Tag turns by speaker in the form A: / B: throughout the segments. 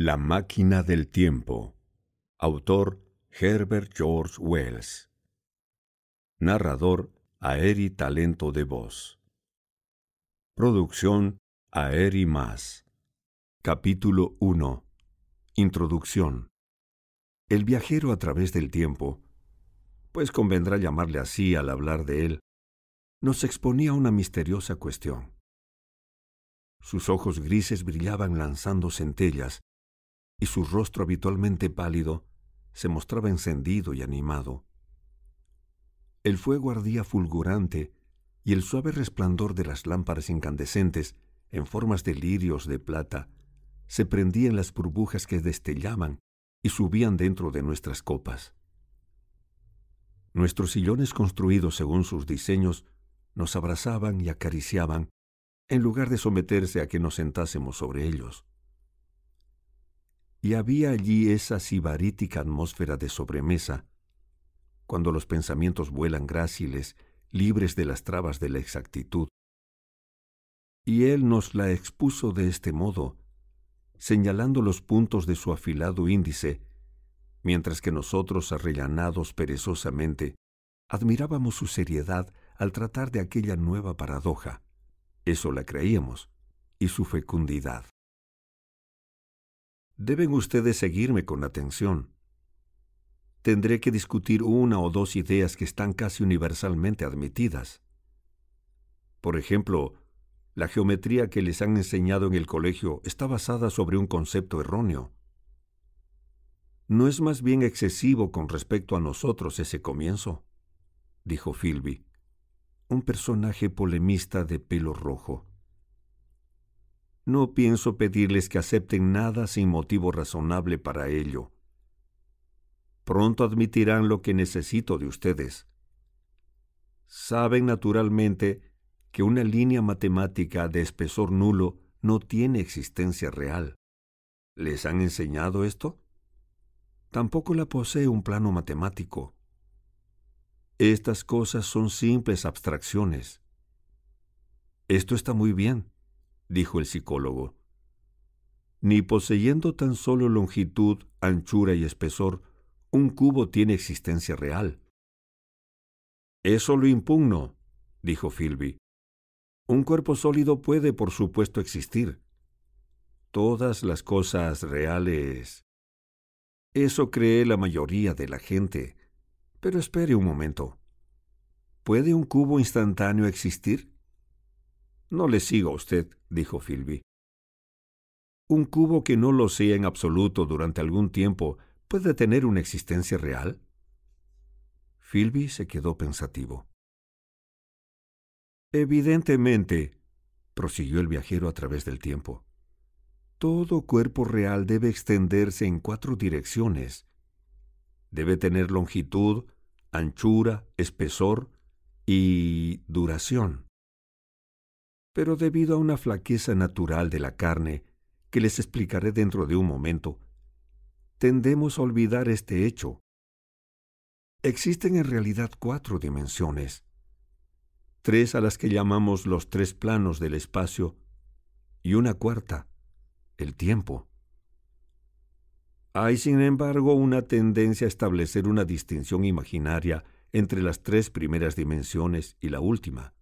A: La máquina del tiempo. Autor Herbert George Wells. Narrador Aeri Talento de Voz. Producción Aeri Más. Capítulo 1. Introducción. El viajero a través del tiempo, pues convendrá llamarle así al hablar de él, nos exponía una misteriosa cuestión. Sus ojos grises brillaban lanzando centellas, y su rostro habitualmente pálido se mostraba encendido y animado. El fuego ardía fulgurante y el suave resplandor de las lámparas incandescentes en formas de lirios de plata se prendía en las burbujas que destellaban y subían dentro de nuestras copas. Nuestros sillones construidos según sus diseños nos abrazaban y acariciaban en lugar de someterse a que nos sentásemos sobre ellos y había allí esa sibarítica atmósfera de sobremesa, cuando los pensamientos vuelan gráciles, libres de las trabas de la exactitud. Y él nos la expuso de este modo, señalando los puntos de su afilado índice, mientras que nosotros, arrellanados perezosamente, admirábamos su seriedad al tratar de aquella nueva paradoja. Eso la creíamos, y su fecundidad. Deben ustedes seguirme con atención. Tendré que discutir una o dos ideas que están casi universalmente admitidas. Por ejemplo, la geometría que les han enseñado en el colegio está basada sobre un concepto erróneo. ¿No es más bien excesivo con respecto a nosotros ese comienzo? dijo Philby, un personaje polemista de pelo rojo. No pienso pedirles que acepten nada sin motivo razonable para ello. Pronto admitirán lo que necesito de ustedes. Saben naturalmente que una línea matemática de espesor nulo no tiene existencia real. ¿Les han enseñado esto? Tampoco la posee un plano matemático. Estas cosas son simples abstracciones. Esto está muy bien dijo el psicólogo. Ni poseyendo tan solo longitud, anchura y espesor, un cubo tiene existencia real. Eso lo impugno, dijo Philby. Un cuerpo sólido puede, por supuesto, existir. Todas las cosas reales. Eso cree la mayoría de la gente. Pero espere un momento. ¿Puede un cubo instantáneo existir? No le sigo a usted, dijo Philby. ¿Un cubo que no lo sea en absoluto durante algún tiempo puede tener una existencia real? Philby se quedó pensativo. Evidentemente, prosiguió el viajero a través del tiempo, todo cuerpo real debe extenderse en cuatro direcciones. Debe tener longitud, anchura, espesor y duración pero debido a una flaqueza natural de la carne, que les explicaré dentro de un momento, tendemos a olvidar este hecho. Existen en realidad cuatro dimensiones, tres a las que llamamos los tres planos del espacio y una cuarta, el tiempo. Hay, sin embargo, una tendencia a establecer una distinción imaginaria entre las tres primeras dimensiones y la última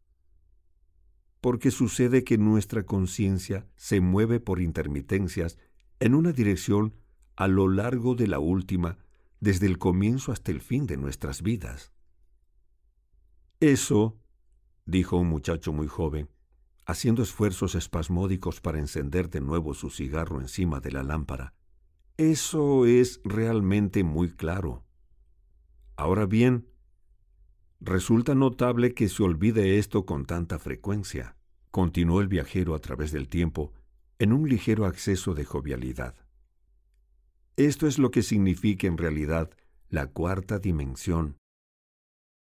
A: porque sucede que nuestra conciencia se mueve por intermitencias en una dirección a lo largo de la última, desde el comienzo hasta el fin de nuestras vidas. Eso, dijo un muchacho muy joven, haciendo esfuerzos espasmódicos para encender de nuevo su cigarro encima de la lámpara, eso es realmente muy claro. Ahora bien, resulta notable que se olvide esto con tanta frecuencia continuó el viajero a través del tiempo en un ligero acceso de jovialidad. Esto es lo que significa en realidad la cuarta dimensión.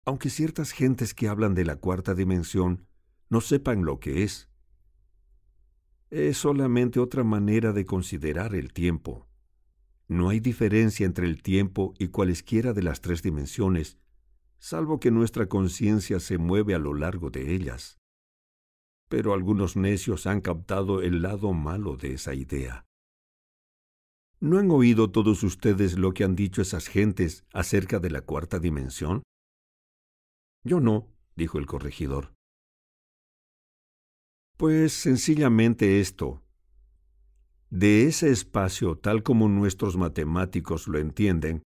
A: Aunque ciertas gentes que hablan de la cuarta dimensión no sepan lo que es. Es solamente otra manera de considerar el tiempo. No hay diferencia entre el tiempo y cualesquiera de las tres dimensiones, salvo que nuestra conciencia se mueve a lo largo de ellas pero algunos necios han captado el lado malo de esa idea. ¿No han oído todos ustedes lo que han dicho esas gentes acerca de la cuarta dimensión? Yo no, dijo el corregidor. Pues sencillamente esto. De ese espacio, tal como nuestros matemáticos lo entienden,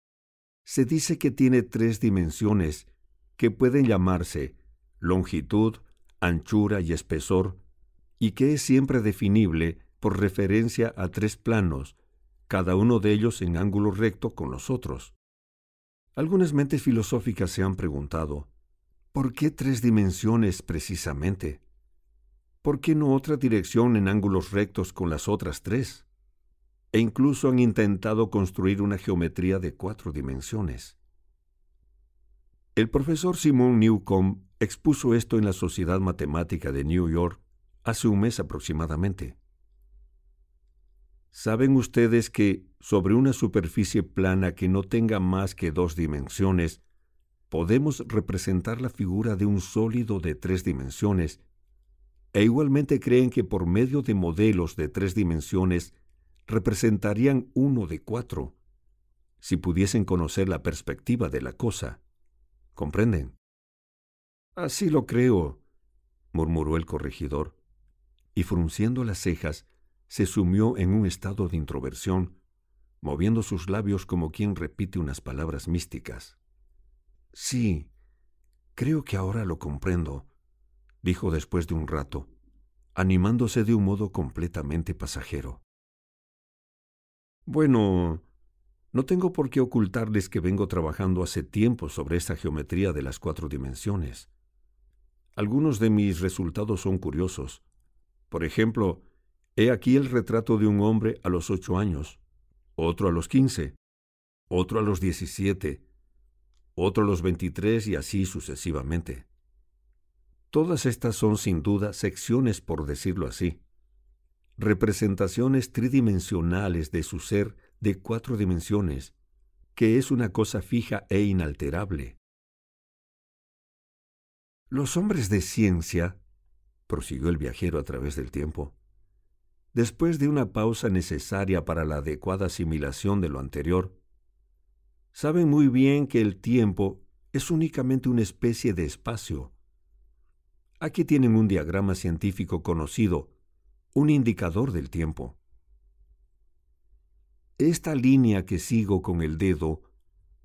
A: se dice que tiene tres dimensiones que pueden llamarse longitud, anchura y espesor, y que es siempre definible por referencia a tres planos, cada uno de ellos en ángulo recto con los otros. Algunas mentes filosóficas se han preguntado, ¿por qué tres dimensiones precisamente? ¿Por qué no otra dirección en ángulos rectos con las otras tres? E incluso han intentado construir una geometría de cuatro dimensiones. El profesor Simon Newcomb expuso esto en la Sociedad Matemática de New York hace un mes aproximadamente. ¿Saben ustedes que sobre una superficie plana que no tenga más que dos dimensiones, podemos representar la figura de un sólido de tres dimensiones? E igualmente creen que por medio de modelos de tres dimensiones representarían uno de cuatro, si pudiesen conocer la perspectiva de la cosa. ¿Comprenden? Así lo creo, murmuró el corregidor, y frunciendo las cejas, se sumió en un estado de introversión, moviendo sus labios como quien repite unas palabras místicas. Sí, creo que ahora lo comprendo, dijo después de un rato, animándose de un modo completamente pasajero. Bueno, no tengo por qué ocultarles que vengo trabajando hace tiempo sobre esta geometría de las cuatro dimensiones. Algunos de mis resultados son curiosos. Por ejemplo, He aquí el retrato de un hombre a los ocho años, otro a los quince, otro a los diecisiete, otro a los veintitrés y así sucesivamente. Todas estas son sin duda secciones, por decirlo así, representaciones tridimensionales de su ser de cuatro dimensiones, que es una cosa fija e inalterable. Los hombres de ciencia, prosiguió el viajero a través del tiempo, después de una pausa necesaria para la adecuada asimilación de lo anterior, saben muy bien que el tiempo es únicamente una especie de espacio. Aquí tienen un diagrama científico conocido, un indicador del tiempo. Esta línea que sigo con el dedo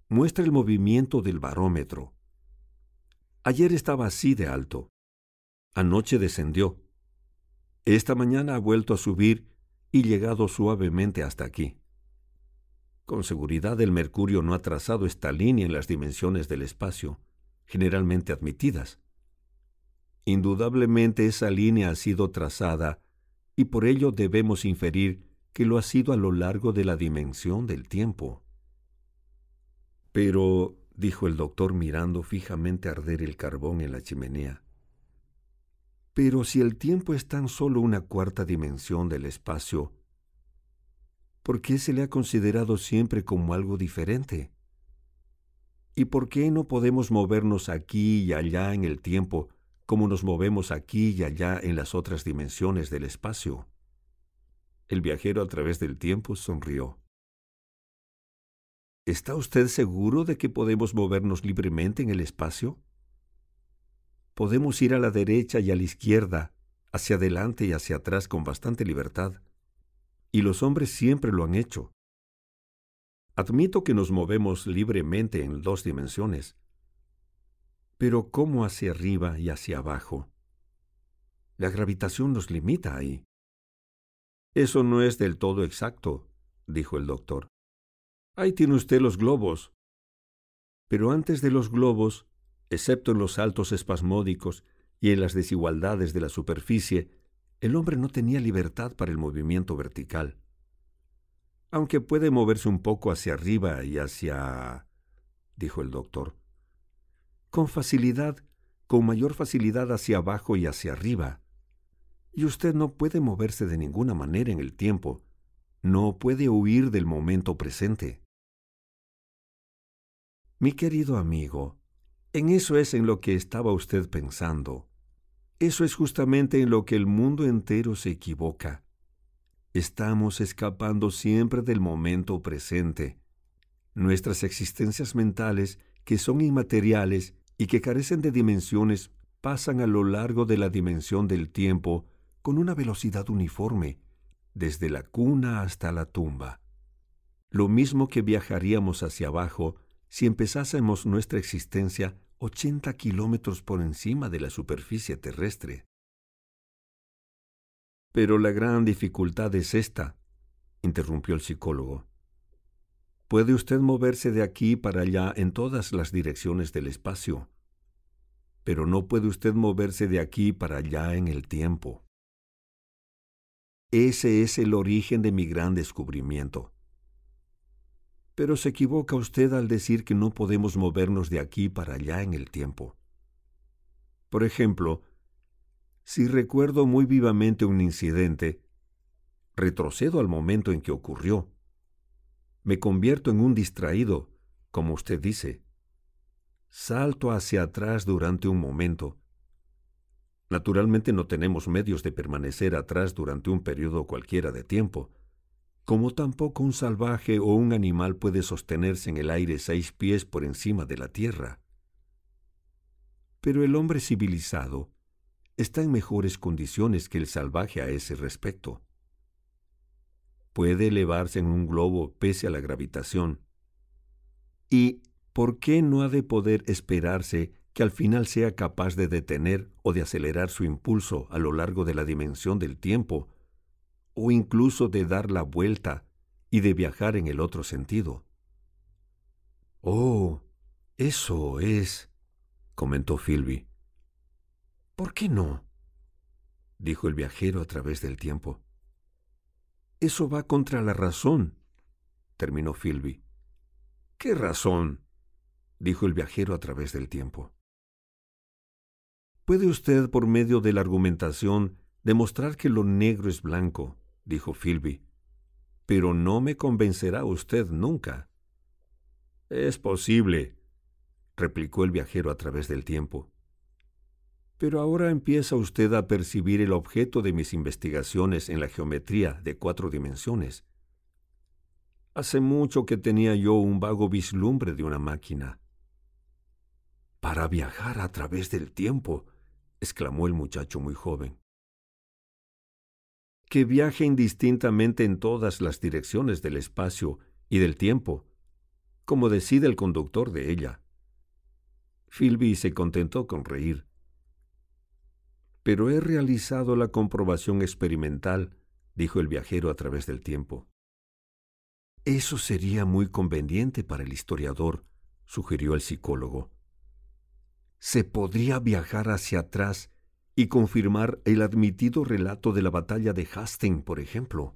A: muestra el movimiento del barómetro. Ayer estaba así de alto. Anoche descendió. Esta mañana ha vuelto a subir y llegado suavemente hasta aquí. Con seguridad el mercurio no ha trazado esta línea en las dimensiones del espacio, generalmente admitidas. Indudablemente esa línea ha sido trazada y por ello debemos inferir que lo ha sido a lo largo de la dimensión del tiempo. Pero, dijo el doctor mirando fijamente arder el carbón en la chimenea, pero si el tiempo es tan solo una cuarta dimensión del espacio, ¿por qué se le ha considerado siempre como algo diferente? ¿Y por qué no podemos movernos aquí y allá en el tiempo como nos movemos aquí y allá en las otras dimensiones del espacio? El viajero a través del tiempo sonrió. ¿Está usted seguro de que podemos movernos libremente en el espacio? podemos ir a la derecha y a la izquierda, hacia adelante y hacia atrás con bastante libertad. Y los hombres siempre lo han hecho. Admito que nos movemos libremente en dos dimensiones. Pero ¿cómo hacia arriba y hacia abajo? La gravitación nos limita ahí. Eso no es del todo exacto, dijo el doctor. Ahí tiene usted los globos. Pero antes de los globos Excepto en los saltos espasmódicos y en las desigualdades de la superficie, el hombre no tenía libertad para el movimiento vertical. Aunque puede moverse un poco hacia arriba y hacia... dijo el doctor. Con facilidad, con mayor facilidad hacia abajo y hacia arriba. Y usted no puede moverse de ninguna manera en el tiempo, no puede huir del momento presente. Mi querido amigo, en eso es en lo que estaba usted pensando. Eso es justamente en lo que el mundo entero se equivoca. estamos escapando siempre del momento presente. Nuestras existencias mentales, que son inmateriales y que carecen de dimensiones, pasan a lo largo de la dimensión del tiempo con una velocidad uniforme, desde la cuna hasta la tumba. Lo mismo que viajaríamos hacia abajo si empezásemos nuestra existencia 80 kilómetros por encima de la superficie terrestre. Pero la gran dificultad es esta, interrumpió el psicólogo. Puede usted moverse de aquí para allá en todas las direcciones del espacio, pero no puede usted moverse de aquí para allá en el tiempo. Ese es el origen de mi gran descubrimiento. Pero se equivoca usted al decir que no podemos movernos de aquí para allá en el tiempo. Por ejemplo, si recuerdo muy vivamente un incidente, retrocedo al momento en que ocurrió. Me convierto en un distraído, como usted dice. Salto hacia atrás durante un momento. Naturalmente no tenemos medios de permanecer atrás durante un periodo cualquiera de tiempo, como tampoco un salvaje o un animal puede sostenerse en el aire seis pies por encima de la tierra. Pero el hombre civilizado está en mejores condiciones que el salvaje a ese respecto. Puede elevarse en un globo pese a la gravitación. ¿Y por qué no ha de poder esperarse que al final sea capaz de detener o de acelerar su impulso a lo largo de la dimensión del tiempo o incluso de dar la vuelta y de viajar en el otro sentido. Oh, eso es, comentó Philby. ¿Por qué no? dijo el viajero a través del tiempo. Eso va contra la razón, terminó Philby. ¿Qué razón? dijo el viajero a través del tiempo. Puede usted, por medio de la argumentación, demostrar que lo negro es blanco, dijo Philby. Pero no me convencerá usted nunca. Es posible, replicó el viajero a través del tiempo. Pero ahora empieza usted a percibir el objeto de mis investigaciones en la geometría de cuatro dimensiones. Hace mucho que tenía yo un vago vislumbre de una máquina. Para viajar a través del tiempo, exclamó el muchacho muy joven que viaje indistintamente en todas las direcciones del espacio y del tiempo, como decide el conductor de ella. Philby se contentó con reír. Pero he realizado la comprobación experimental, dijo el viajero a través del tiempo. Eso sería muy conveniente para el historiador, sugirió el psicólogo. Se podría viajar hacia atrás y confirmar el admitido relato de la batalla de Hastings, por ejemplo.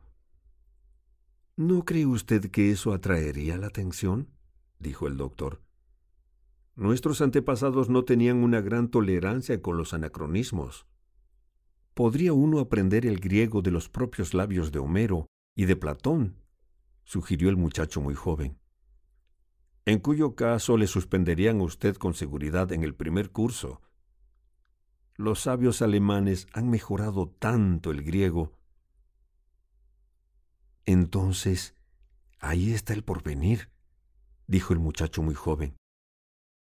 A: ¿No cree usted que eso atraería la atención? dijo el doctor. Nuestros antepasados no tenían una gran tolerancia con los anacronismos. ¿Podría uno aprender el griego de los propios labios de Homero y de Platón? sugirió el muchacho muy joven. En cuyo caso le suspenderían a usted con seguridad en el primer curso, los sabios alemanes han mejorado tanto el griego. Entonces, ahí está el porvenir, dijo el muchacho muy joven.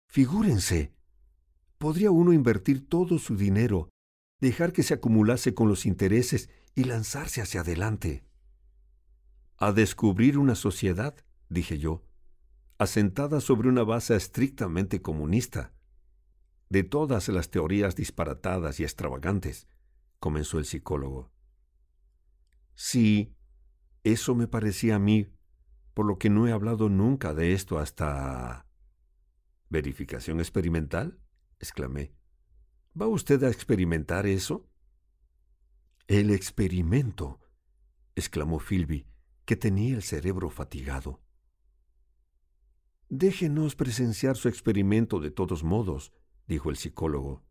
A: Figúrense, podría uno invertir todo su dinero, dejar que se acumulase con los intereses y lanzarse hacia adelante. A descubrir una sociedad, dije yo, asentada sobre una base estrictamente comunista de todas las teorías disparatadas y extravagantes, comenzó el psicólogo. Sí, eso me parecía a mí, por lo que no he hablado nunca de esto hasta... ¿Verificación experimental? exclamé. ¿Va usted a experimentar eso? El experimento, exclamó Philby, que tenía el cerebro fatigado. Déjenos presenciar su experimento de todos modos, dijo el psicólogo.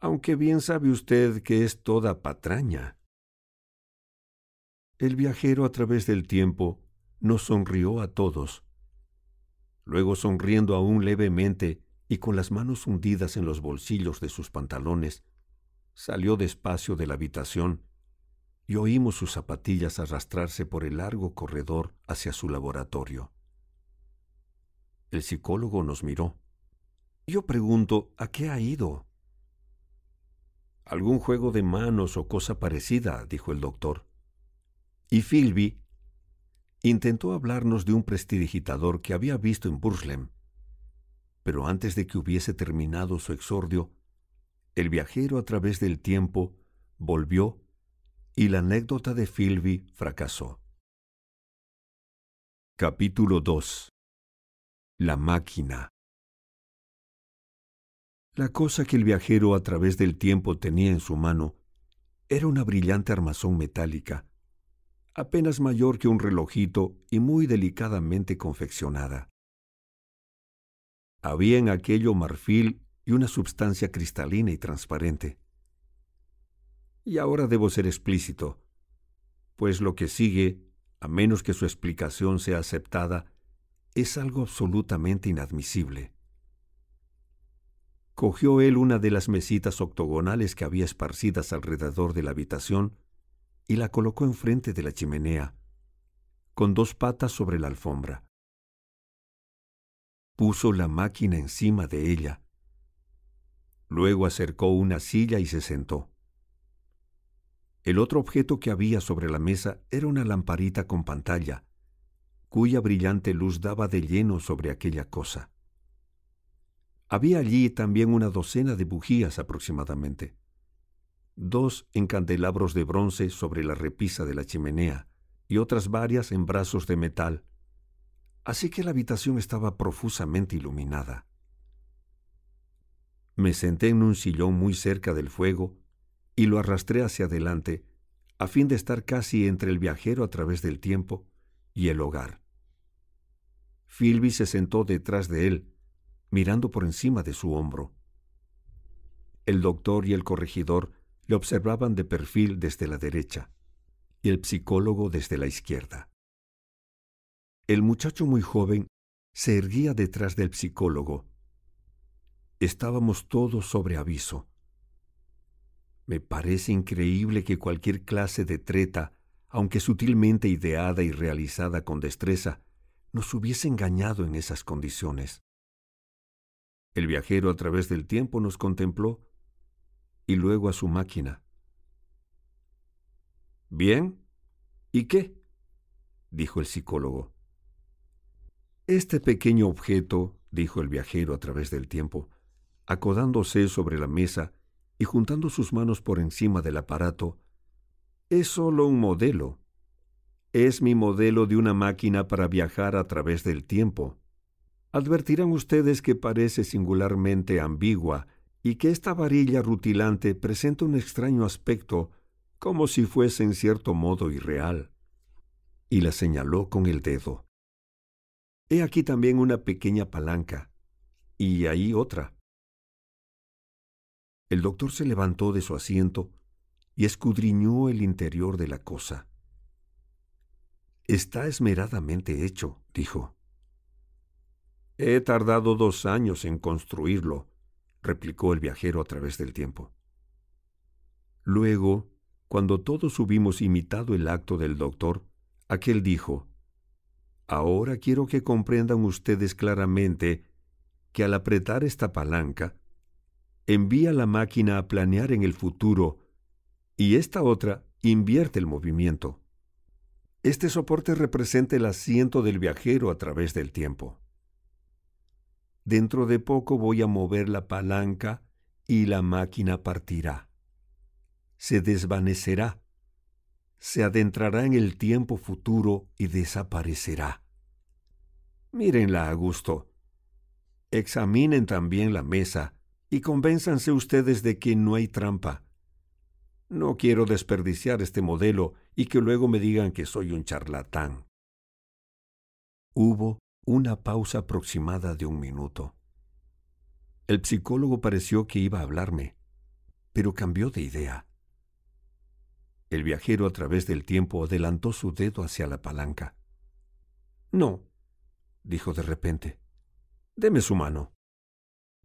A: Aunque bien sabe usted que es toda patraña. El viajero a través del tiempo nos sonrió a todos. Luego, sonriendo aún levemente y con las manos hundidas en los bolsillos de sus pantalones, salió despacio de la habitación y oímos sus zapatillas arrastrarse por el largo corredor hacia su laboratorio. El psicólogo nos miró. Yo pregunto, ¿a qué ha ido? Algún juego de manos o cosa parecida, dijo el doctor. Y Philby intentó hablarnos de un prestidigitador que había visto en Burslem. Pero antes de que hubiese terminado su exordio, el viajero a través del tiempo volvió y la anécdota de Philby fracasó. Capítulo 2 La máquina La cosa que el viajero a través del tiempo tenía en su mano era una brillante armazón metálica, apenas mayor que un relojito y muy delicadamente confeccionada. Había en aquello marfil y una substancia cristalina y transparente. Y ahora debo ser explícito, pues lo que sigue, a menos que su explicación sea aceptada, es algo absolutamente inadmisible. Cogió él una de las mesitas octogonales que había esparcidas alrededor de la habitación y la colocó enfrente de la chimenea, con dos patas sobre la alfombra. Puso la máquina encima de ella. Luego acercó una silla y se sentó. El otro objeto que había sobre la mesa era una lamparita con pantalla, cuya brillante luz daba de lleno sobre aquella cosa. Había allí también una docena de bujías aproximadamente, dos en candelabros de bronce sobre la repisa de la chimenea y otras varias en brazos de metal, así que la habitación estaba profusamente iluminada. Me senté en un sillón muy cerca del fuego y lo arrastré hacia adelante, a fin de estar casi entre el viajero a través del tiempo y el hogar. Philby se sentó detrás de él, mirando por encima de su hombro. El doctor y el corregidor le observaban de perfil desde la derecha y el psicólogo desde la izquierda. El muchacho muy joven se erguía detrás del psicólogo. Estábamos todos sobre aviso. Me parece increíble que cualquier clase de treta, aunque sutilmente ideada y realizada con destreza, nos hubiese engañado en esas condiciones. El viajero a través del tiempo nos contempló y luego a su máquina. Bien, ¿y qué? dijo el psicólogo. Este pequeño objeto, dijo el viajero a través del tiempo, acodándose sobre la mesa y juntando sus manos por encima del aparato, es solo un modelo. Es mi modelo de una máquina para viajar a través del tiempo. Advertirán ustedes que parece singularmente ambigua y que esta varilla rutilante presenta un extraño aspecto, como si fuese en cierto modo irreal. Y la señaló con el dedo. He aquí también una pequeña palanca, y ahí otra. El doctor se levantó de su asiento y escudriñó el interior de la cosa. Está esmeradamente hecho, dijo. He tardado dos años en construirlo, replicó el viajero a través del tiempo. Luego, cuando todos hubimos imitado el acto del doctor, aquel dijo, Ahora quiero que comprendan ustedes claramente que al apretar esta palanca, envía la máquina a planear en el futuro y esta otra invierte el movimiento. Este soporte representa el asiento del viajero a través del tiempo. Dentro de poco voy a mover la palanca y la máquina partirá. Se desvanecerá. Se adentrará en el tiempo futuro y desaparecerá. Mírenla a gusto. Examinen también la mesa y convénzanse ustedes de que no hay trampa. No quiero desperdiciar este modelo y que luego me digan que soy un charlatán. Hubo una pausa aproximada de un minuto. El psicólogo pareció que iba a hablarme, pero cambió de idea. El viajero a través del tiempo adelantó su dedo hacia la palanca. No, dijo de repente. Deme su mano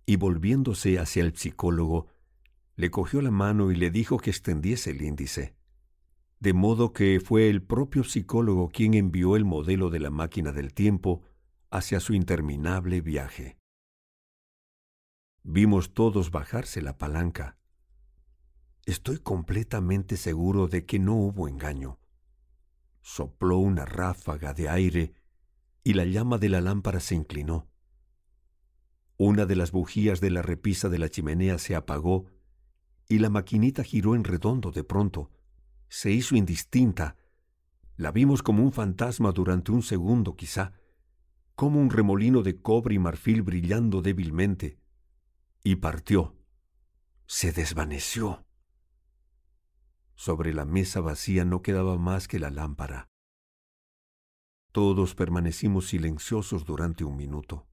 A: y volviéndose hacia el psicólogo, le cogió la mano y le dijo que extendiese el índice. de modo que fue el propio psicólogo quien envió el modelo de la máquina del tiempo hacia su interminable viaje. Vimos todos bajarse la palanca. Estoy completamente seguro de que no hubo engaño. Sopló una ráfaga de aire y la llama de la lámpara se inclinó. Una de las bujías de la repisa de la chimenea se apagó y la maquinita giró en redondo de pronto. Se hizo indistinta. La vimos como un fantasma durante un segundo quizá, como un remolino de cobre y marfil brillando débilmente. Y partió. Se desvaneció. Sobre la mesa vacía no quedaba más que la lámpara. Todos permanecimos silenciosos durante un minuto.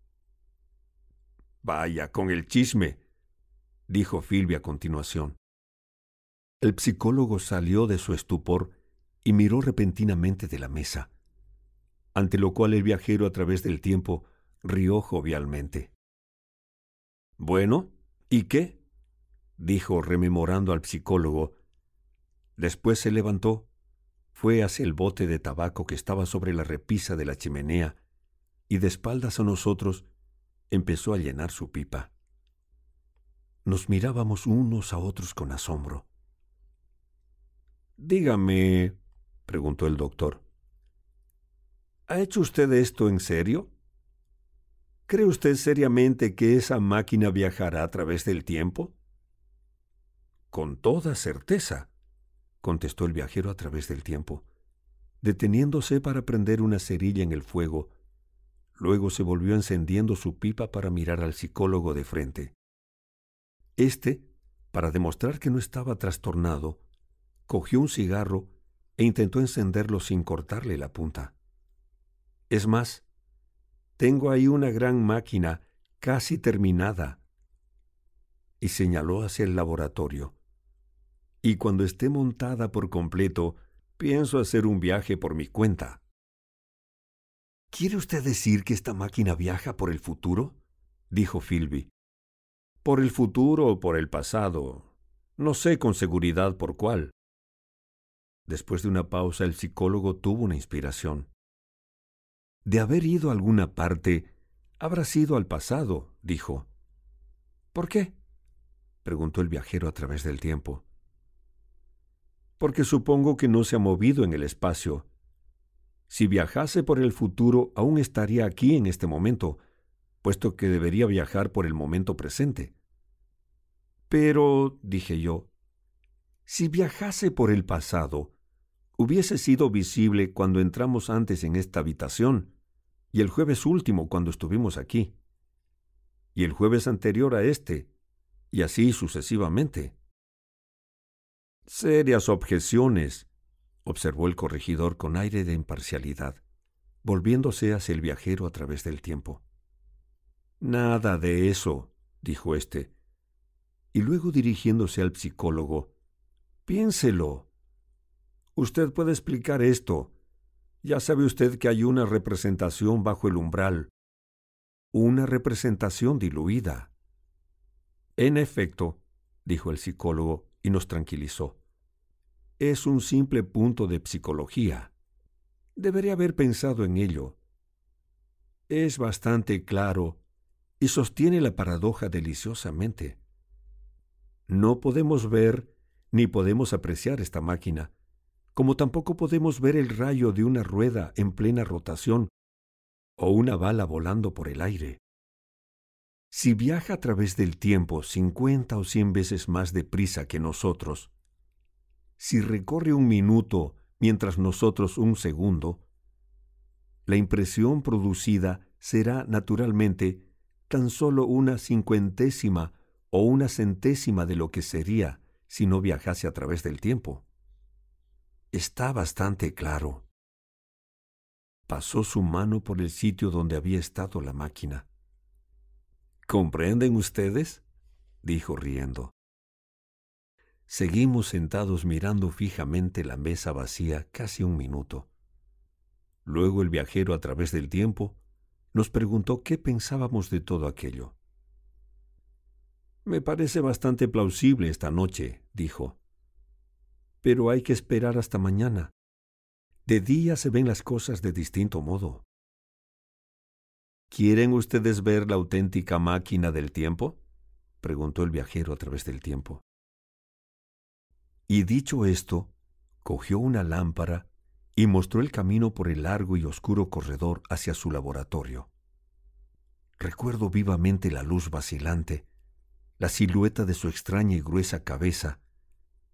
A: Vaya, con el chisme, dijo Philby a continuación. El psicólogo salió de su estupor y miró repentinamente de la mesa, ante lo cual el viajero a través del tiempo rió jovialmente. Bueno, ¿y qué? dijo rememorando al psicólogo. Después se levantó, fue hacia el bote de tabaco que estaba sobre la repisa de la chimenea y de espaldas a nosotros empezó a llenar su pipa. Nos mirábamos unos a otros con asombro. Dígame, preguntó el doctor, ¿ha hecho usted esto en serio? ¿Cree usted seriamente que esa máquina viajará a través del tiempo? Con toda certeza, contestó el viajero a través del tiempo, deteniéndose para prender una cerilla en el fuego Luego se volvió encendiendo su pipa para mirar al psicólogo de frente. Este, para demostrar que no estaba trastornado, cogió un cigarro e intentó encenderlo sin cortarle la punta. Es más, tengo ahí una gran máquina casi terminada. Y señaló hacia el laboratorio. Y cuando esté montada por completo, pienso hacer un viaje por mi cuenta. ¿Quiere usted decir que esta máquina viaja por el futuro? dijo Philby. Por el futuro o por el pasado. No sé con seguridad por cuál. Después de una pausa, el psicólogo tuvo una inspiración. De haber ido a alguna parte, habrá sido al pasado, dijo. ¿Por qué? preguntó el viajero a través del tiempo. Porque supongo que no se ha movido en el espacio si viajase por el futuro, aún estaría aquí en este momento, puesto que debería viajar por el momento presente. Pero, dije yo, si viajase por el pasado, hubiese sido visible cuando entramos antes en esta habitación, y el jueves último cuando estuvimos aquí, y el jueves anterior a este, y así sucesivamente. Serias objeciones, observó el corregidor con aire de imparcialidad, volviéndose hacia el viajero a través del tiempo. Nada de eso, dijo éste, y luego dirigiéndose al psicólogo, piénselo. Usted puede explicar esto. Ya sabe usted que hay una representación bajo el umbral, una representación diluida. En efecto, dijo el psicólogo y nos tranquilizó es un simple punto de psicología. Debería haber pensado en ello. Es bastante claro y sostiene la paradoja deliciosamente. No podemos ver ni podemos apreciar esta máquina, como tampoco podemos ver el rayo de una rueda en plena rotación o una bala volando por el aire. Si viaja a través del tiempo cincuenta o cien veces más deprisa que nosotros, si recorre un minuto mientras nosotros un segundo, la impresión producida será naturalmente tan solo una cincuentésima o una centésima de lo que sería si no viajase a través del tiempo. Está bastante claro. Pasó su mano por el sitio donde había estado la máquina. ¿Comprenden ustedes? dijo riendo. Seguimos sentados mirando fijamente la mesa vacía casi un minuto. Luego el viajero a través del tiempo nos preguntó qué pensábamos de todo aquello. Me parece bastante plausible esta noche, dijo. Pero hay que esperar hasta mañana. De día se ven las cosas de distinto modo. ¿Quieren ustedes ver la auténtica máquina del tiempo? preguntó el viajero a través del tiempo. Y dicho esto, cogió una lámpara y mostró el camino por el largo y oscuro corredor hacia su laboratorio. Recuerdo vivamente la luz vacilante, la silueta de su extraña y gruesa cabeza,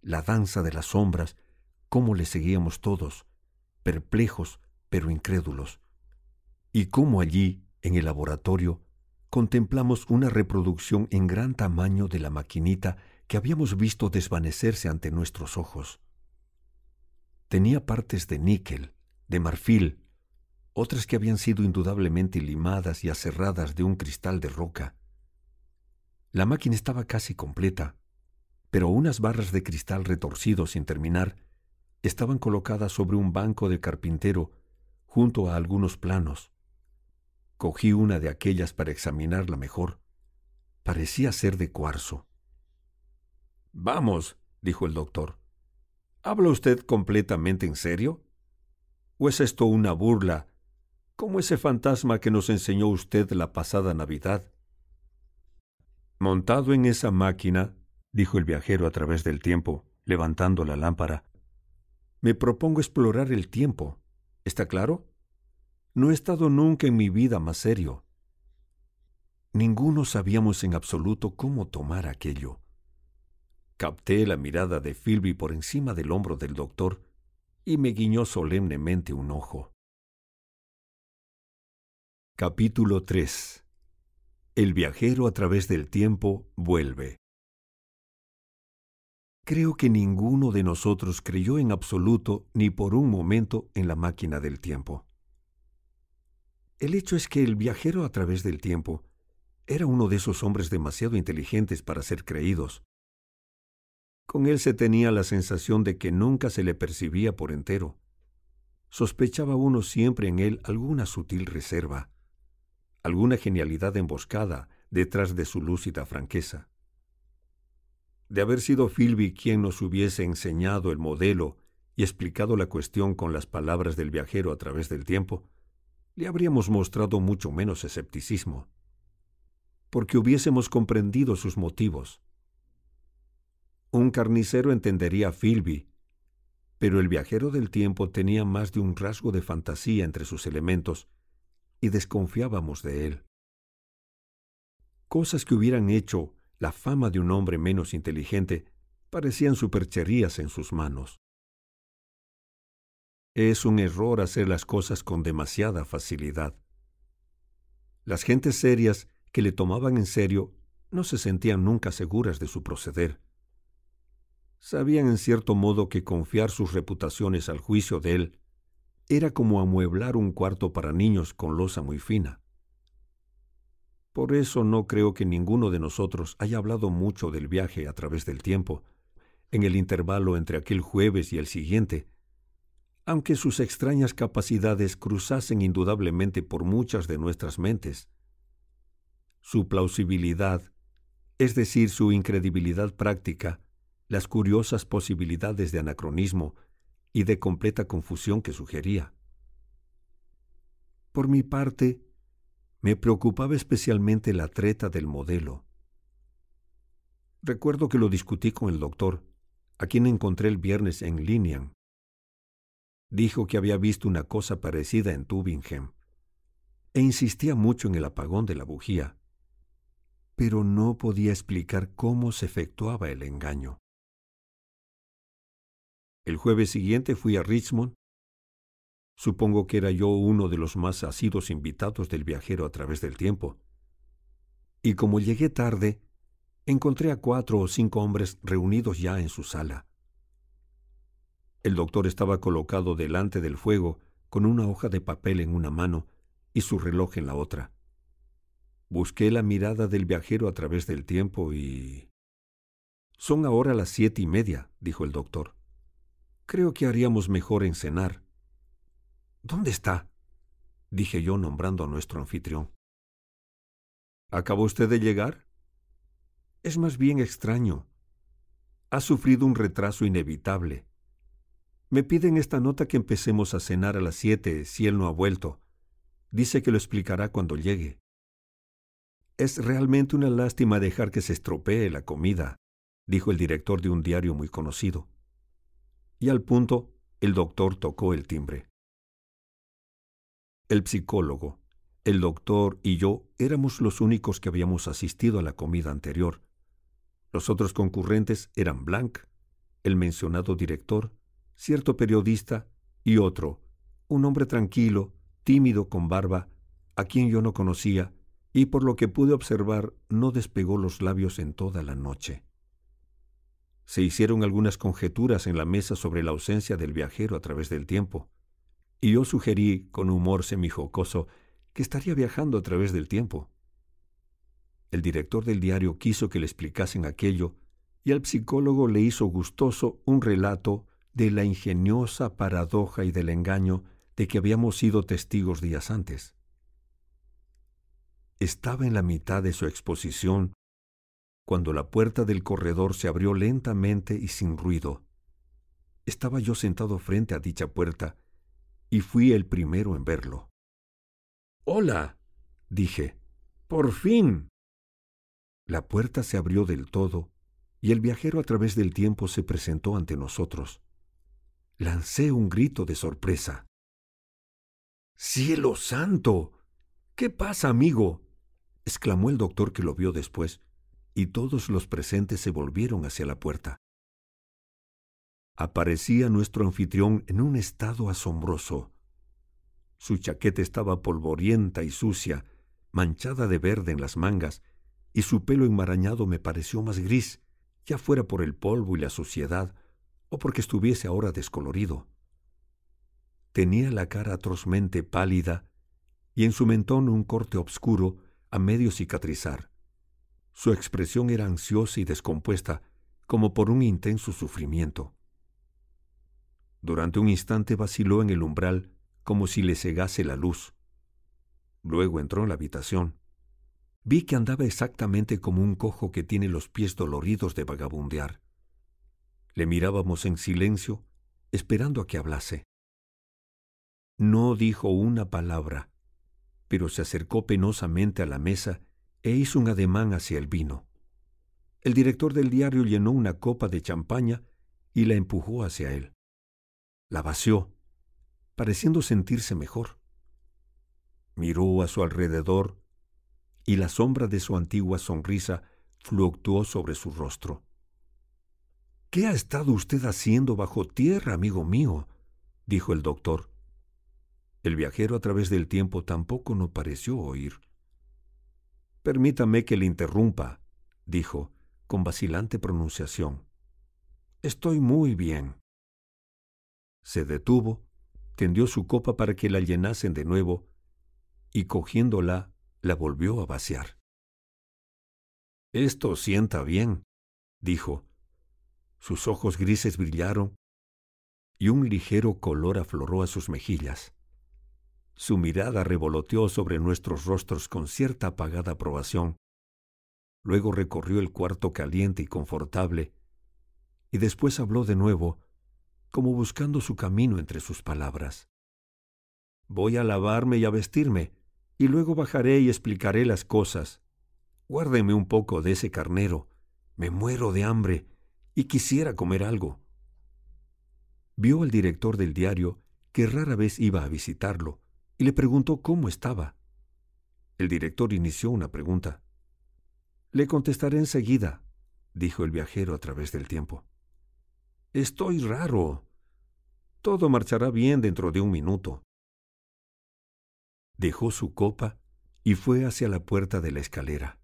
A: la danza de las sombras, cómo le seguíamos todos, perplejos pero incrédulos, y cómo allí, en el laboratorio, contemplamos una reproducción en gran tamaño de la maquinita que habíamos visto desvanecerse ante nuestros ojos. Tenía partes de níquel, de marfil, otras que habían sido indudablemente limadas y aserradas de un cristal de roca. La máquina estaba casi completa, pero unas barras de cristal retorcido sin terminar estaban colocadas sobre un banco de carpintero junto a algunos planos. Cogí una de aquellas para examinarla mejor. Parecía ser de cuarzo. Vamos, dijo el doctor. ¿Habla usted completamente en serio? ¿O es esto una burla, como ese fantasma que nos enseñó usted la pasada Navidad? Montado en esa máquina, dijo el viajero a través del tiempo, levantando la lámpara, me propongo explorar el tiempo. ¿Está claro? No he estado nunca en mi vida más serio. Ninguno sabíamos en absoluto cómo tomar aquello. Capté la mirada de Philby por encima del hombro del doctor y me guiñó solemnemente un ojo. Capítulo 3 El viajero a través del tiempo vuelve. Creo que ninguno de nosotros creyó en absoluto ni por un momento en la máquina del tiempo. El hecho es que el viajero a través del tiempo era uno de esos hombres demasiado inteligentes para ser creídos, con él se tenía la sensación de que nunca se le percibía por entero. Sospechaba uno siempre en él alguna sutil reserva, alguna genialidad emboscada detrás de su lúcida franqueza. De haber sido Philby quien nos hubiese enseñado el modelo y explicado la cuestión con las palabras del viajero a través del tiempo, le habríamos mostrado mucho menos escepticismo, porque hubiésemos comprendido sus motivos un carnicero entendería a Philby, pero el viajero del tiempo tenía más de un rasgo de fantasía entre sus elementos y desconfiábamos de él. Cosas que hubieran hecho la fama de un hombre menos inteligente parecían supercherías en sus manos. Es un error hacer las cosas con demasiada facilidad. Las gentes serias que le tomaban en serio no se sentían nunca seguras de su proceder sabían en cierto modo que confiar sus reputaciones al juicio de él era como amueblar un cuarto para niños con losa muy fina. Por eso no creo que ninguno de nosotros haya hablado mucho del viaje a través del tiempo, en el intervalo entre aquel jueves y el siguiente, aunque sus extrañas capacidades cruzasen indudablemente por muchas de nuestras mentes. Su plausibilidad, es decir, su incredibilidad práctica, las curiosas posibilidades de anacronismo y de completa confusión que sugería. Por mi parte, me preocupaba especialmente la treta del modelo. Recuerdo que lo discutí con el doctor, a quien encontré el viernes en Linian. Dijo que había visto una cosa parecida en Tubingham, e insistía mucho en el apagón de la bujía, pero no podía explicar cómo se efectuaba el engaño. El jueves siguiente fui a Richmond. Supongo que era yo uno de los más asidos invitados del viajero a través del tiempo. Y como llegué tarde, encontré a cuatro o cinco hombres reunidos ya en su sala. El doctor estaba colocado delante del fuego con una hoja de papel en una mano y su reloj en la otra. Busqué la mirada del viajero a través del tiempo y... Son ahora las siete y media, dijo el doctor. Creo que haríamos mejor en cenar. ¿Dónde está? dije yo nombrando a nuestro anfitrión. ¿Acabó usted de llegar? Es más bien extraño. Ha sufrido un retraso inevitable. Me piden esta nota que empecemos a cenar a las siete si él no ha vuelto. Dice que lo explicará cuando llegue. Es realmente una lástima dejar que se estropee la comida, dijo el director de un diario muy conocido. Y al punto, el doctor tocó el timbre. El psicólogo, el doctor y yo éramos los únicos que habíamos asistido a la comida anterior. Los otros concurrentes eran Blanc, el mencionado director, cierto periodista y otro, un hombre tranquilo, tímido con barba, a quien yo no conocía, y por lo que pude observar no despegó los labios en toda la noche. Se hicieron algunas conjeturas en la mesa sobre la ausencia del viajero a través del tiempo, y yo sugerí, con humor semijocoso, que estaría viajando a través del tiempo. El director del diario quiso que le explicasen aquello, y al psicólogo le hizo gustoso un relato de la ingeniosa paradoja y del engaño de que habíamos sido testigos días antes. Estaba en la mitad de su exposición cuando la puerta del corredor se abrió lentamente y sin ruido. Estaba yo sentado frente a dicha puerta y fui el primero en verlo. Hola, dije. Por fin. La puerta se abrió del todo y el viajero a través del tiempo se presentó ante nosotros. Lancé un grito de sorpresa. ¡Cielo santo! ¿Qué pasa, amigo? exclamó el doctor que lo vio después, y todos los presentes se volvieron hacia la puerta. Aparecía nuestro anfitrión en un estado asombroso. Su chaqueta estaba polvorienta y sucia, manchada de verde en las mangas, y su pelo enmarañado me pareció más gris, ya fuera por el polvo y la suciedad, o porque estuviese ahora descolorido. Tenía la cara atrozmente pálida y en su mentón un corte obscuro a medio cicatrizar. Su expresión era ansiosa y descompuesta, como por un intenso sufrimiento. Durante un instante vaciló en el umbral como si le cegase la luz. Luego entró en la habitación. Vi que andaba exactamente como un cojo que tiene los pies doloridos de vagabundear. Le mirábamos en silencio, esperando a que hablase. No dijo una palabra, pero se acercó penosamente a la mesa e hizo un ademán hacia el vino. El director del diario llenó una copa de champaña y la empujó hacia él. La vació, pareciendo sentirse mejor. Miró a su alrededor y la sombra de su antigua sonrisa fluctuó sobre su rostro. ¿Qué ha estado usted haciendo bajo tierra, amigo mío? dijo el doctor. El viajero a través del tiempo tampoco no pareció oír. Permítame que le interrumpa, dijo, con vacilante pronunciación. Estoy muy bien. Se detuvo, tendió su copa para que la llenasen de nuevo, y cogiéndola, la volvió a vaciar. Esto sienta bien, dijo, sus ojos grises brillaron y un ligero color afloró a sus mejillas. Su mirada revoloteó sobre nuestros rostros con cierta apagada aprobación. Luego recorrió el cuarto caliente y confortable, y después habló de nuevo, como buscando su camino entre sus palabras. Voy a lavarme y a vestirme, y luego bajaré y explicaré las cosas. Guárdeme un poco de ese carnero. Me muero de hambre y quisiera comer algo. Vio al director del diario que rara vez iba a visitarlo y le preguntó cómo estaba. El director inició una pregunta. Le contestaré enseguida, dijo el viajero a través del tiempo. Estoy raro. Todo marchará bien dentro de un minuto. Dejó su copa y fue hacia la puerta de la escalera.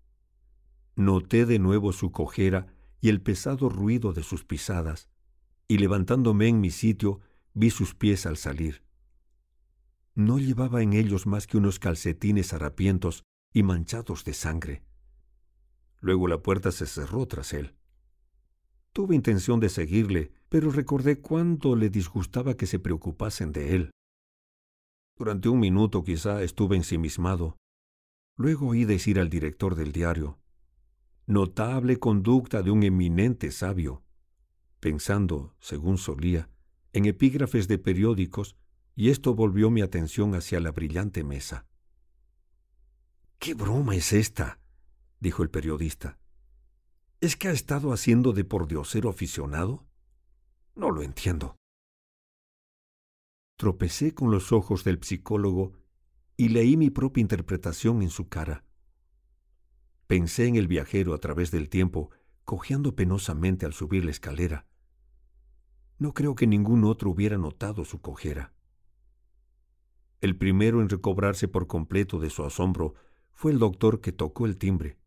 A: Noté de nuevo su cojera y el pesado ruido de sus pisadas, y levantándome en mi sitio vi sus pies al salir. No llevaba en ellos más que unos calcetines harapientos y manchados de sangre. Luego la puerta se cerró tras él. Tuve intención de seguirle, pero recordé cuánto le disgustaba que se preocupasen de él. Durante un minuto quizá estuve ensimismado. Luego oí decir al director del diario, Notable conducta de un eminente sabio, pensando, según solía, en epígrafes de periódicos, y esto volvió mi atención hacia la brillante mesa. ¿Qué broma es esta? dijo el periodista. ¿Es que ha estado haciendo de pordiosero aficionado? No lo entiendo. Tropecé con los ojos del psicólogo y leí mi propia interpretación en su cara. Pensé en el viajero a través del tiempo, cojeando penosamente al subir la escalera. No creo que ningún otro hubiera notado su cojera. El primero en recobrarse por completo de su asombro fue el doctor que tocó el timbre.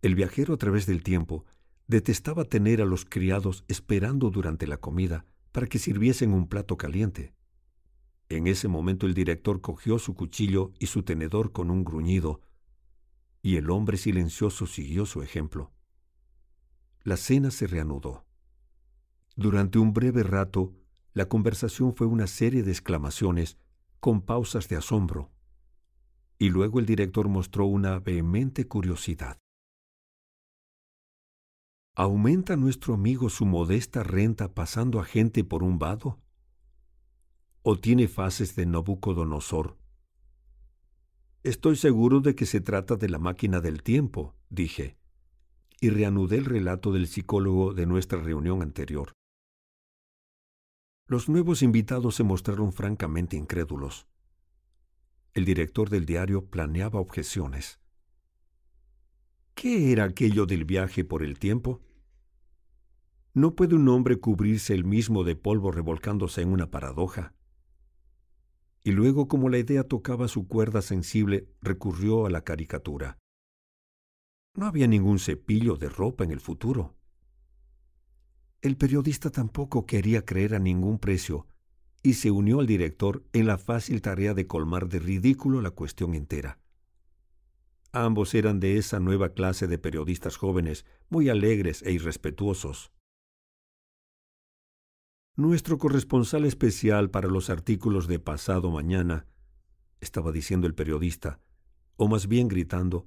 A: El viajero a través del tiempo detestaba tener a los criados esperando durante la comida para que sirviesen un plato caliente. En ese momento el director cogió su cuchillo y su tenedor con un gruñido, y el hombre silencioso siguió su ejemplo. La cena se reanudó. Durante un breve rato, la conversación fue una serie de exclamaciones con pausas de asombro, y luego el director mostró una vehemente curiosidad. ¿Aumenta nuestro amigo su modesta renta pasando a gente por un vado? ¿O tiene fases de Nabucodonosor? Estoy seguro de que se trata de la máquina del tiempo, dije, y reanudé el relato del psicólogo de nuestra reunión anterior. Los nuevos invitados se mostraron francamente incrédulos. El director del diario planeaba objeciones. ¿Qué era aquello del viaje por el tiempo? ¿No puede un hombre cubrirse el mismo de polvo revolcándose en una paradoja? Y luego, como la idea tocaba su cuerda sensible, recurrió a la caricatura. No había ningún cepillo de ropa en el futuro. El periodista tampoco quería creer a ningún precio y se unió al director en la fácil tarea de colmar de ridículo la cuestión entera. Ambos eran de esa nueva clase de periodistas jóvenes, muy alegres e irrespetuosos. Nuestro corresponsal especial para los artículos de pasado mañana, estaba diciendo el periodista, o más bien gritando,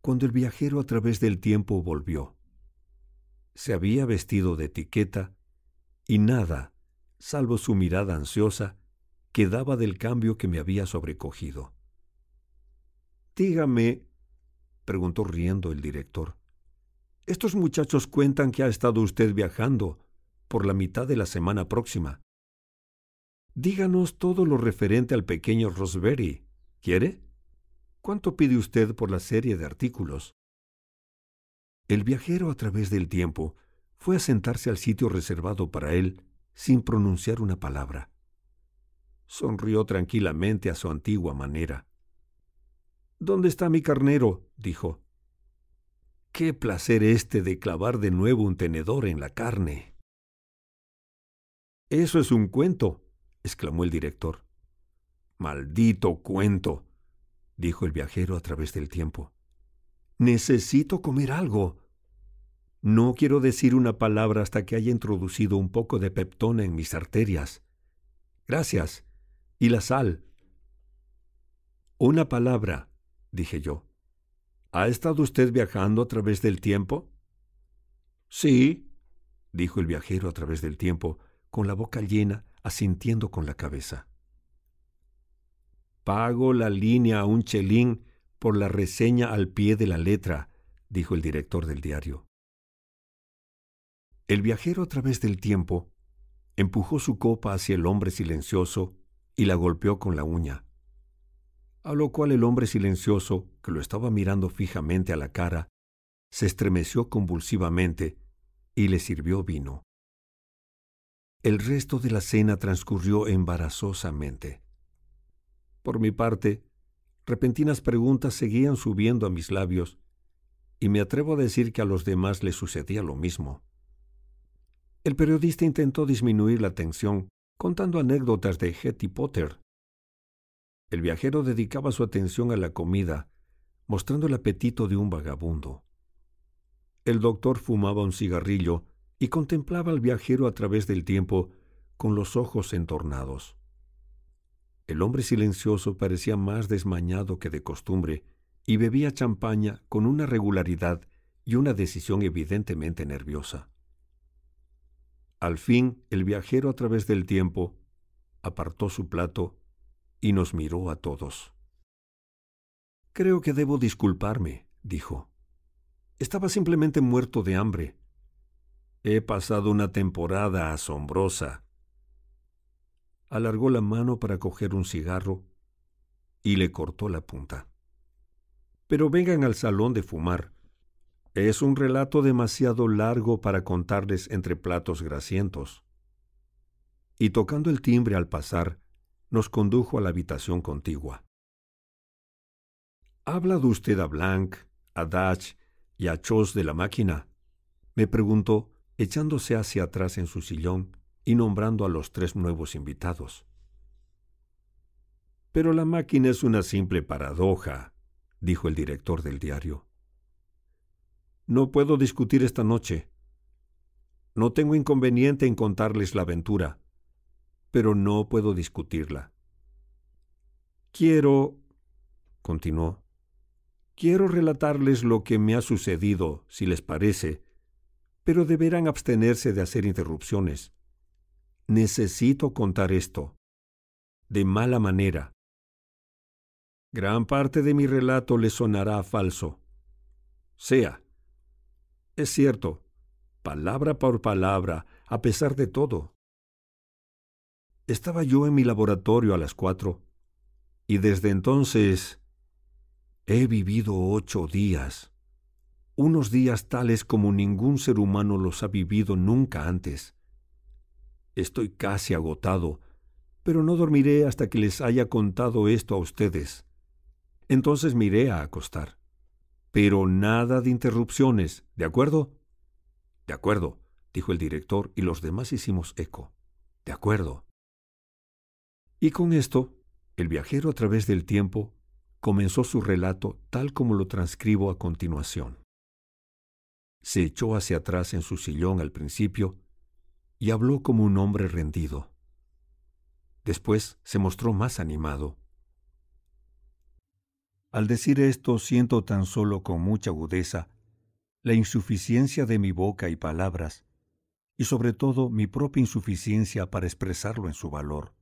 A: cuando el viajero a través del tiempo volvió. Se había vestido de etiqueta y nada, salvo su mirada ansiosa, quedaba del cambio que me había sobrecogido. Dígame, preguntó riendo el director, estos muchachos cuentan que ha estado usted viajando por la mitad de la semana próxima. Díganos todo lo referente al pequeño Roseberry. ¿Quiere? ¿Cuánto pide usted por la serie de artículos? El viajero a través del tiempo fue a sentarse al sitio reservado para él sin pronunciar una palabra. Sonrió tranquilamente a su antigua manera. ¿Dónde está mi carnero? dijo. Qué placer este de clavar de nuevo un tenedor en la carne. Eso es un cuento, exclamó el director. Maldito cuento, dijo el viajero a través del tiempo. Necesito comer algo. No quiero decir una palabra hasta que haya introducido un poco de peptona en mis arterias. Gracias. ¿Y la sal? Una palabra, dije yo. ¿Ha estado usted viajando a través del tiempo? Sí, dijo el viajero a través del tiempo, con la boca llena, asintiendo con la cabeza. Pago la línea a un chelín por la reseña al pie de la letra, dijo el director del diario. El viajero a través del tiempo empujó su copa hacia el hombre silencioso y la golpeó con la uña, a lo cual el hombre silencioso, que lo estaba mirando fijamente a la cara, se estremeció convulsivamente y le sirvió vino. El resto de la cena transcurrió embarazosamente. Por mi parte, repentinas preguntas seguían subiendo a mis labios, y me atrevo a decir que a los demás les sucedía lo mismo. El periodista intentó disminuir la tensión contando anécdotas de Hetty Potter. El viajero dedicaba su atención a la comida, mostrando el apetito de un vagabundo. El doctor fumaba un cigarrillo y contemplaba al viajero a través del tiempo con los ojos entornados. El hombre silencioso parecía más desmañado que de costumbre y bebía champaña con una regularidad y una decisión evidentemente nerviosa. Al fin el viajero a través del tiempo apartó su plato y nos miró a todos. Creo que debo disculparme, dijo. Estaba simplemente muerto de hambre. He pasado una temporada asombrosa. Alargó la mano para coger un cigarro y le cortó la punta. Pero vengan al salón de fumar. Es un relato demasiado largo para contarles entre platos grasientos. Y tocando el timbre al pasar, nos condujo a la habitación contigua. ¿Ha hablado usted a Blanc, a Dutch y a Chos de la máquina? me preguntó, echándose hacia atrás en su sillón y nombrando a los tres nuevos invitados. Pero la máquina es una simple paradoja, dijo el director del diario. No puedo discutir esta noche. No tengo inconveniente en contarles la aventura, pero no puedo discutirla. Quiero, continuó, quiero relatarles lo que me ha sucedido, si les parece, pero deberán abstenerse de hacer interrupciones. Necesito contar esto. De mala manera. Gran parte de mi relato le sonará falso. Sea. Es cierto, palabra por palabra, a pesar de todo. Estaba yo en mi laboratorio a las cuatro, y desde entonces he vivido ocho días, unos días tales como ningún ser humano los ha vivido nunca antes. Estoy casi agotado, pero no dormiré hasta que les haya contado esto a ustedes. Entonces me iré a acostar. Pero nada de interrupciones, ¿de acuerdo? De acuerdo, dijo el director y los demás hicimos eco. De acuerdo. Y con esto, el viajero a través del tiempo comenzó su relato tal como lo transcribo a continuación. Se echó hacia atrás en su sillón al principio y habló como un hombre rendido. Después se mostró más animado al decir esto siento tan solo con mucha agudeza la insuficiencia de mi boca y palabras, y sobre todo mi propia insuficiencia para expresarlo en su valor.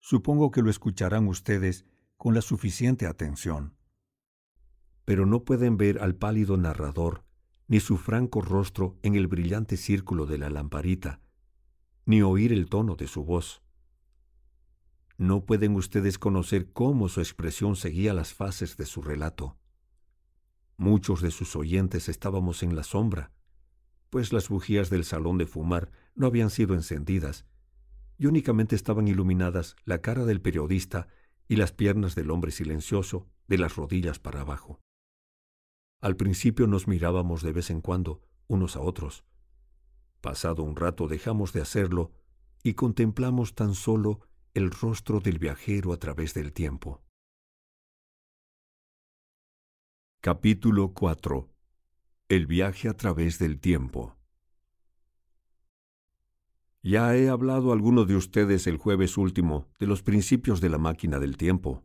A: Supongo que lo escucharán ustedes con la suficiente atención. Pero no pueden ver al pálido narrador, ni su franco rostro en el brillante círculo de la lamparita, ni oír el tono de su voz. No pueden ustedes conocer cómo su expresión seguía las fases de su relato. Muchos de sus oyentes estábamos en la sombra, pues las bujías del salón de fumar no habían sido encendidas, y únicamente estaban iluminadas la cara del periodista y las piernas del hombre silencioso de las rodillas para abajo. Al principio nos mirábamos de vez en cuando unos a otros. Pasado un rato dejamos de hacerlo y contemplamos tan solo el rostro del viajero a través del tiempo. Capítulo 4 El viaje a través del tiempo Ya he hablado a alguno de ustedes el jueves último de los principios de la máquina del tiempo,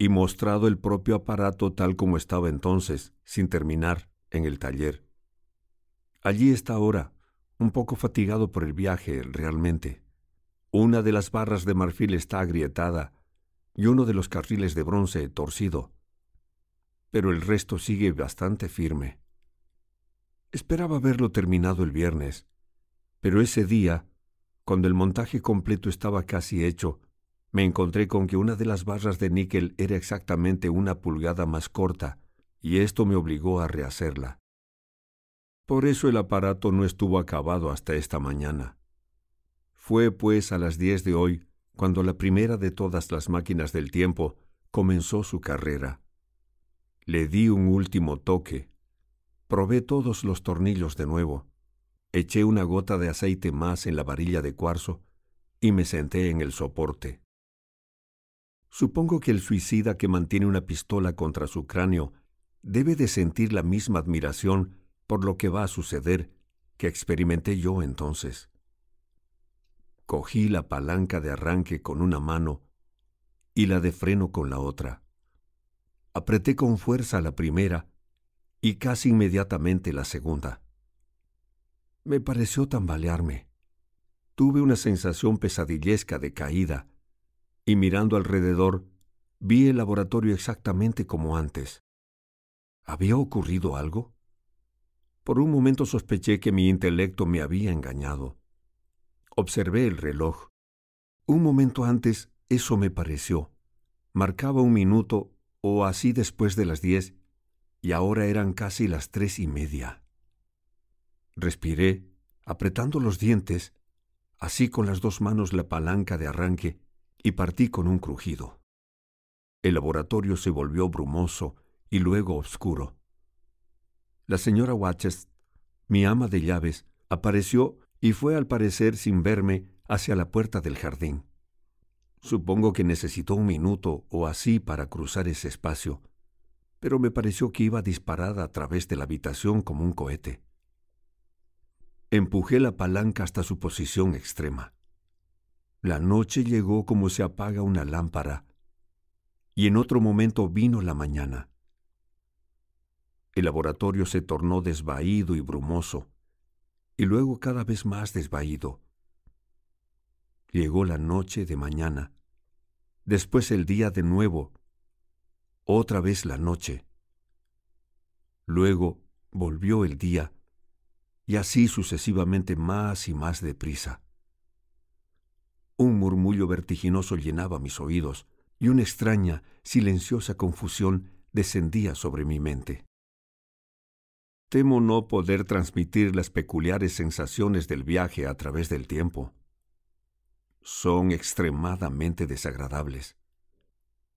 A: y mostrado el propio aparato tal como estaba entonces, sin terminar, en el taller. Allí está ahora, un poco fatigado por el viaje realmente. Una de las barras de marfil está agrietada y uno de los carriles de bronce torcido, pero el resto sigue bastante firme. Esperaba verlo terminado el viernes, pero ese día, cuando el montaje completo estaba casi hecho, me encontré con que una de las barras de níquel era exactamente una pulgada más corta, y esto me obligó a rehacerla. Por eso el aparato no estuvo acabado hasta esta mañana. Fue pues a las diez de hoy cuando la primera de todas las máquinas del tiempo comenzó su carrera. Le di un último toque. Probé todos los tornillos de nuevo. Eché una gota de aceite más en la varilla de cuarzo y me senté en el soporte. Supongo que el suicida que mantiene una pistola contra su cráneo debe de sentir la misma admiración por lo que va a suceder que experimenté yo entonces. Cogí la palanca de arranque con una mano y la de freno con la otra. Apreté con fuerza la primera y casi inmediatamente la segunda. Me pareció tambalearme. Tuve una sensación pesadillesca de caída, y mirando alrededor, vi el laboratorio exactamente como antes. ¿Había ocurrido algo? Por un momento sospeché que mi intelecto me había engañado. Observé el reloj. Un momento antes eso me pareció. Marcaba un minuto o así después de las diez, y ahora eran casi las tres y media. Respiré, apretando los dientes, así con las dos manos la palanca de arranque, y partí con un crujido. El laboratorio se volvió brumoso y luego oscuro. La señora Watches, mi ama de llaves, apareció y fue al parecer sin verme hacia la puerta del jardín. Supongo que necesitó un minuto o así para cruzar ese espacio, pero me pareció que iba disparada a través de la habitación como un cohete. Empujé la palanca hasta su posición extrema. La noche llegó como se apaga una lámpara, y en otro momento vino la mañana. El laboratorio se tornó desvaído y brumoso, y luego cada vez más desvaído. Llegó la noche de mañana, después el día de nuevo, otra vez la noche. Luego volvió el día, y así sucesivamente más y más deprisa. Un murmullo vertiginoso llenaba mis oídos, y una extraña, silenciosa confusión descendía sobre mi mente. Temo no poder transmitir las peculiares sensaciones del viaje a través del tiempo. Son extremadamente desagradables.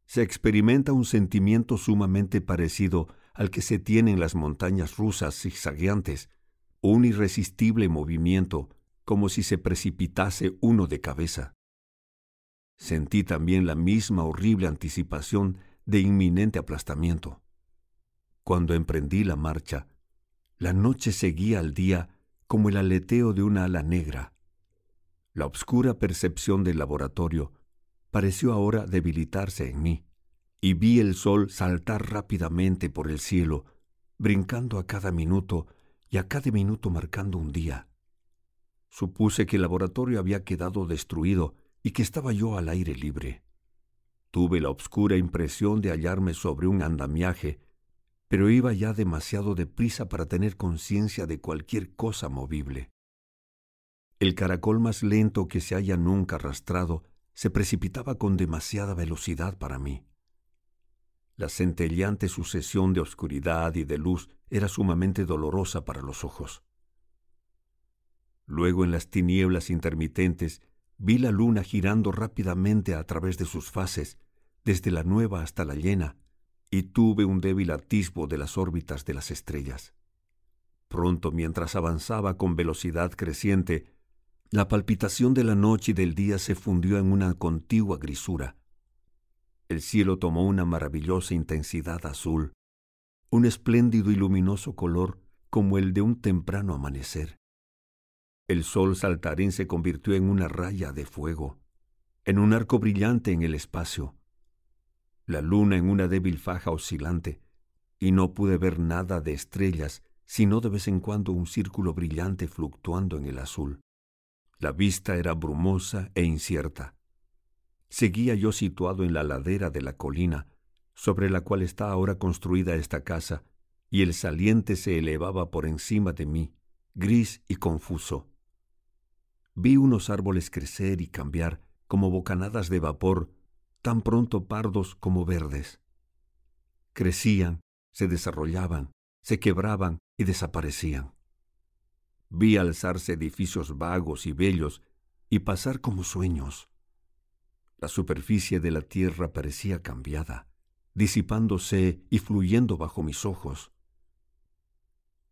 A: Se experimenta un sentimiento sumamente parecido al que se tiene en las montañas rusas zigzagueantes, un irresistible movimiento como si se precipitase uno de cabeza. Sentí también la misma horrible anticipación de inminente aplastamiento. Cuando emprendí la marcha, la noche seguía al día como el aleteo de una ala negra. La obscura percepción del laboratorio pareció ahora debilitarse en mí, y vi el sol saltar rápidamente por el cielo, brincando a cada minuto y a cada minuto marcando un día. Supuse que el laboratorio había quedado destruido y que estaba yo al aire libre. Tuve la obscura impresión de hallarme sobre un andamiaje, pero iba ya demasiado deprisa para tener conciencia de cualquier cosa movible. El caracol más lento que se haya nunca arrastrado se precipitaba con demasiada velocidad para mí. La centelleante sucesión de oscuridad y de luz era sumamente dolorosa para los ojos. Luego en las tinieblas intermitentes vi la luna girando rápidamente a través de sus fases, desde la nueva hasta la llena, y tuve un débil atisbo de las órbitas de las estrellas. Pronto, mientras avanzaba con velocidad creciente, la palpitación de la noche y del día se fundió en una contigua grisura. El cielo tomó una maravillosa intensidad azul, un espléndido y luminoso color como el de un temprano amanecer. El sol saltarín se convirtió en una raya de fuego, en un arco brillante en el espacio, la luna en una débil faja oscilante, y no pude ver nada de estrellas, sino de vez en cuando un círculo brillante fluctuando en el azul. La vista era brumosa e incierta. Seguía yo situado en la ladera de la colina, sobre la cual está ahora construida esta casa, y el saliente se elevaba por encima de mí, gris y confuso. Vi unos árboles crecer y cambiar como bocanadas de vapor, tan pronto pardos como verdes. Crecían, se desarrollaban, se quebraban y desaparecían. Vi alzarse edificios vagos y bellos y pasar como sueños. La superficie de la tierra parecía cambiada, disipándose y fluyendo bajo mis ojos.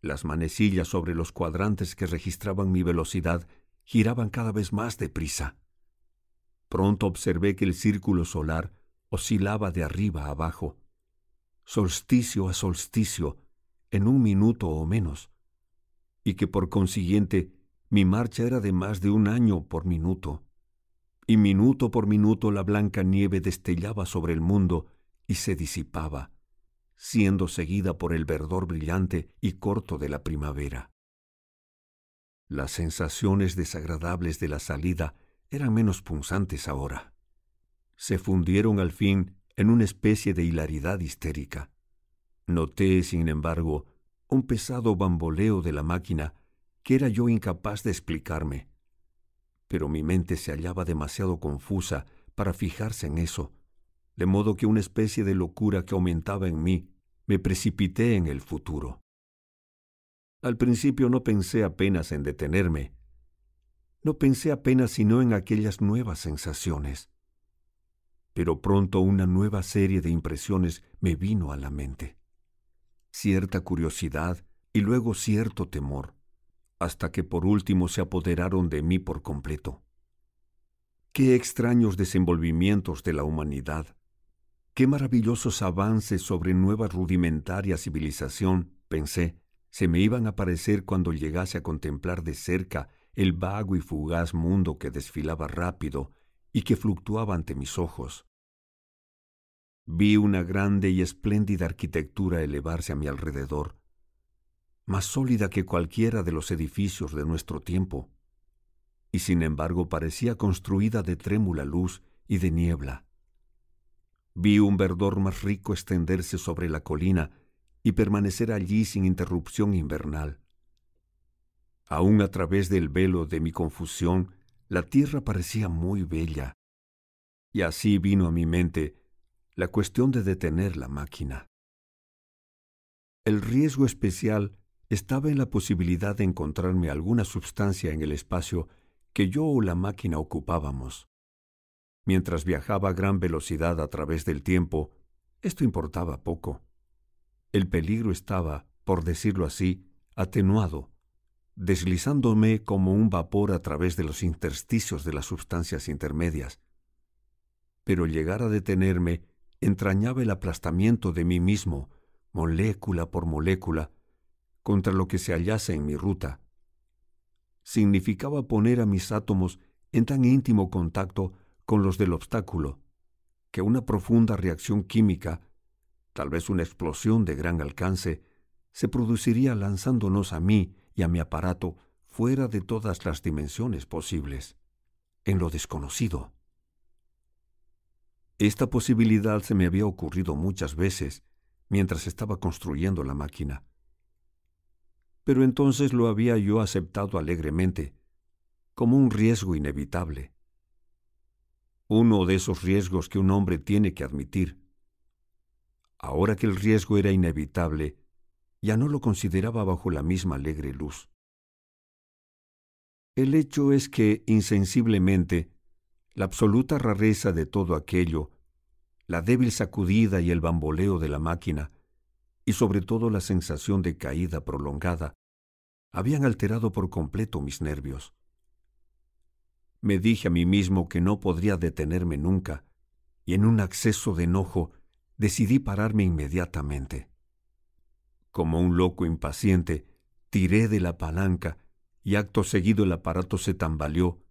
A: Las manecillas sobre los cuadrantes que registraban mi velocidad giraban cada vez más deprisa. Pronto observé que el círculo solar oscilaba de arriba a abajo, solsticio a solsticio, en un minuto o menos, y que por consiguiente mi marcha era de más de un año por minuto, y minuto por minuto la blanca nieve destellaba sobre el mundo y se disipaba, siendo seguida por el verdor brillante y corto de la primavera. Las sensaciones desagradables de la salida eran menos punzantes ahora. Se fundieron al fin en una especie de hilaridad histérica. Noté, sin embargo, un pesado bamboleo de la máquina que era yo incapaz de explicarme. Pero mi mente se hallaba demasiado confusa para fijarse en eso, de modo que una especie de locura que aumentaba en mí me precipité en el futuro. Al principio no pensé apenas en detenerme, no pensé apenas sino en aquellas nuevas sensaciones. Pero pronto una nueva serie de impresiones me vino a la mente. Cierta curiosidad y luego cierto temor, hasta que por último se apoderaron de mí por completo. Qué extraños desenvolvimientos de la humanidad, qué maravillosos avances sobre nueva rudimentaria civilización, pensé, se me iban a parecer cuando llegase a contemplar de cerca el vago y fugaz mundo que desfilaba rápido y que fluctuaba ante mis ojos. Vi una grande y espléndida arquitectura elevarse a mi alrededor, más sólida que cualquiera de los edificios de nuestro tiempo, y sin embargo parecía construida de trémula luz y de niebla. Vi un verdor más rico extenderse sobre la colina y permanecer allí sin interrupción invernal. Aún a través del velo de mi confusión, la tierra parecía muy bella. Y así vino a mi mente la cuestión de detener la máquina. El riesgo especial estaba en la posibilidad de encontrarme alguna sustancia en el espacio que yo o la máquina ocupábamos. Mientras viajaba a gran velocidad a través del tiempo, esto importaba poco. El peligro estaba, por decirlo así, atenuado, deslizándome como un vapor a través de los intersticios de las sustancias intermedias. Pero llegar a detenerme entrañaba el aplastamiento de mí mismo, molécula por molécula, contra lo que se hallase en mi ruta. Significaba poner a mis átomos en tan íntimo contacto con los del obstáculo, que una profunda reacción química tal vez una explosión de gran alcance, se produciría lanzándonos a mí y a mi aparato fuera de todas las dimensiones posibles, en lo desconocido. Esta posibilidad se me había ocurrido muchas veces mientras estaba construyendo la máquina. Pero entonces lo había yo aceptado alegremente, como un riesgo inevitable. Uno de esos riesgos que un hombre tiene que admitir. Ahora que el riesgo era inevitable, ya no lo consideraba bajo la misma alegre luz. El hecho es que, insensiblemente, la absoluta rareza de todo aquello, la débil sacudida y el bamboleo de la máquina, y sobre todo la sensación de caída prolongada, habían alterado por completo mis nervios. Me dije a mí mismo que no podría detenerme nunca, y en un acceso de enojo decidí pararme inmediatamente. Como un loco impaciente, tiré de la palanca y acto seguido el aparato se tambaleó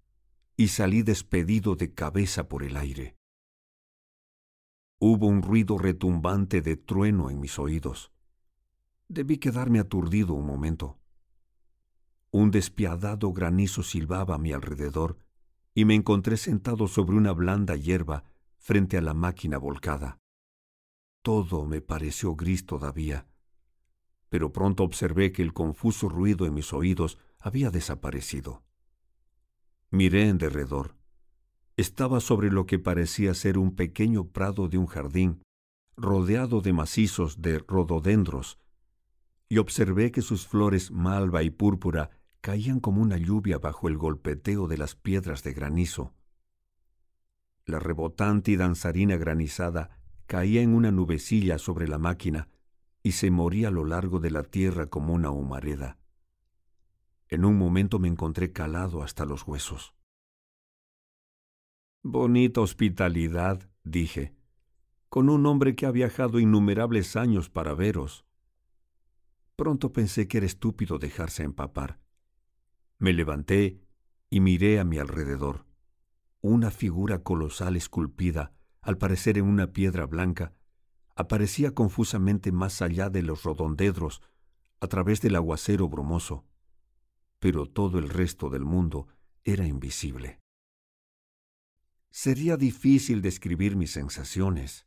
A: y salí despedido de cabeza por el aire. Hubo un ruido retumbante de trueno en mis oídos. Debí quedarme aturdido un momento. Un despiadado granizo silbaba a mi alrededor y me encontré sentado sobre una blanda hierba frente a la máquina volcada. Todo me pareció gris todavía, pero pronto observé que el confuso ruido en mis oídos había desaparecido. Miré en derredor. Estaba sobre lo que parecía ser un pequeño prado de un jardín, rodeado de macizos de rododendros, y observé que sus flores malva y púrpura caían como una lluvia bajo el golpeteo de las piedras de granizo. La rebotante y danzarina granizada caía en una nubecilla sobre la máquina y se moría a lo largo de la tierra como una humareda. En un momento me encontré calado hasta los huesos. Bonita hospitalidad, dije, con un hombre que ha viajado innumerables años para veros. Pronto pensé que era estúpido dejarse empapar. Me levanté y miré a mi alrededor. Una figura colosal esculpida al parecer en una piedra blanca, aparecía confusamente más allá de los rodondedros, a través del aguacero brumoso. pero todo el resto del mundo era invisible. Sería difícil describir mis sensaciones.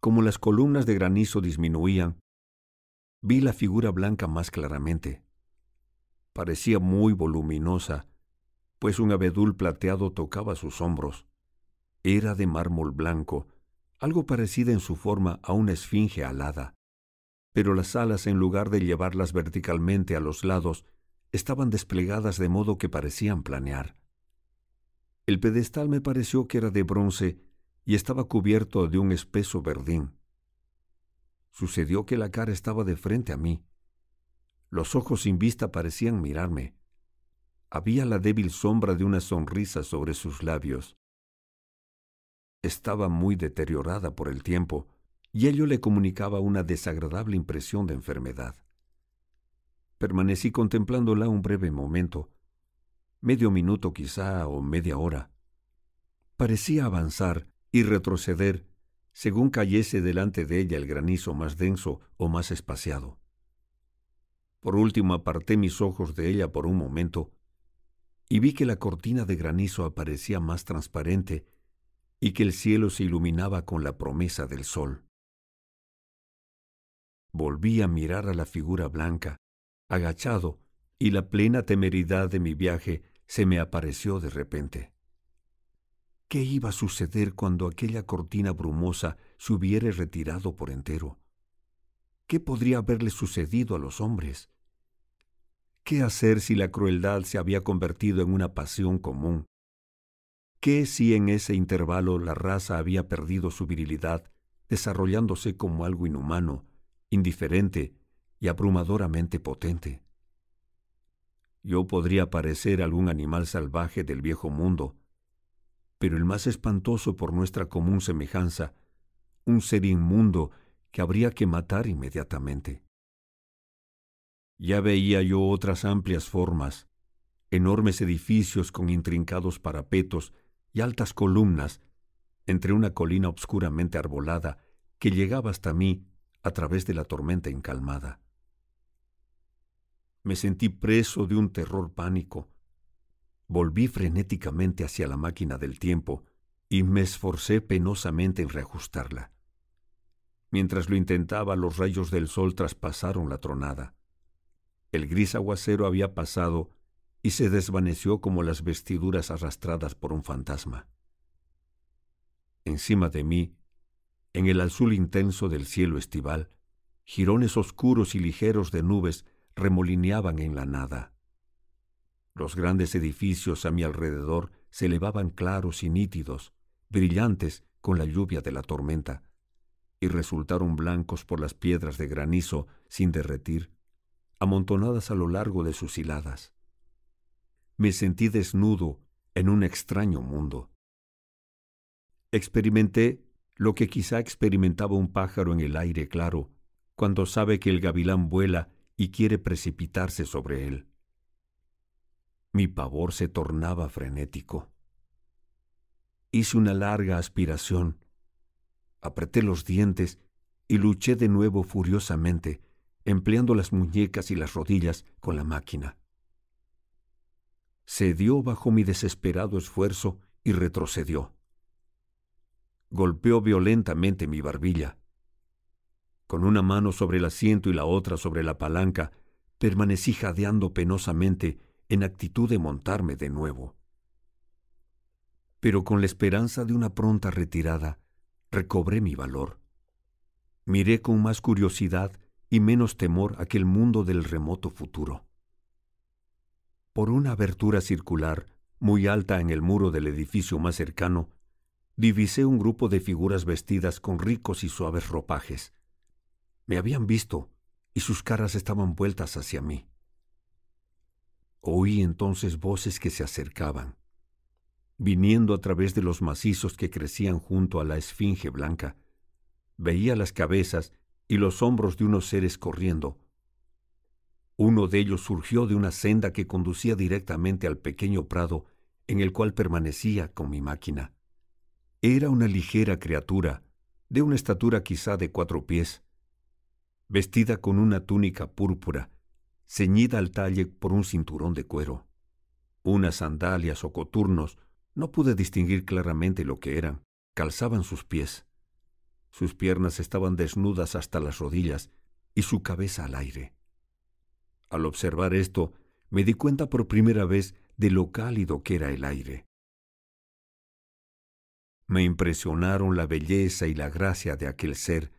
A: Como las columnas de granizo disminuían, vi la figura blanca más claramente. Parecía muy voluminosa, pues un abedul plateado tocaba sus hombros. Era de mármol blanco, algo parecida en su forma a una esfinge alada. Pero las alas, en lugar de llevarlas verticalmente a los lados, estaban desplegadas de modo que parecían planear. El pedestal me pareció que era de bronce y estaba cubierto de un espeso verdín. Sucedió que la cara estaba de frente a mí. Los ojos sin vista parecían mirarme. Había la débil sombra de una sonrisa sobre sus labios. Estaba muy deteriorada por el tiempo, y ello le comunicaba una desagradable impresión de enfermedad. Permanecí contemplándola un breve momento, medio minuto quizá o media hora. Parecía avanzar y retroceder según cayese delante de ella el granizo más denso o más espaciado. Por último aparté mis ojos de ella por un momento y vi que la cortina de granizo aparecía más transparente y que el cielo se iluminaba con la promesa del sol. Volví a mirar a la figura blanca, agachado, y la plena temeridad de mi viaje se me apareció de repente. ¿Qué iba a suceder cuando aquella cortina brumosa se hubiera retirado por entero? ¿Qué podría haberle sucedido a los hombres? ¿Qué hacer si la crueldad se había convertido en una pasión común? ¿Qué si en ese intervalo la raza había perdido su virilidad, desarrollándose como algo inhumano, indiferente y abrumadoramente potente? Yo podría parecer algún animal salvaje del viejo mundo, pero el más espantoso por nuestra común semejanza, un ser inmundo que habría que matar inmediatamente. Ya veía yo otras amplias formas, enormes edificios con intrincados parapetos y altas columnas, entre una colina obscuramente arbolada que llegaba hasta mí a través de la tormenta encalmada. Me sentí preso de un terror pánico. Volví frenéticamente hacia la máquina del tiempo y me esforcé penosamente en reajustarla. Mientras lo intentaba, los rayos del sol traspasaron la tronada. El gris aguacero había pasado y se desvaneció como las vestiduras arrastradas por un fantasma. Encima de mí, en el azul intenso del cielo estival, jirones oscuros y ligeros de nubes remolineaban en la nada. Los grandes edificios a mi alrededor se elevaban claros y nítidos, brillantes con la lluvia de la tormenta, y resultaron blancos por las piedras de granizo sin derretir, amontonadas a lo largo de sus hiladas. Me sentí desnudo en un extraño mundo. Experimenté lo que quizá experimentaba un pájaro en el aire claro, cuando sabe que el gavilán vuela y quiere precipitarse sobre él. Mi pavor se tornaba frenético. Hice una larga aspiración, apreté los dientes y luché de nuevo furiosamente, empleando las muñecas y las rodillas con la máquina. Cedió bajo mi desesperado esfuerzo y retrocedió. Golpeó violentamente mi barbilla con una mano sobre el asiento y la otra sobre la palanca, permanecí jadeando penosamente en actitud de montarme de nuevo. Pero con la esperanza de una pronta retirada, recobré mi valor. Miré con más curiosidad y menos temor aquel mundo del remoto futuro. Por una abertura circular, muy alta en el muro del edificio más cercano, divisé un grupo de figuras vestidas con ricos y suaves ropajes. Me habían visto y sus caras estaban vueltas hacia mí. Oí entonces voces que se acercaban, viniendo a través de los macizos que crecían junto a la esfinge blanca. Veía las cabezas y los hombros de unos seres corriendo. Uno de ellos surgió de una senda que conducía directamente al pequeño prado en el cual permanecía con mi máquina. Era una ligera criatura, de una estatura quizá de cuatro pies, vestida con una túnica púrpura, ceñida al talle por un cinturón de cuero. Unas sandalias o coturnos, no pude distinguir claramente lo que eran, calzaban sus pies. Sus piernas estaban desnudas hasta las rodillas y su cabeza al aire. Al observar esto, me di cuenta por primera vez de lo cálido que era el aire. Me impresionaron la belleza y la gracia de aquel ser,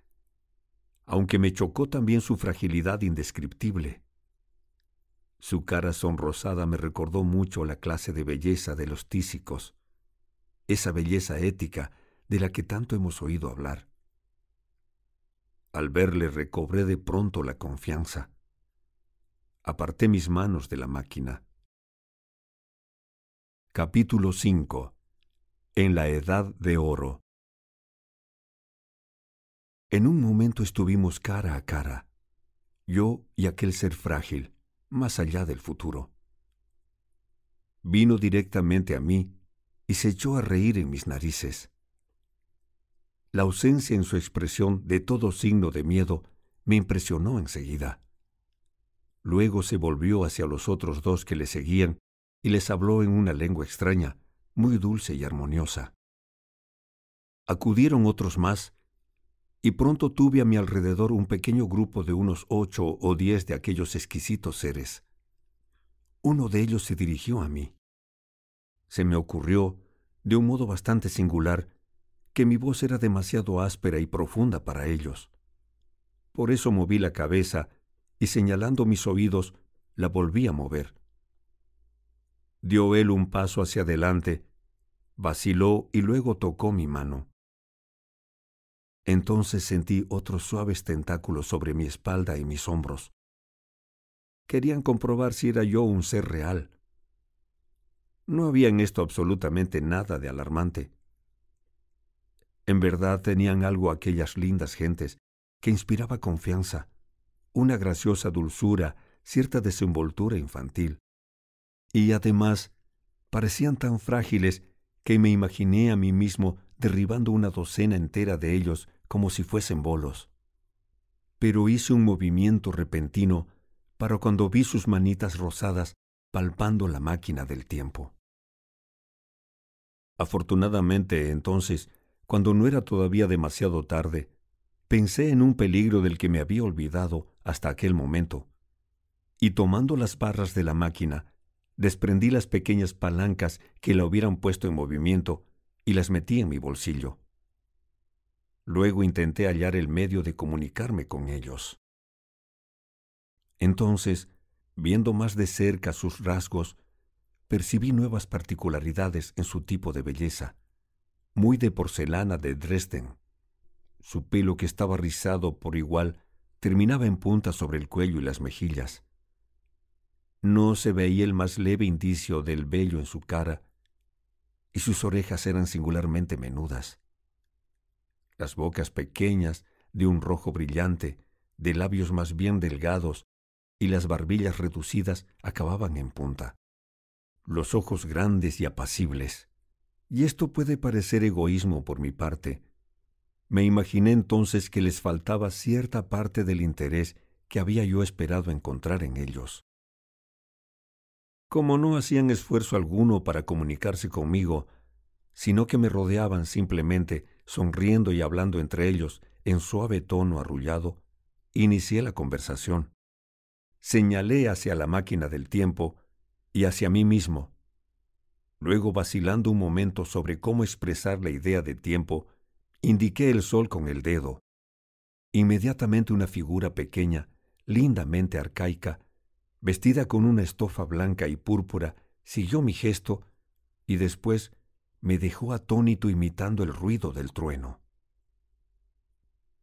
A: aunque me chocó también su fragilidad indescriptible. Su cara sonrosada me recordó mucho la clase de belleza de los tísicos, esa belleza ética de la que tanto hemos oído hablar. Al verle recobré de pronto la confianza. Aparté mis manos de la máquina. Capítulo 5 En la Edad de Oro En un momento estuvimos cara a cara, yo y aquel ser frágil, más allá del futuro. Vino directamente a mí y se echó a reír en mis narices. La ausencia en su expresión de todo signo de miedo me impresionó enseguida. Luego se volvió hacia los otros dos que le seguían y les habló en una lengua extraña, muy dulce y armoniosa. Acudieron otros más, y pronto tuve a mi alrededor un pequeño grupo de unos ocho o diez de aquellos exquisitos seres. Uno de ellos se dirigió a mí. Se me ocurrió, de un modo bastante singular, que mi voz era demasiado áspera y profunda para ellos. Por eso moví la cabeza y señalando mis oídos, la volví a mover. Dio él un paso hacia adelante, vaciló y luego tocó mi mano. Entonces sentí otros suaves tentáculos sobre mi espalda y mis hombros. Querían comprobar si era yo un ser real. No había en esto absolutamente nada de alarmante. En verdad tenían algo aquellas lindas gentes que inspiraba confianza, una graciosa dulzura, cierta desenvoltura infantil. Y además parecían tan frágiles que me imaginé a mí mismo derribando una docena entera de ellos como si fuesen bolos. Pero hice un movimiento repentino para cuando vi sus manitas rosadas palpando la máquina del tiempo. Afortunadamente entonces cuando no era todavía demasiado tarde, pensé en un peligro del que me había olvidado hasta aquel momento, y tomando las barras de la máquina, desprendí las pequeñas palancas que la hubieran puesto en movimiento y las metí en mi bolsillo. Luego intenté hallar el medio de comunicarme con ellos. Entonces, viendo más de cerca sus rasgos, percibí nuevas particularidades en su tipo de belleza muy de porcelana de Dresden. Su pelo, que estaba rizado por igual, terminaba en punta sobre el cuello y las mejillas. No se veía el más leve indicio del vello en su cara, y sus orejas eran singularmente menudas. Las bocas pequeñas, de un rojo brillante, de labios más bien delgados, y las barbillas reducidas acababan en punta. Los ojos grandes y apacibles, y esto puede parecer egoísmo por mi parte. Me imaginé entonces que les faltaba cierta parte del interés que había yo esperado encontrar en ellos. Como no hacían esfuerzo alguno para comunicarse conmigo, sino que me rodeaban simplemente, sonriendo y hablando entre ellos en suave tono arrullado, inicié la conversación. Señalé hacia la máquina del tiempo y hacia mí mismo, Luego, vacilando un momento sobre cómo expresar la idea de tiempo, indiqué el sol con el dedo. Inmediatamente una figura pequeña, lindamente arcaica, vestida con una estofa blanca y púrpura, siguió mi gesto y después me dejó atónito imitando el ruido del trueno.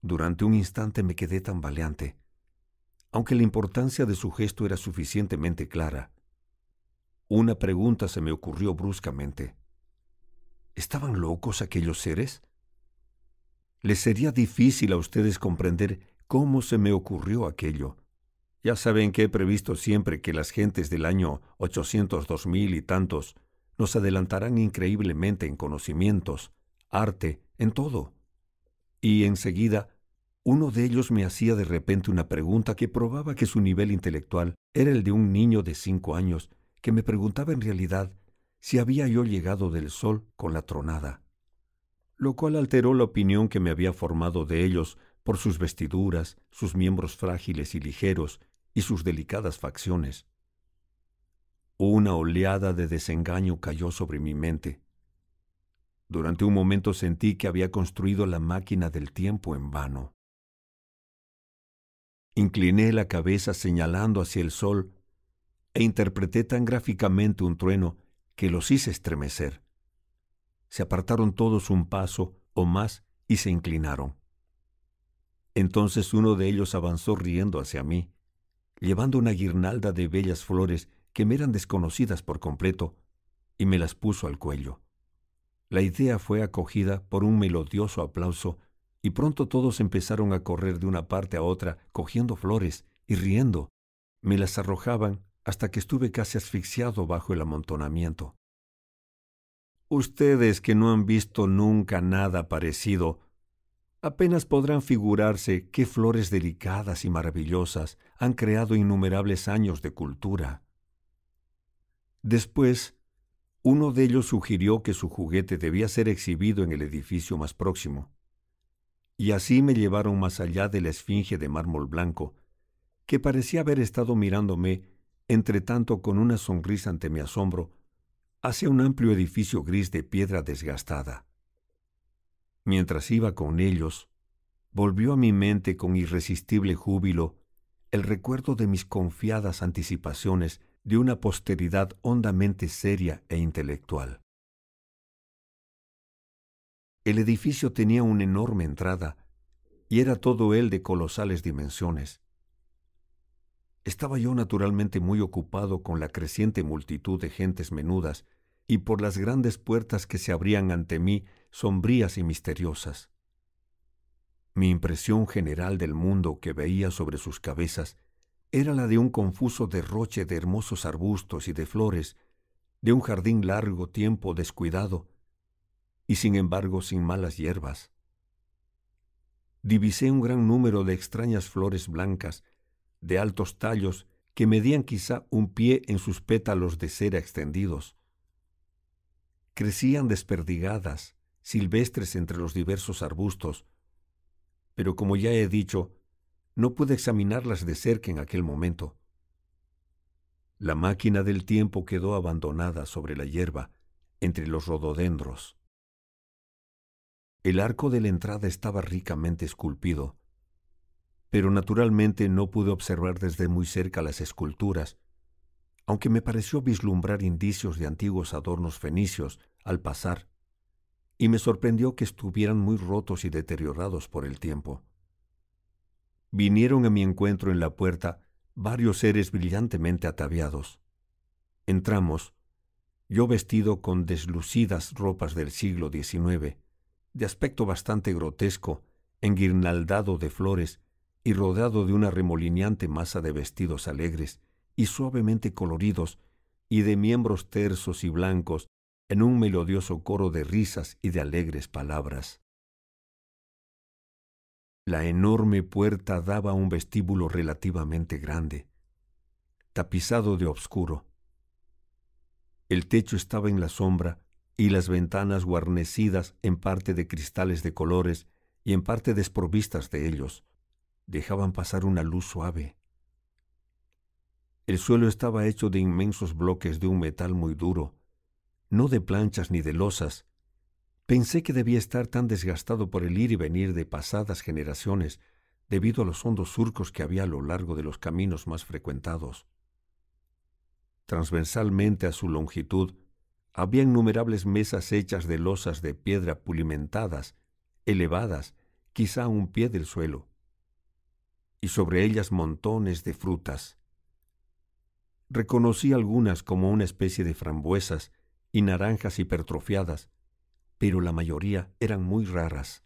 A: Durante un instante me quedé tambaleante, aunque la importancia de su gesto era suficientemente clara. Una pregunta se me ocurrió bruscamente. ¿Estaban locos aquellos seres? Les sería difícil a ustedes comprender cómo se me ocurrió aquello. Ya saben que he previsto siempre que las gentes del año 802 mil y tantos nos adelantarán increíblemente en conocimientos, arte, en todo. Y enseguida, Uno de ellos me hacía de repente una pregunta que probaba que su nivel intelectual era el de un niño de cinco años, que me preguntaba en realidad si había yo llegado del sol con la tronada, lo cual alteró la opinión que me había formado de ellos por sus vestiduras, sus miembros frágiles y ligeros y sus delicadas facciones. Una oleada de desengaño cayó sobre mi mente. Durante un momento sentí que había construido la máquina del tiempo en vano. Incliné la cabeza señalando hacia el sol e interpreté tan gráficamente un trueno que los hice estremecer. Se apartaron todos un paso o más y se inclinaron. Entonces uno de ellos avanzó riendo hacia mí, llevando una guirnalda de bellas flores que me eran desconocidas por completo, y me las puso al cuello. La idea fue acogida por un melodioso aplauso, y pronto todos empezaron a correr de una parte a otra, cogiendo flores y riendo. Me las arrojaban hasta que estuve casi asfixiado bajo el amontonamiento. Ustedes que no han visto nunca nada parecido, apenas podrán figurarse qué flores delicadas y maravillosas han creado innumerables años de cultura. Después, uno de ellos sugirió que su juguete debía ser exhibido en el edificio más próximo. Y así me llevaron más allá de la esfinge de mármol blanco, que parecía haber estado mirándome, entre tanto con una sonrisa ante mi asombro, hacia un amplio edificio gris de piedra desgastada. Mientras iba con ellos, volvió a mi mente con irresistible júbilo el recuerdo de mis confiadas anticipaciones de una posteridad hondamente seria e intelectual. El edificio tenía una enorme entrada y era todo él de colosales dimensiones. Estaba yo naturalmente muy ocupado con la creciente multitud de gentes menudas y por las grandes puertas que se abrían ante mí sombrías y misteriosas. Mi impresión general del mundo que veía sobre sus cabezas era la de un confuso derroche de hermosos arbustos y de flores, de un jardín largo tiempo descuidado, y sin embargo sin malas hierbas. Divisé un gran número de extrañas flores blancas, de altos tallos que medían quizá un pie en sus pétalos de cera extendidos. Crecían desperdigadas, silvestres entre los diversos arbustos, pero como ya he dicho, no pude examinarlas de cerca en aquel momento. La máquina del tiempo quedó abandonada sobre la hierba, entre los rododendros. El arco de la entrada estaba ricamente esculpido, pero naturalmente no pude observar desde muy cerca las esculturas, aunque me pareció vislumbrar indicios de antiguos adornos fenicios al pasar, y me sorprendió que estuvieran muy rotos y deteriorados por el tiempo vinieron a mi encuentro en la puerta varios seres brillantemente ataviados. Entramos, yo vestido con deslucidas ropas del siglo XIX, de aspecto bastante grotesco, enguirnaldado de flores y rodeado de una remolineante masa de vestidos alegres y suavemente coloridos y de miembros tersos y blancos en un melodioso coro de risas y de alegres palabras. La enorme puerta daba un vestíbulo relativamente grande, tapizado de obscuro. El techo estaba en la sombra y las ventanas guarnecidas en parte de cristales de colores y en parte desprovistas de ellos, dejaban pasar una luz suave. El suelo estaba hecho de inmensos bloques de un metal muy duro, no de planchas ni de losas, Pensé que debía estar tan desgastado por el ir y venir de pasadas generaciones debido a los hondos surcos que había a lo largo de los caminos más frecuentados. Transversalmente a su longitud había innumerables mesas hechas de losas de piedra pulimentadas, elevadas, quizá a un pie del suelo, y sobre ellas montones de frutas. Reconocí algunas como una especie de frambuesas y naranjas hipertrofiadas, pero la mayoría eran muy raras.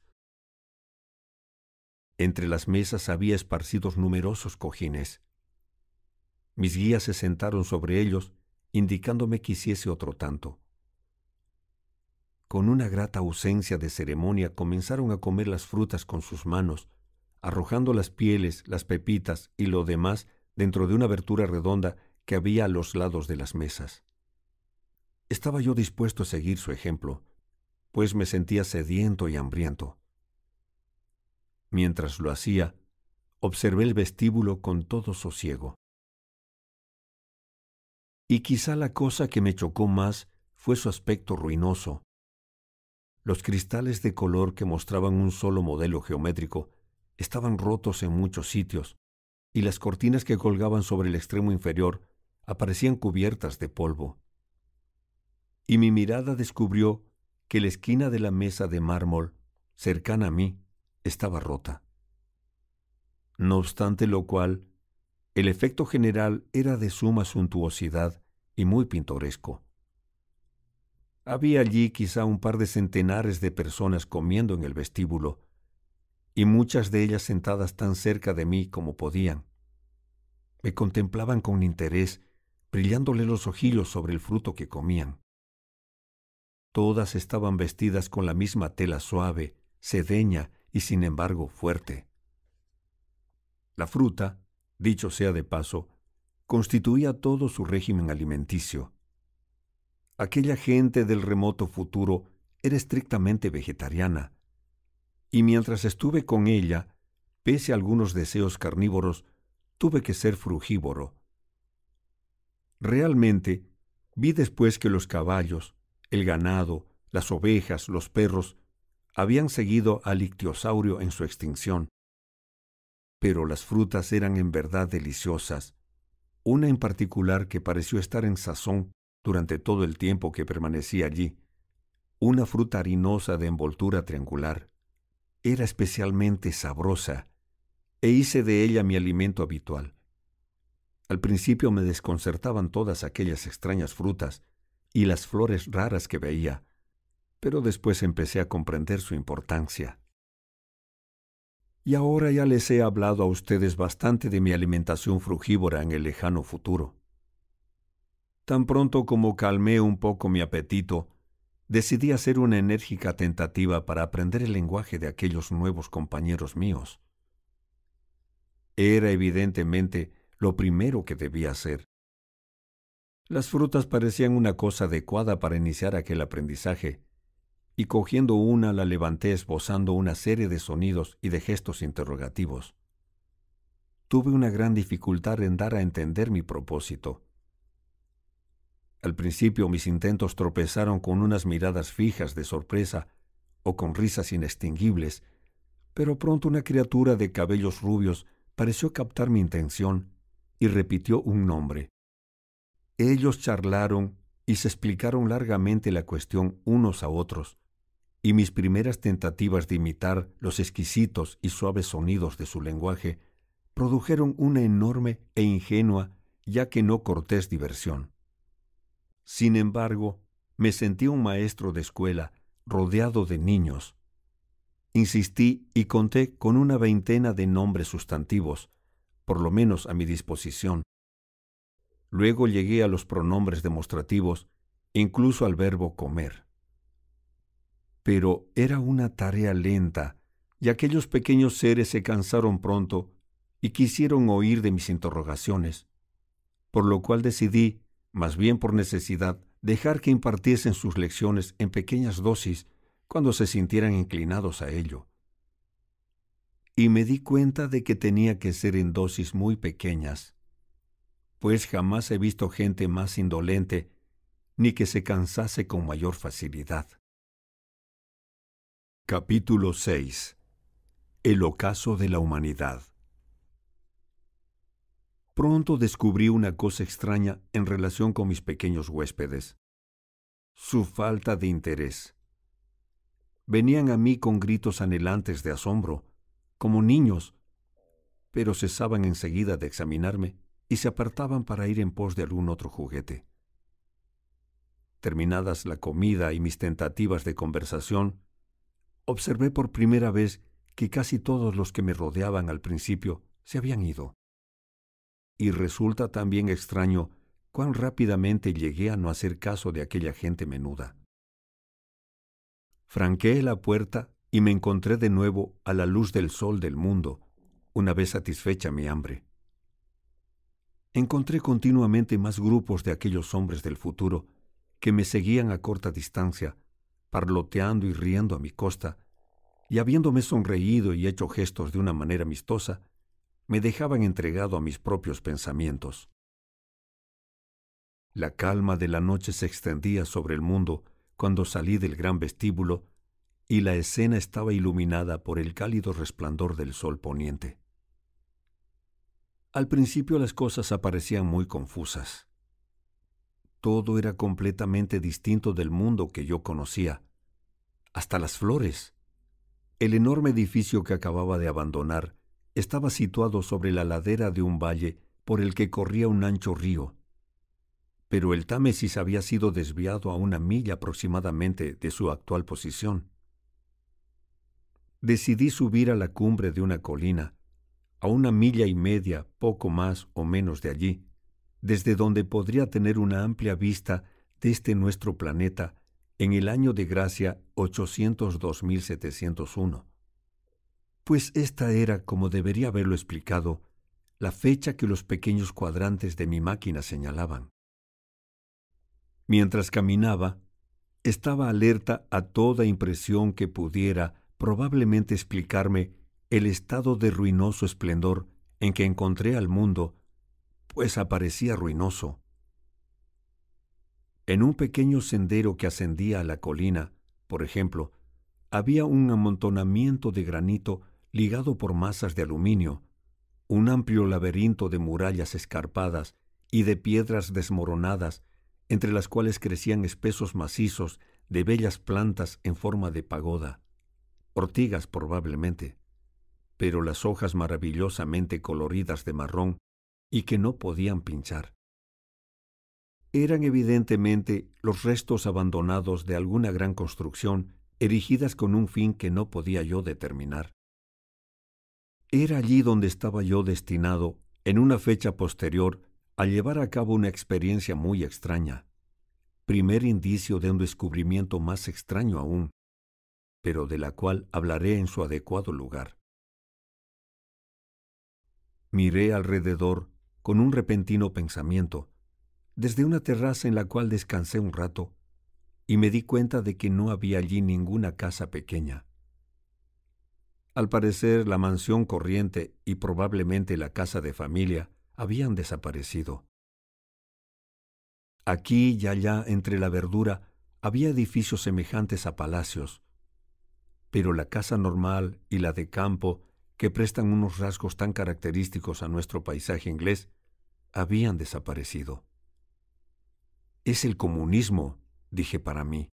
A: Entre las mesas había esparcidos numerosos cojines. Mis guías se sentaron sobre ellos, indicándome que hiciese otro tanto. Con una grata ausencia de ceremonia comenzaron a comer las frutas con sus manos, arrojando las pieles, las pepitas y lo demás dentro de una abertura redonda que había a los lados de las mesas. Estaba yo dispuesto a seguir su ejemplo, pues me sentía sediento y hambriento. Mientras lo hacía, observé el vestíbulo con todo sosiego. Y quizá la cosa que me chocó más fue su aspecto ruinoso. Los cristales de color que mostraban un solo modelo geométrico estaban rotos en muchos sitios, y las cortinas que colgaban sobre el extremo inferior aparecían cubiertas de polvo. Y mi mirada descubrió que la esquina de la mesa de mármol, cercana a mí, estaba rota. No obstante lo cual, el efecto general era de suma suntuosidad y muy pintoresco. Había allí quizá un par de centenares de personas comiendo en el vestíbulo, y muchas de ellas sentadas tan cerca de mí como podían. Me contemplaban con interés, brillándole los ojillos sobre el fruto que comían. Todas estaban vestidas con la misma tela suave, sedeña y sin embargo fuerte. La fruta, dicho sea de paso, constituía todo su régimen alimenticio. Aquella gente del remoto futuro era estrictamente vegetariana, y mientras estuve con ella, pese a algunos deseos carnívoros, tuve que ser frugívoro. Realmente, vi después que los caballos, el ganado, las ovejas, los perros, habían seguido al ictiosaurio en su extinción. Pero las frutas eran en verdad deliciosas, una en particular que pareció estar en sazón durante todo el tiempo que permanecí allí, una fruta harinosa de envoltura triangular. Era especialmente sabrosa, e hice de ella mi alimento habitual. Al principio me desconcertaban todas aquellas extrañas frutas, y las flores raras que veía, pero después empecé a comprender su importancia. Y ahora ya les he hablado a ustedes bastante de mi alimentación frugívora en el lejano futuro. Tan pronto como calmé un poco mi apetito, decidí hacer una enérgica tentativa para aprender el lenguaje de aquellos nuevos compañeros míos. Era evidentemente lo primero que debía hacer. Las frutas parecían una cosa adecuada para iniciar aquel aprendizaje, y cogiendo una la levanté esbozando una serie de sonidos y de gestos interrogativos. Tuve una gran dificultad en dar a entender mi propósito. Al principio mis intentos tropezaron con unas miradas fijas de sorpresa o con risas inextinguibles, pero pronto una criatura de cabellos rubios pareció captar mi intención y repitió un nombre. Ellos charlaron y se explicaron largamente la cuestión unos a otros, y mis primeras tentativas de imitar los exquisitos y suaves sonidos de su lenguaje produjeron una enorme e ingenua, ya que no cortés diversión. Sin embargo, me sentí un maestro de escuela, rodeado de niños. Insistí y conté con una veintena de nombres sustantivos, por lo menos a mi disposición, Luego llegué a los pronombres demostrativos, incluso al verbo comer. Pero era una tarea lenta, y aquellos pequeños seres se cansaron pronto y quisieron oír de mis interrogaciones, por lo cual decidí, más bien por necesidad, dejar que impartiesen sus lecciones en pequeñas dosis cuando se sintieran inclinados a ello. Y me di cuenta de que tenía que ser en dosis muy pequeñas, pues jamás he visto gente más indolente, ni que se cansase con mayor facilidad. Capítulo 6 El ocaso de la humanidad Pronto descubrí una cosa extraña en relación con mis pequeños huéspedes. Su falta de interés. Venían a mí con gritos anhelantes de asombro, como niños, pero cesaban enseguida de examinarme y se apartaban para ir en pos de algún otro juguete. Terminadas la comida y mis tentativas de conversación, observé por primera vez que casi todos los que me rodeaban al principio se habían ido. Y resulta también extraño cuán rápidamente llegué a no hacer caso de aquella gente menuda. Franqueé la puerta y me encontré de nuevo a la luz del sol del mundo, una vez satisfecha mi hambre. Encontré continuamente más grupos de aquellos hombres del futuro que me seguían a corta distancia, parloteando y riendo a mi costa, y habiéndome sonreído y hecho gestos de una manera amistosa, me dejaban entregado a mis propios pensamientos. La calma de la noche se extendía sobre el mundo cuando salí del gran vestíbulo y la escena estaba iluminada por el cálido resplandor del sol poniente. Al principio las cosas aparecían muy confusas. Todo era completamente distinto del mundo que yo conocía, hasta las flores. El enorme edificio que acababa de abandonar estaba situado sobre la ladera de un valle por el que corría un ancho río. Pero el Támesis había sido desviado a una milla aproximadamente de su actual posición. Decidí subir a la cumbre de una colina, a una milla y media, poco más o menos de allí, desde donde podría tener una amplia vista de este nuestro planeta en el año de gracia 802.701 pues esta era, como debería haberlo explicado, la fecha que los pequeños cuadrantes de mi máquina señalaban. Mientras caminaba, estaba alerta a toda impresión que pudiera probablemente explicarme el estado de ruinoso esplendor en que encontré al mundo, pues aparecía ruinoso. En un pequeño sendero que ascendía a la colina, por ejemplo, había un amontonamiento de granito ligado por masas de aluminio, un amplio laberinto de murallas escarpadas y de piedras desmoronadas, entre las cuales crecían espesos macizos de bellas plantas en forma de pagoda, ortigas probablemente, pero las hojas maravillosamente coloridas de marrón y que no podían pinchar. Eran evidentemente los restos abandonados de alguna gran construcción erigidas con un fin que no podía yo determinar. Era allí donde estaba yo destinado, en una fecha posterior, a llevar a cabo una experiencia muy extraña, primer indicio de un descubrimiento más extraño aún, pero de la cual hablaré en su adecuado lugar. Miré alrededor con un repentino pensamiento, desde una terraza en la cual descansé un rato, y me di cuenta de que no había allí ninguna casa pequeña. Al parecer, la mansión corriente y probablemente la casa de familia habían desaparecido. Aquí y allá entre la verdura había edificios semejantes a palacios, pero la casa normal y la de campo, que prestan unos rasgos tan característicos a nuestro paisaje inglés, habían desaparecido. Es el comunismo, dije para mí.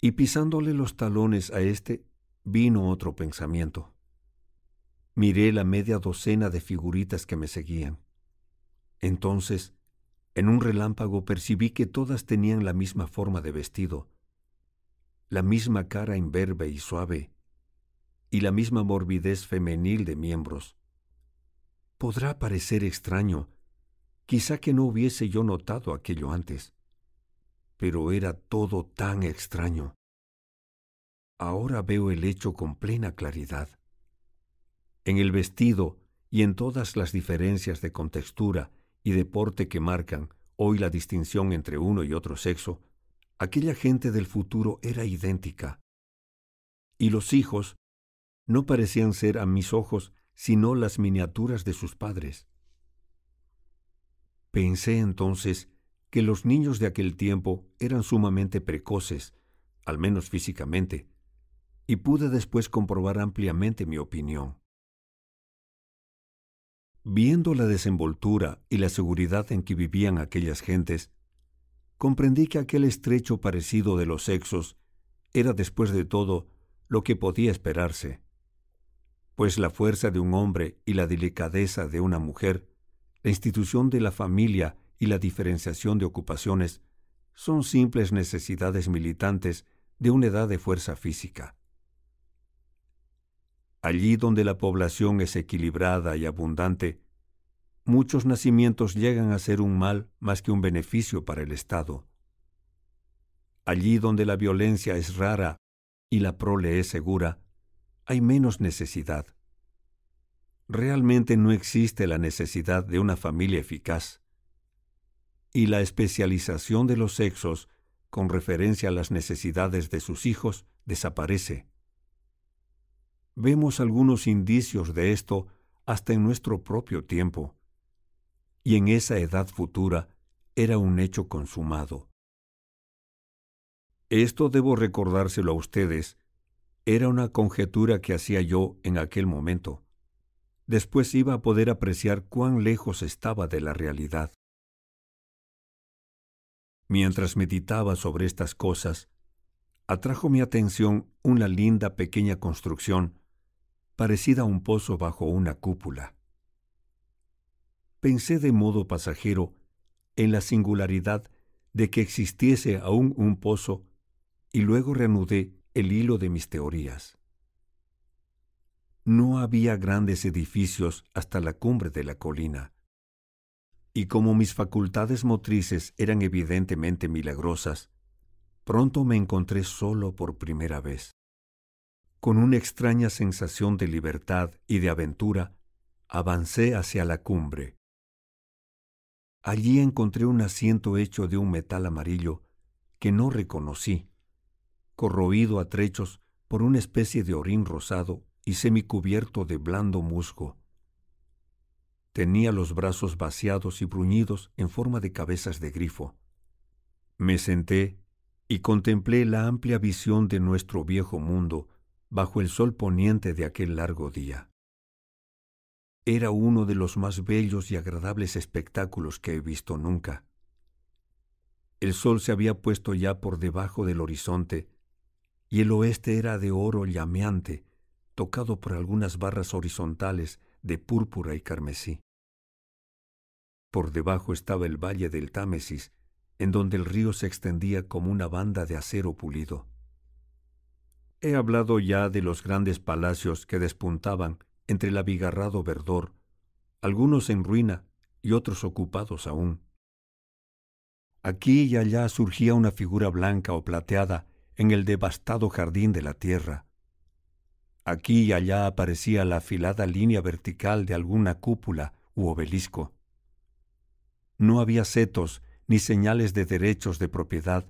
A: Y pisándole los talones a este, vino otro pensamiento. Miré la media docena de figuritas que me seguían. Entonces, en un relámpago percibí que todas tenían la misma forma de vestido, la misma cara imberbe y suave, y la misma morbidez femenil de miembros. Podrá parecer extraño, quizá que no hubiese yo notado aquello antes, pero era todo tan extraño. Ahora veo el hecho con plena claridad. En el vestido y en todas las diferencias de contextura y de porte que marcan hoy la distinción entre uno y otro sexo, aquella gente del futuro era idéntica. Y los hijos no parecían ser a mis ojos sino las miniaturas de sus padres. Pensé entonces que los niños de aquel tiempo eran sumamente precoces, al menos físicamente, y pude después comprobar ampliamente mi opinión. Viendo la desenvoltura y la seguridad en que vivían aquellas gentes, comprendí que aquel estrecho parecido de los sexos era después de todo lo que podía esperarse, pues la fuerza de un hombre y la delicadeza de una mujer, la institución de la familia y la diferenciación de ocupaciones son simples necesidades militantes de una edad de fuerza física. Allí donde la población es equilibrada y abundante, muchos nacimientos llegan a ser un mal más que un beneficio para el Estado. Allí donde la violencia es rara y la prole es segura, hay menos necesidad. realmente no existe la necesidad de una familia eficaz. Y la especialización de los sexos con referencia a las necesidades de sus hijos desaparece. Vemos algunos indicios de esto hasta en nuestro propio tiempo, y en esa edad futura era un hecho consumado. Esto debo recordárselo a ustedes, era una conjetura que hacía yo en aquel momento. Después iba a poder apreciar cuán lejos estaba de la realidad. Mientras meditaba sobre estas cosas, atrajo mi atención una linda pequeña construcción parecida a un pozo bajo una cúpula. Pensé de modo pasajero en la singularidad de que existiese aún un pozo y luego reanudé el hilo de mis teorías. No había grandes edificios hasta la cumbre de la colina, y como mis facultades motrices eran evidentemente milagrosas, pronto me encontré solo por primera vez. Con una extraña sensación de libertad y de aventura, avancé hacia la cumbre. Allí encontré un asiento hecho de un metal amarillo que no reconocí, corroído a trechos por una especie de orín rosado y semicubierto de blando musgo. Tenía los brazos vaciados y bruñidos en forma de cabezas de grifo. Me senté y contemplé la amplia visión de nuestro viejo mundo bajo el sol poniente de aquel largo día. Era uno de los más bellos y agradables espectáculos que he visto nunca. El sol se había puesto ya por debajo del horizonte, y el oeste era de oro llameante, tocado por algunas barras horizontales de púrpura y carmesí. Por debajo estaba el valle del Támesis, en donde el río se extendía como una banda de acero pulido. He hablado ya de los grandes palacios que despuntaban entre el abigarrado verdor, algunos en ruina y otros ocupados aún. Aquí y allá surgía una figura blanca o plateada en el devastado jardín de la tierra. Aquí y allá aparecía la afilada línea vertical de alguna cúpula u obelisco. No había setos ni señales de derechos de propiedad,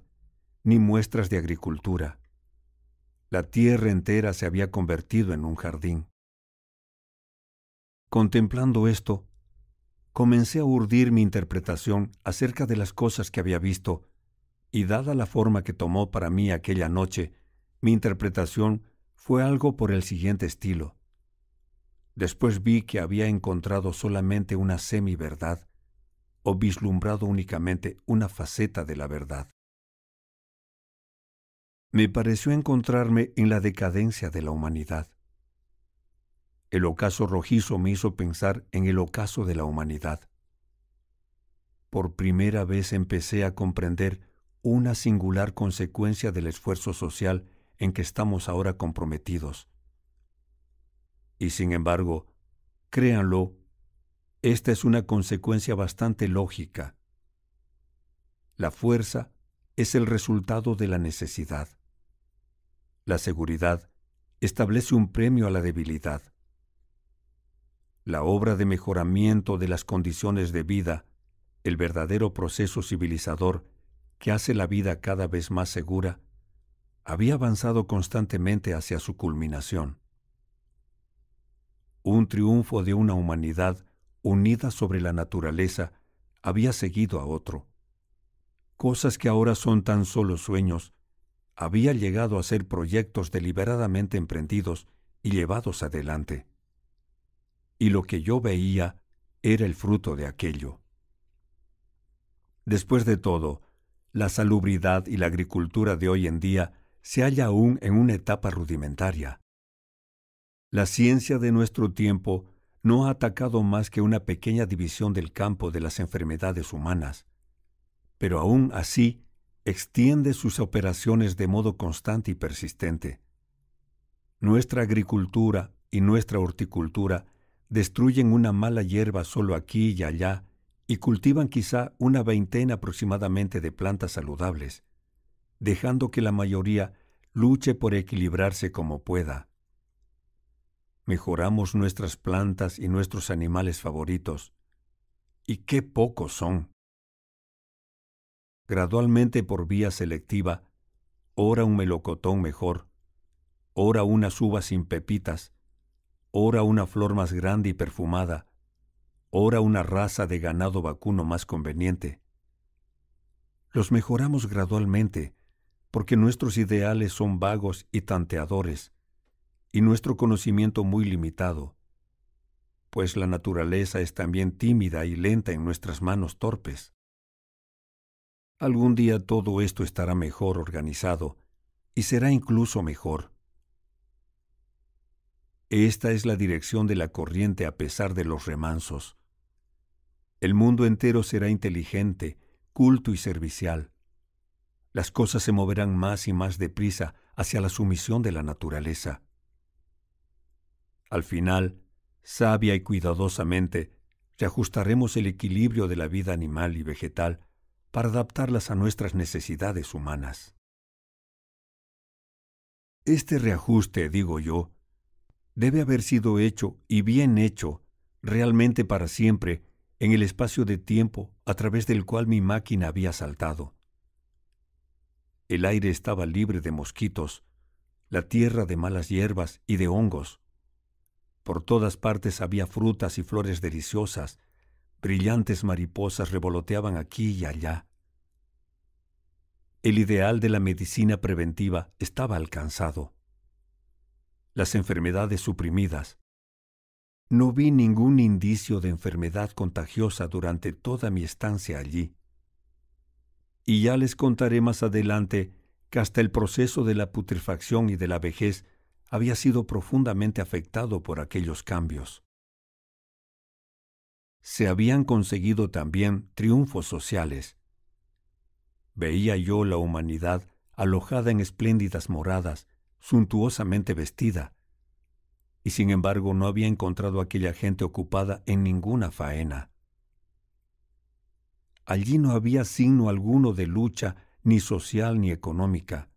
A: ni muestras de agricultura. La tierra entera se había convertido en un jardín. Contemplando esto, comencé a urdir mi interpretación acerca de las cosas que había visto, y dada la forma que tomó para mí aquella noche, mi interpretación fue algo por el siguiente estilo. Después vi que había encontrado solamente una semi-verdad, o vislumbrado únicamente una faceta de la verdad me pareció encontrarme en la decadencia de la humanidad. El ocaso rojizo me hizo pensar en el ocaso de la humanidad. Por primera vez empecé a comprender una singular consecuencia del esfuerzo social en que estamos ahora comprometidos. Y sin embargo, créanlo, esta es una consecuencia bastante lógica. La fuerza es el resultado de la necesidad. La seguridad establece un premio a la debilidad. La obra de mejoramiento de las condiciones de vida, el verdadero proceso civilizador que hace la vida cada vez más segura, había avanzado constantemente hacia su culminación. Un triunfo de una humanidad unida sobre la naturaleza había seguido a otro. Cosas que ahora son tan solo sueños había llegado a ser proyectos deliberadamente emprendidos y llevados adelante. Y lo que yo veía era el fruto de aquello. Después de todo, la salubridad y la agricultura de hoy en día se halla aún en una etapa rudimentaria. La ciencia de nuestro tiempo no ha atacado más que una pequeña división del campo de las enfermedades humanas, pero aún así extiende sus operaciones de modo constante y persistente. Nuestra agricultura y nuestra horticultura destruyen una mala hierba solo aquí y allá y cultivan quizá una veintena aproximadamente de plantas saludables, dejando que la mayoría luche por equilibrarse como pueda. mejoramos nuestras plantas y nuestros animales favoritos. Y qué pocos son. Gradualmente por vía selectiva, ora un melocotón mejor, ora unas uvas sin pepitas, ora una flor más grande y perfumada, ora una raza de ganado vacuno más conveniente. Los mejoramos gradualmente, porque nuestros ideales son vagos y tanteadores, y nuestro conocimiento muy limitado, pues la naturaleza es también tímida y lenta en nuestras manos torpes. Algún día todo esto estará mejor organizado, y será incluso mejor. Esta es la dirección de la corriente a pesar de los remansos. El mundo entero será inteligente, culto y servicial. Las cosas se moverán más y más deprisa hacia la sumisión de la naturaleza. Al final, sabia y cuidadosamente, reajustaremos el equilibrio de la vida animal y vegetal para adaptarlas a nuestras necesidades humanas. Este reajuste, digo yo, debe haber sido hecho y bien hecho realmente para siempre en el espacio de tiempo a través del cual mi máquina había saltado. El aire estaba libre de mosquitos, la tierra de malas hierbas y de hongos, por todas partes había frutas y flores deliciosas, brillantes mariposas revoloteaban aquí y allá. El ideal de la medicina preventiva estaba alcanzado. Las enfermedades suprimidas. No vi ningún indicio de enfermedad contagiosa durante toda mi estancia allí. Y ya les contaré más adelante que hasta el proceso de la putrefacción y de la vejez había sido profundamente afectado por aquellos cambios. Se habían conseguido también triunfos sociales. Veía yo la humanidad alojada en espléndidas moradas, suntuosamente vestida, y sin embargo no había encontrado aquella gente ocupada en ninguna faena. Allí no había signo alguno de lucha, ni social ni económica.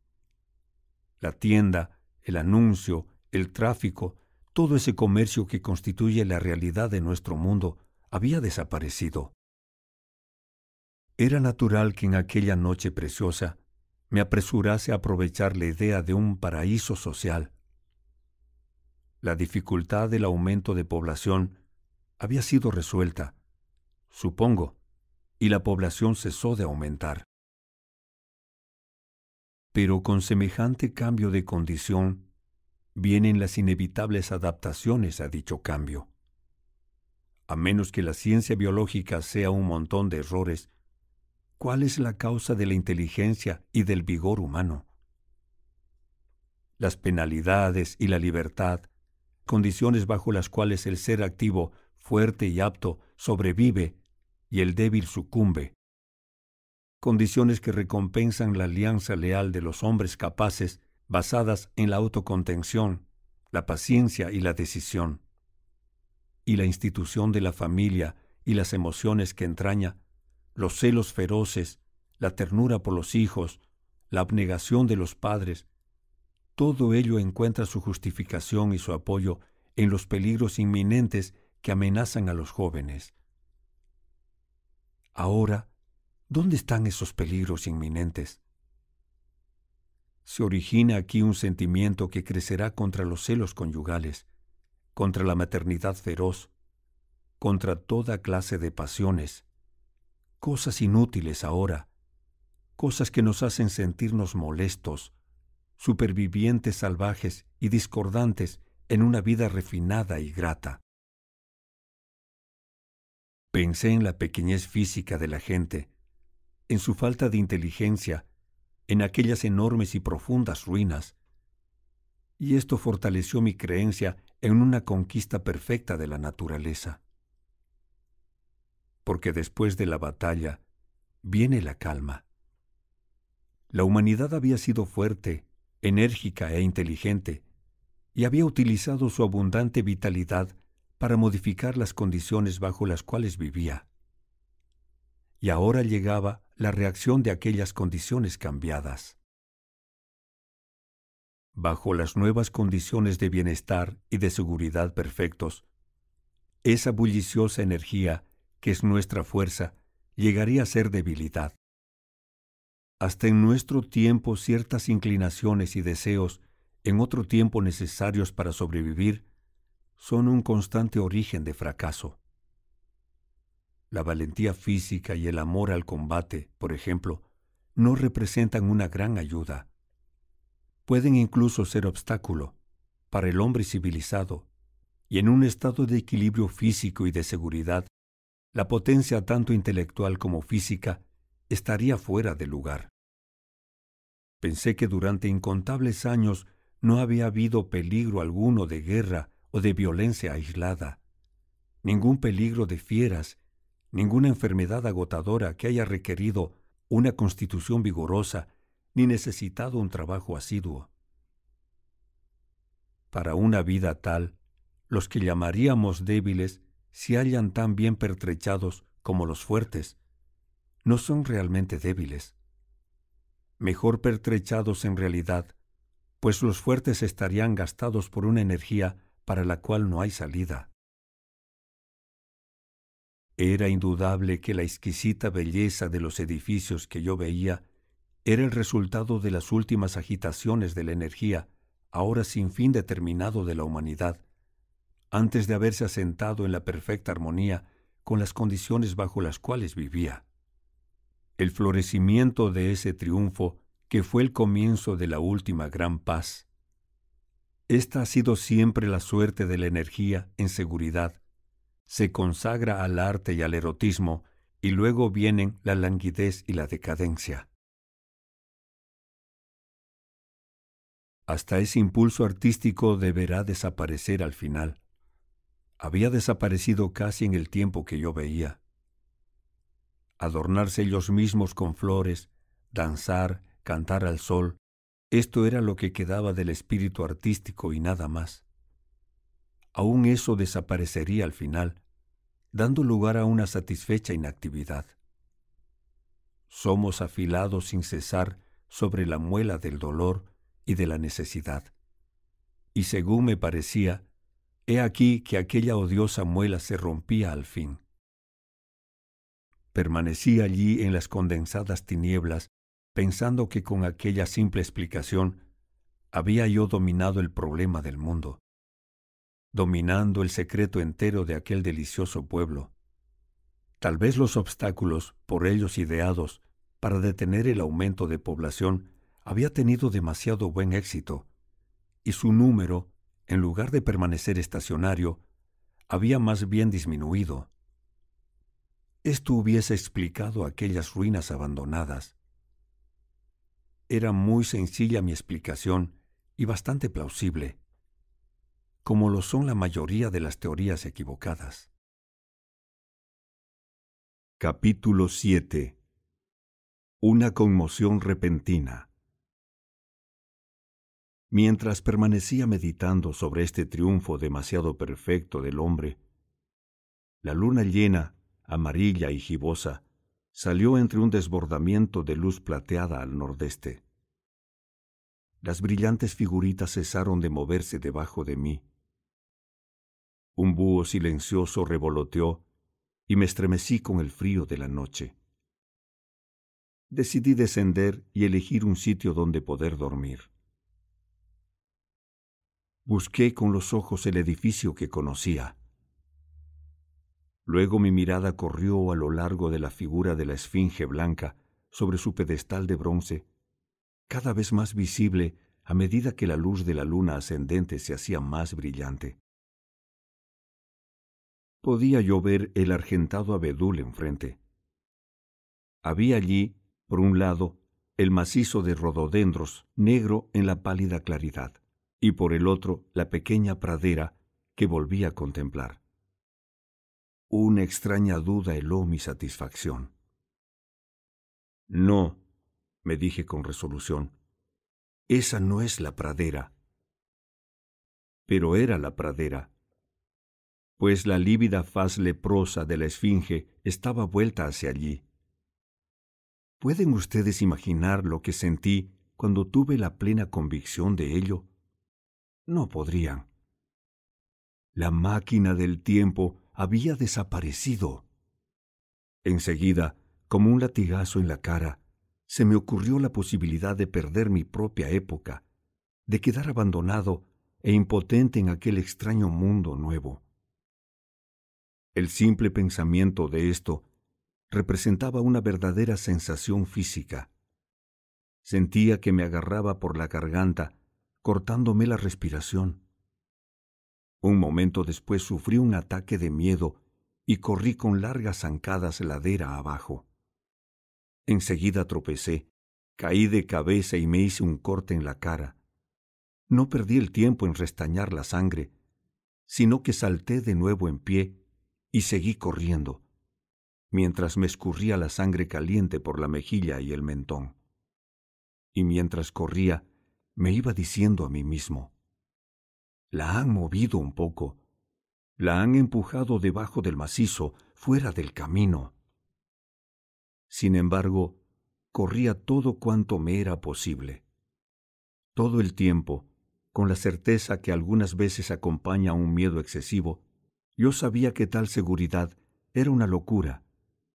A: La tienda, el anuncio, el tráfico, todo ese comercio que constituye la realidad de nuestro mundo, había desaparecido. Era natural que en aquella noche preciosa me apresurase a aprovechar la idea de un paraíso social. La dificultad del aumento de población había sido resuelta, supongo, y la población cesó de aumentar. Pero con semejante cambio de condición vienen las inevitables adaptaciones a dicho cambio. A menos que la ciencia biológica sea un montón de errores, ¿cuál es la causa de la inteligencia y del vigor humano? Las penalidades y la libertad, condiciones bajo las cuales el ser activo, fuerte y apto sobrevive y el débil sucumbe, condiciones que recompensan la alianza leal de los hombres capaces basadas en la autocontención, la paciencia y la decisión. Y la institución de la familia y las emociones que entraña, los celos feroces, la ternura por los hijos, la abnegación de los padres, todo ello encuentra su justificación y su apoyo en los peligros inminentes que amenazan a los jóvenes. Ahora, ¿Dónde están esos peligros inminentes? Se origina aquí un sentimiento que crecerá contra los celos conyugales, contra la maternidad feroz, contra toda clase de pasiones, cosas inútiles ahora, cosas que nos hacen sentirnos molestos, supervivientes salvajes y discordantes en una vida refinada y grata. Pensé en la pequeñez física de la gente, en su falta de inteligencia, en aquellas enormes y profundas ruinas. Y esto fortaleció mi creencia en una conquista perfecta de la naturaleza. Porque después de la batalla viene la calma. La humanidad había sido fuerte, enérgica e inteligente, y había utilizado su abundante vitalidad para modificar las condiciones bajo las cuales vivía. Y ahora llegaba la reacción de aquellas condiciones cambiadas. Bajo las nuevas condiciones de bienestar y de seguridad perfectos, esa bulliciosa energía que es nuestra fuerza llegaría a ser debilidad. Hasta en nuestro tiempo ciertas inclinaciones y deseos, en otro tiempo necesarios para sobrevivir, son un constante origen de fracaso. La valentía física y el amor al combate, por ejemplo, no representan una gran ayuda. Pueden incluso ser obstáculo para el hombre civilizado, y en un estado de equilibrio físico y de seguridad, la potencia tanto intelectual como física estaría fuera de lugar. Pensé que durante incontables años no había habido peligro alguno de guerra o de violencia aislada, ningún peligro de fieras, ninguna enfermedad agotadora que haya requerido una constitución vigorosa ni necesitado un trabajo asiduo. Para una vida tal, los que llamaríamos débiles se hallan tan bien pertrechados como los fuertes. No son realmente débiles. Mejor pertrechados en realidad, pues los fuertes estarían gastados por una energía para la cual no hay salida. Era indudable que la exquisita belleza de los edificios que yo veía era el resultado de las últimas agitaciones de la energía, ahora sin fin determinado de la humanidad, antes de haberse asentado en la perfecta armonía con las condiciones bajo las cuales vivía. El florecimiento de ese triunfo, que fue el comienzo de la última gran paz. Esta ha sido siempre la suerte de la energía en seguridad. Se consagra al arte y al erotismo, y luego vienen la languidez y la decadencia. Hasta ese impulso artístico deberá desaparecer al final había desaparecido casi en el tiempo que yo veía. Adornarse ellos mismos con flores, danzar, cantar al sol, esto era lo que quedaba del espíritu artístico y nada más. Aún eso desaparecería al final, dando lugar a una satisfecha inactividad. Somos afilados sin cesar sobre la muela del dolor y de la necesidad. Y según me parecía, He aquí que aquella odiosa muela se rompía al fin. Permanecí allí en las condensadas tinieblas, pensando que con aquella simple explicación había yo dominado el problema del mundo, dominando el secreto entero de aquel delicioso pueblo. Tal vez los obstáculos, por ellos ideados, para detener el aumento de población, había tenido demasiado buen éxito, y su número en lugar de permanecer estacionario, había más bien disminuido. Esto hubiese explicado aquellas ruinas abandonadas. Era muy sencilla mi explicación y bastante plausible, como lo son la mayoría de las teorías equivocadas. Capítulo 7 Una conmoción repentina Mientras permanecía meditando sobre este triunfo demasiado perfecto del hombre, la luna llena, amarilla y gibosa, salió entre un desbordamiento de luz plateada al nordeste. Las brillantes figuritas cesaron de moverse debajo de mí. Un búho silencioso revoloteó y me estremecí con el frío de la noche. Decidí descender y elegir un sitio donde poder dormir. Busqué con los ojos el edificio que conocía. Luego mi mirada corrió a lo largo de la figura de la esfinge blanca sobre su pedestal de bronce, cada vez más visible a medida que la luz de la luna ascendente se hacía más brillante. Podía yo ver el argentado abedul enfrente. Había allí, por un lado, el macizo de rododendros, negro en la pálida claridad y por el otro la pequeña pradera que volví a contemplar. Una extraña duda heló mi satisfacción. No, me dije con resolución, esa no es la pradera. Pero era la pradera, pues la lívida faz leprosa de la esfinge estaba vuelta hacia allí. ¿Pueden ustedes imaginar lo que sentí cuando tuve la plena convicción de ello? No podrían. La máquina del tiempo había desaparecido. Enseguida, como un latigazo en la cara, se me ocurrió la posibilidad de perder mi propia época, de quedar abandonado e impotente en aquel extraño mundo nuevo. El simple pensamiento de esto representaba una verdadera sensación física. Sentía que me agarraba por la garganta, cortándome la respiración. Un momento después sufrí un ataque de miedo y corrí con largas zancadas ladera abajo. Enseguida tropecé, caí de cabeza y me hice un corte en la cara. No perdí el tiempo en restañar la sangre, sino que salté de nuevo en pie y seguí corriendo, mientras me escurría la sangre caliente por la mejilla y el mentón. Y mientras corría, me iba diciendo a mí mismo, la han movido un poco, la han empujado debajo del macizo, fuera del camino. Sin embargo, corría todo cuanto me era posible. Todo el tiempo, con la certeza que algunas veces acompaña un miedo excesivo, yo sabía que tal seguridad era una locura.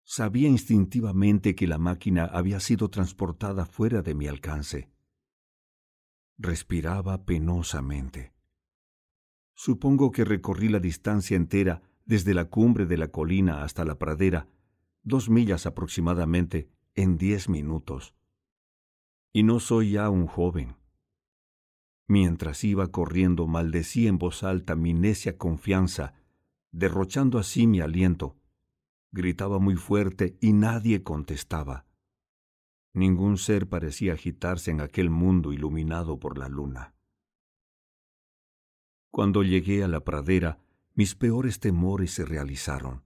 A: Sabía instintivamente que la máquina había sido transportada fuera de mi alcance. Respiraba penosamente. Supongo que recorrí la distancia entera desde la cumbre de la colina hasta la pradera, dos millas aproximadamente, en diez minutos. Y no soy ya un joven. Mientras iba corriendo maldecí en voz alta mi necia confianza derrochando así mi aliento. Gritaba muy fuerte y nadie contestaba. Ningún ser parecía agitarse en aquel mundo iluminado por la luna. Cuando llegué a la pradera, mis peores temores se realizaron.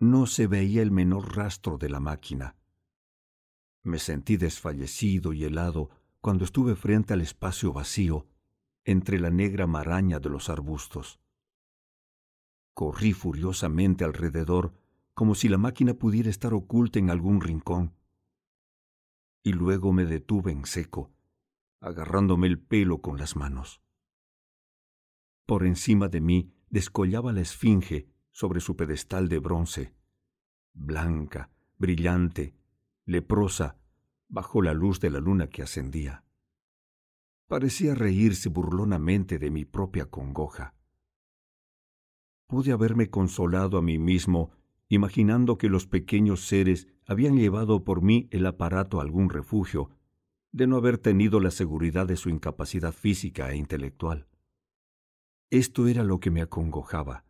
A: No se veía el menor rastro de la máquina. Me sentí desfallecido y helado cuando estuve frente al espacio vacío, entre la negra maraña de los arbustos. Corrí furiosamente alrededor, como si la máquina pudiera estar oculta en algún rincón. Y luego me detuve en seco, agarrándome el pelo con las manos. Por encima de mí descollaba la esfinge sobre su pedestal de bronce, blanca, brillante, leprosa, bajo la luz de la luna que ascendía. Parecía reírse burlonamente de mi propia congoja pude haberme consolado a mí mismo imaginando que los pequeños seres habían llevado por mí el aparato a algún refugio, de no haber tenido la seguridad de su incapacidad física e intelectual. Esto era lo que me acongojaba,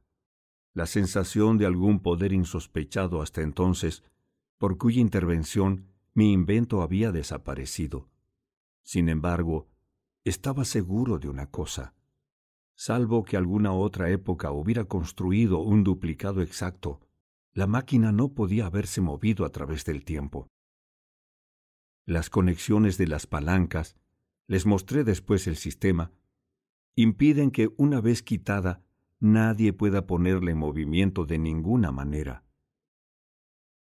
A: la sensación de algún poder insospechado hasta entonces, por cuya intervención mi invento había desaparecido. Sin embargo, estaba seguro de una cosa salvo que alguna otra época hubiera construido un duplicado exacto, la máquina no podía haberse movido a través del tiempo. Las conexiones de las palancas, les mostré después el sistema, impiden que una vez quitada nadie pueda ponerla en movimiento de ninguna manera.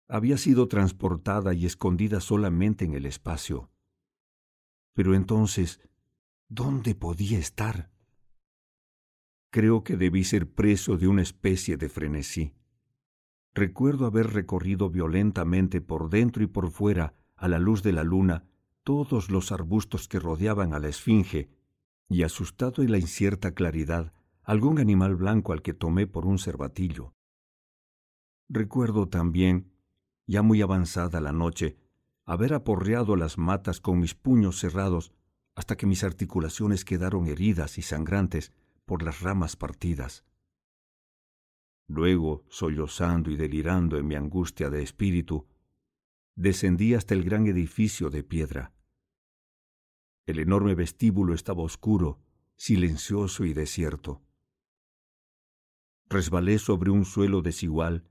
A: Había sido transportada y escondida solamente en el espacio. Pero entonces, ¿dónde podía estar? Creo que debí ser preso de una especie de frenesí. Recuerdo haber recorrido violentamente por dentro y por fuera, a la luz de la luna, todos los arbustos que rodeaban a la esfinge, y asustado en la incierta claridad, algún animal blanco al que tomé por un cervatillo. Recuerdo también, ya muy avanzada la noche, haber aporreado las matas con mis puños cerrados hasta que mis articulaciones quedaron heridas y sangrantes, por las ramas partidas. Luego, sollozando y delirando en mi angustia de espíritu, descendí hasta el gran edificio de piedra. El enorme vestíbulo estaba oscuro, silencioso y desierto. Resbalé sobre un suelo desigual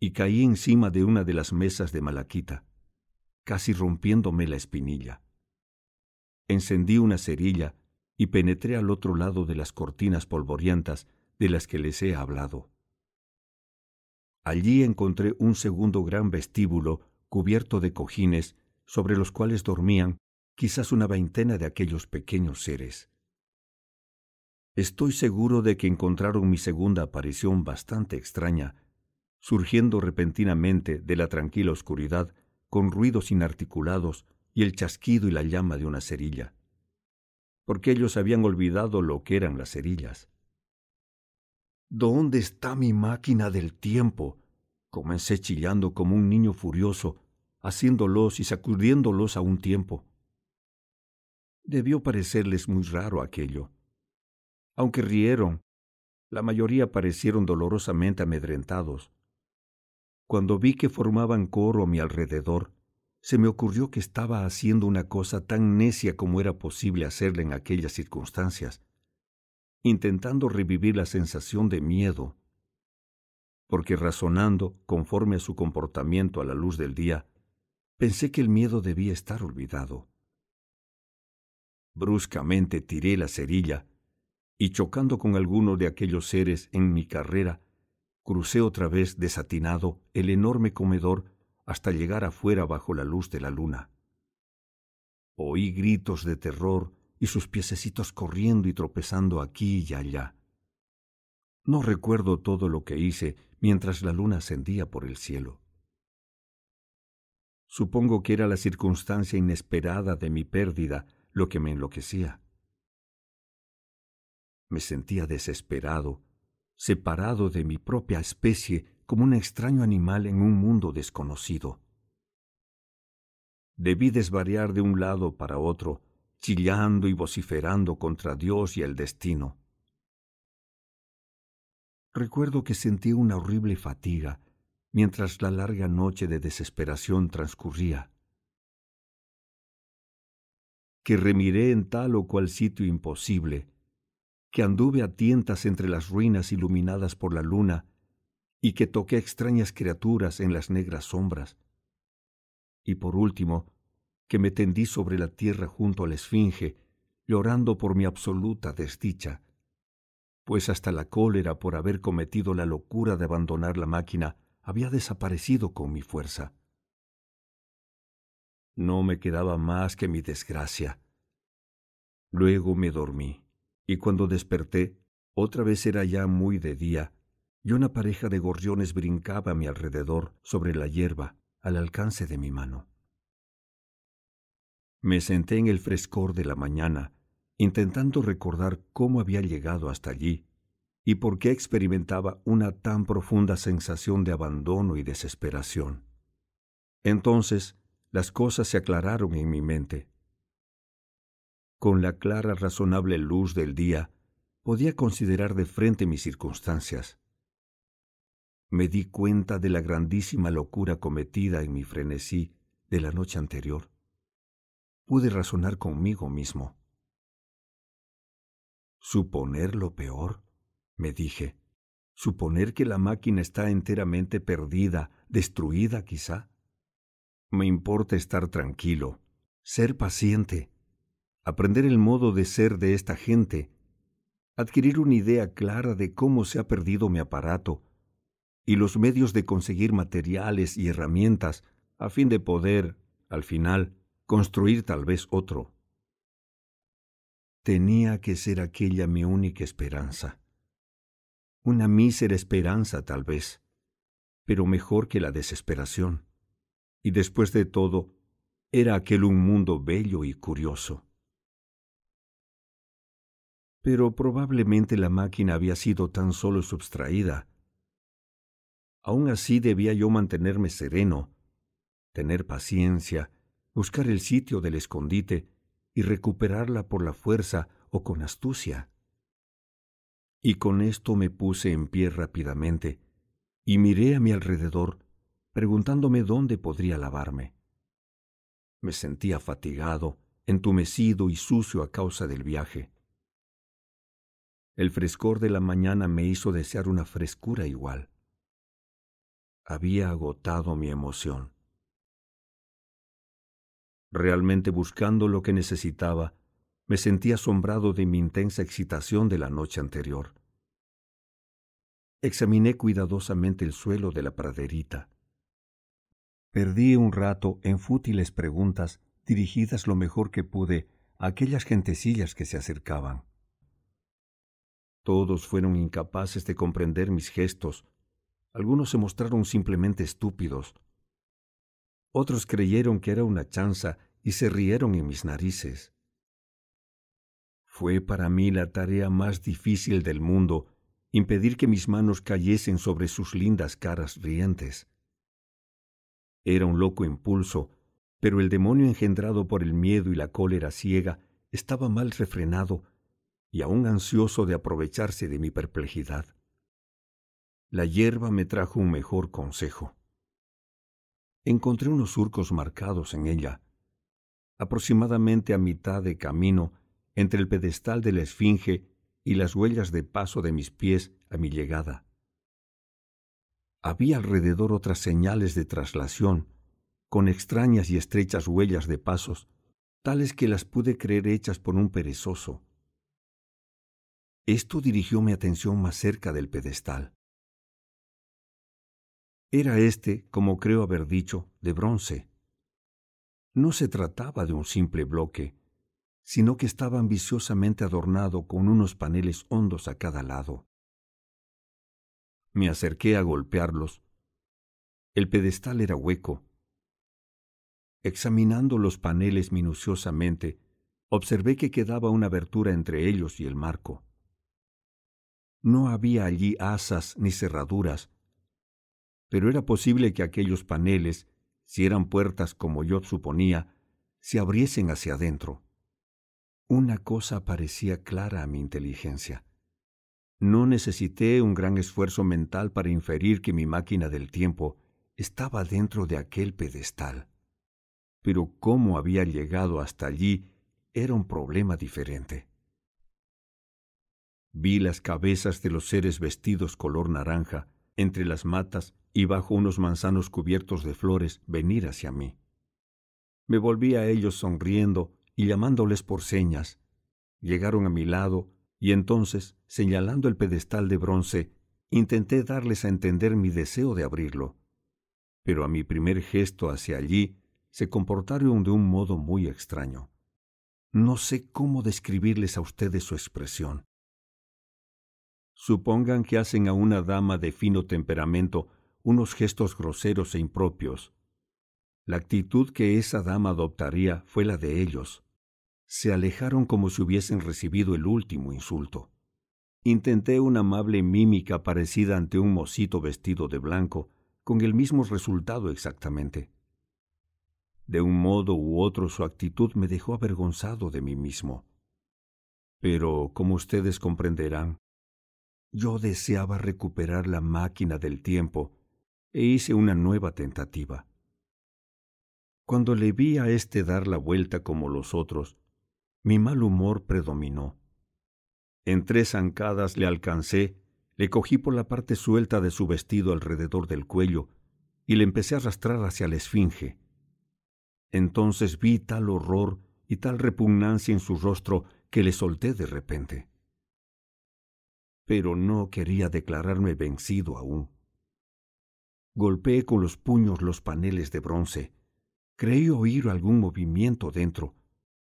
A: y caí encima de una de las mesas de malaquita, casi rompiéndome la espinilla. Encendí una cerilla y penetré al otro lado de las cortinas polvorientas de las que les he hablado. Allí encontré un segundo gran vestíbulo cubierto de cojines sobre los cuales dormían, quizás una veintena de aquellos pequeños seres. Estoy seguro de que encontraron mi segunda aparición bastante extraña, surgiendo repentinamente de la tranquila oscuridad con ruidos inarticulados y el chasquido y la llama de una cerilla, porque ellos habían olvidado lo que eran las cerillas. ¿Dónde está mi máquina del tiempo? Comencé chillando como un niño furioso, haciéndolos y sacudiéndolos a un tiempo. Debió parecerles muy raro aquello aunque rieron, la mayoría parecieron dolorosamente amedrentados. Cuando vi que formaban coro a mi alrededor, se me ocurrió que estaba haciendo una cosa tan necia como era posible hacerla en aquellas circunstancias, intentando revivir la sensación de miedo, porque razonando conforme a su comportamiento a la luz del día, pensé que el miedo debía estar olvidado. Bruscamente tiré la cerilla y chocando con alguno de aquellos seres en mi carrera, crucé otra vez desatinado el enorme comedor hasta llegar afuera bajo la luz de la luna. Oí gritos de terror y sus piececitos corriendo y tropezando aquí y allá. No recuerdo todo lo que hice mientras la luna ascendía por el cielo. Supongo que era la circunstancia inesperada de mi pérdida lo que me enloquecía. Me sentía desesperado, separado de mi propia especie como un extraño animal en un mundo desconocido. Debí desvariar de un lado para otro, chillando y vociferando contra Dios y el destino. Recuerdo que sentí una horrible fatiga mientras la larga noche de desesperación transcurría. Que remiré en tal o cual sitio imposible, que anduve a tientas entre las ruinas iluminadas por la luna y que toqué extrañas criaturas en las negras sombras. Y por último, que me tendí sobre la tierra junto a la esfinge, llorando por mi absoluta desdicha, pues hasta la cólera por haber cometido la locura de abandonar la máquina había desaparecido con mi fuerza. No me quedaba más que mi desgracia. Luego me dormí y cuando desperté, otra vez era ya muy de día, y una pareja de gorriones brincaba a mi alrededor sobre la hierba, al alcance de mi mano. Me senté en el frescor de la mañana, intentando recordar cómo había llegado hasta allí y por qué experimentaba una tan profunda sensación de abandono y desesperación. Entonces las cosas se aclararon en mi mente con la clara razonable luz del día, podía considerar de frente mis circunstancias. Me di cuenta de la grandísima locura cometida en mi frenesí de la noche anterior. Pude razonar conmigo mismo. Suponer lo peor, me dije. Suponer que la máquina está enteramente perdida, destruida quizá. Me importa estar tranquilo, ser paciente, aprender el modo de ser de esta gente, adquirir una idea clara de cómo se ha perdido mi aparato y los medios de conseguir materiales y herramientas a fin de poder, al final, construir tal vez otro. Tenía que ser aquella mi única esperanza. Una mísera esperanza tal vez, pero mejor que la desesperación. Y después de todo, era aquel un mundo bello y curioso pero probablemente la máquina había sido tan solo subtraída. Aún así debía yo mantenerme sereno, tener paciencia, buscar el sitio del escondite y recuperarla por la fuerza o con astucia. Y con esto me puse en pie rápidamente y miré a mi alrededor, preguntándome dónde podría lavarme. Me sentía fatigado, entumecido y sucio a causa del viaje. El frescor de la mañana me hizo desear una frescura igual. Había agotado mi emoción. Realmente buscando lo que necesitaba, me sentí asombrado de mi intensa excitación de la noche anterior. Examiné cuidadosamente el suelo de la praderita. Perdí un rato en fútiles preguntas dirigidas lo mejor que pude a aquellas gentecillas que se acercaban. Todos fueron incapaces de comprender mis gestos, algunos se mostraron simplemente estúpidos, otros creyeron que era una chanza y se rieron en mis narices. Fue para mí la tarea más difícil del mundo impedir que mis manos cayesen sobre sus lindas caras rientes. Era un loco impulso, pero el demonio engendrado por el miedo y la cólera ciega estaba mal refrenado y aún ansioso de aprovecharse de mi perplejidad. La hierba me trajo un mejor consejo. Encontré unos surcos marcados en ella, aproximadamente a mitad de camino entre el pedestal de la esfinge y las huellas de paso de mis pies a mi llegada. Había alrededor otras señales de traslación, con extrañas y estrechas huellas de pasos, tales que las pude creer hechas por un perezoso. Esto dirigió mi atención más cerca del pedestal. Era este, como creo haber dicho, de bronce. No se trataba de un simple bloque, sino que estaba ambiciosamente adornado con unos paneles hondos a cada lado. Me acerqué a golpearlos. El pedestal era hueco. Examinando los paneles minuciosamente, observé que quedaba una abertura entre ellos y el marco. No había allí asas ni cerraduras, pero era posible que aquellos paneles, si eran puertas como yo suponía, se abriesen hacia adentro. Una cosa parecía clara a mi inteligencia. No necesité un gran esfuerzo mental para inferir que mi máquina del tiempo estaba dentro de aquel pedestal. Pero cómo había llegado hasta allí era un problema diferente. Vi las cabezas de los seres vestidos color naranja entre las matas y bajo unos manzanos cubiertos de flores venir hacia mí. Me volví a ellos sonriendo y llamándoles por señas. Llegaron a mi lado y entonces, señalando el pedestal de bronce, intenté darles a entender mi deseo de abrirlo. Pero a mi primer gesto hacia allí se comportaron de un modo muy extraño. No sé cómo describirles a ustedes su expresión. Supongan que hacen a una dama de fino temperamento unos gestos groseros e impropios. La actitud que esa dama adoptaría fue la de ellos se alejaron como si hubiesen recibido el último insulto. Intenté una amable mímica parecida ante un mocito vestido de blanco, con el mismo resultado exactamente. De un modo u otro su actitud me dejó avergonzado de mí mismo. Pero, como ustedes comprenderán, yo deseaba recuperar la máquina del tiempo e hice una nueva tentativa. Cuando le vi a éste dar la vuelta como los otros, mi mal humor predominó. En tres zancadas le alcancé, le cogí por la parte suelta de su vestido alrededor del cuello y le empecé a arrastrar hacia la esfinge. Entonces vi tal horror y tal repugnancia en su rostro que le solté de repente. Pero no quería declararme vencido aún. Golpeé con los puños los paneles de bronce. Creí oír algún movimiento dentro,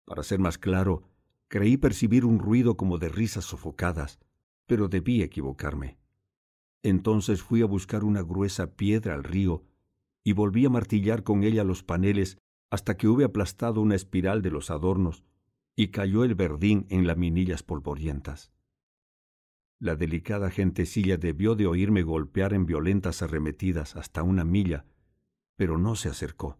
A: para ser más claro, creí percibir un ruido como de risas sofocadas, pero debí equivocarme. Entonces fui a buscar una gruesa piedra al río y volví a martillar con ella los paneles hasta que hube aplastado una espiral de los adornos y cayó el verdín en laminillas polvorientas. La delicada gentecilla debió de oírme golpear en violentas arremetidas hasta una milla, pero no se acercó.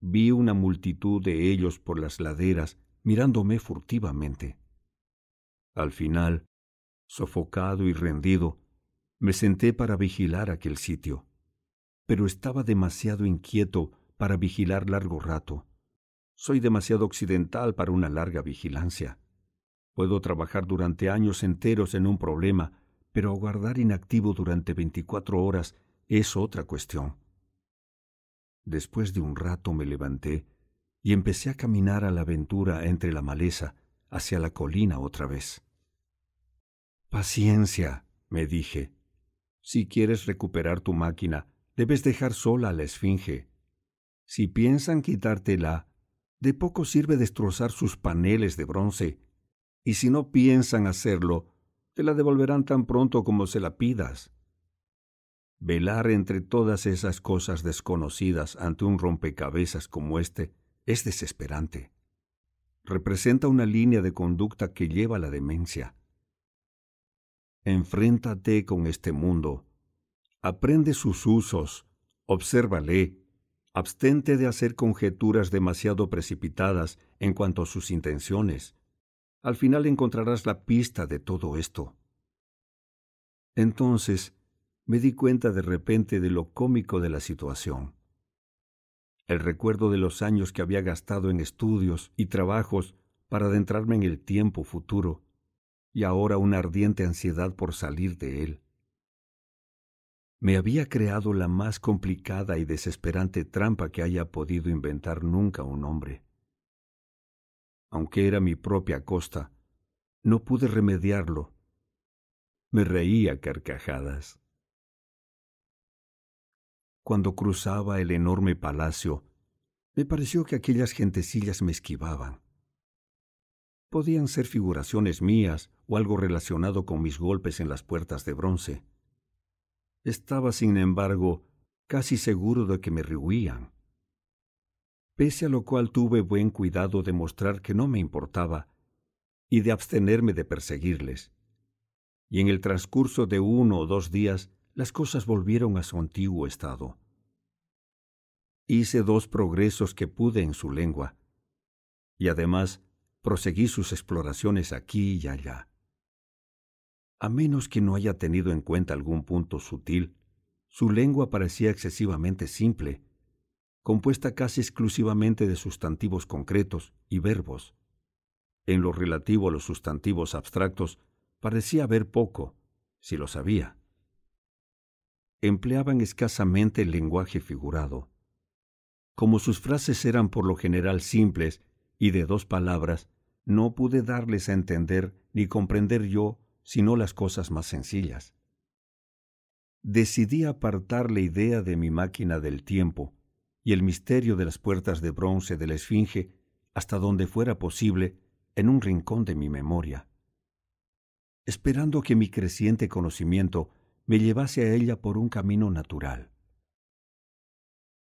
A: Vi una multitud de ellos por las laderas mirándome furtivamente. Al final, sofocado y rendido, me senté para vigilar aquel sitio, pero estaba demasiado inquieto para vigilar largo rato. Soy demasiado occidental para una larga vigilancia. Puedo trabajar durante años enteros en un problema, pero aguardar inactivo durante veinticuatro horas es otra cuestión. Después de un rato me levanté y empecé a caminar a la aventura entre la maleza hacia la colina otra vez. Paciencia, me dije. Si quieres recuperar tu máquina, debes dejar sola a la esfinge. Si piensan quitártela, de poco sirve destrozar sus paneles de bronce, y si no piensan hacerlo, te la devolverán tan pronto como se la pidas. Velar entre todas esas cosas desconocidas ante un rompecabezas como este es desesperante. Representa una línea de conducta que lleva a la demencia. Enfréntate con este mundo. Aprende sus usos, obsérvale, abstente de hacer conjeturas demasiado precipitadas en cuanto a sus intenciones. Al final encontrarás la pista de todo esto. Entonces me di cuenta de repente de lo cómico de la situación. El recuerdo de los años que había gastado en estudios y trabajos para adentrarme en el tiempo futuro, y ahora una ardiente ansiedad por salir de él me había creado la más complicada y desesperante trampa que haya podido inventar nunca un hombre. Aunque era mi propia costa, no pude remediarlo. Me reía carcajadas. Cuando cruzaba el enorme palacio, me pareció que aquellas gentecillas me esquivaban. Podían ser figuraciones mías o algo relacionado con mis golpes en las puertas de bronce estaba, sin embargo, casi seguro de que me rehuían. Pese a lo cual tuve buen cuidado de mostrar que no me importaba y de abstenerme de perseguirles. Y en el transcurso de uno o dos días las cosas volvieron a su antiguo estado. Hice dos progresos que pude en su lengua, y además proseguí sus exploraciones aquí y allá. A menos que no haya tenido en cuenta algún punto sutil, su lengua parecía excesivamente simple, compuesta casi exclusivamente de sustantivos concretos y verbos. En lo relativo a los sustantivos abstractos, parecía haber poco, si lo sabía. Empleaban escasamente el lenguaje figurado. Como sus frases eran por lo general simples y de dos palabras, no pude darles a entender ni comprender yo sino las cosas más sencillas. Decidí apartar la idea de mi máquina del tiempo y el misterio de las puertas de bronce de la Esfinge hasta donde fuera posible en un rincón de mi memoria, esperando que mi creciente conocimiento me llevase a ella por un camino natural.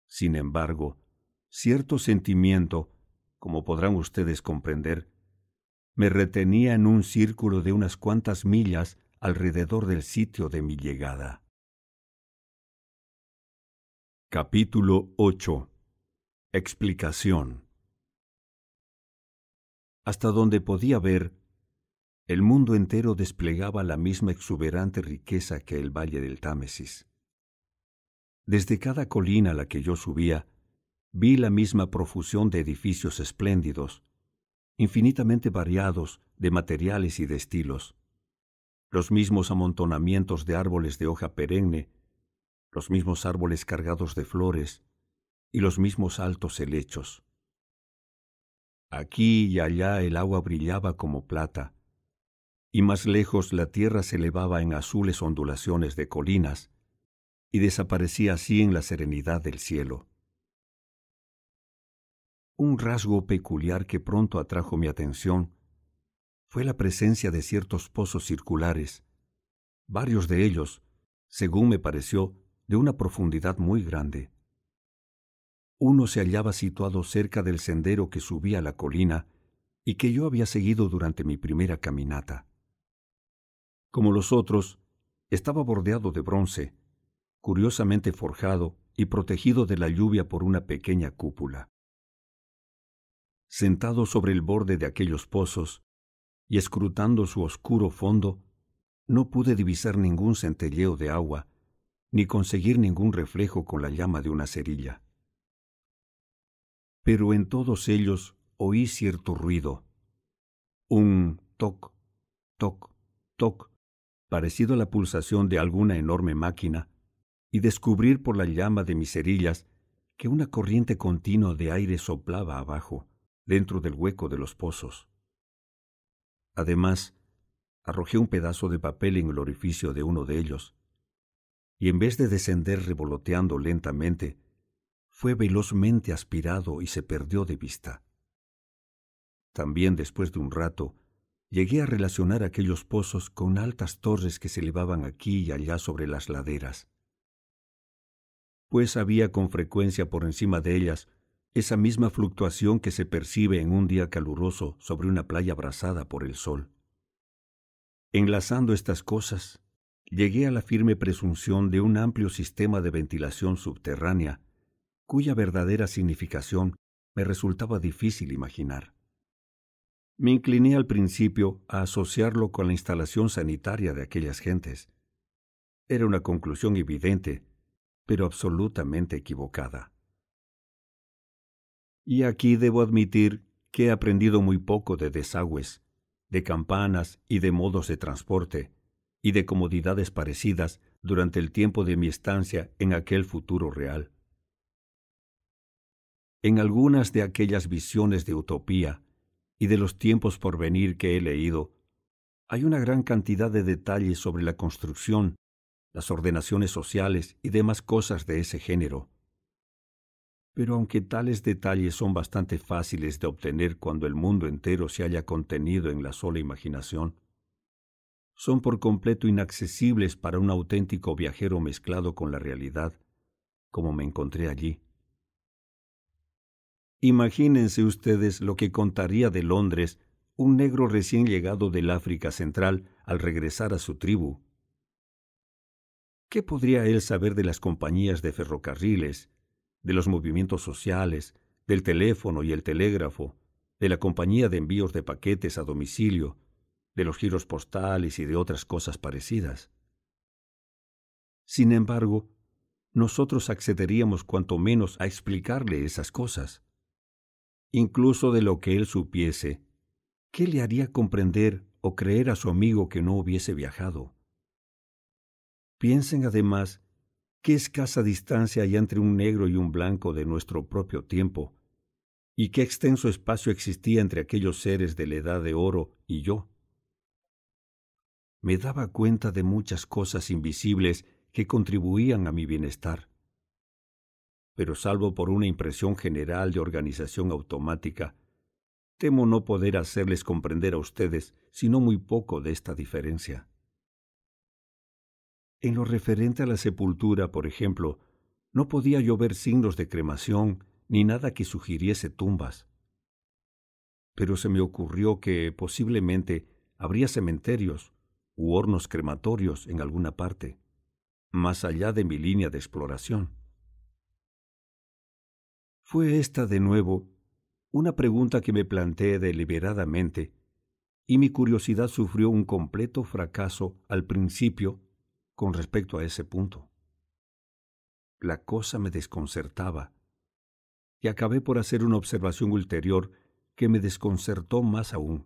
A: Sin embargo, cierto sentimiento, como podrán ustedes comprender, me retenía en un círculo de unas cuantas millas alrededor del sitio de mi llegada. Capítulo 8 Explicación. Hasta donde podía ver, el mundo entero desplegaba la misma exuberante riqueza que el valle del Támesis. Desde cada colina a la que yo subía, vi la misma profusión de edificios espléndidos, infinitamente variados de materiales y de estilos, los mismos amontonamientos de árboles de hoja perenne, los mismos árboles cargados de flores y los mismos altos helechos. Aquí y allá el agua brillaba como plata, y más lejos la tierra se elevaba en azules ondulaciones de colinas, y desaparecía así en la serenidad del cielo. Un rasgo peculiar que pronto atrajo mi atención fue la presencia de ciertos pozos circulares, varios de ellos, según me pareció, de una profundidad muy grande. Uno se hallaba situado cerca del sendero que subía la colina y que yo había seguido durante mi primera caminata. Como los otros, estaba bordeado de bronce, curiosamente forjado y protegido de la lluvia por una pequeña cúpula sentado sobre el borde de aquellos pozos y escrutando su oscuro fondo, no pude divisar ningún centelleo de agua, ni conseguir ningún reflejo con la llama de una cerilla. Pero en todos ellos oí cierto ruido, un toc, toc, toc, parecido a la pulsación de alguna enorme máquina, y descubrir por la llama de mis cerillas que una corriente continua de aire soplaba abajo dentro del hueco de los pozos. Además, arrojé un pedazo de papel en el orificio de uno de ellos, y en vez de descender revoloteando lentamente, fue velozmente aspirado y se perdió de vista. También después de un rato, llegué a relacionar aquellos pozos con altas torres que se elevaban aquí y allá sobre las laderas. Pues había con frecuencia por encima de ellas esa misma fluctuación que se percibe en un día caluroso sobre una playa abrasada por el sol. Enlazando estas cosas, llegué a la firme presunción de un amplio sistema de ventilación subterránea, cuya verdadera significación me resultaba difícil imaginar. Me incliné al principio a asociarlo con la instalación sanitaria de aquellas gentes. Era una conclusión evidente, pero absolutamente equivocada. Y aquí debo admitir que he aprendido muy poco de desagües, de campanas y de modos de transporte, y de comodidades parecidas durante el tiempo de mi estancia en aquel futuro real. En algunas de aquellas visiones de utopía, y de los tiempos por venir que he leído, hay una gran cantidad de detalles sobre la construcción, las ordenaciones sociales y demás cosas de ese género. Pero aunque tales detalles son bastante fáciles de obtener cuando el mundo entero se haya contenido en la sola imaginación, son por completo inaccesibles para un auténtico viajero mezclado con la realidad, como me encontré allí. Imagínense ustedes lo que contaría de Londres un negro recién llegado del África Central al regresar a su tribu. ¿Qué podría él saber de las compañías de ferrocarriles, de los movimientos sociales, del teléfono y el telégrafo, de la compañía de envíos de paquetes a domicilio, de los giros postales y de otras cosas parecidas? Sin embargo, nosotros accederíamos cuanto menos a explicarle esas cosas incluso de lo que él supiese, ¿qué le haría comprender o creer a su amigo que no hubiese viajado? Piensen además qué escasa distancia hay entre un negro y un blanco de nuestro propio tiempo, y qué extenso espacio existía entre aquellos seres de la edad de oro y yo. Me daba cuenta de muchas cosas invisibles que contribuían a mi bienestar pero salvo por una impresión general de organización automática, temo no poder hacerles comprender a ustedes sino muy poco de esta diferencia. En lo referente a la sepultura, por ejemplo, no podía yo ver signos de cremación ni nada que sugiriese tumbas. Pero se me ocurrió que posiblemente habría cementerios hornos crematorios en alguna parte, más allá de mi línea de exploración. Fue esta de nuevo una pregunta que me planteé deliberadamente, y mi curiosidad sufrió un completo fracaso al principio con respecto a ese punto. La cosa me desconcertaba, y acabé por hacer una observación ulterior que me desconcertó más aún,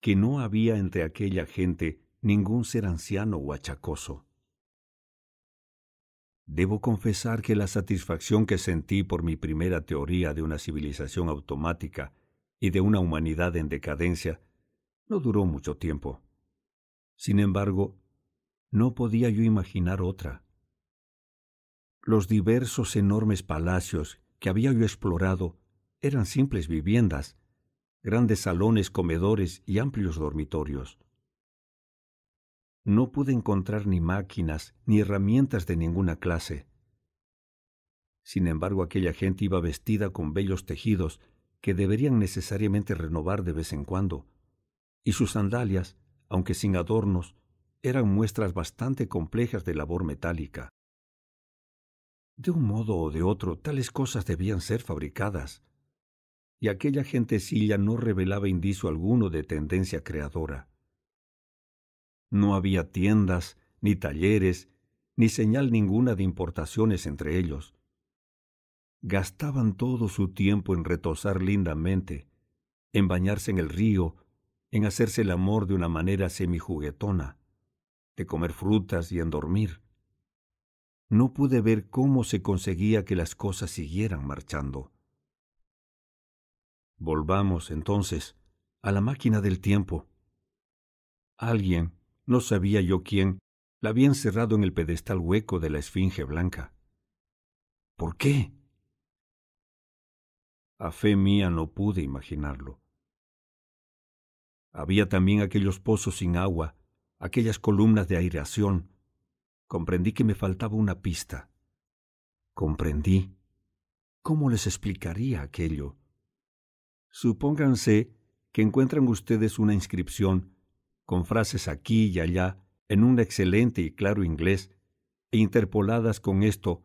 A: que no había entre aquella gente ningún ser anciano o achacoso. Debo confesar que la satisfacción que sentí por mi primera teoría de una civilización automática y de una humanidad en decadencia no duró mucho tiempo. Sin embargo, no podía yo imaginar otra. Los diversos enormes palacios que había yo explorado eran simples viviendas, grandes salones, comedores y amplios dormitorios. No pude encontrar ni máquinas ni herramientas de ninguna clase. Sin embargo, aquella gente iba vestida con bellos tejidos que deberían necesariamente renovar de vez en cuando, y sus sandalias, aunque sin adornos, eran muestras bastante complejas de labor metálica. De un modo o de otro, tales cosas debían ser fabricadas, y aquella gentecilla no revelaba indicio alguno de tendencia creadora. No había tiendas, ni talleres, ni señal ninguna de importaciones entre ellos. Gastaban todo su tiempo en retosar lindamente, en bañarse en el río, en hacerse el amor de una manera semijuguetona, de comer frutas y en dormir. No pude ver cómo se conseguía que las cosas siguieran marchando. Volvamos, entonces, a la máquina del tiempo. Alguien, no sabía yo quién la había encerrado en el pedestal hueco de la esfinge blanca. ¿Por qué? A fe mía no pude imaginarlo. Había también aquellos pozos sin agua, aquellas columnas de aireación. Comprendí que me faltaba una pista. Comprendí. ¿Cómo les explicaría aquello? Supónganse que encuentran ustedes una inscripción con frases aquí y allá en un excelente y claro inglés e interpoladas con esto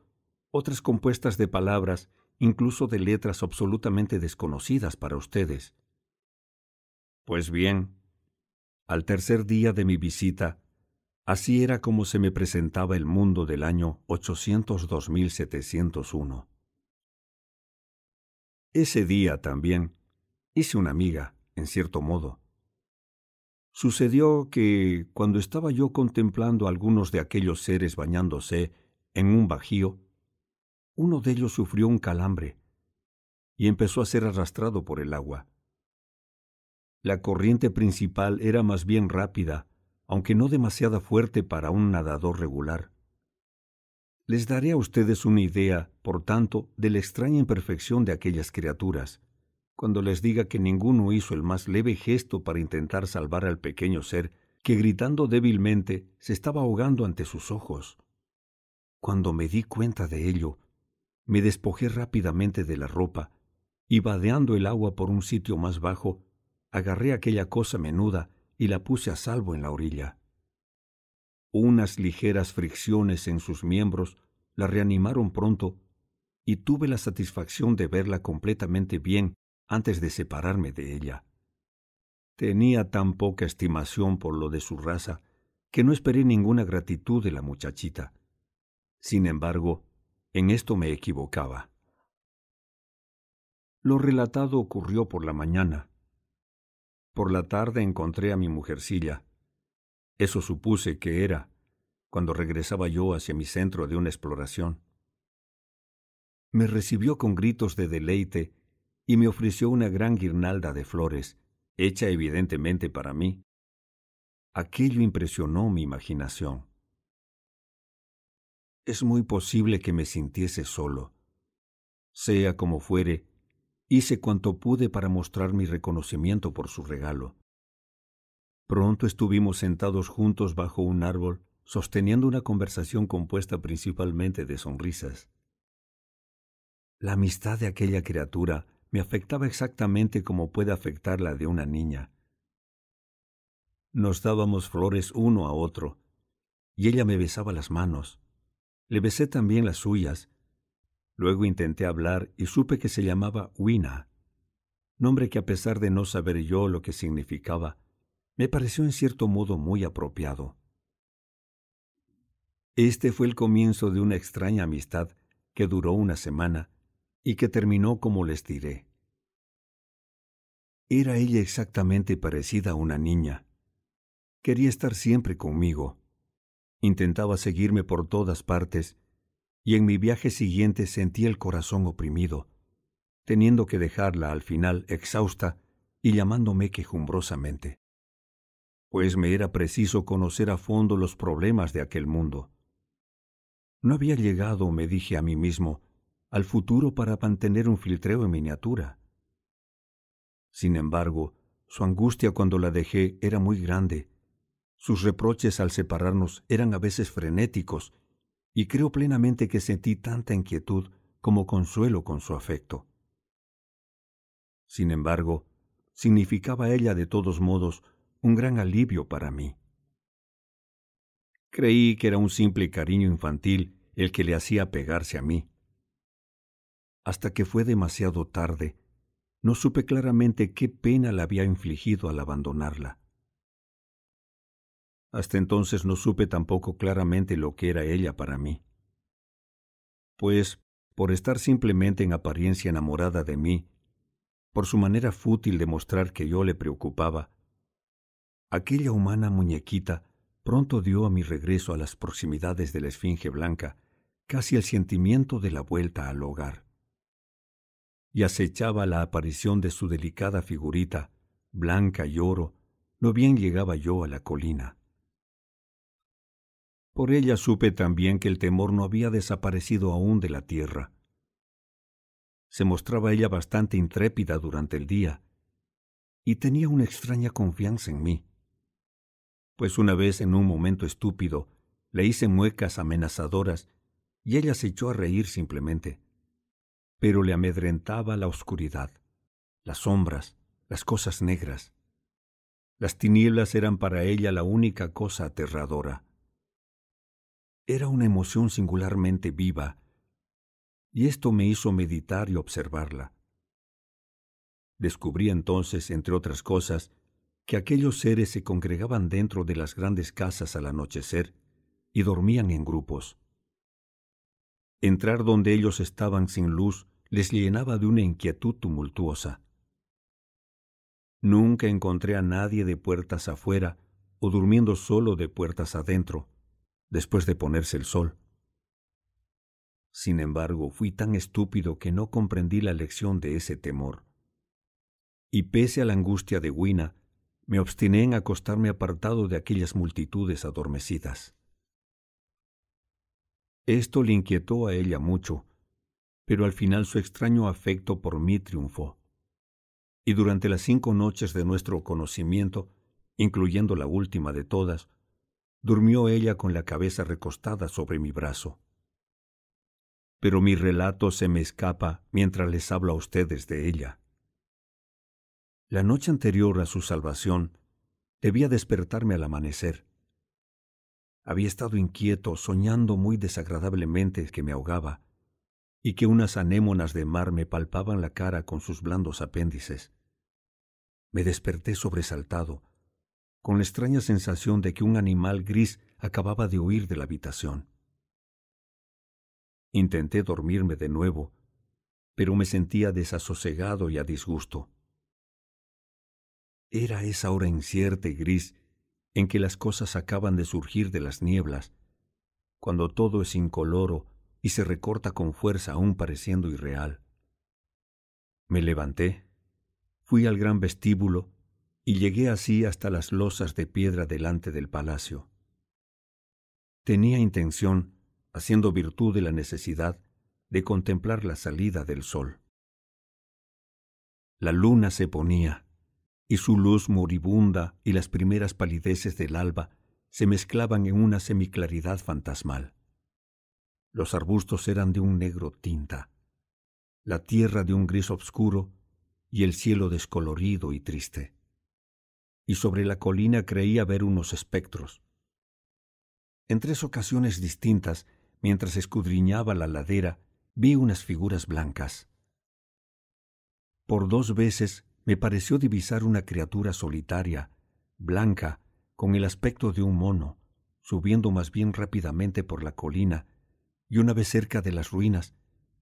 A: otras compuestas de palabras, incluso de letras absolutamente desconocidas para ustedes. Pues bien, al tercer día de mi visita, así era como se me presentaba el mundo del año 802.701. Ese día también hice una amiga, en cierto modo. Sucedió que, cuando estaba yo contemplando a algunos de aquellos seres bañándose en un bajío, uno de ellos sufrió un calambre y empezó a ser arrastrado por el agua. La corriente principal era más bien rápida, aunque no demasiado fuerte para un nadador regular. Les daré a ustedes una idea, por tanto, de la extraña imperfección de aquellas criaturas, cuando les diga que ninguno hizo el más leve gesto para intentar salvar al pequeño ser que gritando débilmente se estaba ahogando ante sus ojos. Cuando me di cuenta de ello, me despojé rápidamente de la ropa y vadeando el agua por un sitio más bajo, agarré aquella cosa menuda y la puse a salvo en la orilla. Unas ligeras fricciones en sus miembros la reanimaron pronto y tuve la satisfacción de verla completamente bien antes de separarme de ella. Tenía tan poca estimación por lo de su raza que no esperé ninguna gratitud de la muchachita. Sin embargo, en esto me equivocaba. Lo relatado ocurrió por la mañana, por la tarde encontré a mi mujercilla. Eso supuse que era, cuando regresaba yo hacia mi centro de una exploración. Me recibió con gritos de deleite y me ofreció una gran guirnalda de flores, hecha evidentemente para mí. Aquello impresionó mi imaginación. Es muy posible que me sintiese solo. Sea como fuere, Hice cuanto pude para mostrar mi reconocimiento por su regalo. Pronto estuvimos sentados juntos bajo un árbol, sosteniendo una conversación compuesta principalmente de sonrisas. La amistad de aquella criatura me afectaba exactamente como puede afectar la de una niña. Nos dábamos flores uno a otro, y ella me besaba las manos. Le besé también las suyas, Luego intenté hablar y supe que se llamaba Wina, nombre que a pesar de no saber yo lo que significaba, me pareció en cierto modo muy apropiado. Este fue el comienzo de una extraña amistad que duró una semana y que terminó como les diré. Era ella exactamente parecida a una niña. Quería estar siempre conmigo. Intentaba seguirme por todas partes y en mi viaje siguiente sentí el corazón oprimido, teniendo que dejarla al final exhausta y llamándome quejumbrosamente. Pues me era preciso conocer a fondo los problemas de aquel mundo. No había llegado, me dije a mí mismo, al futuro para mantener un filtreo en miniatura. Sin embargo, su angustia cuando la dejé era muy grande. Sus reproches al separarnos eran a veces frenéticos y creo plenamente que sentí tanta inquietud como consuelo con su afecto. Sin embargo, significaba ella de todos modos un gran alivio para mí. Creí que era un simple cariño infantil el que le hacía pegarse a mí. Hasta que fue demasiado tarde, no supe claramente qué pena le había infligido al abandonarla. Hasta entonces no supe tampoco claramente lo que era ella para mí. Pues, por estar simplemente en apariencia enamorada de mí, por su manera fútil de mostrar que yo le preocupaba, aquella humana muñequita pronto dio a mi regreso a las proximidades de la Esfinge Blanca casi el sentimiento de la vuelta al hogar. Y acechaba la aparición de su delicada figurita, blanca y oro, no bien llegaba yo a la colina. Por ella supe también que el temor no había desaparecido aún de la tierra. Se mostraba ella bastante intrépida durante el día y tenía una extraña confianza en mí. Pues una vez en un momento estúpido le hice muecas amenazadoras y ella se echó a reír simplemente. Pero le amedrentaba la oscuridad, las sombras, las cosas negras. Las tinieblas eran para ella la única cosa aterradora. Era una emoción singularmente viva, y esto me hizo meditar y observarla. Descubrí entonces, entre otras cosas, que aquellos seres se congregaban dentro de las grandes casas al anochecer y dormían en grupos. Entrar donde ellos estaban sin luz les llenaba de una inquietud tumultuosa. Nunca encontré a nadie de puertas afuera o durmiendo solo de puertas adentro, después de ponerse el sol. Sin embargo, fui tan estúpido que no comprendí la lección de ese temor. Y pese a la angustia de Wina, me obstiné en acostarme apartado de aquellas multitudes adormecidas. Esto le inquietó a ella mucho, pero al final su extraño afecto por mí triunfó. Y durante las cinco noches de nuestro conocimiento, incluyendo la última de todas, durmió ella con la cabeza recostada sobre mi brazo. Pero mi relato se me escapa mientras les hablo a ustedes de ella. La noche anterior a su salvación, debía despertarme al amanecer. Había estado inquieto, soñando muy desagradablemente que me ahogaba, y que unas anémonas de mar me palpaban la cara con sus blandos apéndices. Me desperté sobresaltado, con la extraña sensación de que un animal gris acababa de huir de la habitación. Intenté dormirme de nuevo, pero me sentía desasosegado y a disgusto. Era esa hora incierta y gris en que las cosas acaban de surgir de las nieblas, cuando todo es incoloro y se recorta con fuerza aún pareciendo irreal. Me levanté, fui al gran vestíbulo y llegué así hasta las losas de piedra delante del palacio. Tenía intención, haciendo virtud de la necesidad, de contemplar la salida del sol. La luna se ponía, y su luz moribunda y las primeras palideces del alba se mezclaban en una semiclaridad fantasmal. Los arbustos eran de un negro tinta, la tierra de un gris obscuro y el cielo descolorido y triste. Y sobre la colina creía ver unos espectros. En tres ocasiones distintas, mientras escudriñaba la ladera, vi unas figuras blancas. Por dos veces me pareció divisar una criatura solitaria, blanca, con el aspecto de un mono, subiendo más bien rápidamente por la colina, y una vez cerca de las ruinas,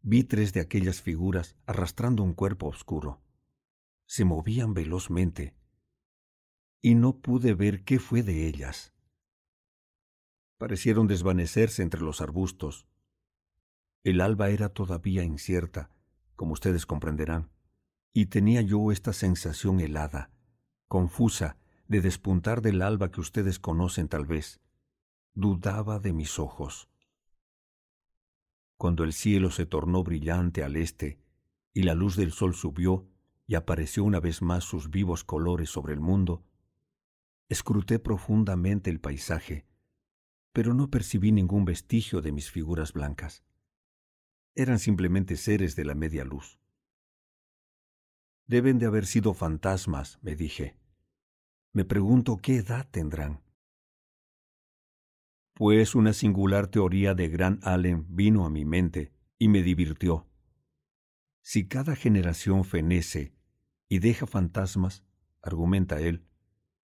A: vi tres de aquellas figuras arrastrando un cuerpo oscuro. Se movían velozmente, y no pude ver qué fue de ellas. Parecieron desvanecerse entre los arbustos. El alba era todavía incierta, como ustedes comprenderán y tenía yo esta sensación helada, confusa, de despuntar del alba que ustedes conocen tal vez. Dudaba de mis ojos. Cuando el cielo se tornó brillante al este y la luz del sol subió y apareció una vez más sus vivos colores sobre el mundo, escruté profundamente el paisaje, pero no percibí ningún vestigio de mis figuras blancas. Eran simplemente seres de la media luz. Deben de haber sido fantasmas, me dije. Me pregunto qué edad tendrán. Pues una singular teoría de Gran Allen vino a mi mente y me divirtió. Si cada generación fenece y deja fantasmas, argumenta él,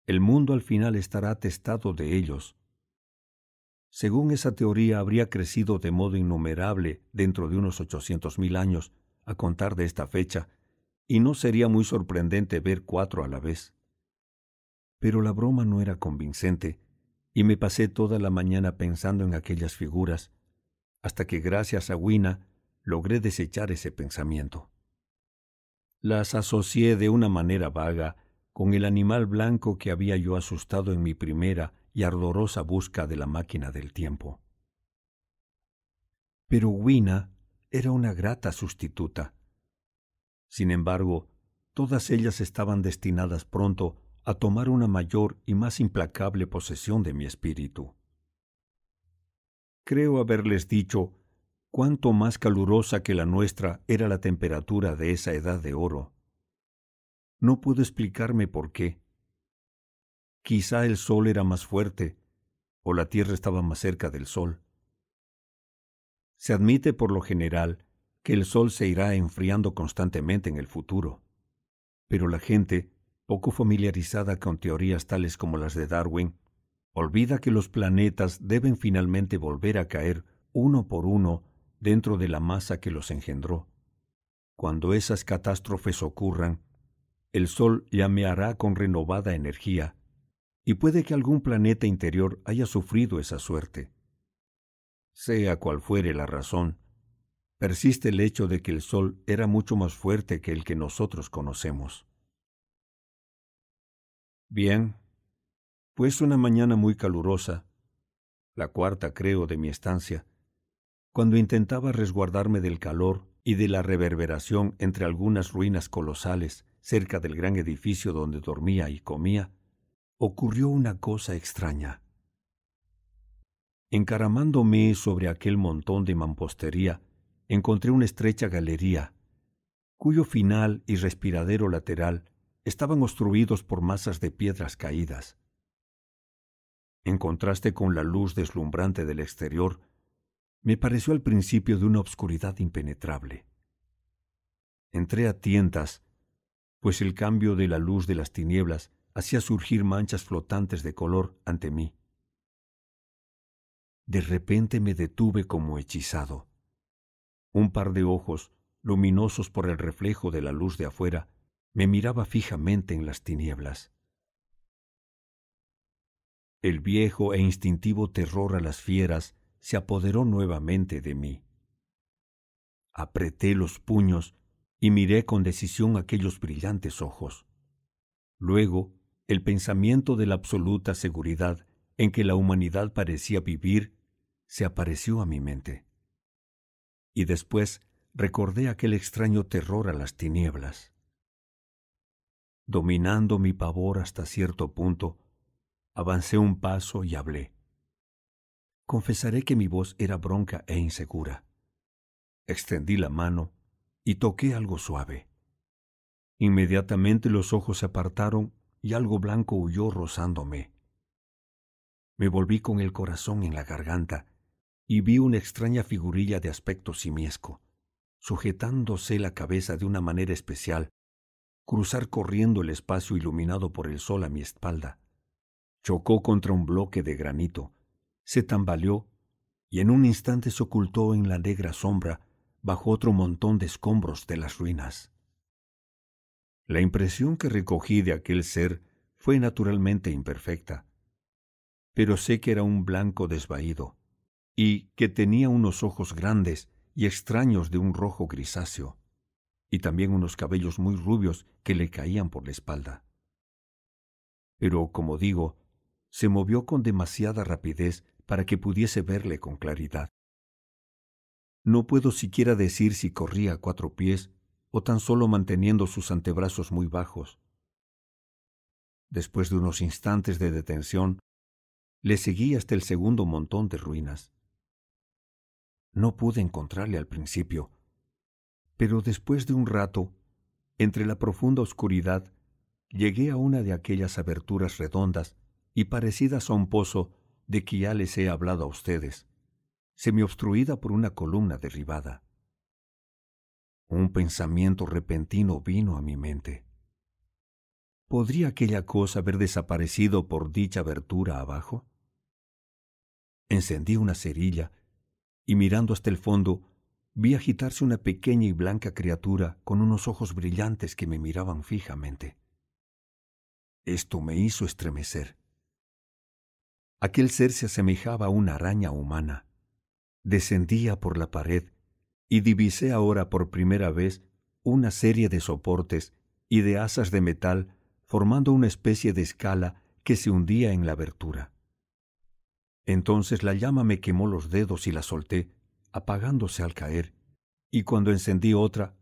A: el mundo al final estará atestado de ellos. Según esa teoría habría crecido de modo innumerable dentro de unos ochocientos mil años, a contar de esta fecha, y no sería muy sorprendente ver cuatro a la vez. Pero la broma no era convincente, y me pasé toda la mañana pensando en aquellas figuras, hasta que gracias a Wina logré desechar ese pensamiento. Las asocié de una manera vaga con el animal blanco que había yo asustado en mi primera y ardorosa busca de la máquina del tiempo. Pero Wina era una grata sustituta Sin embargo, todas ellas estaban destinadas pronto a tomar una mayor y más implacable posesión de mi espíritu. Creo haberles dicho cuánto más calurosa que la nuestra era la temperatura de esa edad de oro. No puedo explicarme por qué. Quizá el sol era más fuerte, o la tierra estaba más cerca del sol. Se admite por lo general que el sol se irá enfriando constantemente en el futuro, pero la gente, poco familiarizada con teorías tales como las de Darwin, olvida que los planetas deben finalmente volver a caer uno por uno dentro de la masa que los engendró. Cuando esas catástrofes ocurran, el Sol llameará con renovada energía, y puede que algún planeta interior haya sufrido esa suerte. Sea cual fuere la razón, persiste el hecho de que el Sol era mucho más fuerte que el que nosotros conocemos. Bien, pues una mañana muy calurosa, la cuarta creo de mi estancia, cuando intentaba resguardarme del calor y de la reverberación entre algunas ruinas colosales cerca del gran edificio donde dormía y comía, ocurrió una cosa extraña. Encaramándome sobre aquel montón de mampostería, encontré una estrecha galería, cuyo final y respiradero lateral estaban obstruidos por masas de piedras caídas. En contraste con la luz deslumbrante del exterior, me pareció al principio de una obscuridad impenetrable. Entré a tientas, pues el cambio de la luz de las tinieblas hacía surgir manchas flotantes de color ante mí. De repente me detuve como hechizado. Un par de ojos, luminosos por el reflejo de la luz de afuera, me miraba fijamente en las tinieblas. El viejo e instintivo terror a las fieras se apoderó nuevamente de mí. Apreté los puños y miré con decisión aquellos brillantes ojos. Luego, el pensamiento de la absoluta seguridad en que la humanidad parecía vivir se apareció a mi mente. Y después recordé aquel extraño terror a las tinieblas. Dominando mi pavor hasta cierto punto, avancé un paso y hablé. Confesaré que mi voz era bronca e insegura. Extendí la mano y toqué algo suave. Inmediatamente los ojos se apartaron y algo blanco huyó rozándome. Me volví con el corazón en la garganta y vi una extraña figurilla de aspecto simiesco, sujetándose la cabeza de una manera especial, cruzar corriendo el espacio iluminado por el sol a mi espalda. Chocó contra un bloque de granito, se tambaleó y en un instante se ocultó en la negra sombra bajo otro montón de escombros de las ruinas. La impresión que recogí de aquel ser fue naturalmente imperfecta, pero sé que era un blanco desvaído y que tenía unos ojos grandes y extraños de un rojo grisáceo, y también unos cabellos muy rubios que le caían por la espalda. Pero, como digo, se movió con demasiada rapidez para que pudiese verle con claridad. No puedo siquiera decir si corría a cuatro pies o tan solo manteniendo sus antebrazos muy bajos. Después de unos instantes de detención, le seguí hasta el segundo montón de ruinas. No pude encontrarle al principio, pero después de un rato, entre la profunda oscuridad, llegué a una de aquellas aberturas redondas y parecidas a un pozo de que ya les he hablado a ustedes, semi-obstruida por una columna derribada. Un pensamiento repentino vino a mi mente. ¿Podría aquella cosa haber desaparecido por dicha abertura abajo? Encendí una cerilla y mirando hasta el fondo vi agitarse una pequeña y blanca criatura con unos ojos brillantes que me miraban fijamente. Esto me hizo estremecer. Aquel ser se asemejaba a una araña humana. Descendía por la pared y divisé ahora por primera vez una serie de soportes y de asas de metal formando una especie de escala que se hundía en la abertura. Entonces la llama me quemó los dedos y la solté, apagándose al caer, y cuando encendí otra,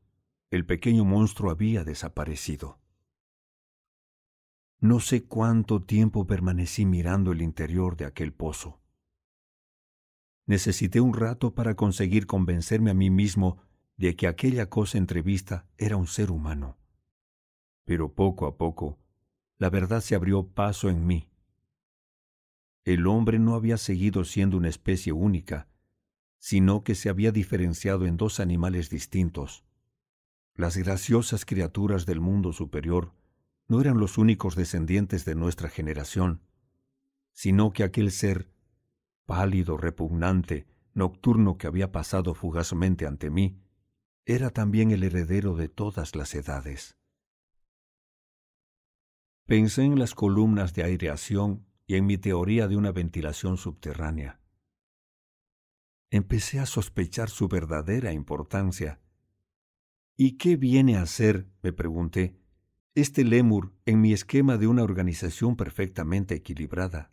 A: el pequeño monstruo había desaparecido. No sé cuánto tiempo permanecí mirando el interior de aquel pozo. Necesité un rato para conseguir convencerme a mí mismo de que aquella cosa entrevista era un ser humano. Pero poco a poco, la verdad se abrió paso en mí. El hombre no había seguido siendo una especie única, sino que se había diferenciado en dos animales distintos. Las graciosas criaturas del mundo superior no eran los únicos descendientes de nuestra generación, sino que aquel ser, pálido, repugnante, nocturno que había pasado fugazmente ante mí, era también el heredero de todas las edades. Pensé en las columnas de aireación y en mi teoría de una ventilación subterránea. Empecé a sospechar su verdadera importancia. ¿Y qué viene a ser, me pregunté, este lemur en mi esquema de una organización perfectamente equilibrada.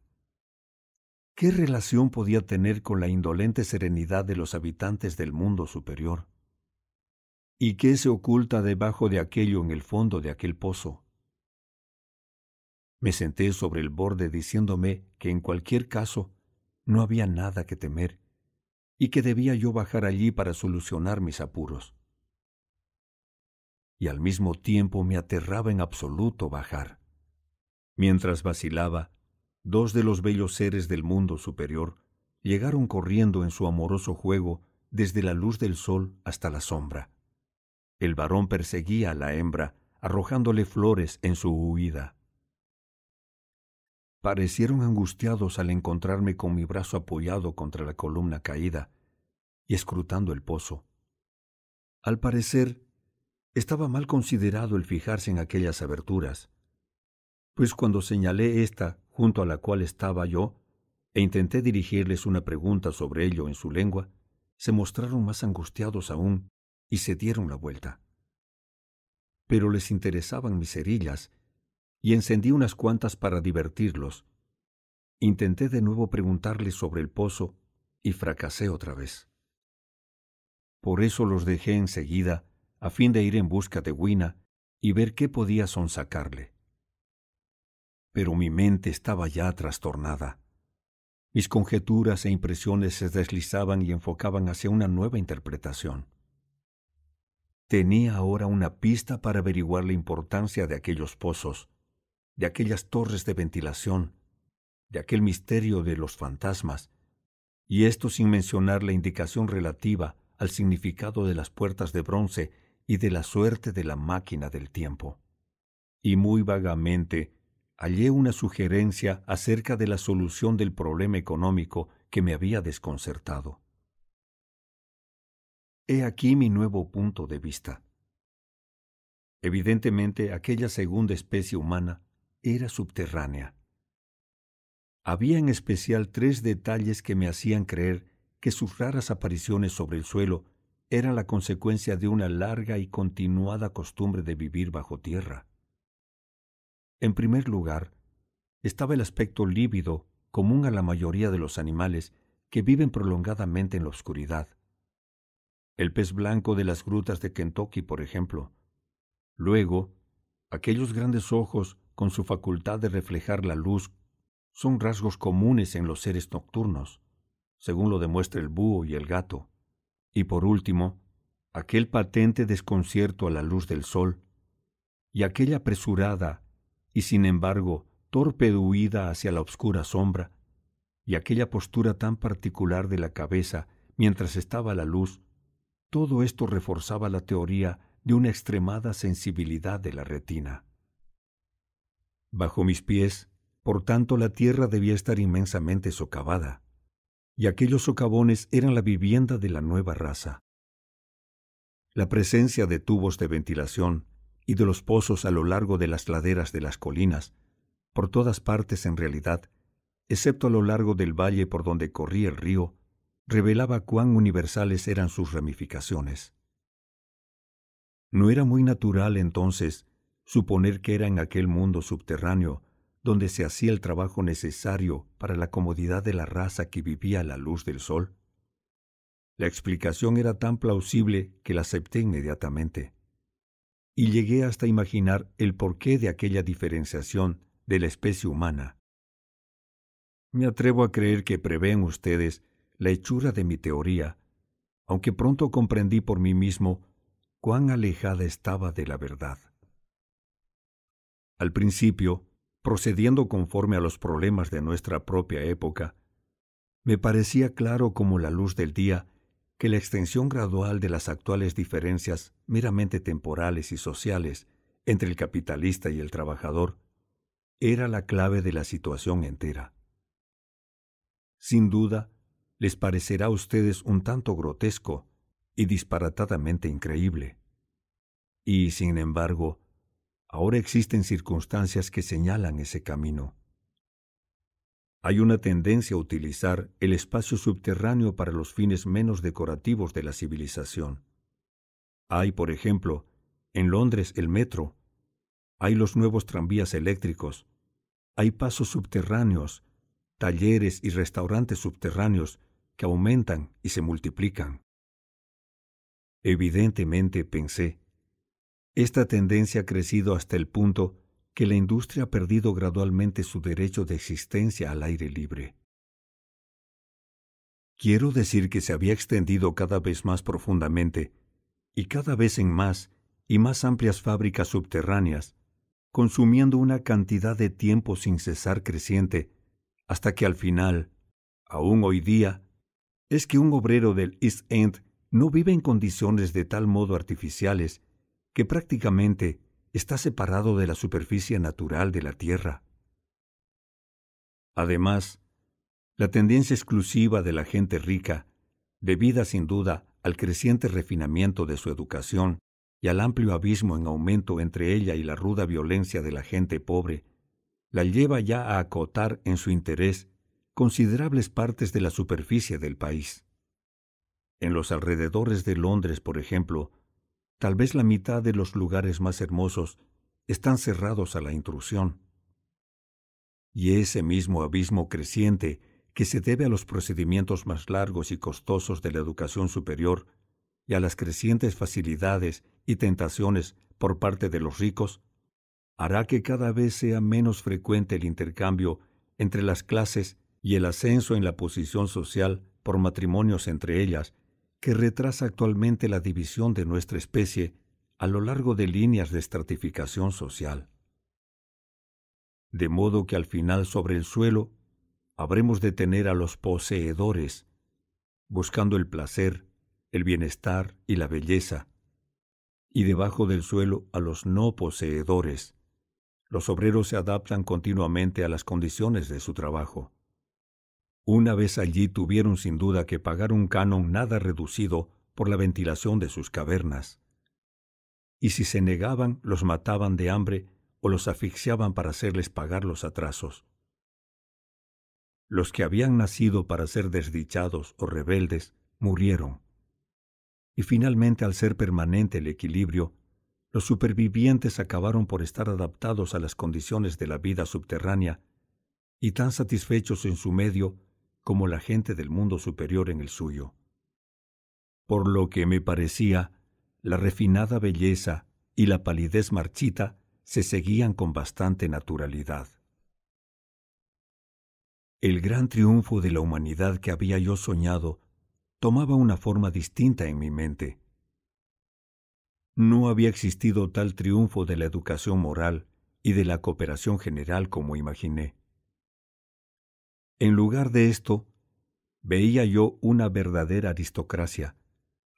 A: ¿Qué relación podía tener con la indolente serenidad de los habitantes del mundo superior? ¿Y qué se oculta debajo de aquello en el fondo de aquel pozo? Me senté sobre el borde diciéndome que en cualquier caso no había nada que temer y que debía yo bajar allí para solucionar mis apuros y al mismo tiempo me aterraba en absoluto bajar. Mientras vacilaba, dos de los bellos seres del mundo superior llegaron corriendo en su amoroso juego desde la luz del sol hasta la sombra. El varón perseguía a la hembra, arrojándole flores en su huida. Parecieron angustiados al encontrarme con mi brazo apoyado contra la columna caída y escrutando el pozo. Al parecer, estaba mal considerado el fijarse en aquellas aberturas, pues cuando señalé esta junto a la cual estaba yo, e intenté dirigirles una pregunta sobre ello en su lengua, se mostraron más angustiados aún y se dieron la vuelta. Pero les interesaban mis cerillas, y encendí unas cuantas para divertirlos. Intenté de nuevo preguntarles sobre el pozo y fracasé otra vez. Por eso los dejé enseguida a fin de ir en busca de Wina y ver qué podía sonsacarle. Pero mi mente estaba ya trastornada. Mis conjeturas e impresiones se deslizaban y enfocaban hacia una nueva interpretación. Tenía ahora una pista para averiguar la importancia de aquellos pozos, de aquellas torres de ventilación, de aquel misterio de los fantasmas, y esto sin mencionar la indicación relativa al significado de las puertas de bronce y de la suerte de la máquina del tiempo. Y muy vagamente hallé una sugerencia acerca de la solución del problema económico que me había desconcertado. He aquí mi nuevo punto de vista. Evidentemente aquella segunda especie humana era subterránea. Había en especial tres detalles que me hacían creer que sus raras apariciones sobre el suelo era la consecuencia de una larga y continuada costumbre de vivir bajo tierra. En primer lugar, estaba el aspecto lívido común a la mayoría de los animales que viven prolongadamente en la oscuridad. El pez blanco de las grutas de Kentucky, por ejemplo. Luego, aquellos grandes ojos con su facultad de reflejar la luz son rasgos comunes en los seres nocturnos, según lo demuestra el búho y el gato. Y por último, aquel patente desconcierto a la luz del sol, y aquella apresurada y sin embargo torpe huida hacia la oscura sombra, y aquella postura tan particular de la cabeza mientras estaba la luz, todo esto reforzaba la teoría de una extremada sensibilidad de la retina. Bajo mis pies, por tanto, la tierra debía estar inmensamente socavada y aquellos socavones eran la vivienda de la nueva raza. La presencia de tubos de ventilación y de los pozos a lo largo de las laderas de las colinas, por todas partes en realidad, excepto a lo largo del valle por donde corría el río, revelaba cuán universales eran sus ramificaciones. No era muy natural entonces suponer que era en aquel mundo subterráneo donde se hacía el trabajo necesario para la comodidad de la raza que vivía a la luz del sol? La explicación era tan plausible que la acepté inmediatamente. y llegué hasta imaginar el porqué de aquella diferenciación de la especie humana. Me atrevo a creer que prevén ustedes la hechura de mi teoría, aunque pronto comprendí por mí mismo cuán alejada estaba de la verdad. Al principio, procediendo conforme a los problemas de nuestra propia época, me parecía claro como la luz del día que la extensión gradual de las actuales diferencias meramente temporales y sociales entre el capitalista y el trabajador era la clave de la situación entera. Sin duda, les parecerá a ustedes un tanto grotesco y disparatadamente increíble. Y, sin embargo, ahora existen circunstancias que señalan ese camino. Hay una tendencia a utilizar el espacio subterráneo para los fines menos decorativos de la civilización. Hay, por ejemplo, en Londres el metro, hay los nuevos tranvías eléctricos, hay pasos subterráneos talleres y restaurantes subterráneos que aumentan y se multiplican. Evidentemente, pensé, esta tendencia ha crecido hasta el punto que la industria ha perdido gradualmente su derecho de existencia al aire libre. Quiero decir que se había extendido cada vez más profundamente y cada vez en más y más amplias fábricas subterráneas, consumiendo una cantidad de tiempo sin cesar creciente hasta que al final, aún hoy día, es que un obrero del East End no vive en condiciones de tal modo artificiales que prácticamente está separado de la superficie natural de la Tierra. Además, la tendencia exclusiva de la gente rica, debida sin duda al creciente refinamiento de su educación y al amplio abismo en aumento entre ella y la ruda violencia de la gente pobre, la lleva ya a acotar en su interés considerables partes de la superficie del país. En los alrededores de Londres, por ejemplo, tal vez la mitad de los lugares más hermosos están cerrados a la intrusión. Y ese mismo abismo creciente que se debe a los procedimientos más largos y costosos de la educación superior y a las crecientes facilidades y tentaciones por parte de los ricos, hará que cada vez sea menos frecuente el intercambio entre las clases y el ascenso en la posición social por matrimonios entre ellas, que retrasa actualmente la división de nuestra especie a lo largo de líneas de estratificación social. De modo que al final sobre el suelo habremos de tener a los poseedores, buscando el placer, el bienestar y la belleza, y debajo del suelo a los no poseedores, los obreros se adaptan continuamente a las condiciones de su trabajo. Una vez allí tuvieron sin duda que pagar un canon nada reducido por la ventilación de sus cavernas. Y si se negaban, los mataban de hambre o los asfixiaban para hacerles pagar los atrasos. Los que habían nacido para ser desdichados o rebeldes murieron. Y finalmente, al ser permanente el equilibrio, los supervivientes acabaron por estar adaptados a las condiciones de la vida subterránea y tan satisfechos en su medio como la gente del mundo superior en el suyo. Por lo que me parecía, la refinada belleza y la palidez marchita se seguían con bastante naturalidad. El gran triunfo de la humanidad que había yo soñado tomaba una forma distinta en mi mente. No había existido tal triunfo de la educación moral y de la cooperación general como imaginé. En lugar de esto, veía yo una verdadera aristocracia,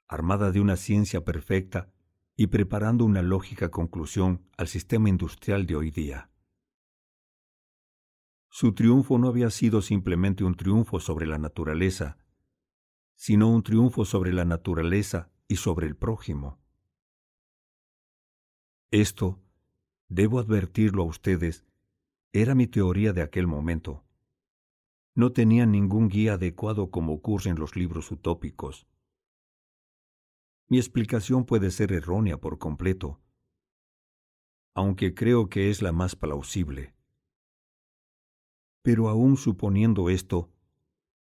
A: armada de una ciencia perfecta y preparando una lógica conclusión al sistema industrial de hoy día. Su triunfo no había sido simplemente un triunfo sobre la naturaleza, sino un triunfo sobre la naturaleza y sobre el prójimo. Esto, debo advertirlo a ustedes, era mi teoría de aquel momento. No tenía ningún guía adecuado como ocurre en los libros utópicos. Mi explicación puede ser errónea por completo, aunque creo que es la más plausible. Pero aún suponiendo esto,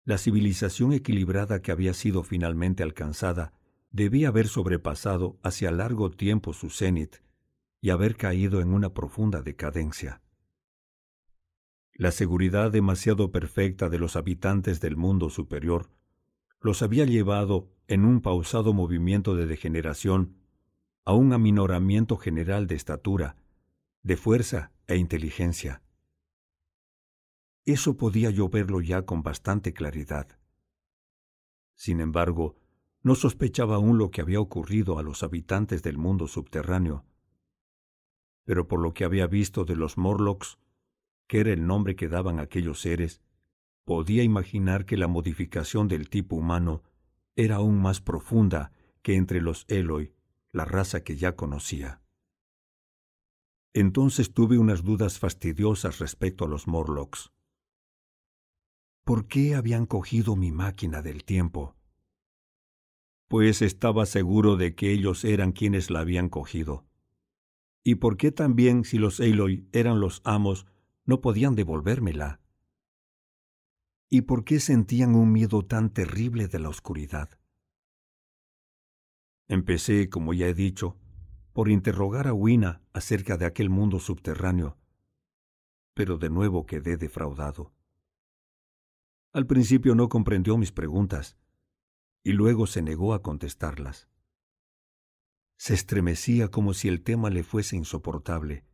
A: la civilización equilibrada que había sido finalmente alcanzada debía haber sobrepasado hacia largo tiempo su cenit y haber caído en una profunda decadencia. La seguridad demasiado perfecta de los habitantes del mundo superior los había llevado, en un pausado movimiento de degeneración, a un aminoramiento general de estatura, de fuerza e inteligencia. Eso podía yo verlo ya con bastante claridad. Sin embargo, no sospechaba aún lo que había ocurrido a los habitantes del mundo subterráneo. Pero por lo que había visto de los Morlocks, que era el nombre que daban aquellos seres, podía imaginar que la modificación del tipo humano era aún más profunda que entre los Eloi, la raza que ya conocía. Entonces tuve unas dudas fastidiosas respecto a los Morlocks. ¿Por qué habían cogido mi máquina del tiempo? Pues estaba seguro de que ellos eran quienes la habían cogido. ¿Y por qué también, si los Eloi eran los amos, no podían devolvérmela? ¿Y por qué sentían un miedo tan terrible de la oscuridad? Empecé, como ya he dicho, por interrogar a Wina acerca de aquel mundo subterráneo, pero de nuevo quedé defraudado. Al principio no comprendió mis preguntas y luego se negó a contestarlas. Se estremecía como si el tema le fuese insoportable,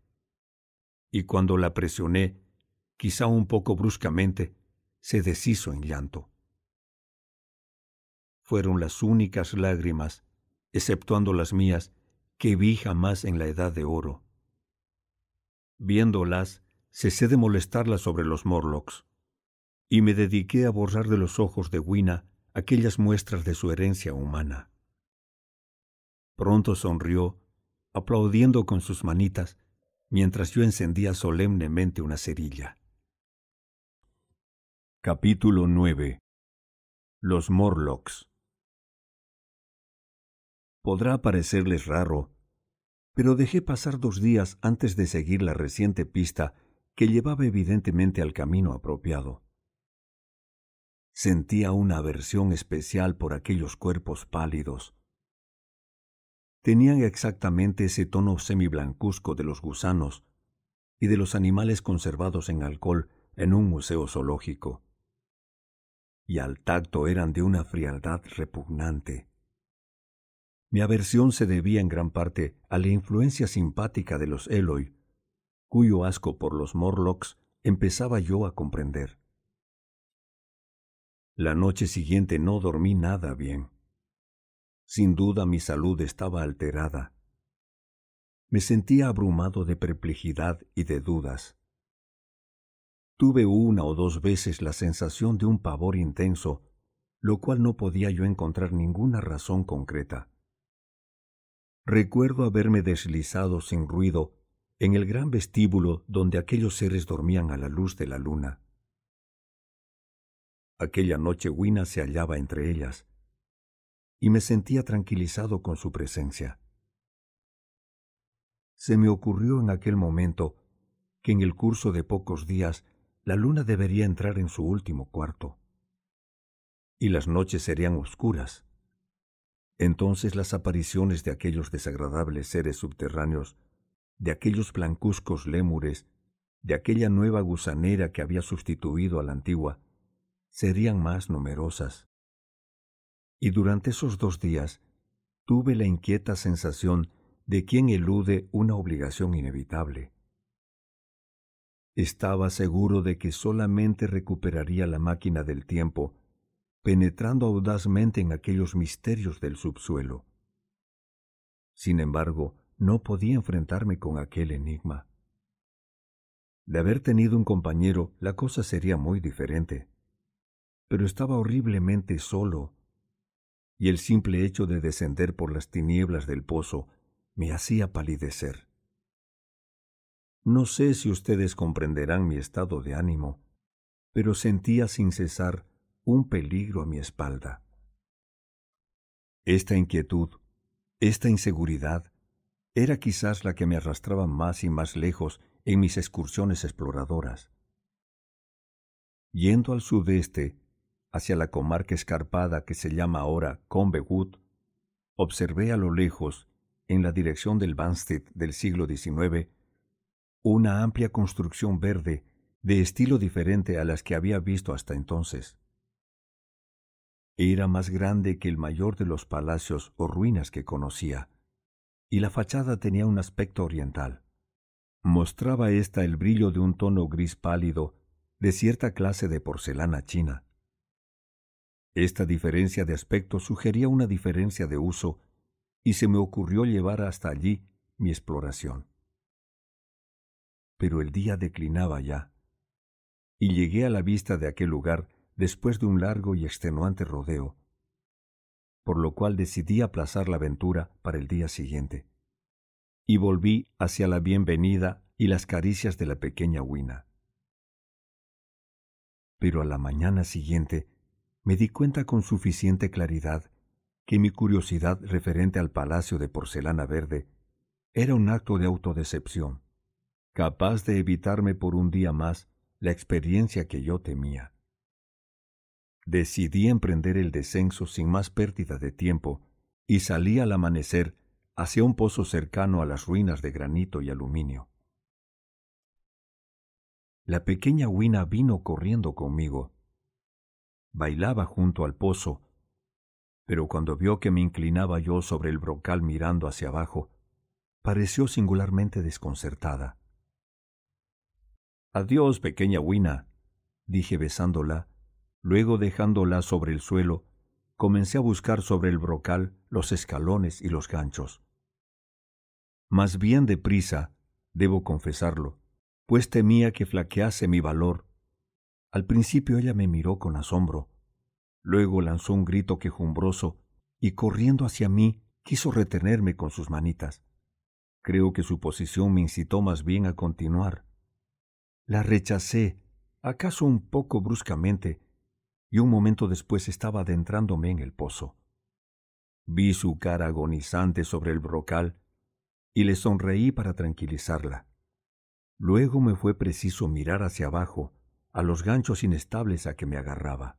A: y cuando la presioné, quizá un poco bruscamente, se deshizo en llanto. Fueron las únicas lágrimas, exceptuando las mías, que vi jamás en la edad de oro. Viéndolas, cesé de molestarla sobre los Morlocks, y me dediqué a borrar de los ojos de Wina aquellas muestras de su herencia humana. Pronto sonrió, aplaudiendo con sus manitas, mientras yo encendía solemnemente una cerilla. Capítulo 9 Los Morlocks Podrá parecerles raro, pero dejé pasar dos días antes de seguir la reciente pista que llevaba evidentemente al camino apropiado. Sentía una aversión especial por aquellos cuerpos pálidos. Tenían exactamente ese tono semiblancuzco de los gusanos y de los animales conservados en alcohol en un museo zoológico y al tacto eran de una frialdad repugnante. Mi aversión se debía en gran parte a la influencia simpática de los Eloi, cuyo asco por los Morlocks empezaba yo a comprender. La noche siguiente no dormí nada bien. Sin duda mi salud estaba alterada. Me sentía abrumado de perplejidad y de dudas. Tuve una o dos veces la sensación de un pavor intenso, lo cual no podía yo encontrar ninguna razón concreta. Recuerdo haberme deslizado sin ruido en el gran vestíbulo donde aquellos seres dormían a la luz de la luna. Aquella noche Wina se hallaba entre ellas, y me sentía tranquilizado con su presencia. Se me ocurrió en aquel momento que en el curso de pocos días la luna debería entrar en su último cuarto. Y las noches serían oscuras. Entonces las apariciones de aquellos desagradables seres subterráneos, de aquellos blancuzcos lémures, de aquella nueva gusanera que había sustituido a la antigua, serían más numerosas. Y durante esos dos días tuve la inquieta sensación de quien elude una obligación inevitable. Estaba seguro de que solamente recuperaría la máquina del tiempo, penetrando audazmente en aquellos misterios del subsuelo. Sin embargo, no podía enfrentarme con aquel enigma. De haber tenido un compañero, la cosa sería muy diferente. Pero estaba horriblemente solo, y el simple hecho de descender por las tinieblas del pozo me hacía palidecer. No sé si ustedes comprenderán mi estado de ánimo, pero sentía sin cesar un peligro a mi espalda. Esta inquietud, esta inseguridad, era quizás la que me arrastraba más y más lejos en mis excursiones exploradoras. Yendo al sudeste, hacia la comarca escarpada que se llama ahora Combewood, observé a lo lejos, en la dirección del Banstead del siglo XIX, una amplia construcción verde de estilo diferente a las que había visto hasta entonces. Era más grande que el mayor de los palacios o ruinas que conocía, y la fachada tenía un aspecto oriental. Mostraba ésta el brillo de un tono gris pálido de cierta clase de porcelana china. Esta diferencia de aspecto sugería una diferencia de uso y se me ocurrió llevar hasta allí mi exploración. Pero el día declinaba ya, y llegué a la vista de aquel lugar después de un largo y extenuante rodeo, por lo cual decidí aplazar la aventura para el día siguiente, y volví hacia la bienvenida y las caricias de la pequeña Wina. Pero a la mañana siguiente me di cuenta con suficiente claridad que mi curiosidad referente al palacio de porcelana verde era un acto de autodecepción, capaz de evitarme por un día más la experiencia que yo temía. Decidí emprender el descenso sin más pérdida de tiempo y salí al amanecer hacia un pozo cercano a las ruinas de granito y aluminio. La pequeña Wina vino corriendo conmigo. Bailaba junto al pozo, pero cuando vio que me inclinaba yo sobre el brocal mirando hacia abajo, pareció singularmente desconcertada. Adiós, pequeña Wina, dije besándola Luego dejándola sobre el suelo, comencé a buscar sobre el brocal los escalones y los ganchos. Más bien deprisa, debo confesarlo, pues temía que flaquease mi valor. Al principio ella me miró con asombro, luego lanzó un grito quejumbroso y corriendo hacia mí quiso retenerme con sus manitas. Creo que su posición me incitó más bien a continuar. La rechacé, acaso un poco bruscamente, y un momento después estaba adentrándome en el pozo. Vi su cara agonizante sobre el brocal y le sonreí para tranquilizarla. Luego me fue preciso mirar hacia abajo, a los ganchos inestables a que me agarraba.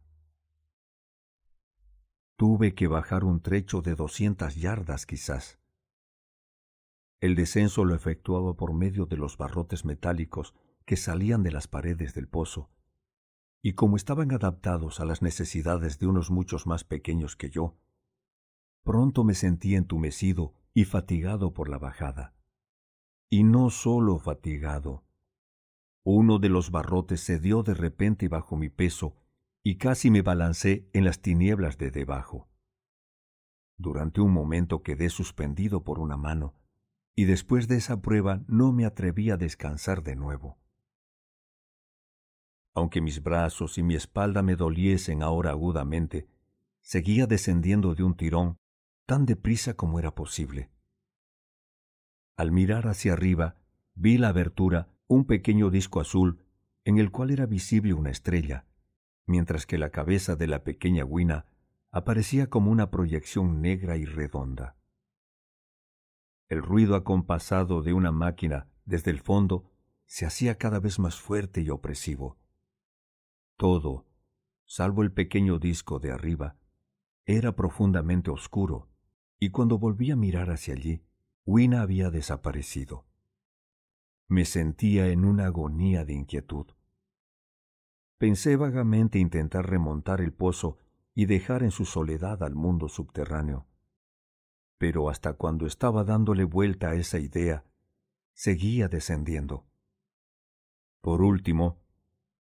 A: Tuve que bajar un trecho de doscientas yardas quizás. El descenso lo efectuaba por medio de los barrotes metálicos que salían de las paredes del pozo y como estaban adaptados a las necesidades de unos muchos más pequeños que yo, pronto me sentí entumecido y fatigado por la bajada. Y no solo fatigado. Uno de los barrotes cedió de repente bajo mi peso y casi me balancé en las tinieblas de debajo. Durante un momento quedé suspendido por una mano, y después de esa prueba no me atreví a descansar de nuevo. Aunque mis brazos y mi espalda me doliesen ahora agudamente, seguía descendiendo de un tirón tan deprisa como era posible. Al mirar hacia arriba, vi la abertura un pequeño disco azul en el cual era visible una estrella, mientras que la cabeza de la pequeña Wina aparecía como una proyección negra y redonda. El ruido acompasado de una máquina desde el fondo se hacía cada vez más fuerte y opresivo. Todo, salvo el pequeño disco de arriba, era profundamente oscuro, y cuando volví a mirar hacia allí, Wina había desaparecido. Me sentía en una agonía de inquietud. Pensé vagamente intentar remontar el pozo y dejar en su soledad al mundo subterráneo. Pero hasta cuando estaba dándole vuelta a esa idea, seguía descendiendo. Por último,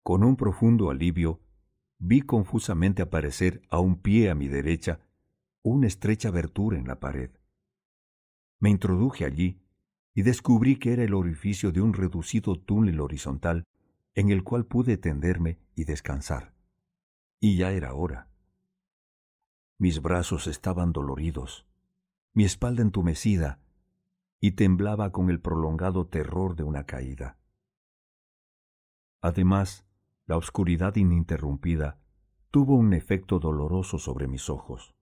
A: con un profundo alivio, vi confusamente aparecer a un pie a mi derecha una estrecha abertura en la pared. Me introduje allí y descubrí que era el orificio de un reducido túnel horizontal en el cual pude tenderme y descansar. Y ya era hora. Mis brazos estaban doloridos, mi espalda entumecida, y temblaba con el prolongado terror de una caída. Además, la oscuridad ininterrumpida tuvo un efecto doloroso sobre mis ojos.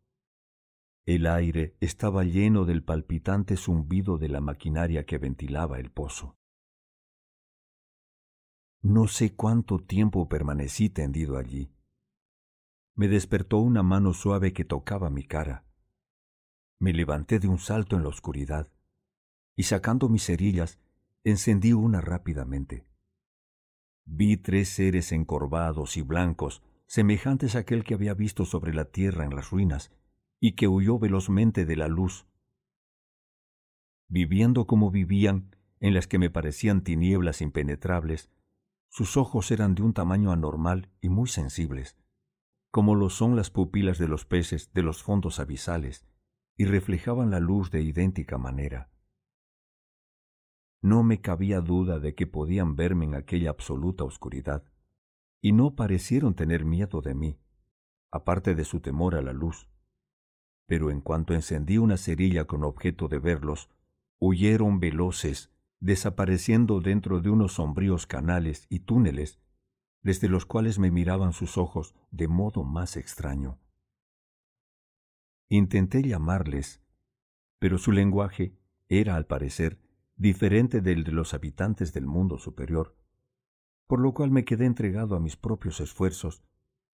A: El aire estaba lleno del palpitante zumbido de la maquinaria que ventilaba el pozo. No sé cuánto tiempo permanecí tendido allí. Me despertó una mano suave que tocaba mi cara.
B: Me levanté de un salto en la oscuridad y sacando mis cerillas, encendí una rápidamente. Vi tres seres encorvados y blancos, semejantes a aquel que había visto sobre la tierra en las ruinas, y que huyó velozmente de la luz. Viviendo como vivían, en las que me parecían tinieblas impenetrables, sus ojos eran de un tamaño anormal y muy sensibles, como lo son las pupilas de los peces de los fondos abisales, y reflejaban la luz de idéntica manera. No me cabía duda de que podían verme en aquella absoluta oscuridad, y no parecieron tener miedo de mí, aparte de su temor a la luz. Pero en cuanto encendí una cerilla con objeto de verlos, huyeron veloces, desapareciendo dentro de unos sombríos canales y túneles, desde los cuales me miraban sus ojos de modo más extraño. Intenté llamarles, pero su lenguaje era, al parecer, diferente del de los habitantes del mundo superior, por lo cual me quedé entregado a mis propios esfuerzos,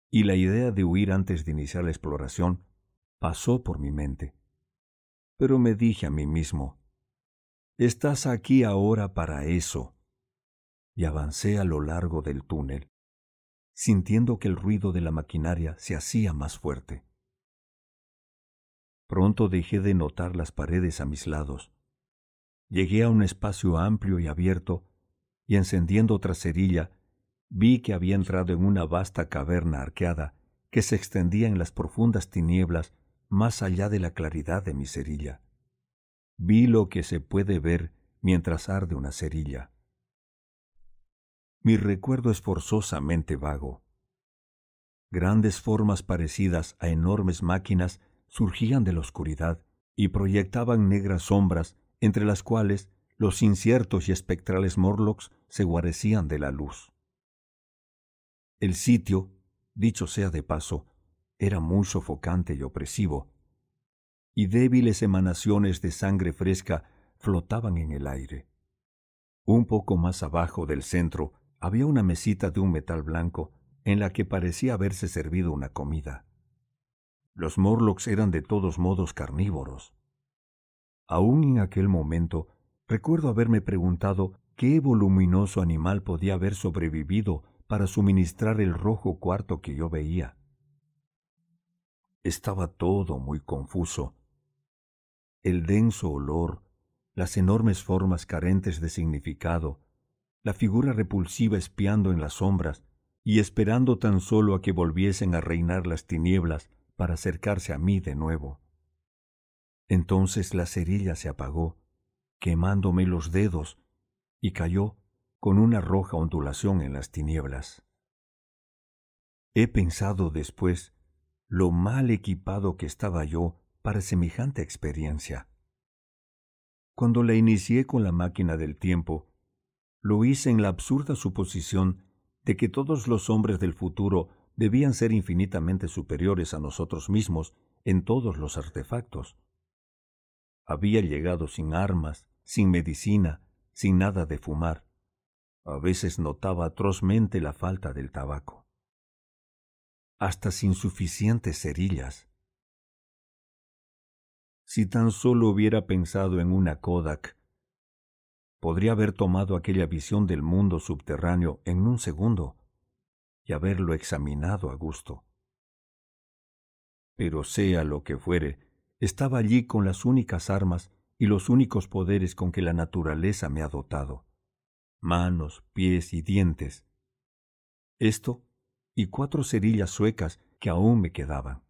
B: y la idea de huir antes de iniciar la exploración pasó por mi mente. Pero me dije a mí mismo, Estás aquí ahora para eso. Y avancé a lo largo del túnel, sintiendo que el ruido de la maquinaria se hacía más fuerte. Pronto dejé de notar las paredes a mis lados Llegué a un espacio amplio y abierto, y encendiendo otra cerilla, vi que había entrado en una vasta caverna arqueada que se extendía en las profundas tinieblas más allá de la claridad de mi cerilla. Vi lo que se puede ver mientras arde una cerilla. Mi recuerdo es forzosamente vago. Grandes formas parecidas a enormes máquinas surgían de la oscuridad y proyectaban negras sombras entre las cuales los inciertos y espectrales Morlocks se guarecían de la luz. El sitio, dicho sea de paso, era muy sofocante y opresivo, y débiles emanaciones de sangre fresca flotaban en el aire. Un poco más abajo del centro había una mesita de un metal blanco en la que parecía haberse servido una comida. Los Morlocks eran de todos modos carnívoros. Aún en aquel momento recuerdo haberme preguntado qué voluminoso animal podía haber sobrevivido para suministrar el rojo cuarto que yo veía. Estaba todo muy confuso. El denso olor, las enormes formas carentes de significado, la figura repulsiva espiando en las sombras y esperando tan solo a que volviesen a reinar las tinieblas para acercarse a mí de nuevo. Entonces la cerilla se apagó, quemándome los dedos, y cayó con una roja ondulación en las tinieblas. He pensado después lo mal equipado que estaba yo para semejante experiencia. Cuando la inicié con la máquina del tiempo, lo hice en la absurda suposición de que todos los hombres del futuro debían ser infinitamente superiores a nosotros mismos en todos los artefactos. Había llegado sin armas, sin medicina, sin nada de fumar. A veces notaba atrozmente la falta del tabaco. Hasta sin suficientes cerillas. Si tan solo hubiera pensado en una Kodak, podría haber tomado aquella visión del mundo subterráneo en un segundo y haberlo examinado a gusto. Pero sea lo que fuere, estaba allí con las únicas armas y los únicos poderes con que la naturaleza me ha dotado. Manos, pies y dientes. Esto y cuatro cerillas suecas que aún me quedaban.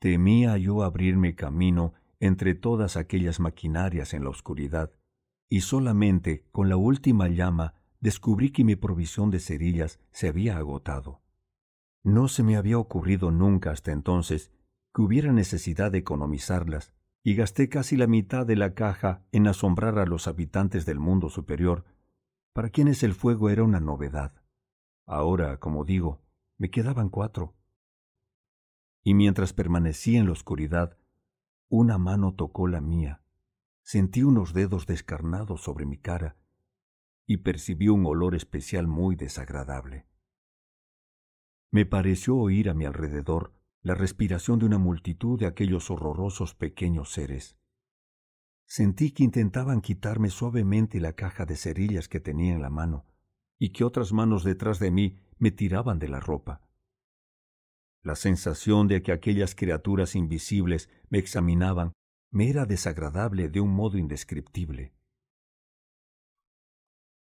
B: Temía yo abrirme camino entre todas aquellas maquinarias en la oscuridad, y solamente con la última llama descubrí que mi provisión de cerillas se había agotado. No se me había ocurrido nunca hasta entonces que hubiera necesidad de economizarlas, y gasté casi la mitad de la caja en asombrar a los habitantes del mundo superior, para quienes el fuego era una novedad. Ahora, como digo, me quedaban cuatro. Y mientras permanecí en la oscuridad, una mano tocó la mía, sentí unos dedos descarnados sobre mi cara y percibí un olor especial muy desagradable. Me pareció oír a mi alrededor la respiración de una multitud de aquellos horrorosos pequeños seres. Sentí que intentaban quitarme suavemente la caja de cerillas que tenía en la mano y que otras manos detrás de mí me tiraban de la ropa. La sensación de que aquellas criaturas invisibles me examinaban me era desagradable de un modo indescriptible.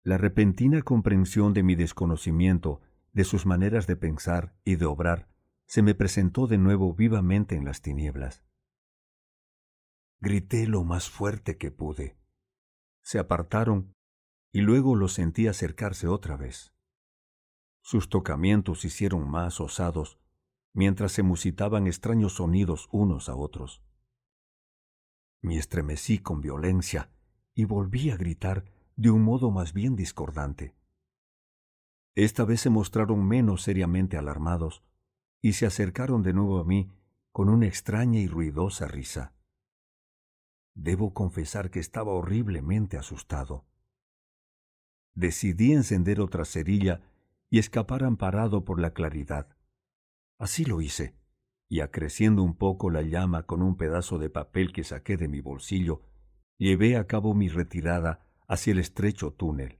B: La repentina comprensión de mi desconocimiento, de sus maneras de pensar y de obrar, se me presentó de nuevo vivamente en las tinieblas. Grité lo más fuerte que pude. Se apartaron y luego los sentí acercarse otra vez. Sus tocamientos hicieron más osados mientras se musitaban extraños sonidos unos a otros. Me estremecí con violencia y volví a gritar de un modo más bien discordante. Esta vez se mostraron menos seriamente alarmados y se acercaron de nuevo a mí con una extraña y ruidosa risa. Debo confesar que estaba horriblemente asustado. Decidí encender otra cerilla y escapar amparado por la claridad. Así lo hice, y acreciendo un poco la llama con un pedazo de papel que saqué de mi bolsillo, llevé a cabo mi retirada hacia el estrecho túnel.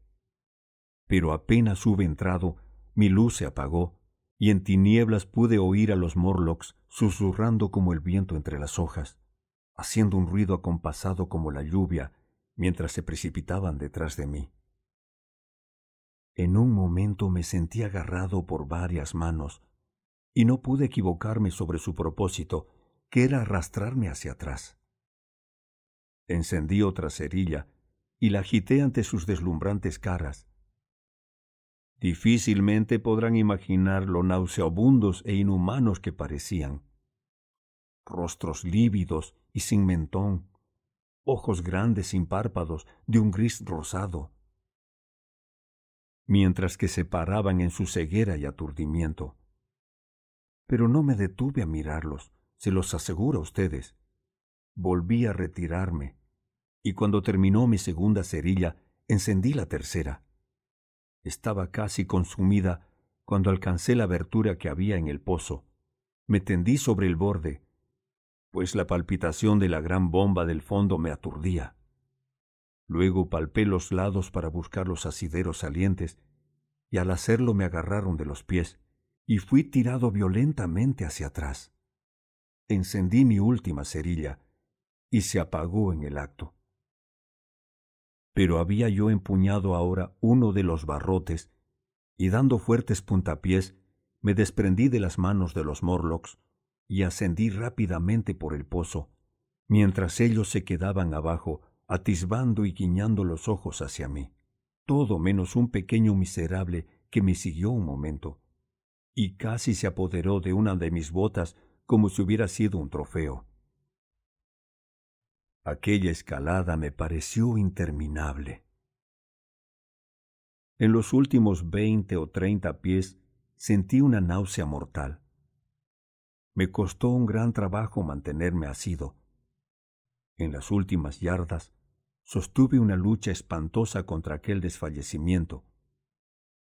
B: Pero apenas hube entrado, mi luz se apagó, y en tinieblas pude oír a los Morlocks susurrando como el viento entre las hojas, haciendo un ruido acompasado como la lluvia mientras se precipitaban detrás de mí. En un momento me sentí agarrado por varias manos, y no pude equivocarme sobre su propósito, que era arrastrarme hacia atrás. Encendí otra cerilla y la agité ante sus deslumbrantes caras. Difícilmente podrán imaginar lo nauseabundos e inhumanos que parecían. Rostros lívidos y sin mentón, ojos grandes sin párpados, de un gris rosado, mientras que se paraban en su ceguera y aturdimiento pero no me detuve a mirarlos, se los aseguro a ustedes. Volví a retirarme, y cuando terminó mi segunda cerilla, encendí la tercera. Estaba casi consumida cuando alcancé la abertura que había en el pozo. Me tendí sobre el borde, pues la palpitación de la gran bomba del fondo me aturdía. Luego palpé los lados para buscar los asideros salientes, y al hacerlo me agarraron de los pies y fui tirado violentamente hacia atrás. Encendí mi última cerilla y se apagó en el acto. Pero había yo empuñado ahora uno de los barrotes y dando fuertes puntapiés me desprendí de las manos de los Morlocks y ascendí rápidamente por el pozo, mientras ellos se quedaban abajo, atisbando y guiñando los ojos hacia mí, todo menos un pequeño miserable que me siguió un momento y casi se apoderó de una de mis botas como si hubiera sido un trofeo. Aquella escalada me pareció interminable. En los últimos veinte o treinta pies sentí una náusea mortal. Me costó un gran trabajo mantenerme asido. En las últimas yardas sostuve una lucha espantosa contra aquel desfallecimiento.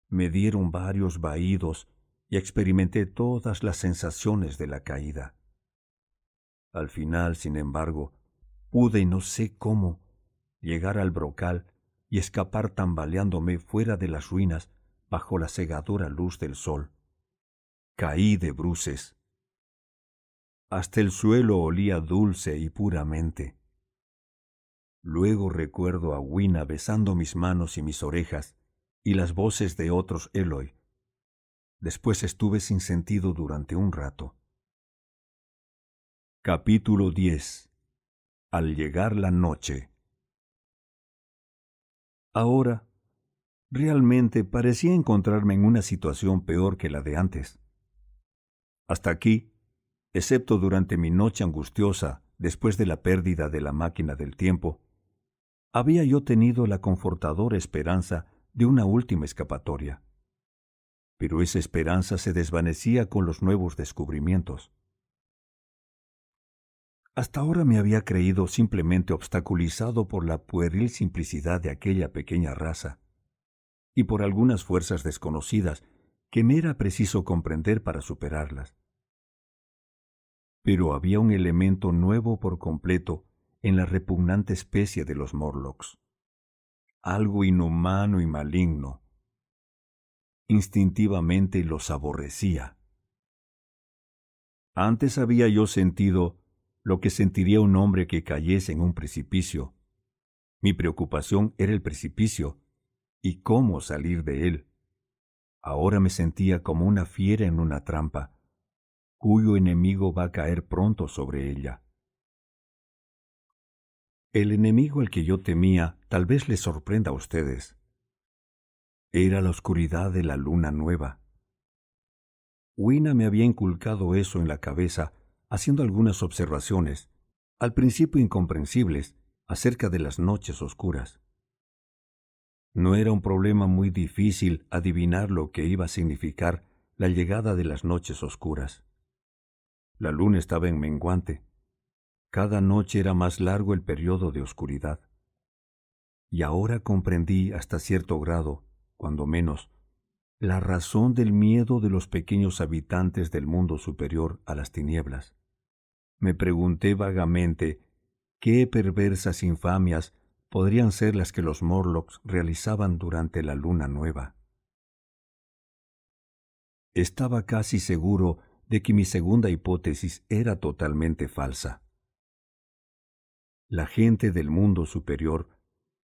B: Me dieron varios vaídos y experimenté todas las sensaciones de la caída. Al final, sin embargo, pude y no sé cómo llegar al brocal y escapar tambaleándome fuera de las ruinas bajo la cegadora luz del sol. Caí de bruces. Hasta el suelo olía dulce y puramente. Luego recuerdo a Wina besando mis manos y mis orejas y las voces de otros Eloy Después estuve sin sentido durante un rato. Capítulo 10 Al llegar la noche. Ahora, realmente parecía encontrarme en una situación peor que la de antes. Hasta aquí, excepto durante mi noche angustiosa después de la pérdida de la máquina del tiempo, había yo tenido la confortadora esperanza de una última escapatoria pero esa esperanza se desvanecía con los nuevos descubrimientos. Hasta ahora me había creído simplemente obstaculizado por la pueril simplicidad de aquella pequeña raza y por algunas fuerzas desconocidas que me era preciso comprender para superarlas. Pero había un elemento nuevo por completo en la repugnante especie de los Morlocks. Algo inhumano y maligno. Instintivamente los aborrecía. Antes había yo sentido lo que sentiría un hombre que cayese en un precipicio. Mi preocupación era el precipicio y cómo salir de él. Ahora me sentía como una fiera en una trampa, cuyo enemigo va a caer pronto sobre ella. El enemigo al que yo temía tal vez les sorprenda a ustedes. Era la oscuridad de la luna nueva. Wina me había inculcado eso en la cabeza, haciendo algunas observaciones, al principio incomprensibles, acerca de las noches oscuras. No era un problema muy difícil adivinar lo que iba a significar la llegada de las noches oscuras. La luna estaba en menguante, cada noche era más largo el periodo de oscuridad. Y ahora comprendí hasta cierto grado, cuando menos, la razón del miedo de los pequeños habitantes del mundo superior a las tinieblas. Me pregunté vagamente qué perversas infamias podrían ser las que los Morlocks realizaban durante la luna nueva. Estaba casi seguro de que mi segunda hipótesis era totalmente falsa la gente del mundo superior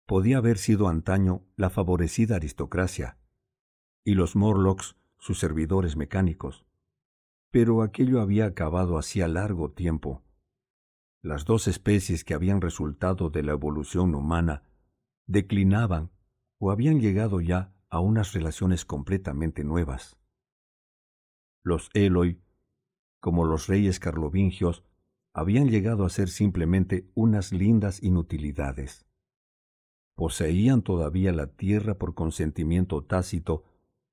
B: podía haber sido antaño la favorecida aristocracia, y los Morlocks sus servidores mecánicos. Pero aquello había acabado hacía largo tiempo. Las dos especies que habían resultado de la evolución humana declinaban o habían llegado ya a unas relaciones completamente nuevas. Los Eloi, como los reyes carlovingios, habían llegado a ser simplemente unas lindas inutilidades. Poseían todavía la tierra por consentimiento tácito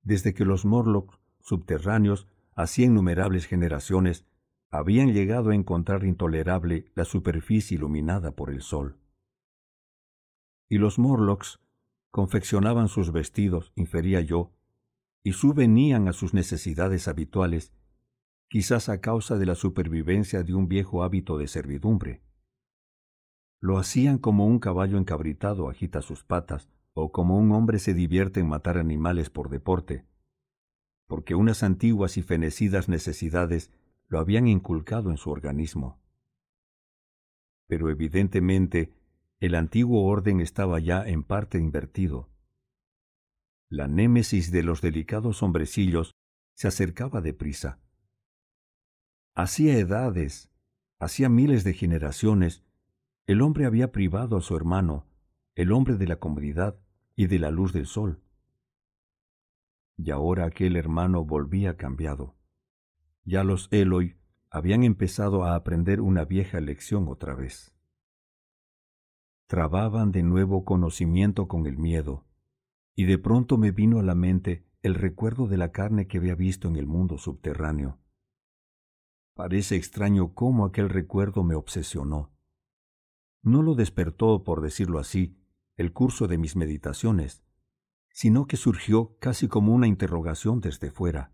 B: desde que los Morlocks subterráneos, hacía innumerables generaciones, habían llegado a encontrar intolerable la superficie iluminada por el sol. Y los Morlocks confeccionaban sus vestidos, infería yo, y subvenían a sus necesidades habituales quizás a causa de la supervivencia de un viejo hábito de servidumbre. Lo hacían como un caballo encabritado agita sus patas, o como un hombre se divierte en matar animales por deporte, porque unas antiguas y fenecidas necesidades lo habían inculcado en su organismo. Pero evidentemente el antiguo orden estaba ya en parte invertido. La némesis de los delicados hombrecillos se acercaba deprisa Hacía edades, hacía miles de generaciones, el hombre había privado a su hermano, el hombre de la comunidad y de la luz del sol. Y ahora aquel hermano volvía cambiado. Ya los Eloi habían empezado a aprender una vieja lección otra vez. Trababan de nuevo conocimiento con el miedo, y de pronto me vino a la mente el recuerdo de la carne que había visto en el mundo subterráneo. Parece extraño cómo aquel recuerdo me obsesionó. No lo despertó, por decirlo así, el curso de mis meditaciones, sino que surgió casi como una interrogación desde fuera.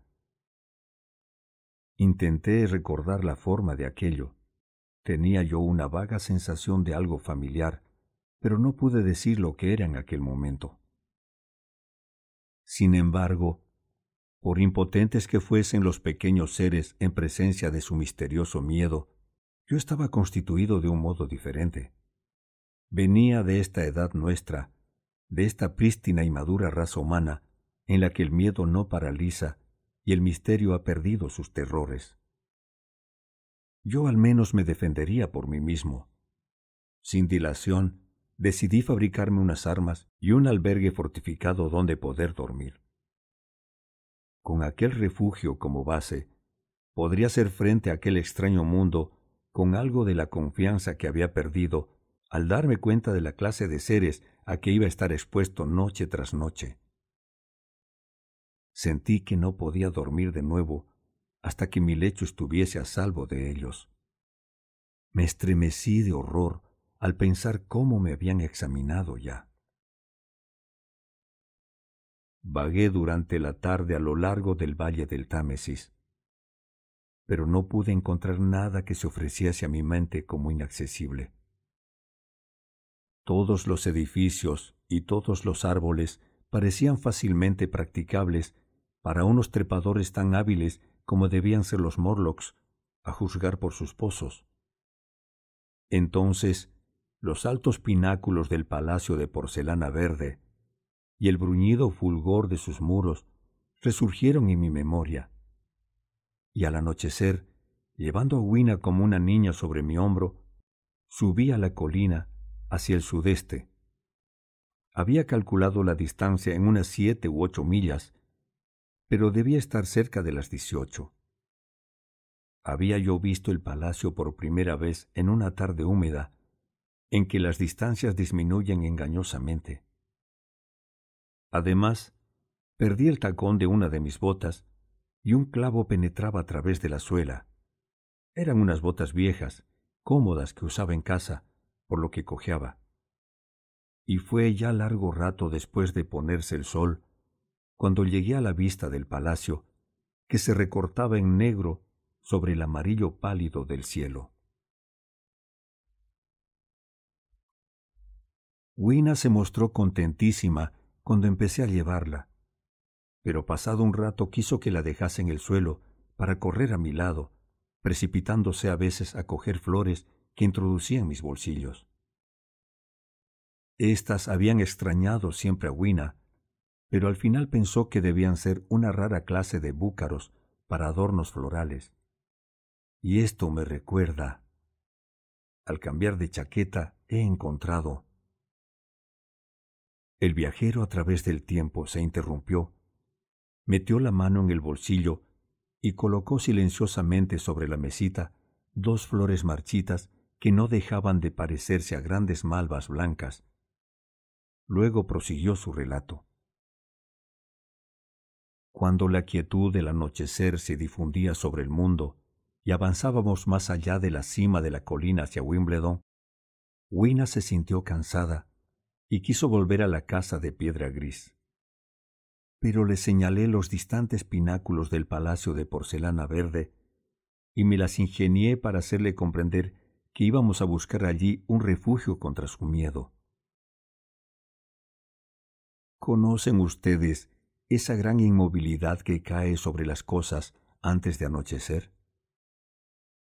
B: Intenté recordar la forma de aquello. Tenía yo una vaga sensación de algo familiar, pero no pude decir lo que era en aquel momento. Sin embargo, por impotentes que fuesen los pequeños seres en presencia de su misterioso miedo, yo estaba constituido de un modo diferente. Venía de esta edad nuestra, de esta prístina y madura raza humana, en la que el miedo no paraliza y el misterio ha perdido sus terrores. Yo al menos me defendería por mí mismo. Sin dilación, decidí fabricarme unas armas y un albergue fortificado donde poder dormir con aquel refugio como base, podría hacer frente a aquel extraño mundo con algo de la confianza que había perdido al darme cuenta de la clase de seres a que iba a estar expuesto noche tras noche. Sentí que no podía dormir de nuevo hasta que mi lecho estuviese a salvo de ellos. Me estremecí de horror al pensar cómo me habían examinado ya. Vagué durante la tarde a lo largo del valle del Támesis. pero no pude encontrar nada que se ofreciese a mi mente como inaccesible. Todos los edificios y todos los árboles parecían fácilmente practicables para unos trepadores tan hábiles como debían ser los Morlocks, a juzgar por sus pozos. Entonces, los altos pináculos del palacio de porcelana verde y el bruñido fulgor de sus muros resurgieron en mi memoria. Y al anochecer, llevando a Wina como una niña sobre mi hombro, subí a la colina hacia el sudeste. Había calculado la distancia en unas siete u ocho millas, pero debía estar cerca de las dieciocho. Había yo visto el palacio por primera vez en una tarde húmeda, en que las distancias disminuyen engañosamente. Además, perdí el tacón de una de mis botas y un clavo penetraba a través de la suela. Eran unas botas viejas, cómodas que usaba en casa, por lo que cojeaba. Y fue ya largo rato después de ponerse el sol, cuando llegué a la vista del palacio, que se recortaba en negro sobre el amarillo pálido del cielo. Wina se mostró contentísima cuando empecé a llevarla, pero pasado un rato quiso que la dejase en el suelo para correr a mi lado, precipitándose a veces a coger flores que introducía en mis bolsillos. Estas habían extrañado siempre a Wina, pero al final pensó que debían ser una rara clase de búcaros para adornos florales. Y esto me recuerda. Al cambiar de chaqueta he encontrado. El viajero a través del tiempo se interrumpió, metió la mano en el bolsillo y colocó silenciosamente sobre la mesita dos flores marchitas que no dejaban de parecerse a grandes malvas blancas. Luego prosiguió su relato. Cuando la quietud del anochecer se difundía sobre el mundo y avanzábamos más allá de la cima de la colina hacia Wimbledon, Wina se sintió cansada y quiso volver a la casa de piedra gris. Pero le señalé los distantes pináculos del palacio de porcelana verde y me las ingenié para hacerle comprender que íbamos a buscar allí un refugio contra su miedo. ¿Conocen ustedes esa gran inmovilidad que cae sobre las cosas antes de anochecer?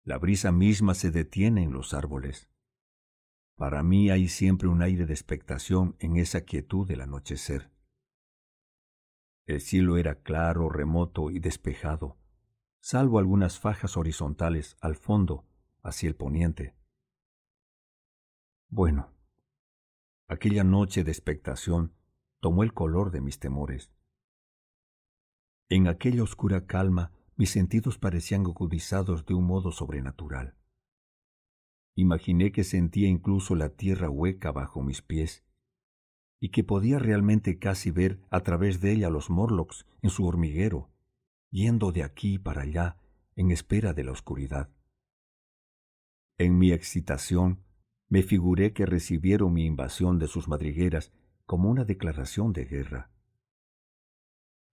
B: La brisa misma se detiene en los árboles. Para mí hay siempre un aire de expectación en esa quietud del anochecer. El cielo era claro, remoto y despejado, salvo algunas fajas horizontales al fondo, hacia el poniente. Bueno, aquella noche de expectación tomó el color de mis temores. En aquella oscura calma mis sentidos parecían agudizados de un modo sobrenatural. Imaginé que sentía incluso la tierra hueca bajo mis pies y que podía realmente casi ver a través de ella los Morlocks en su hormiguero, yendo de aquí para allá en espera de la oscuridad. En mi excitación me figuré que recibieron mi invasión de sus madrigueras como una declaración de guerra.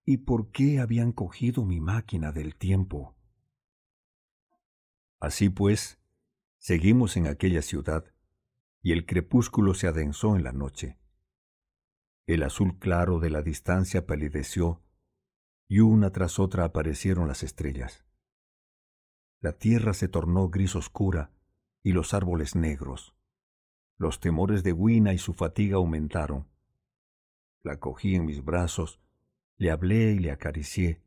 B: ¿Y por qué habían cogido mi máquina del tiempo? Así pues, seguimos en aquella ciudad, y el crepúsculo se adensó en la noche. El azul claro de la distancia palideció, y una tras otra aparecieron las estrellas. La tierra se tornó gris oscura y los árboles negros. Los temores de Wina y su fatiga aumentaron. La cogí en mis brazos le hablé y le acaricié.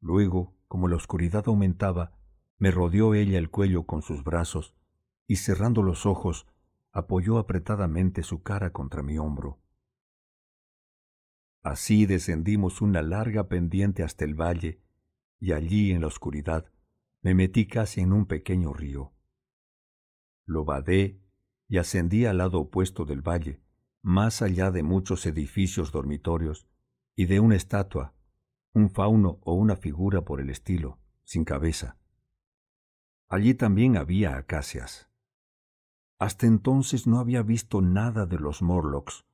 B: Luego, como la oscuridad aumentaba, me rodeó ella el cuello con sus brazos y cerrando los ojos, apoyó apretadamente su cara contra mi hombro. Así descendimos una larga pendiente hasta el valle, y allí en la oscuridad me metí casi en un pequeño río. Lo vadé y ascendí al lado opuesto del valle, más allá de muchos edificios dormitorios, y de una estatua, un fauno o una figura por el estilo, sin cabeza. Allí también había acacias. Hasta entonces no había visto nada de los Morlocks,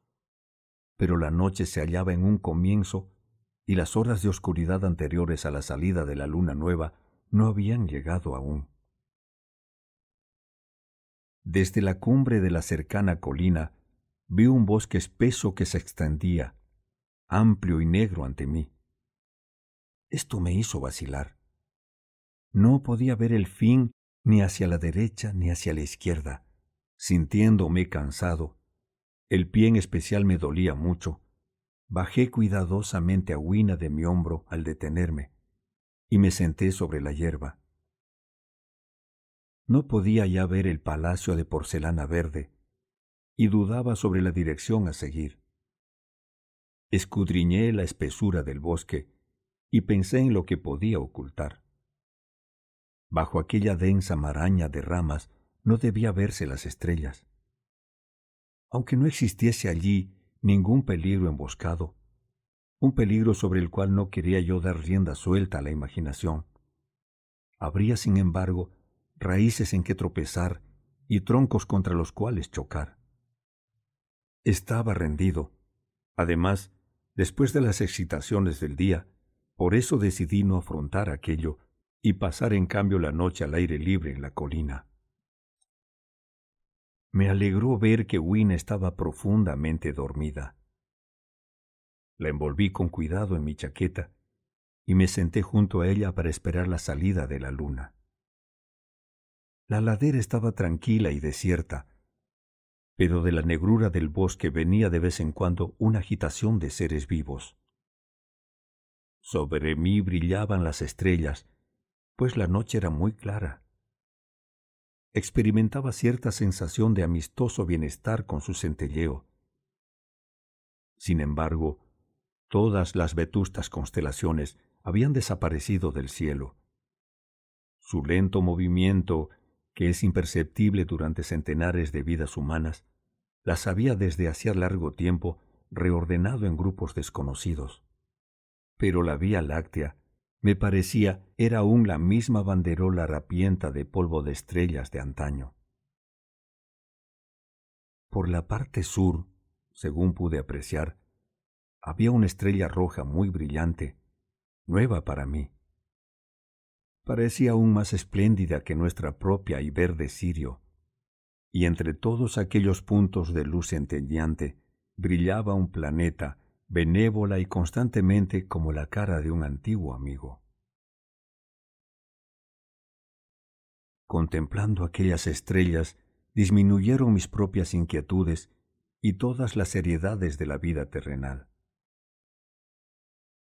B: pero la noche se hallaba en un comienzo y las horas de oscuridad anteriores a la salida de la luna nueva no habían llegado aún. Desde la cumbre de la cercana colina vi un bosque espeso que se extendía, amplio y negro ante mí. Esto me hizo vacilar. No podía ver el fin ni hacia la derecha ni hacia la izquierda, sintiéndome cansado. El pie en especial me dolía mucho. Bajé cuidadosamente a Wina de mi hombro al detenerme y me senté sobre la hierba. No podía ya ver el palacio de porcelana verde y dudaba sobre la dirección a seguir. Escudriñé la espesura del bosque y pensé en lo que podía ocultar. Bajo aquella densa maraña de ramas no debía verse las estrellas. Aunque no existiese allí ningún peligro emboscado, un peligro sobre el cual no quería yo dar rienda suelta a la imaginación. Habría, sin embargo, raíces en que tropezar y troncos contra los cuales chocar. Estaba rendido. Además, después de las excitaciones del día, por eso decidí no afrontar aquello y pasar en cambio la noche al aire libre en la colina. Me alegró ver que Win estaba profundamente dormida. La envolví con cuidado en mi chaqueta y me senté junto a ella para esperar la salida de la luna. La ladera estaba tranquila y desierta, pero de la negrura del bosque venía de vez en cuando una agitación de seres vivos. Sobre mí brillaban las estrellas pues la noche era muy clara. Experimentaba cierta sensación de amistoso bienestar con su centelleo. Sin embargo, todas las vetustas constelaciones habían desaparecido del cielo. Su lento movimiento, que es imperceptible durante centenares de vidas humanas, las había desde hacía largo tiempo reordenado en grupos desconocidos. Pero la Vía Láctea me parecía era aún la misma banderola rapienta de polvo de estrellas de antaño. Por la parte sur, según pude apreciar, había una estrella roja muy brillante, nueva para mí. Parecía aún más espléndida que nuestra propia y verde Sirio, y entre todos aquellos puntos de luz centelleante brillaba un planeta benévola y constantemente como la cara de un antiguo amigo. Contemplando aquellas estrellas, disminuyeron mis propias inquietudes y todas las seriedades de la vida terrenal.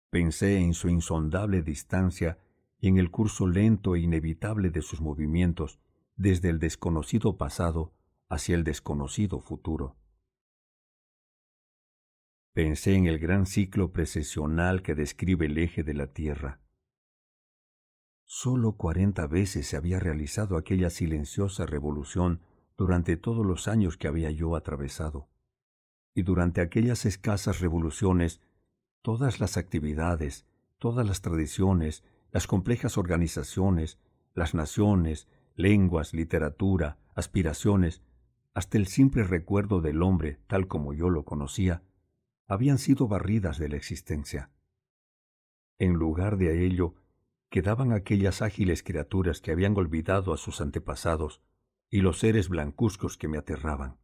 B: Pensé en su insondable distancia y en el curso lento e inevitable de sus movimientos desde el desconocido pasado hacia el desconocido futuro. Pensé en el gran ciclo precesional que describe el eje de la Tierra. Solo cuarenta veces se había realizado aquella silenciosa revolución durante todos los años que había yo atravesado. Y durante aquellas escasas revoluciones, todas las actividades, todas las tradiciones, las complejas organizaciones, las naciones, lenguas, literatura, aspiraciones, hasta el simple recuerdo del hombre tal como yo lo conocía, habían sido barridas de la existencia. En lugar de ello, quedaban aquellas ágiles criaturas que habían olvidado a sus antepasados y los seres blancuzcos que me aterraban.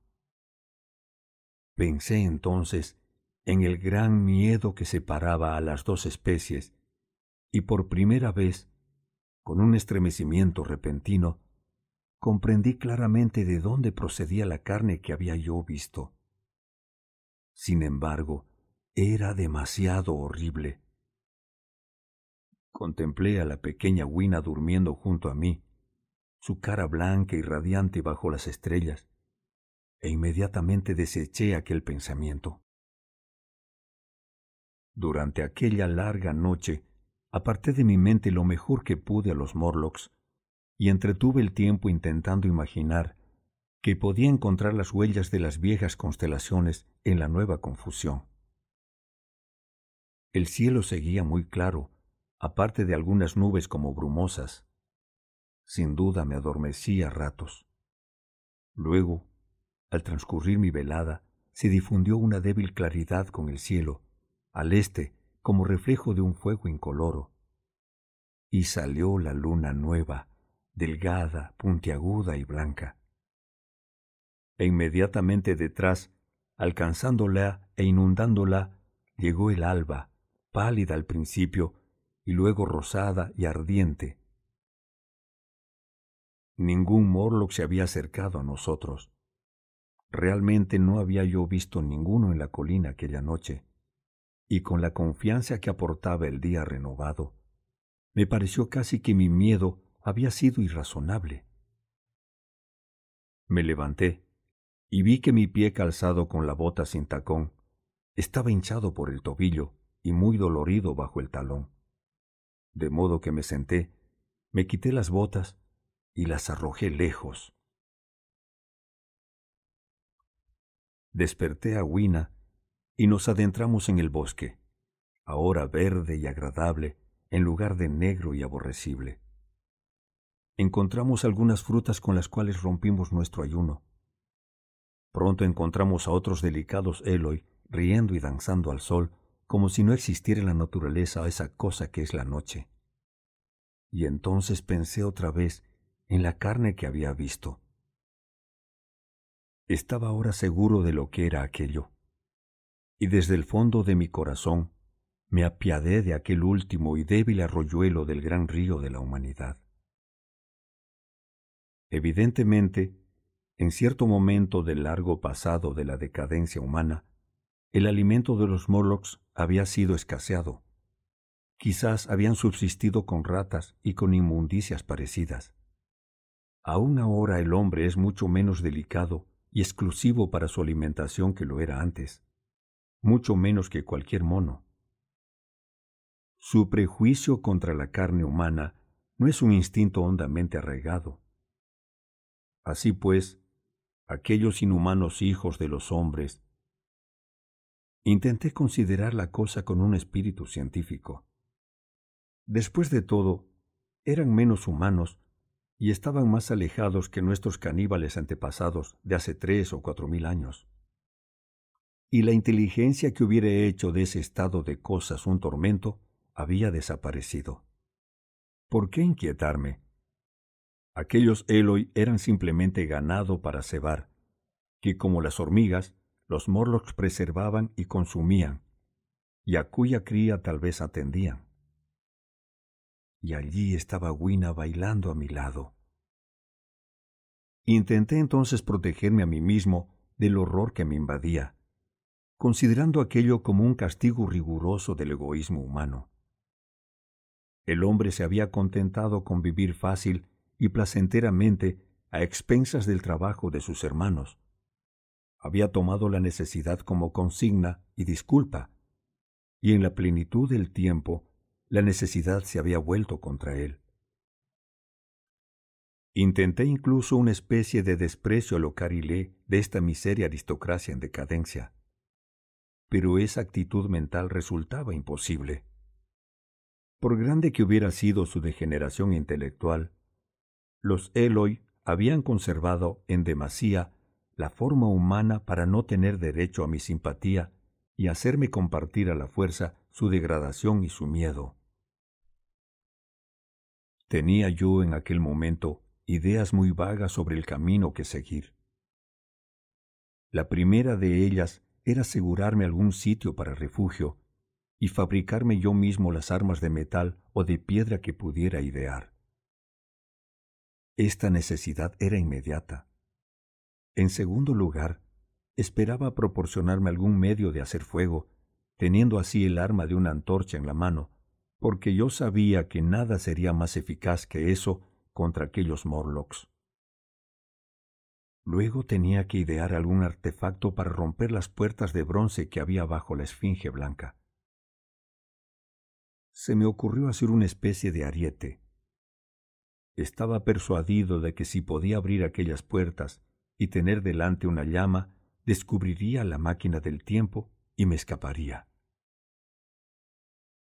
B: Pensé entonces en el gran miedo que separaba a las dos especies y por primera vez, con un estremecimiento repentino, comprendí claramente de dónde procedía la carne que había yo visto. Sin embargo, era demasiado horrible. Contemplé a la pequeña Wina durmiendo junto a mí, su cara blanca y radiante bajo las estrellas, e inmediatamente deseché aquel pensamiento. Durante aquella larga noche aparté de mi mente lo mejor que pude a los Morlocks y entretuve el tiempo intentando imaginar que podía encontrar las huellas de las viejas constelaciones en la nueva confusión. El cielo seguía muy claro, aparte de algunas nubes como brumosas. Sin duda me adormecí a ratos. Luego, al transcurrir mi velada, se difundió una débil claridad con el cielo, al este, como reflejo de un fuego incoloro. y salió la luna nueva, delgada, puntiaguda y blanca. E inmediatamente detrás, alcanzándola e inundándola, llegó el alba, pálida al principio, y luego rosada y ardiente. Ningún Morlock se había acercado a nosotros. Realmente no había yo visto ninguno en la colina aquella noche, y con la confianza que aportaba el día renovado, me pareció casi que mi miedo había sido irrazonable. Me levanté y vi que mi pie calzado con la bota sin tacón estaba hinchado por el tobillo y muy dolorido bajo el talón. De modo que me senté, me quité las botas y las arrojé lejos. Desperté a Wina y nos adentramos en el bosque, ahora verde y agradable, en lugar de negro y aborrecible. Encontramos algunas frutas con las cuales rompimos nuestro ayuno. Pronto encontramos a otros delicados Eloy riendo y danzando al sol, como si no existiera en la naturaleza esa cosa que es la noche. Y entonces pensé otra vez en la carne que había visto. Estaba ahora seguro de lo que era aquello, y desde el fondo de mi corazón me apiadé de aquel último y débil arroyuelo del gran río de la humanidad. Evidentemente, en cierto momento del largo pasado de la decadencia humana, el alimento de los Morlocks había sido escaseado. Quizás habían subsistido con ratas y con inmundicias parecidas. Aún ahora el hombre es mucho menos delicado y exclusivo para su alimentación que lo era antes, mucho menos que cualquier mono. Su prejuicio contra la carne humana no es un instinto hondamente arraigado. Así pues, aquellos inhumanos hijos de los hombres, intenté considerar la cosa con un espíritu científico. Después de todo, eran menos humanos y estaban más alejados que nuestros caníbales antepasados de hace tres o cuatro mil años. Y la inteligencia que hubiera hecho de ese estado de cosas un tormento había desaparecido. ¿Por qué inquietarme? Aquellos Eloy eran simplemente ganado para cebar, que como las hormigas, los Morlocks preservaban y consumían, y a cuya cría tal vez atendían. Y allí estaba Wina bailando a mi lado. Intenté entonces protegerme a mí mismo del horror que me invadía, considerando aquello como un castigo riguroso del egoísmo humano. El hombre se había contentado con vivir fácil y placenteramente a expensas del trabajo de sus hermanos. Había tomado la necesidad como consigna y disculpa, y en la plenitud del tiempo la necesidad se había vuelto contra él. Intenté incluso una especie de desprecio a lo carilé de esta miseria aristocracia en decadencia, pero esa actitud mental resultaba imposible. Por grande que hubiera sido su degeneración intelectual, los Eloy habían conservado en demasía la forma humana para no tener derecho a mi simpatía y hacerme compartir a la fuerza su degradación y su miedo. Tenía yo en aquel momento ideas muy vagas sobre el camino que seguir. La primera de ellas era asegurarme algún sitio para refugio y fabricarme yo mismo las armas de metal o de piedra que pudiera idear. Esta necesidad era inmediata. En segundo lugar, esperaba proporcionarme algún medio de hacer fuego, teniendo así el arma de una antorcha en la mano, porque yo sabía que nada sería más eficaz que eso contra aquellos Morlocks. Luego tenía que idear algún artefacto para romper las puertas de bronce que había bajo la esfinge blanca se me ocurrió hacer una especie de ariete. Estaba persuadido de que si podía abrir aquellas puertas y tener delante una llama, descubriría la máquina del tiempo y me escaparía.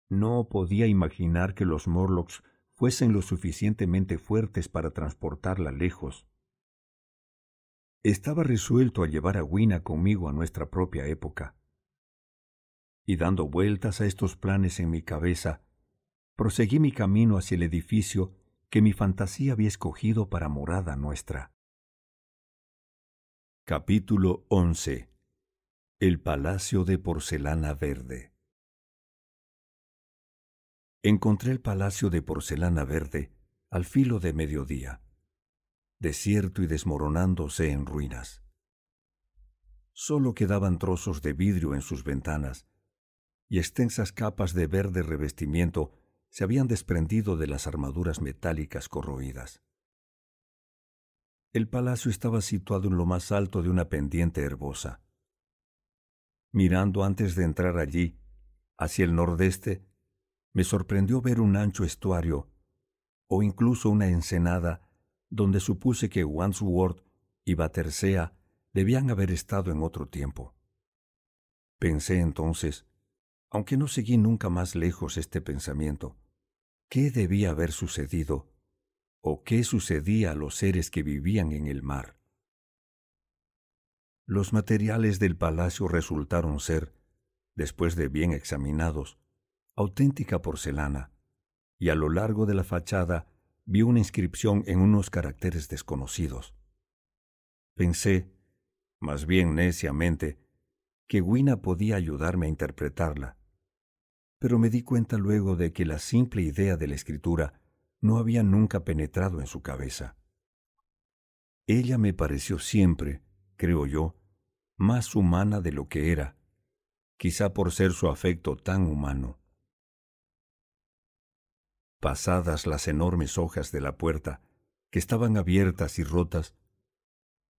B: No podía imaginar que los Morlocks fuesen lo suficientemente fuertes para transportarla lejos. Estaba resuelto a llevar a Wina conmigo a nuestra propia época y dando vueltas a estos planes en mi cabeza, proseguí mi camino hacia el edificio que mi fantasía había escogido para morada nuestra.
A: Capítulo 11 El Palacio de Porcelana Verde Encontré el Palacio de Porcelana Verde al filo de mediodía, desierto y desmoronándose en ruinas. Solo quedaban trozos de vidrio en sus ventanas, y extensas capas de verde revestimiento se habían desprendido de las armaduras metálicas corroídas. El palacio estaba situado en lo más alto de una pendiente herbosa. Mirando antes de entrar allí, hacia el nordeste, me sorprendió ver un ancho estuario, o incluso una ensenada, donde supuse que Wandsworth y Battersea debían haber estado en otro tiempo. Pensé entonces, aunque no seguí nunca más lejos este pensamiento, ¿qué debía haber sucedido o qué sucedía a los seres que vivían en el mar? Los materiales del palacio resultaron ser, después de bien examinados, auténtica porcelana, y a lo largo de la fachada vi una inscripción en unos caracteres desconocidos. Pensé, más bien neciamente, que Wina podía ayudarme a interpretarla, pero me di cuenta luego de que la simple idea de la escritura no había nunca penetrado en su cabeza. Ella me pareció siempre, creo yo, más humana de lo que era, quizá por ser su afecto tan humano. Pasadas las enormes hojas de la puerta, que estaban abiertas y rotas,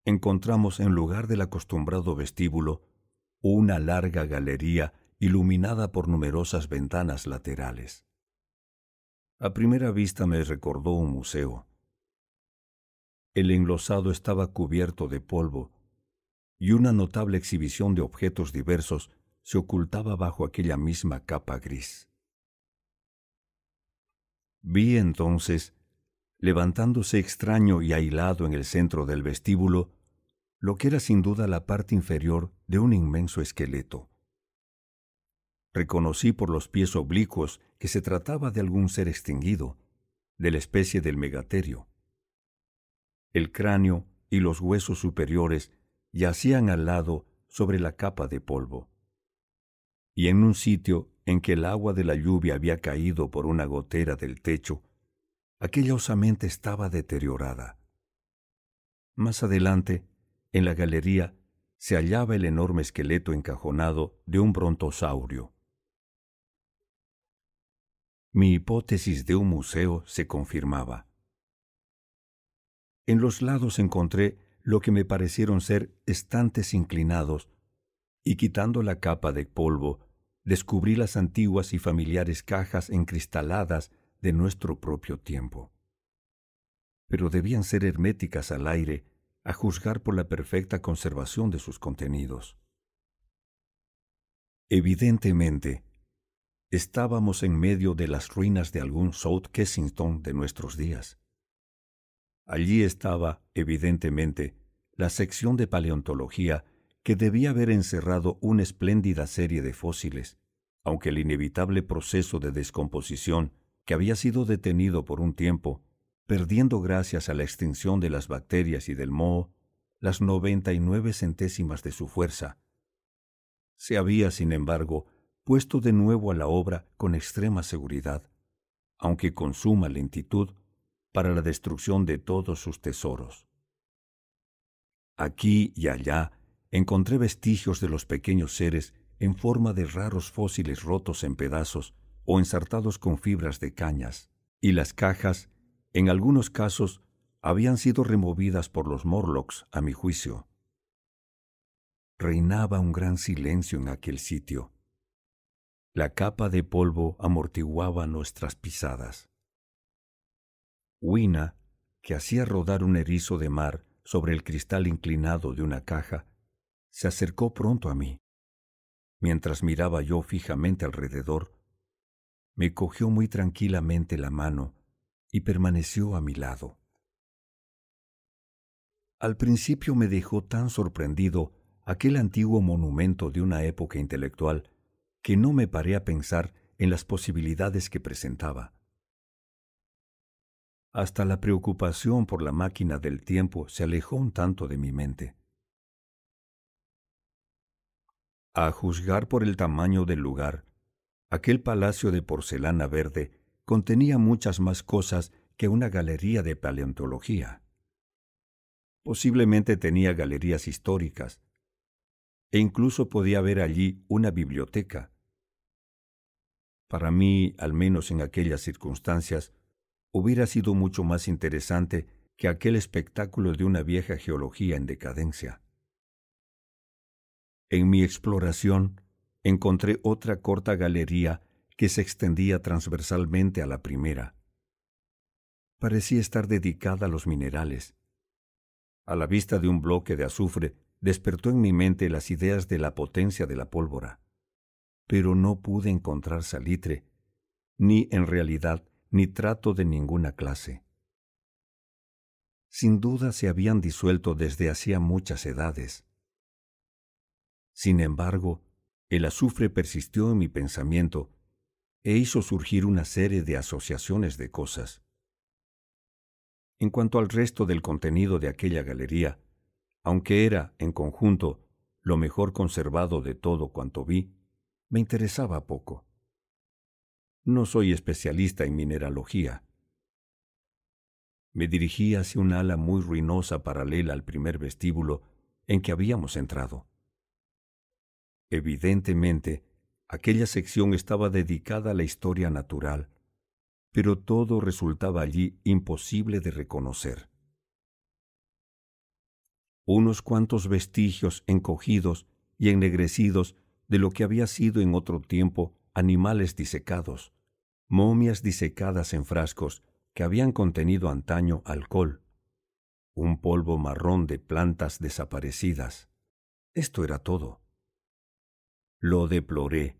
A: encontramos en lugar del acostumbrado vestíbulo una larga galería iluminada por numerosas ventanas laterales. A primera vista me recordó un museo. El enlosado estaba cubierto de polvo, y una notable exhibición de objetos diversos se ocultaba bajo aquella misma capa gris. Vi entonces levantándose extraño y aislado en el centro del vestíbulo, lo que era sin duda la parte inferior de un inmenso esqueleto. Reconocí por los pies oblicuos que se trataba de algún ser extinguido, de la especie del megaterio. El cráneo y los huesos superiores yacían al lado sobre la capa de polvo. Y en un sitio en que el agua de la lluvia había caído por una gotera del techo, aquella osamenta estaba deteriorada. Más adelante, en la galería, se hallaba el enorme esqueleto encajonado de un brontosaurio. Mi hipótesis de un museo se confirmaba. En los lados encontré lo que me parecieron ser estantes inclinados, y quitando la capa de polvo, descubrí las antiguas y familiares cajas encristaladas de nuestro propio tiempo. Pero debían ser herméticas al aire, a juzgar por la perfecta conservación de sus contenidos. Evidentemente, estábamos en medio de las ruinas de algún South Kensington de nuestros días. Allí estaba, evidentemente, la sección de paleontología que debía haber encerrado una espléndida serie de fósiles, aunque el inevitable proceso de descomposición que había sido detenido por un tiempo, perdiendo gracias a la extinción de las bacterias y del moho las noventa y nueve centésimas de su fuerza. Se había, sin embargo, puesto de nuevo a la obra con extrema seguridad, aunque con suma lentitud, para la destrucción de todos sus tesoros. Aquí y allá encontré vestigios de los pequeños seres en forma de raros fósiles rotos en pedazos o ensartados con fibras de cañas, y las cajas, en algunos casos, habían sido removidas por los Morlocks, a mi juicio. Reinaba un gran silencio en aquel sitio. La capa de polvo amortiguaba nuestras pisadas. Wina, que hacía rodar un erizo de mar sobre el cristal inclinado de una caja, se acercó pronto a mí. Mientras miraba yo fijamente alrededor, me cogió muy tranquilamente la mano y permaneció a mi lado. Al principio me dejó tan sorprendido aquel antiguo monumento de una época intelectual que no me paré a pensar
B: en las posibilidades que presentaba. Hasta la preocupación por la máquina del tiempo se alejó un tanto de mi mente. A juzgar por el tamaño del lugar, aquel palacio de porcelana verde contenía muchas más cosas que una galería de paleontología. Posiblemente tenía galerías históricas, e incluso podía haber allí una biblioteca. Para mí, al menos en aquellas circunstancias, hubiera sido mucho más interesante que aquel espectáculo de una vieja geología en decadencia. En mi exploración encontré otra corta galería que se extendía transversalmente a la primera. Parecía estar dedicada a los minerales. A la vista de un bloque de azufre despertó en mi mente las ideas de la potencia de la pólvora. Pero no pude encontrar salitre, ni en realidad ni trato de ninguna clase. Sin duda se habían disuelto desde hacía muchas edades. Sin embargo, el azufre persistió en mi pensamiento e hizo surgir una serie de asociaciones de cosas. En cuanto al resto del contenido de aquella galería, aunque era, en conjunto, lo mejor conservado de todo cuanto vi, me interesaba poco. No soy especialista en mineralogía. Me dirigí hacia un ala muy ruinosa paralela al primer vestíbulo en que habíamos entrado. Evidentemente, aquella sección estaba dedicada a la historia natural, pero todo resultaba allí imposible de reconocer. Unos cuantos vestigios encogidos y ennegrecidos de lo que había sido en otro tiempo animales disecados, momias disecadas en frascos que habían contenido antaño alcohol, un polvo marrón de plantas desaparecidas. Esto era todo. Lo deploré,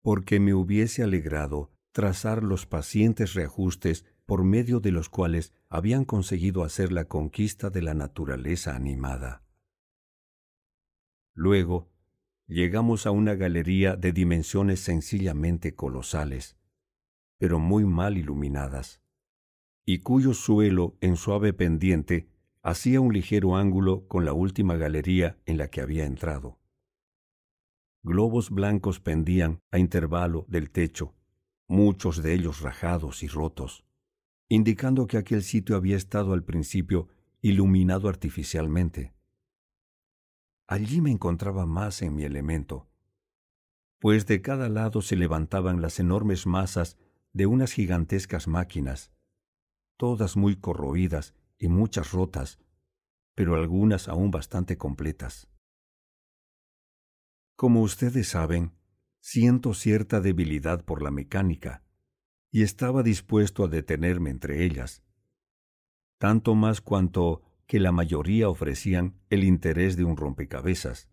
B: porque me hubiese alegrado trazar los pacientes reajustes por medio de los cuales habían conseguido hacer la conquista de la naturaleza animada. Luego, llegamos a una galería de dimensiones sencillamente colosales, pero muy mal iluminadas, y cuyo suelo en suave pendiente hacía un ligero ángulo con la última galería en la que había entrado globos blancos pendían a intervalo del techo, muchos de ellos rajados y rotos, indicando que aquel sitio había estado al principio iluminado artificialmente. Allí me encontraba más en mi elemento, pues de cada lado se levantaban las enormes masas de unas gigantescas máquinas, todas muy corroídas y muchas rotas, pero algunas aún bastante completas. Como ustedes saben, siento cierta debilidad por la mecánica, y estaba dispuesto a detenerme entre ellas, tanto más cuanto que la mayoría ofrecían el interés de un rompecabezas,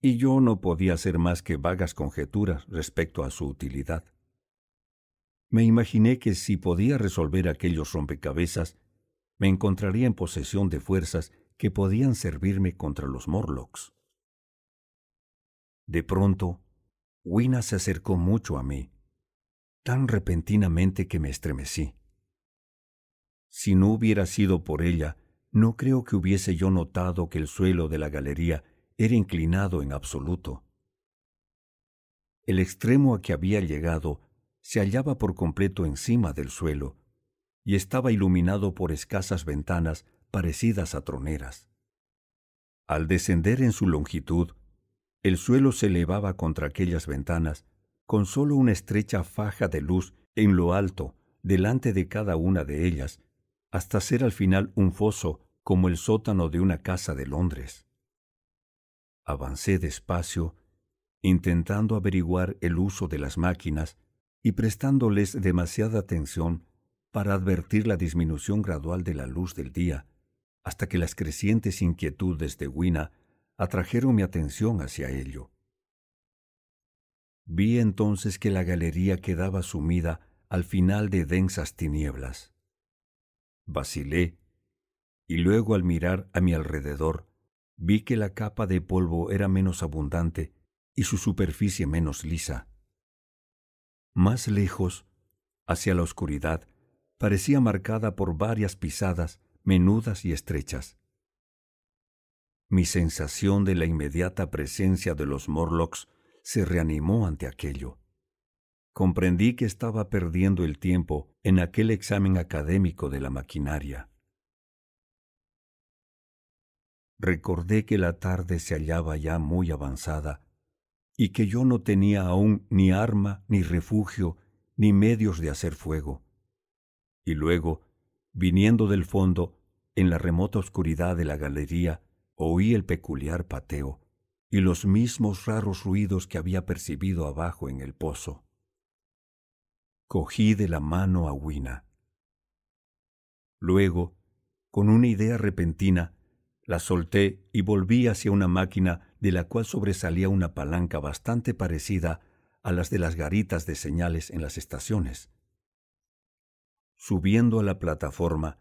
B: y yo no podía hacer más que vagas conjeturas respecto a su utilidad. Me imaginé que si podía resolver aquellos rompecabezas, me encontraría en posesión de fuerzas que podían servirme contra los Morlocks. De pronto, Wina se acercó mucho a mí, tan repentinamente que me estremecí. Si no hubiera sido por ella, no creo que hubiese yo notado que el suelo de la galería era inclinado en absoluto. El extremo a que había llegado se hallaba por completo encima del suelo y estaba iluminado por escasas ventanas parecidas a troneras. Al descender en su longitud, el suelo se elevaba contra aquellas ventanas, con sólo una estrecha faja de luz en lo alto, delante de cada una de ellas, hasta ser al final un foso como el sótano de una casa de Londres. Avancé despacio, intentando averiguar el uso de las máquinas y prestándoles demasiada atención para advertir la disminución gradual de la luz del día, hasta que las crecientes inquietudes de Wina atrajeron mi atención hacia ello. Vi entonces que la galería quedaba sumida al final de densas tinieblas. Vacilé, y luego al mirar a mi alrededor, vi que la capa de polvo era menos abundante y su superficie menos lisa. Más lejos, hacia la oscuridad, parecía marcada por varias pisadas menudas y estrechas. Mi sensación de la inmediata presencia de los Morlocks se reanimó ante aquello. Comprendí que estaba perdiendo el tiempo en aquel examen académico de la maquinaria. Recordé que la tarde se hallaba ya muy avanzada y que yo no tenía aún ni arma, ni refugio, ni medios de hacer fuego. Y luego, viniendo del fondo, en la remota oscuridad de la galería, oí el peculiar pateo y los mismos raros ruidos que había percibido abajo en el pozo. Cogí de la mano a Wina. Luego, con una idea repentina, la solté y volví hacia una máquina de la cual sobresalía una palanca bastante parecida a las de las garitas de señales en las estaciones. Subiendo a la plataforma,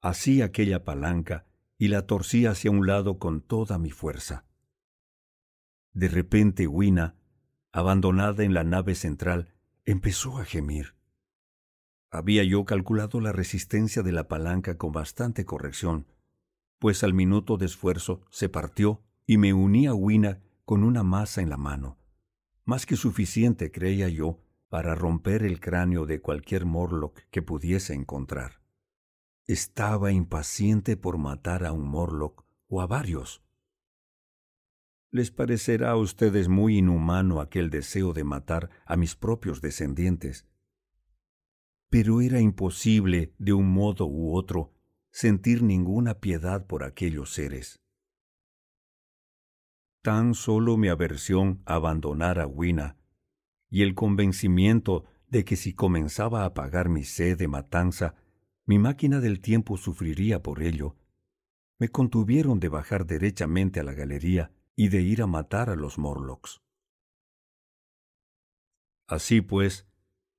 B: así aquella palanca y la torcí hacia un lado con toda mi fuerza. De repente Wina, abandonada en la nave central, empezó a gemir. Había yo calculado la resistencia de la palanca con bastante corrección, pues al minuto de esfuerzo se partió y me uní a Wina con una masa en la mano, más que suficiente, creía yo, para romper el cráneo de cualquier Morlock que pudiese encontrar. Estaba impaciente por matar a un Morlock o a varios. Les parecerá a ustedes muy inhumano aquel deseo de matar a mis propios descendientes. Pero era imposible, de un modo u otro, sentir ninguna piedad por aquellos seres. Tan solo mi aversión a abandonar a Wina y el convencimiento de que si comenzaba a apagar mi sed de matanza, mi máquina del tiempo sufriría por ello, me contuvieron de bajar derechamente a la galería y de ir a matar a los Morlocks. Así pues,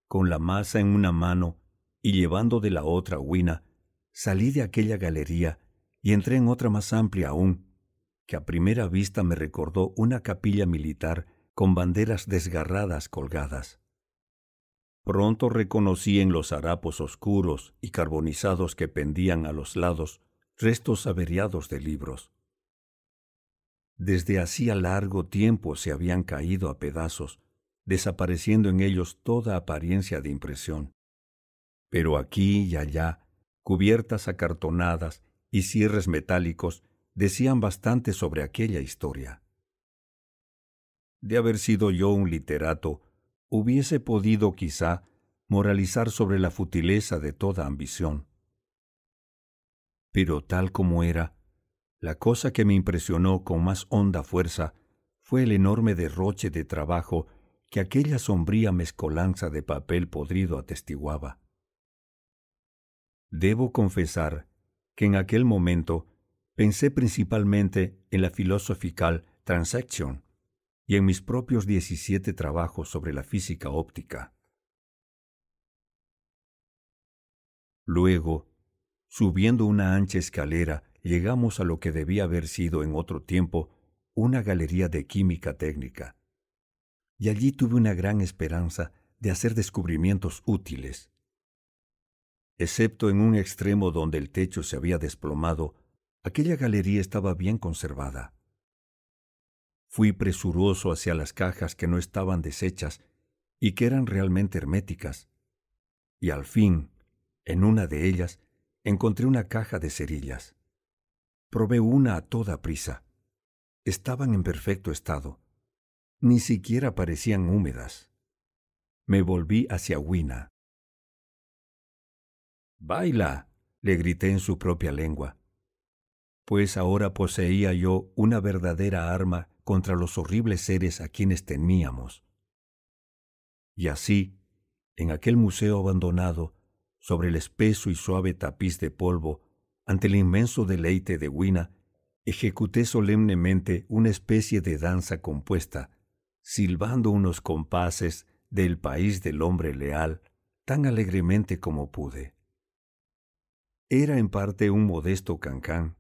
B: con la masa en una mano y llevando de la otra Wina, Salí de aquella galería y entré en otra más amplia aún, que a primera vista me recordó una capilla militar con banderas desgarradas colgadas. Pronto reconocí en los harapos oscuros y carbonizados que pendían a los lados restos averiados de libros. Desde hacía largo tiempo se habían caído a pedazos, desapareciendo en ellos toda apariencia de impresión. Pero aquí y allá cubiertas acartonadas y cierres metálicos decían bastante sobre aquella historia. De haber sido yo un literato, hubiese podido quizá moralizar sobre la futileza de toda ambición. Pero tal como era, la cosa que me impresionó con más honda fuerza fue el enorme derroche de trabajo que aquella sombría mezcolanza de papel podrido atestiguaba. Debo confesar que en aquel momento pensé principalmente en la Philosophical Transaction y en mis propios diecisiete trabajos sobre la física óptica. Luego, subiendo una ancha escalera, llegamos a lo que debía haber sido en otro tiempo una galería de química técnica. Y allí tuve una gran esperanza de hacer descubrimientos útiles excepto en un extremo donde el techo se había desplomado, aquella galería estaba bien conservada. Fui presuroso hacia las cajas que no estaban deshechas y que eran realmente herméticas, y al fin, en una de ellas, encontré una caja de cerillas. Probé una a toda prisa. Estaban en perfecto estado. Ni siquiera parecían húmedas. Me volví hacia Wina. Baila, le grité en su propia lengua, pues ahora poseía yo una verdadera arma contra los horribles seres a quienes temíamos. Y así, en aquel museo abandonado, sobre el espeso y suave tapiz de polvo, ante el inmenso deleite de Wina, ejecuté solemnemente una especie de danza compuesta, silbando unos compases del país del hombre leal tan alegremente como pude. Era en parte un modesto cancán,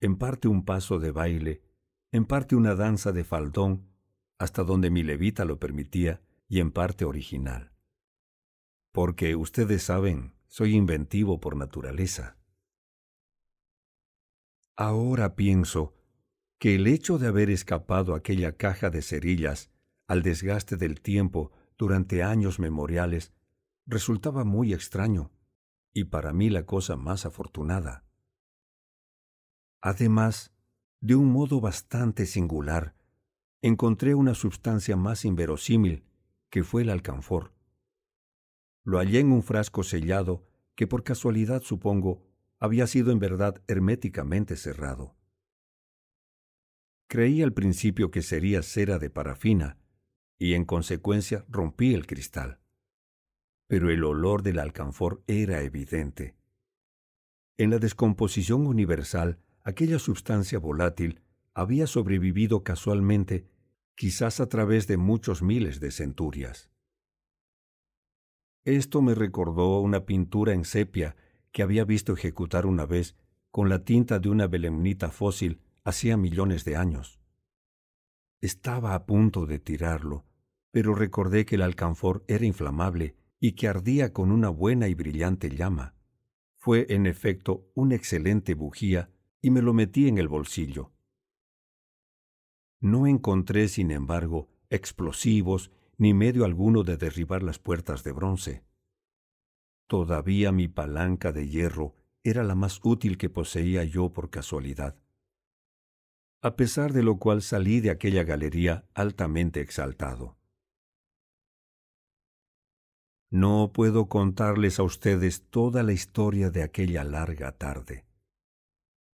B: en parte un paso de baile, en parte una danza de faldón, hasta donde mi levita lo permitía, y en parte original.
A: porque ustedes saben, soy inventivo por naturaleza. Ahora pienso que el hecho de haber escapado aquella caja de cerillas al desgaste del tiempo durante años memoriales resultaba muy extraño y para mí la cosa más afortunada. Además, de un modo bastante singular, encontré una sustancia más inverosímil, que fue el alcanfor. Lo hallé en un frasco sellado que por casualidad supongo había sido en verdad herméticamente cerrado. Creí al principio que sería cera de parafina, y en consecuencia rompí el cristal. Pero el olor del alcanfor era evidente. En la descomposición universal, aquella sustancia volátil había sobrevivido casualmente, quizás a través de muchos miles de centurias. Esto me recordó una pintura en sepia que había visto ejecutar una vez con la tinta de una belemnita fósil hacía millones de años. Estaba a punto de tirarlo, pero recordé que el alcanfor era inflamable y que ardía con una buena y brillante llama. Fue, en efecto, una excelente bujía y me lo metí en el bolsillo. No encontré, sin embargo, explosivos ni medio alguno de derribar las puertas de bronce. Todavía mi palanca de hierro era la más útil que poseía yo por casualidad. A pesar de lo cual salí de aquella galería altamente exaltado. No puedo contarles a ustedes toda la historia de aquella larga tarde.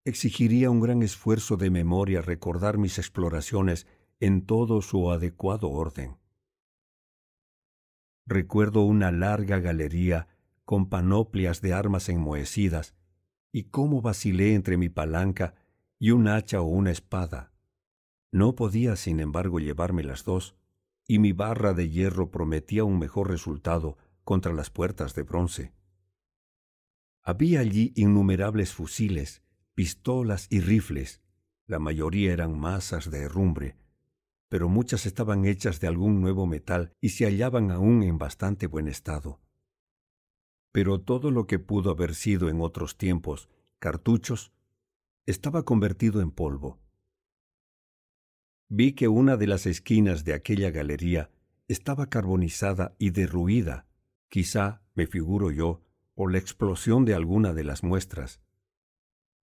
A: Exigiría un gran esfuerzo de memoria recordar mis exploraciones en todo su adecuado orden. Recuerdo una larga galería con panoplias de armas enmohecidas, y cómo vacilé entre mi palanca y un hacha o una espada. No podía, sin embargo, llevarme las dos, y mi barra de hierro prometía un mejor resultado contra las puertas de bronce. Había allí innumerables fusiles, pistolas y rifles. La mayoría eran masas de herrumbre, pero muchas estaban hechas de algún nuevo metal y se hallaban aún en bastante buen estado. Pero todo lo que pudo haber sido en otros tiempos cartuchos estaba convertido en polvo. Vi que una de las esquinas de aquella galería estaba carbonizada y derruida, quizá, me figuro yo, por la explosión de alguna de las muestras.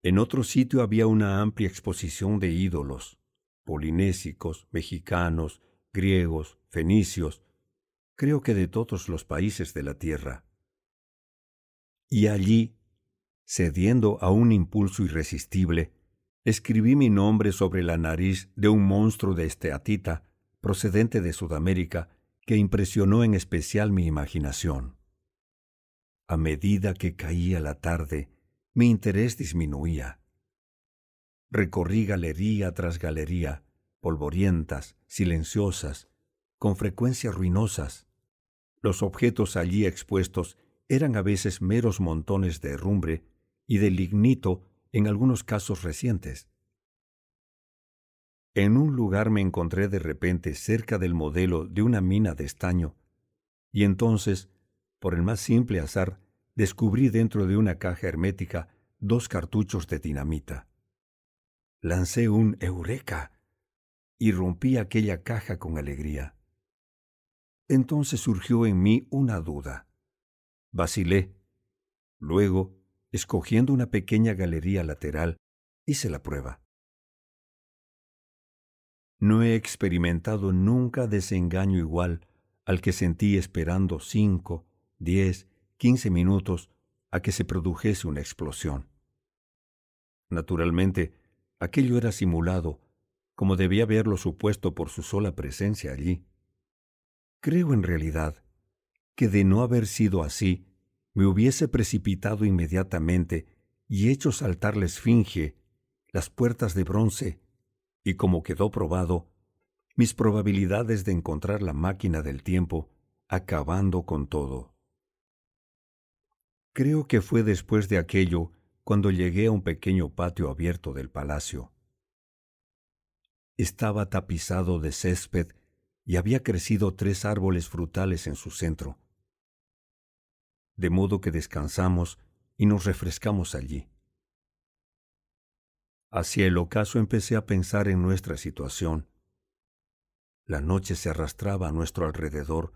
A: En otro sitio había una amplia exposición de ídolos, polinésicos, mexicanos, griegos, fenicios, creo que de todos los países de la tierra. Y allí, cediendo a un impulso irresistible, escribí mi nombre sobre la nariz de un monstruo de esteatita procedente de Sudamérica que impresionó en especial mi imaginación. A medida que caía la tarde, mi interés disminuía. Recorrí galería tras galería, polvorientas, silenciosas, con frecuencia ruinosas. Los objetos allí expuestos eran a veces meros montones de herrumbre y de lignito en algunos casos recientes. En un lugar me encontré de repente cerca del modelo de una mina de estaño, y entonces, por el más simple azar, descubrí dentro de una caja hermética dos cartuchos de dinamita. Lancé un Eureka y rompí aquella caja con alegría. Entonces surgió en mí una duda. Vacilé. Luego, escogiendo una pequeña galería lateral, hice la prueba. No he experimentado nunca desengaño igual al que sentí esperando cinco, diez, quince minutos a que se produjese una explosión. Naturalmente, aquello era simulado, como debía haberlo supuesto por su sola presencia allí. Creo en realidad que de no haber sido así, me hubiese precipitado inmediatamente y hecho saltar la esfinge, las puertas de bronce, y como quedó probado, mis probabilidades de encontrar la máquina del tiempo acabando con todo. Creo que fue después de aquello cuando llegué a un pequeño patio abierto del palacio. Estaba tapizado de césped y había crecido tres árboles frutales en su centro. De modo que descansamos y nos refrescamos allí. Hacia el ocaso empecé a pensar en nuestra situación. La noche se arrastraba a nuestro alrededor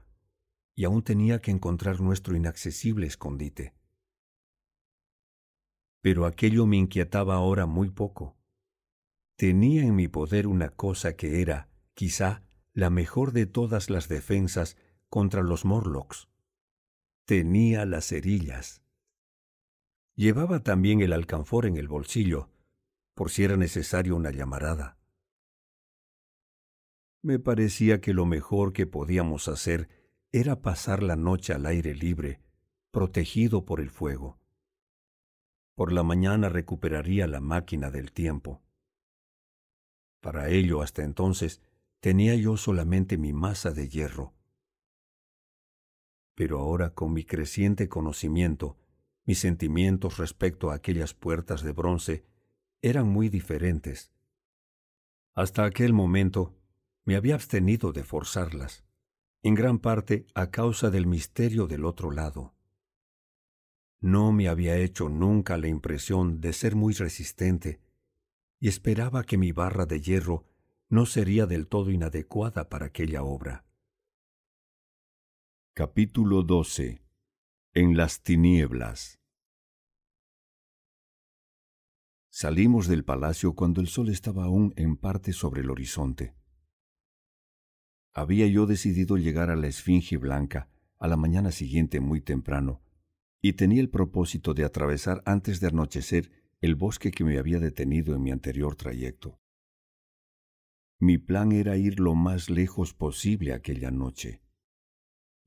A: y aún tenía que encontrar nuestro inaccesible escondite. Pero aquello me inquietaba ahora muy poco. Tenía en mi poder una cosa que era, quizá, la mejor de todas las defensas contra los Morlocks. Tenía las cerillas. Llevaba también el alcanfor en el bolsillo, por si era necesario una llamarada. Me parecía que lo mejor que podíamos hacer era pasar la noche al aire libre, protegido por el fuego. Por la mañana recuperaría la máquina del tiempo. Para ello, hasta entonces, tenía yo solamente mi masa de hierro. Pero ahora, con mi creciente conocimiento, mis sentimientos respecto a aquellas puertas de bronce eran muy diferentes. Hasta aquel momento me había abstenido de forzarlas, en gran parte a causa del misterio del otro lado. No me había hecho nunca la impresión de ser muy resistente, y esperaba que mi barra de hierro no sería del todo inadecuada para aquella obra.
B: Capítulo 12 En las tinieblas Salimos del palacio cuando el sol estaba aún en parte sobre el horizonte. Había yo decidido llegar a la Esfinge Blanca a la mañana siguiente muy temprano, y tenía el propósito de atravesar antes de anochecer el bosque que me había detenido en mi anterior trayecto. Mi plan era ir lo más lejos posible aquella noche,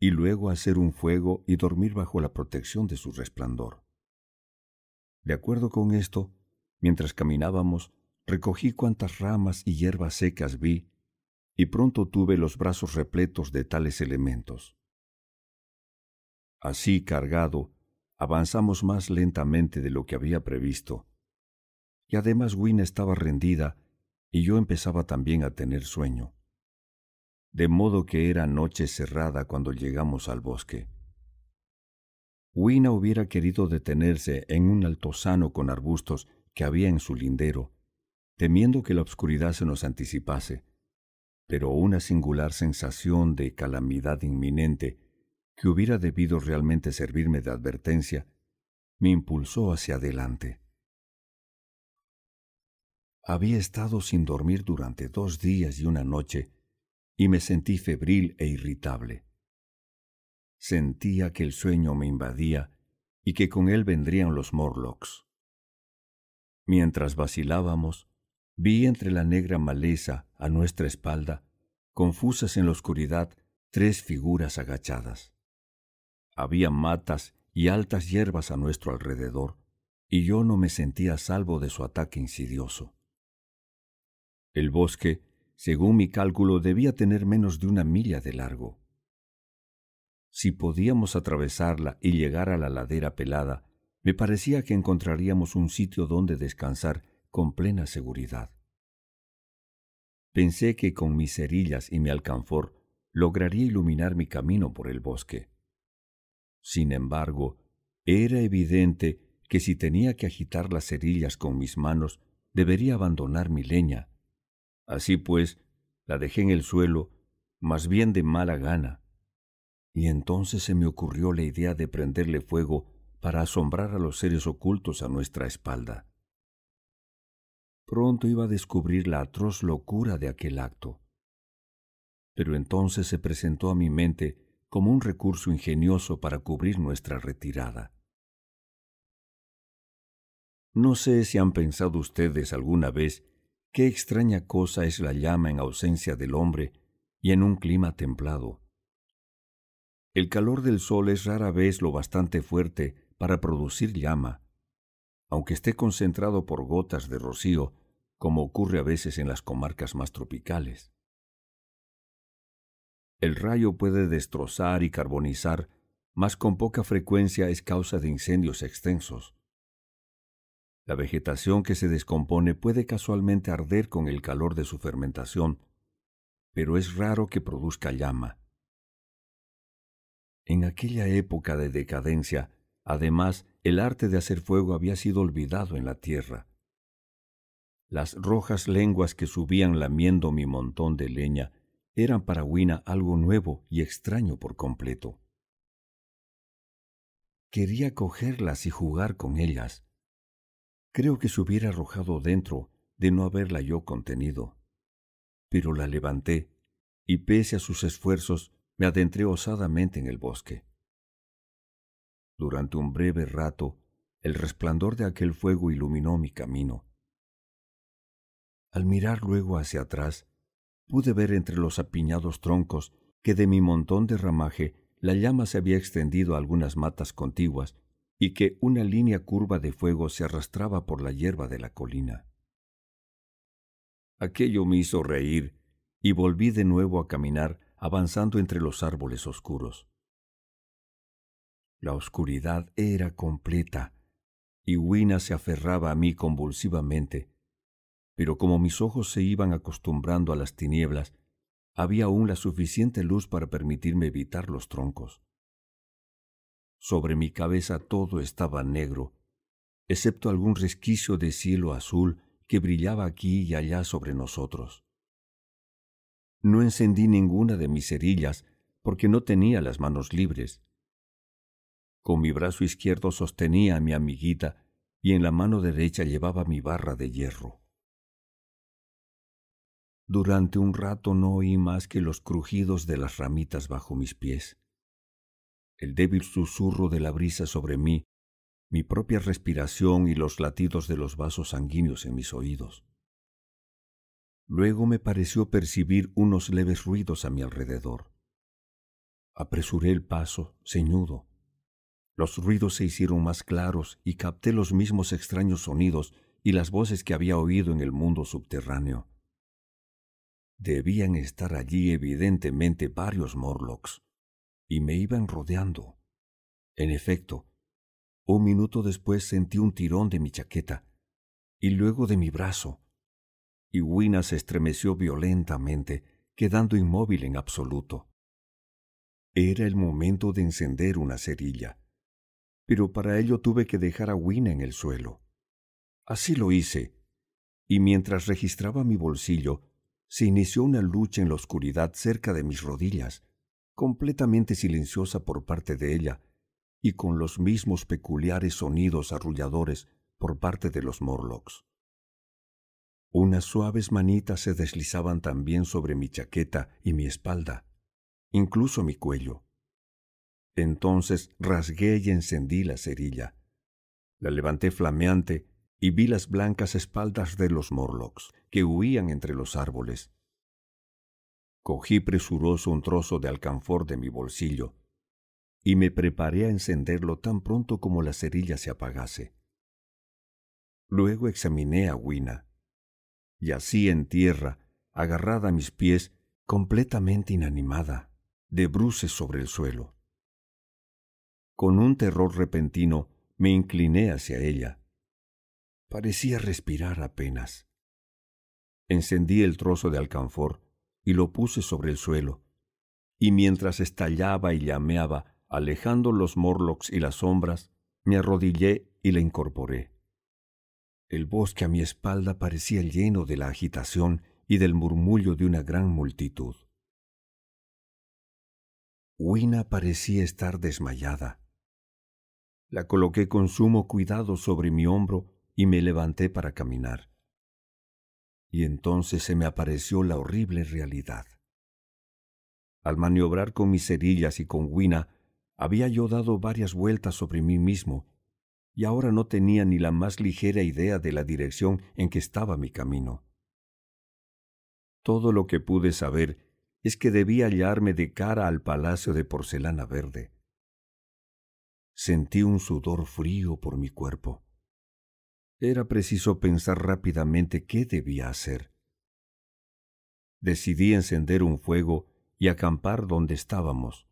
B: y luego hacer un fuego y dormir bajo la protección de su resplandor. De acuerdo con esto, mientras caminábamos, recogí cuantas ramas y hierbas secas vi, y pronto tuve los brazos repletos de tales elementos. Así cargado, avanzamos más lentamente de lo que había previsto. Y además Win estaba rendida y yo empezaba también a tener sueño. De modo que era noche cerrada cuando llegamos al bosque. Wina hubiera querido detenerse en un altozano con arbustos que había en su lindero, temiendo que la oscuridad se nos anticipase, pero una singular sensación de calamidad inminente que hubiera debido realmente servirme de advertencia, me impulsó hacia adelante. Había estado sin dormir durante dos días y una noche, y me sentí febril e irritable. Sentía que el sueño me invadía y que con él vendrían los Morlocks. Mientras vacilábamos, vi entre la negra maleza a nuestra espalda, confusas en la oscuridad, tres figuras agachadas. Había matas y altas hierbas a nuestro alrededor, y yo no me sentía salvo de su ataque insidioso. El bosque, según mi cálculo, debía tener menos de una milla de largo. Si podíamos atravesarla y llegar a la ladera pelada, me parecía que encontraríamos un sitio donde descansar con plena seguridad. Pensé que con mis cerillas y mi alcanfor lograría iluminar mi camino por el bosque. Sin embargo, era evidente que si tenía que agitar las cerillas con mis manos, debería abandonar mi leña. Así pues, la dejé en el suelo, más bien de mala gana. Y entonces se me ocurrió la idea de prenderle fuego para asombrar a los seres ocultos a nuestra espalda. Pronto iba a descubrir la atroz locura de aquel acto. Pero entonces se presentó a mi mente como un recurso ingenioso para cubrir nuestra retirada. No sé si han pensado ustedes alguna vez qué extraña cosa es la llama en ausencia del hombre y en un clima templado. El calor del sol es rara vez lo bastante fuerte para producir llama, aunque esté concentrado por gotas de rocío, como ocurre a veces en las comarcas más tropicales. El rayo puede destrozar y carbonizar, mas con poca frecuencia es causa de incendios extensos. La vegetación que se descompone puede casualmente arder con el calor de su fermentación, pero es raro que produzca llama. En aquella época de decadencia, además, el arte de hacer fuego había sido olvidado en la tierra. Las rojas lenguas que subían lamiendo mi montón de leña eran para Wina algo nuevo y extraño por completo. Quería cogerlas y jugar con ellas. Creo que se hubiera arrojado dentro de no haberla yo contenido. Pero la levanté y pese a sus esfuerzos me adentré osadamente en el bosque. Durante un breve rato, el resplandor de aquel fuego iluminó mi camino. Al mirar luego hacia atrás, pude ver entre los apiñados troncos que de mi montón de ramaje la llama se había extendido a algunas matas contiguas y que una línea curva de fuego se arrastraba por la hierba de la colina. Aquello me hizo reír y volví de nuevo a caminar avanzando entre los árboles oscuros. La oscuridad era completa y Wina se aferraba a mí convulsivamente, pero como mis ojos se iban acostumbrando a las tinieblas, había aún la suficiente luz para permitirme evitar los troncos. Sobre mi cabeza todo estaba negro, excepto algún resquicio de cielo azul que brillaba aquí y allá sobre nosotros. No encendí ninguna de mis cerillas porque no tenía las manos libres. Con mi brazo izquierdo sostenía a mi amiguita y en la mano derecha llevaba mi barra de hierro. Durante un rato no oí más que los crujidos de las ramitas bajo mis pies, el débil susurro de la brisa sobre mí, mi propia respiración y los latidos de los vasos sanguíneos en mis oídos. Luego me pareció percibir unos leves ruidos a mi alrededor. Apresuré el paso, ceñudo. Los ruidos se hicieron más claros y capté los mismos extraños sonidos y las voces que había oído en el mundo subterráneo. Debían estar allí evidentemente varios Morlocks, y me iban rodeando. En efecto, un minuto después sentí un tirón de mi chaqueta, y luego de mi brazo, y Wina se estremeció violentamente, quedando inmóvil en absoluto. Era el momento de encender una cerilla, pero para ello tuve que dejar a Wina en el suelo. Así lo hice, y mientras registraba mi bolsillo, se inició una lucha en la oscuridad cerca de mis rodillas, completamente silenciosa por parte de ella, y con los mismos peculiares sonidos arrulladores por parte de los Morlocks. Unas suaves manitas se deslizaban también sobre mi chaqueta y mi espalda, incluso mi cuello. Entonces rasgué y encendí la cerilla. La levanté flameante y vi las blancas espaldas de los Morlocks, que huían entre los árboles. Cogí presuroso un trozo de alcanfor de mi bolsillo y me preparé a encenderlo tan pronto como la cerilla se apagase. Luego examiné a Wina así en tierra, agarrada a mis pies, completamente inanimada, de bruces sobre el suelo. Con un terror repentino me incliné hacia ella. Parecía respirar apenas. Encendí el trozo de alcanfor y lo puse sobre el suelo, y mientras estallaba y llameaba, alejando los morlocks y las sombras, me arrodillé y la incorporé. El bosque a mi espalda parecía lleno de la agitación y del murmullo de una gran multitud. Wina parecía estar desmayada. La coloqué con sumo cuidado sobre mi hombro y me levanté para caminar. Y entonces se me apareció la horrible realidad. Al maniobrar con mis cerillas y con Wina, había yo dado varias vueltas sobre mí mismo y ahora no tenía ni la más ligera idea de la dirección en que estaba mi camino. Todo lo que pude saber es que debía hallarme de cara al palacio de porcelana verde. Sentí un sudor frío por mi cuerpo. Era preciso pensar rápidamente qué debía hacer. Decidí encender un fuego y acampar donde estábamos.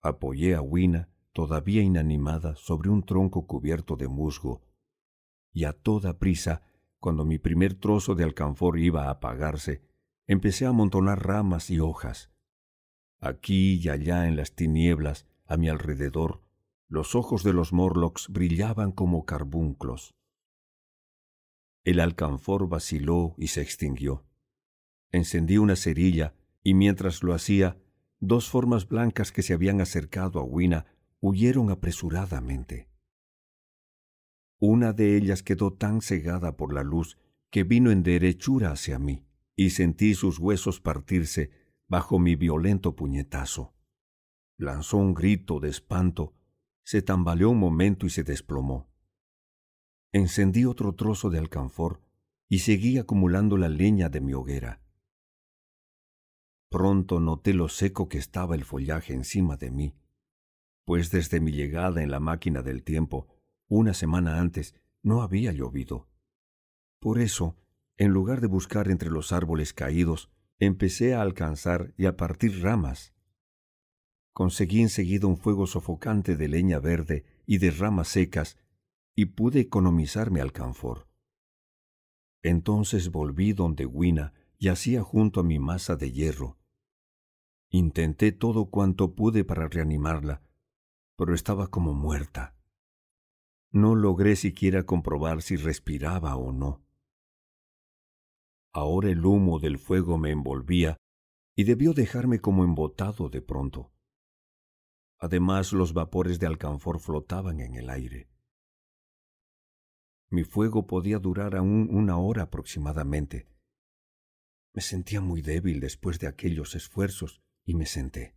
B: Apoyé a Wina todavía inanimada, sobre un tronco cubierto de musgo, y a toda prisa, cuando mi primer trozo de alcanfor iba a apagarse, empecé a amontonar ramas y hojas. Aquí y allá en las tinieblas, a mi alrededor, los ojos de los Morlocks brillaban como carbunclos. El alcanfor vaciló y se extinguió. Encendí una cerilla y mientras lo hacía, dos formas blancas que se habían acercado a Wina huyeron apresuradamente. Una de ellas quedó tan cegada por la luz que vino en derechura hacia mí, y sentí sus huesos partirse bajo mi violento puñetazo. Lanzó un grito de espanto, se tambaleó un momento y se desplomó. Encendí otro trozo de alcanfor y seguí acumulando la leña de mi hoguera. Pronto noté lo seco que estaba el follaje encima de mí, pues desde mi llegada en la máquina del tiempo, una semana antes, no había llovido. Por eso, en lugar de buscar entre los árboles caídos, empecé a alcanzar y a partir ramas. Conseguí enseguida un fuego sofocante de leña verde y de ramas secas y pude economizarme alcanfor. Entonces volví donde Wina yacía junto a mi masa de hierro. Intenté todo cuanto pude para reanimarla, pero estaba como muerta. No logré siquiera comprobar si respiraba o no. Ahora el humo del fuego me envolvía y debió dejarme como embotado de pronto. Además, los vapores de alcanfor flotaban en el aire. Mi fuego podía durar aún una hora aproximadamente. Me sentía muy débil después de aquellos esfuerzos y me senté.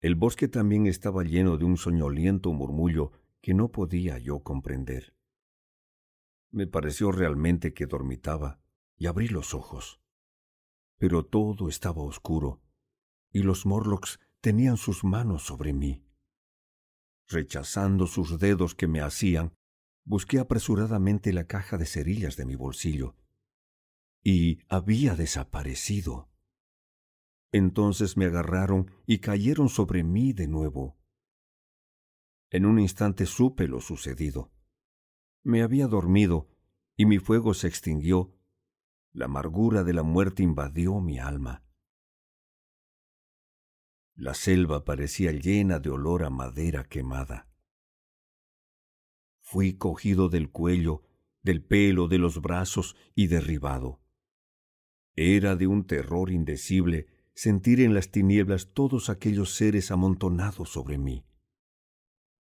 B: El bosque también estaba lleno de un soñoliento murmullo que no podía yo comprender. Me pareció realmente que dormitaba y abrí los ojos. Pero todo estaba oscuro y los Morlocks tenían sus manos sobre mí. Rechazando sus dedos que me hacían, busqué apresuradamente la caja de cerillas de mi bolsillo y había desaparecido. Entonces me agarraron y cayeron sobre mí de nuevo. En un instante supe lo sucedido. Me había dormido y mi fuego se extinguió. La amargura de la muerte invadió mi alma. La selva parecía llena de olor a madera quemada. Fui cogido del cuello, del pelo, de los brazos y derribado. Era de un terror indecible sentir en las tinieblas todos aquellos seres amontonados sobre mí.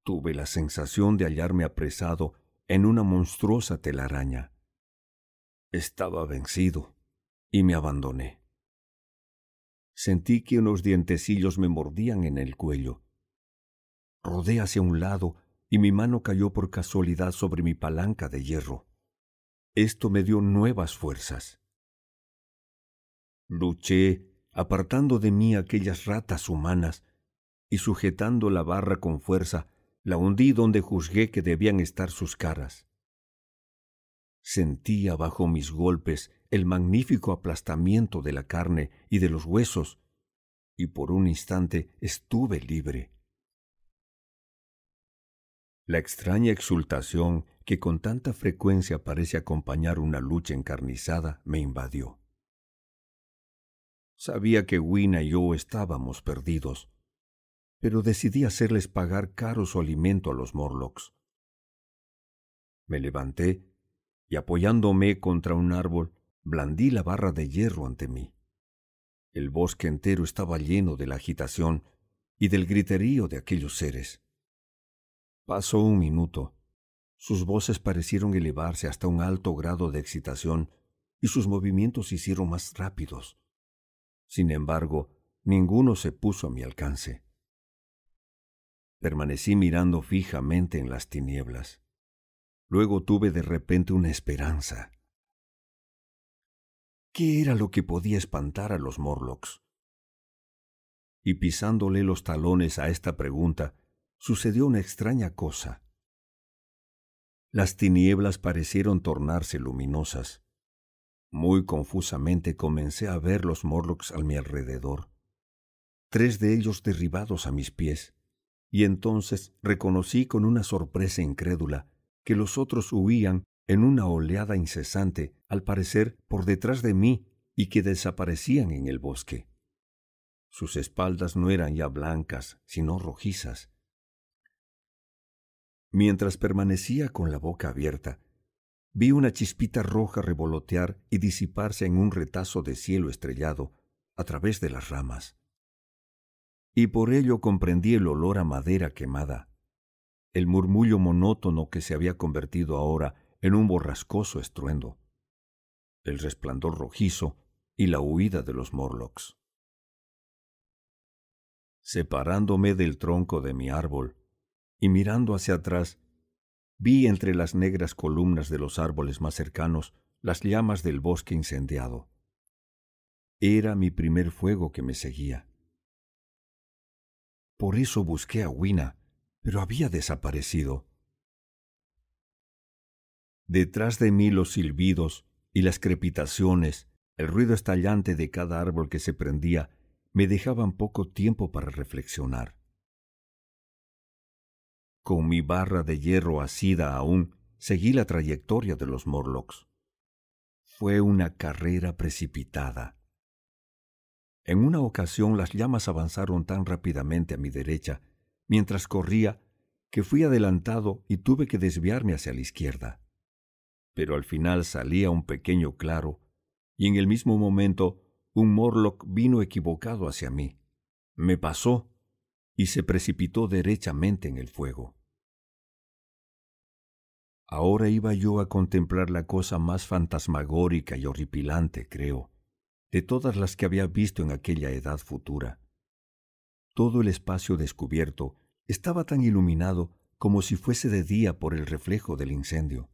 B: Tuve la sensación de hallarme apresado en una monstruosa telaraña. Estaba vencido y me abandoné. Sentí que unos dientecillos me mordían en el cuello. Rodé hacia un lado y mi mano cayó por casualidad sobre mi palanca de hierro. Esto me dio nuevas fuerzas. Luché, apartando de mí aquellas ratas humanas, y sujetando la barra con fuerza, la hundí donde juzgué que debían estar sus caras. Sentía bajo mis golpes el magnífico aplastamiento de la carne y de los huesos, y por un instante estuve libre. La extraña exultación que con tanta frecuencia parece acompañar una lucha encarnizada me invadió. Sabía que Wina y yo estábamos perdidos, pero decidí hacerles pagar caro su alimento a los Morlocks. Me levanté y apoyándome contra un árbol, blandí la barra de hierro ante mí. El bosque entero estaba lleno de la agitación y del griterío de aquellos seres. Pasó un minuto. Sus voces parecieron elevarse hasta un alto grado de excitación y sus movimientos se hicieron más rápidos. Sin embargo, ninguno se puso a mi alcance. Permanecí mirando fijamente en las tinieblas. Luego tuve de repente una esperanza. ¿Qué era lo que podía espantar a los Morlocks? Y pisándole los talones a esta pregunta, sucedió una extraña cosa. Las tinieblas parecieron tornarse luminosas. Muy confusamente comencé a ver los Morlocks a mi alrededor, tres de ellos derribados a mis pies, y entonces reconocí con una sorpresa incrédula que los otros huían en una oleada incesante, al parecer por detrás de mí, y que desaparecían en el bosque.
A: Sus espaldas no eran ya blancas, sino rojizas. Mientras permanecía con la boca abierta, vi una chispita roja revolotear y disiparse en un retazo de cielo estrellado a través de las ramas. Y por ello comprendí el olor a madera quemada, el murmullo monótono que se había convertido ahora en un borrascoso estruendo, el resplandor rojizo y la huida de los Morlocks. Separándome del tronco de mi árbol y mirando hacia atrás, vi entre las negras columnas de los árboles más cercanos las llamas del bosque incendiado. Era mi primer fuego que me seguía. Por eso busqué a Wina, pero había desaparecido. Detrás de mí los silbidos y las crepitaciones, el ruido estallante de cada árbol que se prendía, me dejaban poco tiempo para reflexionar. Con mi barra de hierro asida aún, seguí la trayectoria de los Morlocks. Fue una carrera precipitada. En una ocasión las llamas avanzaron tan rápidamente a mi derecha, mientras corría, que fui adelantado y tuve que desviarme hacia la izquierda. Pero al final salía un pequeño claro, y en el mismo momento un Morlock vino equivocado hacia mí. Me pasó y se precipitó derechamente en el fuego. Ahora iba yo a contemplar la cosa más fantasmagórica y horripilante, creo, de todas las que había visto en aquella edad futura. Todo el espacio descubierto estaba tan iluminado como si fuese de día por el reflejo del incendio.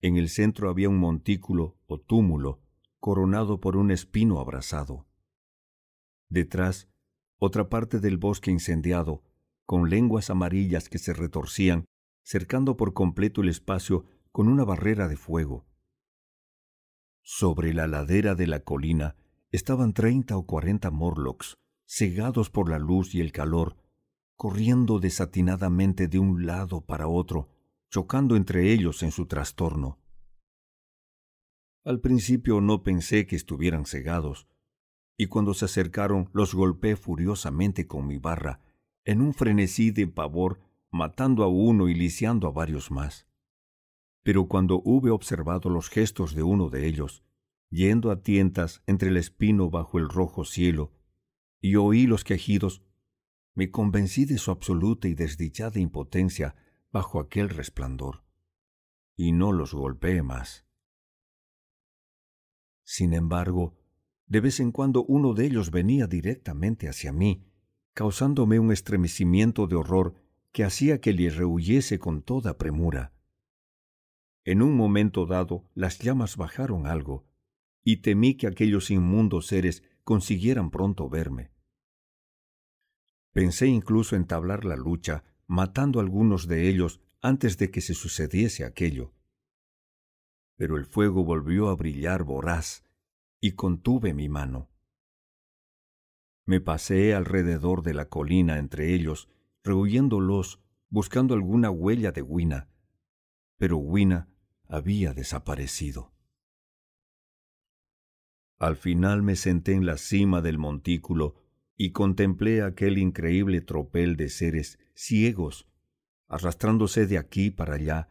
A: En el centro había un montículo o túmulo coronado por un espino abrasado. Detrás, otra parte del bosque incendiado, con lenguas amarillas que se retorcían, cercando por completo el espacio con una barrera de fuego. Sobre la ladera de la colina estaban treinta o cuarenta morlocks, cegados por la luz y el calor, corriendo desatinadamente de un lado para otro, chocando entre ellos en su trastorno. Al principio no pensé que estuvieran cegados, y cuando se acercaron los golpeé furiosamente con mi barra, en un frenesí de pavor, matando a uno y lisiando a varios más. Pero cuando hube observado los gestos de uno de ellos, yendo a tientas entre el espino bajo el rojo cielo, y oí los quejidos, me convencí de su absoluta y desdichada impotencia bajo aquel resplandor, y no los golpeé más. Sin embargo, de vez en cuando uno de ellos venía directamente hacia mí, causándome un estremecimiento de horror que hacía que le rehuyese con toda premura. En un momento dado las llamas bajaron algo, y temí que aquellos inmundos seres consiguieran pronto verme. Pensé incluso entablar la lucha, matando a algunos de ellos antes de que se sucediese aquello pero el fuego volvió a brillar voraz y contuve mi mano. Me pasé alrededor de la colina entre ellos, rehuyéndolos, buscando alguna huella de Wina, pero Wina había desaparecido. Al final me senté en la cima del montículo y contemplé aquel increíble tropel de seres ciegos, arrastrándose de aquí para allá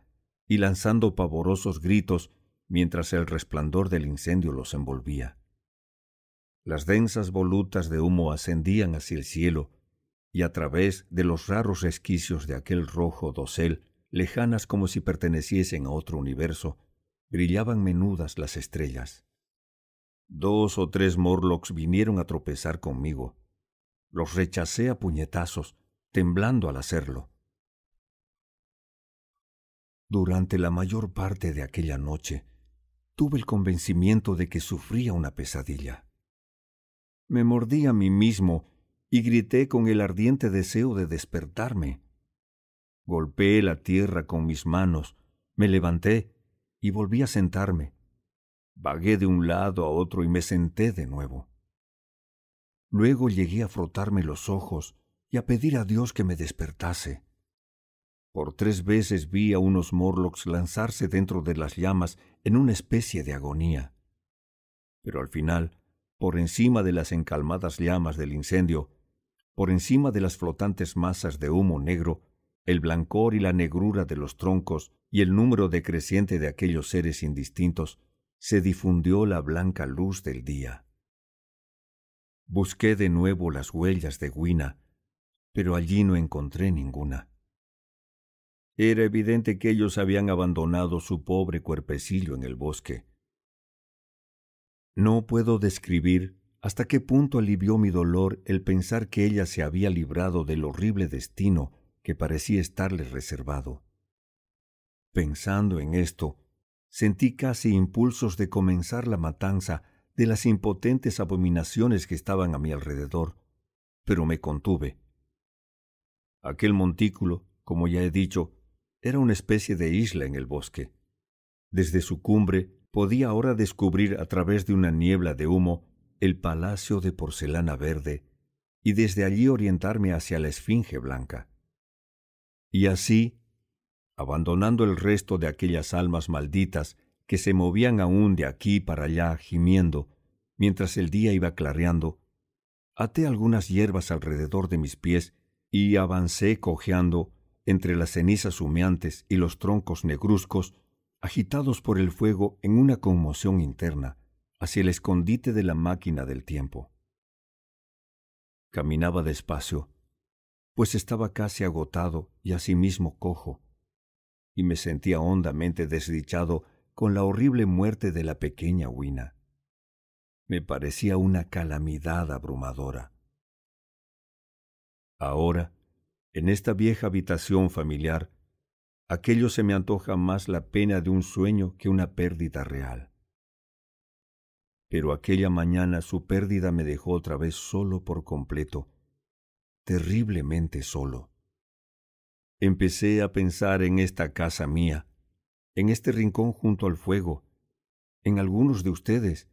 A: y lanzando pavorosos gritos mientras el resplandor del incendio los envolvía. Las densas volutas de humo ascendían hacia el cielo, y a través de los raros resquicios de aquel rojo dosel, lejanas como si perteneciesen a otro universo, brillaban menudas las estrellas. Dos o tres Morlocks vinieron a tropezar conmigo. Los rechacé a puñetazos, temblando al hacerlo. Durante la mayor parte de aquella noche, tuve el convencimiento de que sufría una pesadilla. Me mordí a mí mismo y grité con el ardiente deseo de despertarme. Golpeé la tierra con mis manos, me levanté y volví a sentarme. Vagué de un lado a otro y me senté de nuevo. Luego llegué a frotarme los ojos y a pedir a Dios que me despertase. Por tres veces vi a unos Morlocks lanzarse dentro de las llamas en una especie de agonía. Pero al final por encima de las encalmadas llamas del incendio, por encima de las flotantes masas de humo negro, el blancor y la negrura de los troncos y el número decreciente de aquellos seres indistintos, se difundió la blanca luz del día. Busqué de nuevo las huellas de Guina, pero allí no encontré ninguna. Era evidente que ellos habían abandonado su pobre cuerpecillo en el bosque. No puedo describir hasta qué punto alivió mi dolor el pensar que ella se había librado del horrible destino que parecía estarle reservado. Pensando en esto, sentí casi impulsos de comenzar la matanza de las impotentes abominaciones que estaban a mi alrededor, pero me contuve. Aquel montículo, como ya he dicho, era una especie de isla en el bosque. Desde su cumbre podía ahora descubrir a través de una niebla de humo el palacio de porcelana verde y desde allí orientarme hacia la esfinge blanca. Y así, abandonando el resto de aquellas almas malditas que se movían aún de aquí para allá gimiendo, mientras el día iba clareando, até algunas hierbas alrededor de mis pies y avancé cojeando entre las cenizas humeantes y los troncos negruzcos agitados por el fuego en una conmoción interna, hacia el escondite de la máquina del tiempo. Caminaba despacio, pues estaba casi agotado y asimismo cojo, y me sentía hondamente desdichado con la horrible muerte de la pequeña Wina. Me parecía una calamidad abrumadora. Ahora, en esta vieja habitación familiar, aquello se me antoja más la pena de un sueño que una pérdida real. Pero aquella mañana su pérdida me dejó otra vez solo por completo, terriblemente solo. Empecé a pensar en esta casa mía, en este rincón junto al fuego, en algunos de ustedes,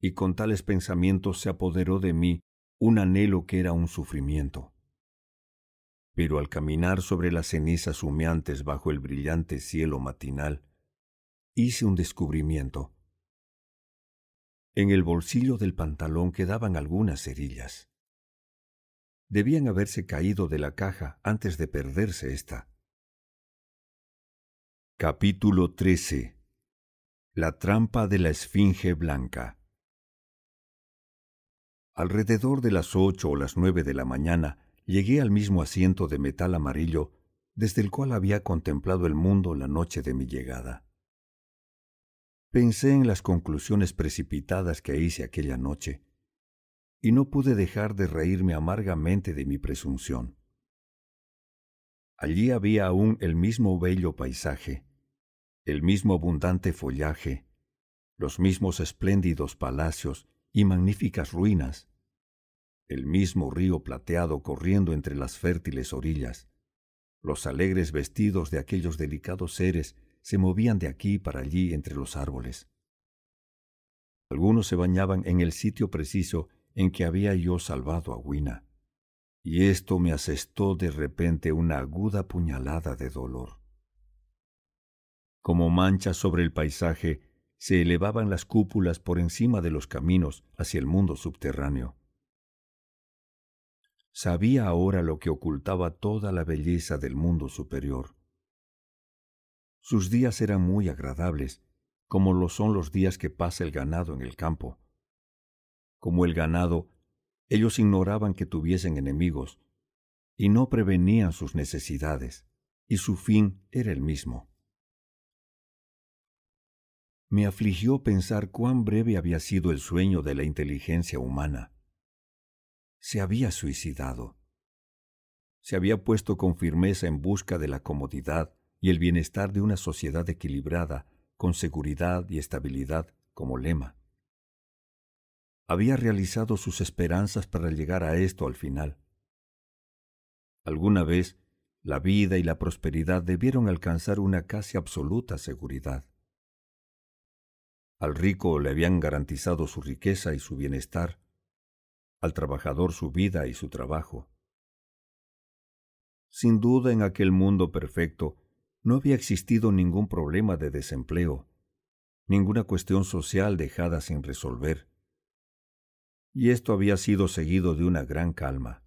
A: y con tales pensamientos se apoderó de mí un anhelo que era un sufrimiento pero al caminar sobre las cenizas humeantes bajo el brillante cielo matinal, hice un descubrimiento. En el bolsillo del pantalón quedaban algunas cerillas. Debían haberse caído de la caja antes de perderse esta. Capítulo 13 La trampa de la Esfinge Blanca Alrededor de las ocho o las nueve de la mañana, llegué al mismo asiento de metal amarillo desde el cual había contemplado el mundo la noche de mi llegada. Pensé en las conclusiones precipitadas que hice aquella noche, y no pude dejar de reírme amargamente de mi presunción. Allí había aún el mismo bello paisaje, el mismo abundante follaje, los mismos espléndidos palacios y magníficas ruinas, el mismo río plateado corriendo entre las fértiles orillas. Los alegres vestidos de aquellos delicados seres se movían de aquí para allí entre los árboles. Algunos se bañaban en el sitio preciso en que había yo salvado a Wina, y esto me asestó de repente una aguda puñalada de dolor. Como manchas sobre el paisaje, se elevaban las cúpulas por encima de los caminos hacia el mundo subterráneo. Sabía ahora lo que ocultaba toda la belleza del mundo superior. Sus días eran muy agradables, como lo son los días que pasa el ganado en el campo. Como el ganado, ellos ignoraban que tuviesen enemigos, y no prevenían sus necesidades, y su fin era el mismo. Me afligió pensar cuán breve había sido el sueño de la inteligencia humana se había suicidado. Se había puesto con firmeza en busca de la comodidad y el bienestar de una sociedad equilibrada, con seguridad y estabilidad como lema. Había realizado sus esperanzas para llegar a esto al final. Alguna vez, la vida y la prosperidad debieron alcanzar una casi absoluta seguridad. Al rico le habían garantizado su riqueza y su bienestar, al trabajador su vida y su trabajo. Sin duda en aquel mundo perfecto no había existido ningún problema de desempleo, ninguna cuestión social dejada sin resolver, y esto había sido seguido de una gran calma.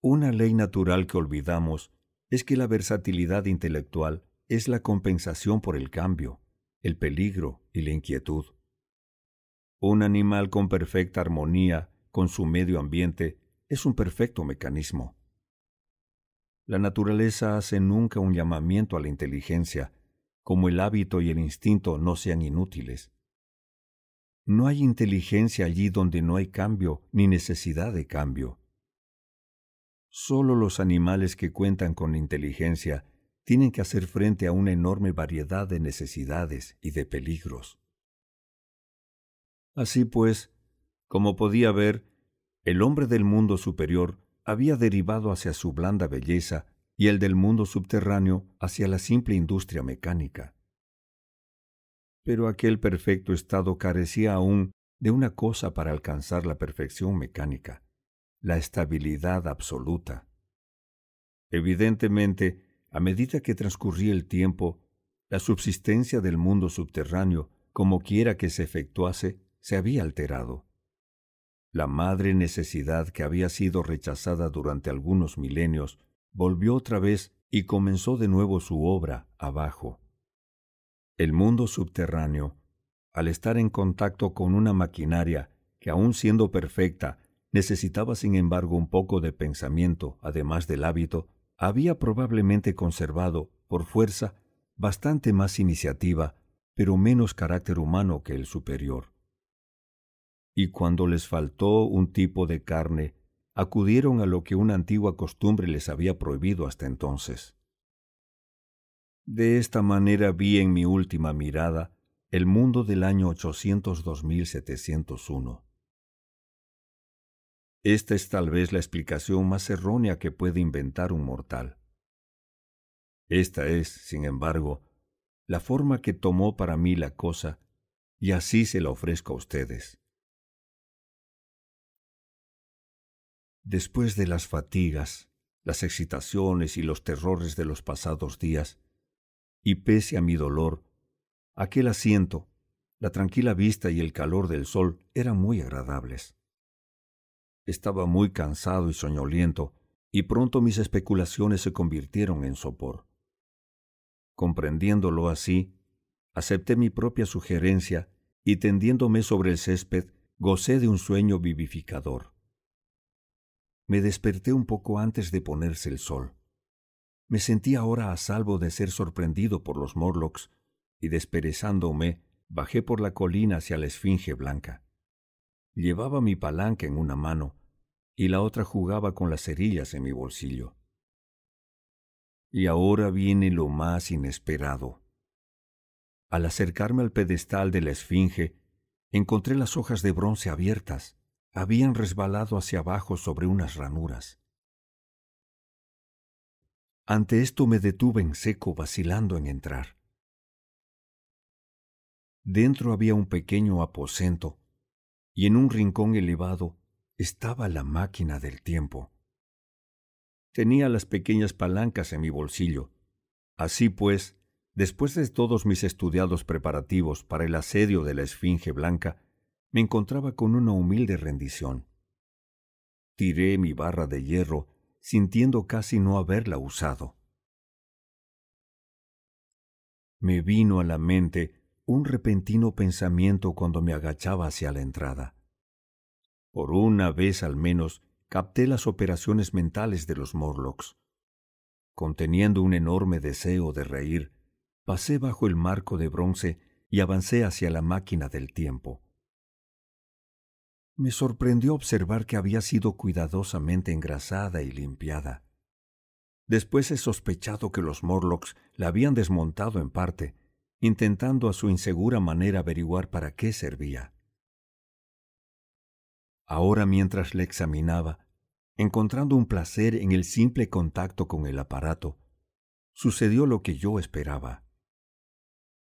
A: Una ley natural que olvidamos es que la versatilidad intelectual es la compensación por el cambio, el peligro y la inquietud. Un animal con perfecta armonía con su medio ambiente es un perfecto mecanismo. La naturaleza hace nunca un llamamiento a la inteligencia, como el hábito y el instinto no sean inútiles. No hay inteligencia allí donde no hay cambio ni necesidad de cambio. Solo los animales que cuentan con inteligencia tienen que hacer frente a una enorme variedad de necesidades y de peligros. Así pues, como podía ver, el hombre del mundo superior había derivado hacia su blanda belleza y el del mundo subterráneo hacia la simple industria mecánica. Pero aquel perfecto estado carecía aún de una cosa para alcanzar la perfección mecánica, la estabilidad absoluta. Evidentemente, a medida que transcurría el tiempo, la subsistencia del mundo subterráneo, como quiera que se efectuase, se había alterado. La madre necesidad que había sido rechazada durante algunos milenios volvió otra vez y comenzó de nuevo su obra abajo. El mundo subterráneo, al estar en contacto con una maquinaria que aun siendo perfecta, necesitaba sin embargo un poco de pensamiento, además del hábito, había probablemente conservado, por fuerza, bastante más iniciativa, pero menos carácter humano que el superior y cuando les faltó un tipo de carne, acudieron a lo que una antigua costumbre les había prohibido hasta entonces. De esta manera vi en mi última mirada el mundo del año 802.701. Esta es tal vez la explicación más errónea que puede inventar un mortal. Esta es, sin embargo, la forma que tomó para mí la cosa, y así se la ofrezco a ustedes. Después de las fatigas, las excitaciones y los terrores de los pasados días, y pese a mi dolor, aquel asiento, la tranquila vista y el calor del sol eran muy agradables. Estaba muy cansado y soñoliento, y pronto mis especulaciones se convirtieron en sopor. Comprendiéndolo así, acepté mi propia sugerencia y tendiéndome sobre el césped, gocé de un sueño vivificador. Me desperté un poco antes de ponerse el sol. Me sentí ahora a salvo de ser sorprendido por los Morlocks, y desperezándome, bajé por la colina hacia la esfinge blanca. Llevaba mi palanca en una mano, y la otra jugaba con las cerillas en mi bolsillo. Y ahora viene lo más inesperado. Al acercarme al pedestal de la esfinge, encontré las hojas de bronce abiertas habían resbalado hacia abajo sobre unas ranuras. Ante esto me detuve en seco, vacilando en entrar. Dentro había un pequeño aposento, y en un rincón elevado estaba la máquina del tiempo. Tenía las pequeñas palancas en mi bolsillo. Así pues, después de todos mis estudiados preparativos para el asedio de la Esfinge Blanca, me encontraba con una humilde rendición. Tiré mi barra de hierro, sintiendo casi no haberla usado. Me vino a la mente un repentino pensamiento cuando me agachaba hacia la entrada. Por una vez al menos capté las operaciones mentales de los Morlocks. Conteniendo un enorme deseo de reír, pasé bajo el marco de bronce y avancé hacia la máquina del tiempo. Me sorprendió observar que había sido cuidadosamente engrasada y limpiada. Después he sospechado que los Morlocks la habían desmontado en parte, intentando a su insegura manera averiguar para qué servía. Ahora mientras la examinaba, encontrando un placer en el simple contacto con el aparato, sucedió lo que yo esperaba.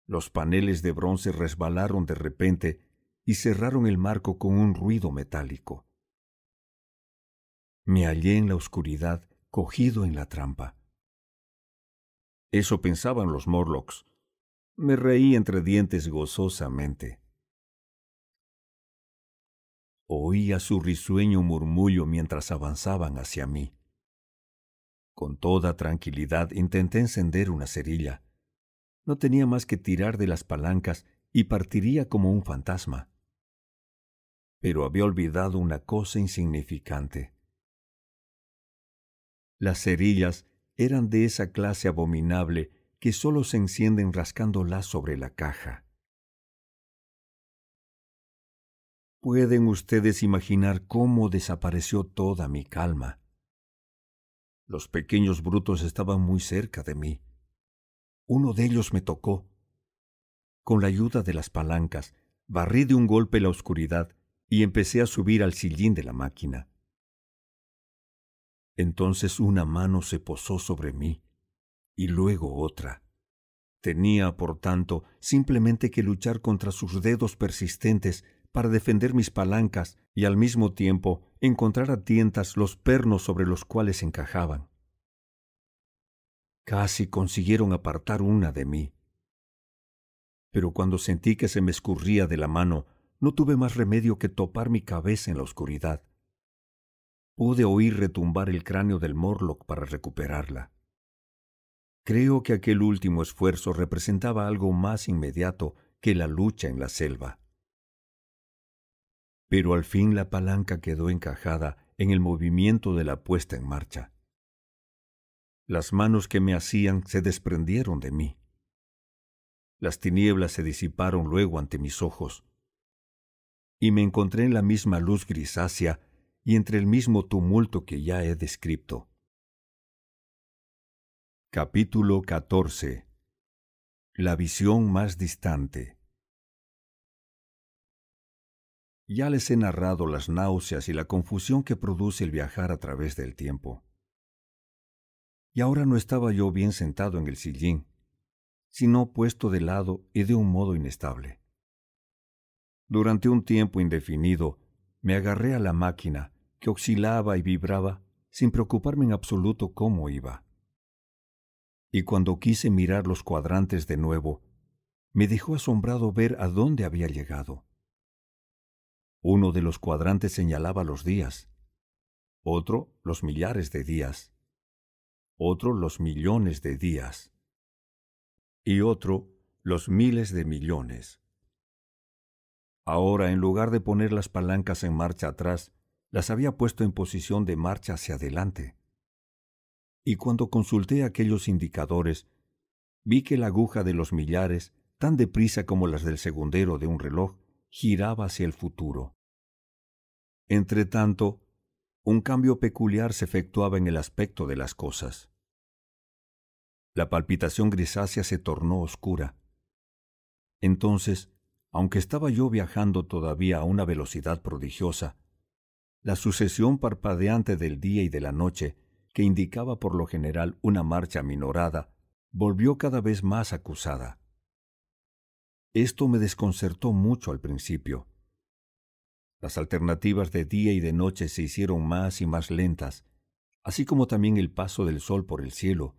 A: Los paneles de bronce resbalaron de repente y cerraron el marco con un ruido metálico. Me hallé en la oscuridad, cogido en la trampa. Eso pensaban los Morlocks. Me reí entre dientes gozosamente. Oía su risueño murmullo mientras avanzaban hacia mí. Con toda tranquilidad intenté encender una cerilla. No tenía más que tirar de las palancas y partiría como un fantasma. Pero había olvidado una cosa insignificante. Las cerillas eran de esa clase abominable que sólo se encienden rascándolas sobre la caja. Pueden ustedes imaginar cómo desapareció toda mi calma. Los pequeños brutos estaban muy cerca de mí. Uno de ellos me tocó. Con la ayuda de las palancas, barrí de un golpe la oscuridad y empecé a subir al sillín de la máquina. Entonces una mano se posó sobre mí y luego otra. Tenía, por tanto, simplemente que luchar contra sus dedos persistentes para defender mis palancas y al mismo tiempo encontrar a tientas los pernos sobre los cuales encajaban. Casi consiguieron apartar una de mí. Pero cuando sentí que se me escurría de la mano, no tuve más remedio que topar mi cabeza en la oscuridad. Pude oír retumbar el cráneo del Morlock para recuperarla. Creo que aquel último esfuerzo representaba algo más inmediato que la lucha en la selva. Pero al fin la palanca quedó encajada en el movimiento de la puesta en marcha. Las manos que me hacían se desprendieron de mí. Las tinieblas se disiparon luego ante mis ojos, y me encontré en la misma luz grisácea y entre el mismo tumulto que ya he descrito. Capítulo 14 La visión más distante Ya les he narrado las náuseas y la confusión que produce el viajar a través del tiempo. Y ahora no estaba yo bien sentado en el sillín, sino puesto de lado y de un modo inestable. Durante un tiempo indefinido, me agarré a la máquina, que oscilaba y vibraba, sin preocuparme en absoluto cómo iba y cuando quise mirar los cuadrantes de nuevo, me dejó asombrado ver a dónde había llegado. Uno de los cuadrantes señalaba los días, otro los millares de días, otro los millones de días, y otro los miles de millones. Ahora, en lugar de poner las palancas en marcha atrás, las había puesto en posición de marcha hacia adelante y cuando consulté aquellos indicadores, vi que la aguja de los millares, tan deprisa como las del segundero de un reloj, giraba hacia el futuro. Entretanto, un cambio peculiar se efectuaba en el aspecto de las cosas. La palpitación grisácea se tornó oscura. Entonces, aunque estaba yo viajando todavía a una velocidad prodigiosa, la sucesión parpadeante del día y de la noche que indicaba por lo general una marcha minorada, volvió cada vez más acusada. Esto me desconcertó mucho al principio. Las alternativas de día y de noche se hicieron más y más lentas, así como también el paso del sol por el cielo,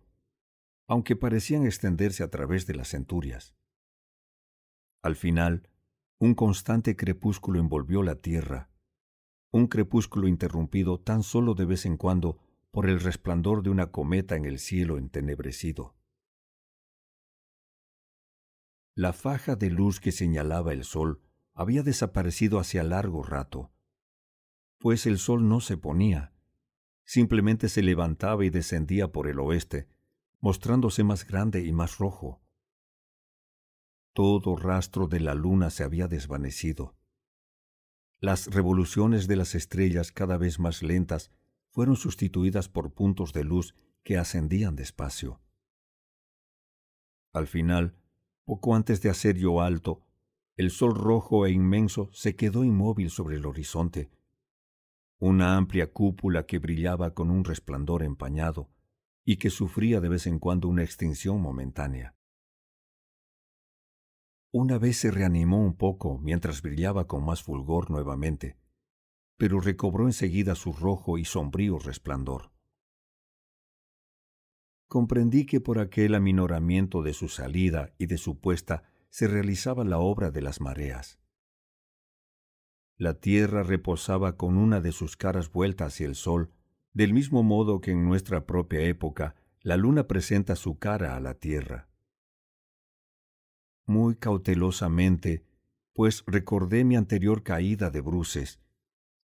A: aunque parecían extenderse a través de las centurias. Al final, un constante crepúsculo envolvió la tierra, un crepúsculo interrumpido tan solo de vez en cuando por el resplandor de una cometa en el cielo entenebrecido. La faja de luz que señalaba el sol había desaparecido hacía largo rato, pues el sol no se ponía, simplemente se levantaba y descendía por el oeste, mostrándose más grande y más rojo. Todo rastro de la luna se había desvanecido. Las revoluciones de las estrellas cada vez más lentas fueron sustituidas por puntos de luz que ascendían despacio. Al final, poco antes de hacer yo alto, el sol rojo e inmenso se quedó inmóvil sobre el horizonte, una amplia cúpula que brillaba con un resplandor empañado y que sufría de vez en cuando una extinción momentánea. Una vez se reanimó un poco mientras brillaba con más fulgor nuevamente, pero recobró enseguida su rojo y sombrío resplandor. Comprendí que por aquel aminoramiento de su salida y de su puesta se realizaba la obra de las mareas. La tierra reposaba con una de sus caras vuelta hacia el sol, del mismo modo que en nuestra propia época la luna presenta su cara a la tierra. Muy cautelosamente, pues recordé mi anterior caída de bruces,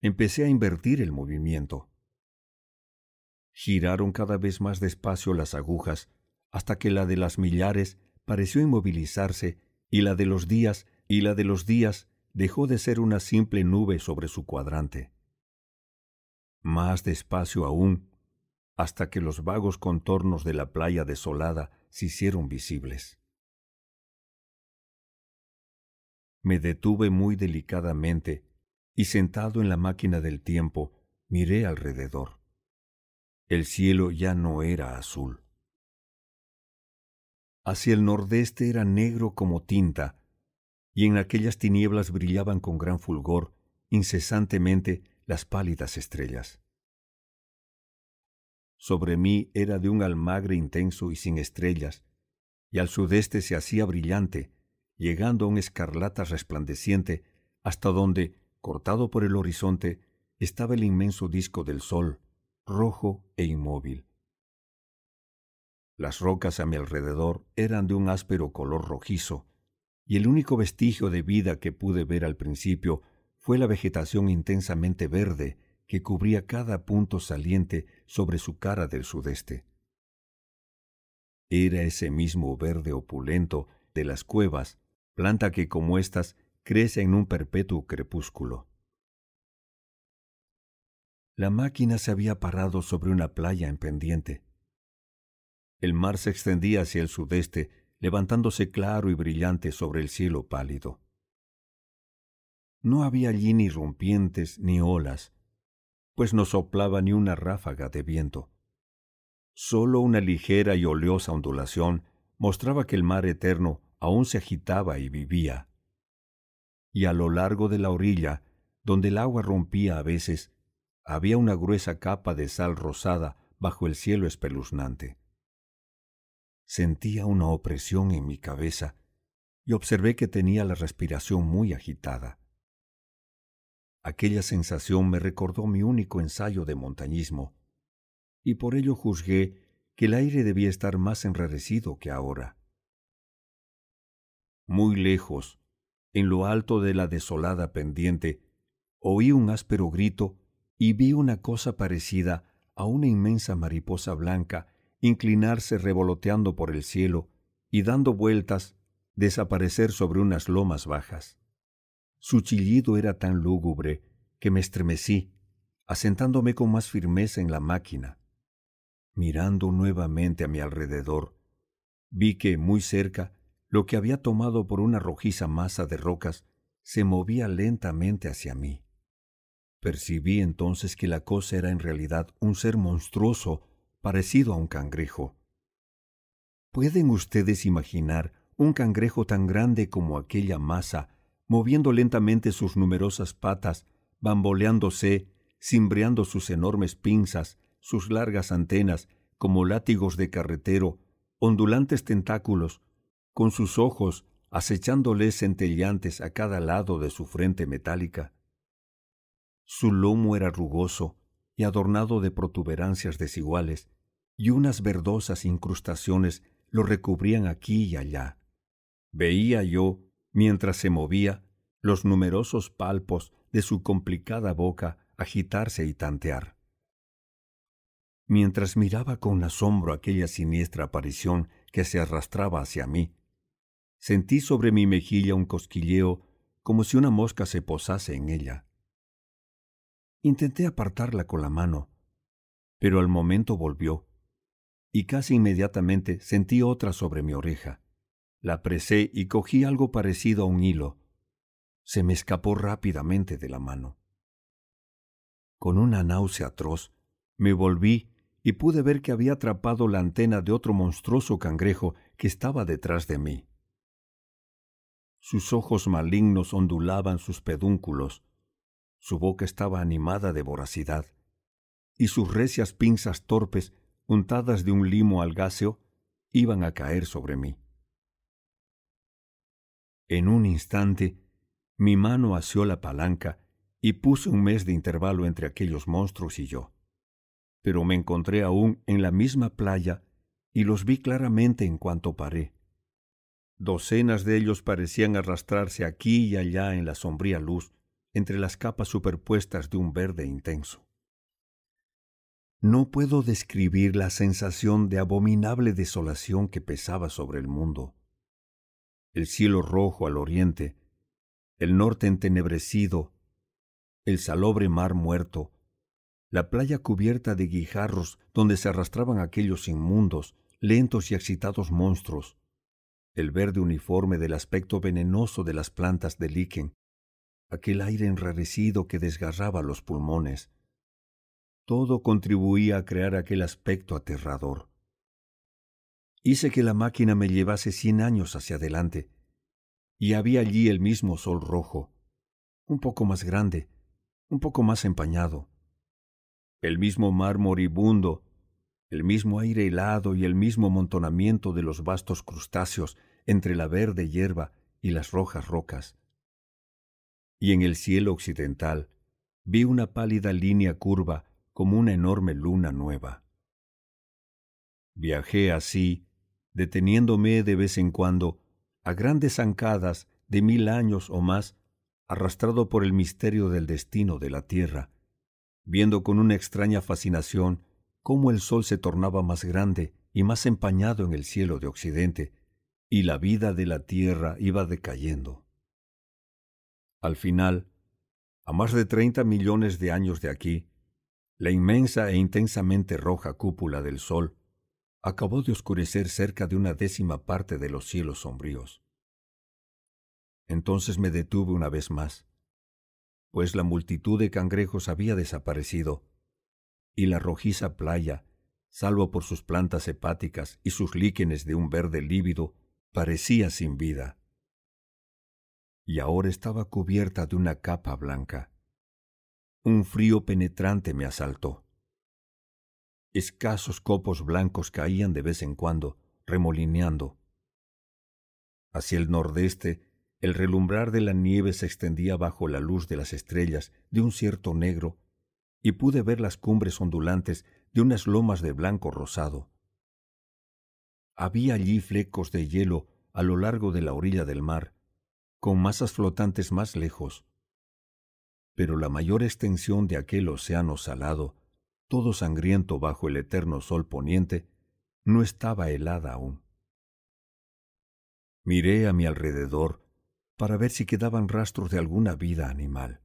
A: empecé a invertir el movimiento. Giraron cada vez más despacio las agujas, hasta que la de las millares pareció inmovilizarse y la de los días y la de los días dejó de ser una simple nube sobre su cuadrante. Más despacio aún, hasta que los vagos contornos de la playa desolada se hicieron visibles. Me detuve muy delicadamente y sentado en la máquina del tiempo miré alrededor. El cielo ya no era azul. Hacia el nordeste era negro como tinta, y en aquellas tinieblas brillaban con gran fulgor incesantemente las pálidas estrellas. Sobre mí era de un almagre intenso y sin estrellas, y al sudeste se hacía brillante, llegando a un escarlata resplandeciente hasta donde, cortado por el horizonte, estaba el inmenso disco del sol, rojo e inmóvil. Las rocas a mi alrededor eran de un áspero color rojizo, y el único vestigio de vida que pude ver al principio fue la vegetación intensamente verde que cubría cada punto saliente sobre su cara del sudeste. Era ese mismo verde opulento de las cuevas, planta que como éstas crece en un perpetuo crepúsculo. La máquina se había parado sobre una playa en pendiente. El mar se extendía hacia el sudeste, levantándose claro y brillante sobre el cielo pálido. No había allí ni rompientes ni olas, pues no soplaba ni una ráfaga de viento. Solo una ligera y oleosa ondulación mostraba que el mar eterno aún se agitaba y vivía. Y a lo largo de la orilla, donde el agua rompía a veces, había una gruesa capa de sal rosada bajo el cielo espeluznante. Sentía una opresión en mi cabeza y observé que tenía la respiración muy agitada. Aquella sensación me recordó mi único ensayo de montañismo, y por ello juzgué que el aire debía estar más enrarecido que ahora. Muy lejos, en lo alto de la desolada pendiente, oí un áspero grito y vi una cosa parecida a una inmensa mariposa blanca inclinarse revoloteando por el cielo y dando vueltas, desaparecer sobre unas lomas bajas. Su chillido era tan lúgubre que me estremecí, asentándome con más firmeza en la máquina. Mirando nuevamente a mi alrededor, vi que, muy cerca, lo que había tomado por una rojiza masa de rocas se movía lentamente hacia mí. Percibí entonces que la cosa era en realidad un ser monstruoso parecido a un cangrejo. ¿Pueden ustedes imaginar un cangrejo tan grande como aquella masa, moviendo lentamente sus numerosas patas, bamboleándose, cimbreando sus enormes pinzas, sus largas antenas, como látigos de carretero, ondulantes tentáculos, con sus ojos acechándoles centelleantes a cada lado de su frente metálica? Su lomo era rugoso y adornado de protuberancias desiguales, y unas verdosas incrustaciones lo recubrían aquí y allá. Veía yo, mientras se movía, los numerosos palpos de su complicada boca agitarse y tantear. Mientras miraba con asombro aquella siniestra aparición que se arrastraba hacia mí, sentí sobre mi mejilla un cosquilleo como si una mosca se posase en ella. Intenté apartarla con la mano, pero al momento volvió, y casi inmediatamente sentí otra sobre mi oreja. La apresé y cogí algo parecido a un hilo. Se me escapó rápidamente de la mano. Con una náusea atroz, me volví y pude ver que había atrapado la antena de otro monstruoso cangrejo que estaba detrás de mí. Sus ojos malignos ondulaban sus pedúnculos, su boca estaba animada de voracidad, y sus recias pinzas torpes, untadas de un limo algáceo, iban a caer sobre mí. En un instante, mi mano asió la palanca y puse un mes de intervalo entre aquellos monstruos y yo. Pero me encontré aún en la misma playa y los vi claramente en cuanto paré. Docenas de ellos parecían arrastrarse aquí y allá en la sombría luz, entre las capas superpuestas de un verde intenso. No puedo describir la sensación de abominable desolación que pesaba sobre el mundo. El cielo rojo al oriente, el norte entenebrecido, el salobre mar muerto, la playa cubierta de guijarros donde se arrastraban aquellos inmundos, lentos y excitados monstruos, el verde uniforme del aspecto venenoso de las plantas de líquen, aquel aire enrarecido que desgarraba los pulmones, todo contribuía a crear aquel aspecto aterrador. Hice que la máquina me llevase cien años hacia adelante, y había allí el mismo sol rojo, un poco más grande, un poco más empañado, el mismo mar moribundo, el mismo aire helado y el mismo amontonamiento de los vastos crustáceos entre la verde hierba y las rojas rocas. Y en el cielo occidental vi una pálida línea curva como una enorme luna nueva. Viajé así, deteniéndome de vez en cuando, a grandes zancadas de mil años o más, arrastrado por el misterio del destino de la Tierra, viendo con una extraña fascinación cómo el sol se tornaba más grande y más empañado en el cielo de Occidente, y la vida de la Tierra iba decayendo. Al final, a más de treinta millones de años de aquí, la inmensa e intensamente roja cúpula del sol acabó de oscurecer cerca de una décima parte de los cielos sombríos. Entonces me detuve una vez más, pues la multitud de cangrejos había desaparecido, y la rojiza playa, salvo por sus plantas hepáticas y sus líquenes de un verde lívido, parecía sin vida. Y ahora estaba cubierta de una capa blanca. Un frío penetrante me asaltó. Escasos copos blancos caían de vez en cuando, remolineando. Hacia el nordeste, el relumbrar de la nieve se extendía bajo la luz de las estrellas de un cierto negro, y pude ver las cumbres ondulantes de unas lomas de blanco rosado. Había allí flecos de hielo a lo largo de la orilla del mar, con masas flotantes más lejos, pero la mayor extensión de aquel océano salado, todo sangriento bajo el eterno sol poniente, no estaba helada aún. Miré a mi alrededor para ver si quedaban rastros de alguna vida animal.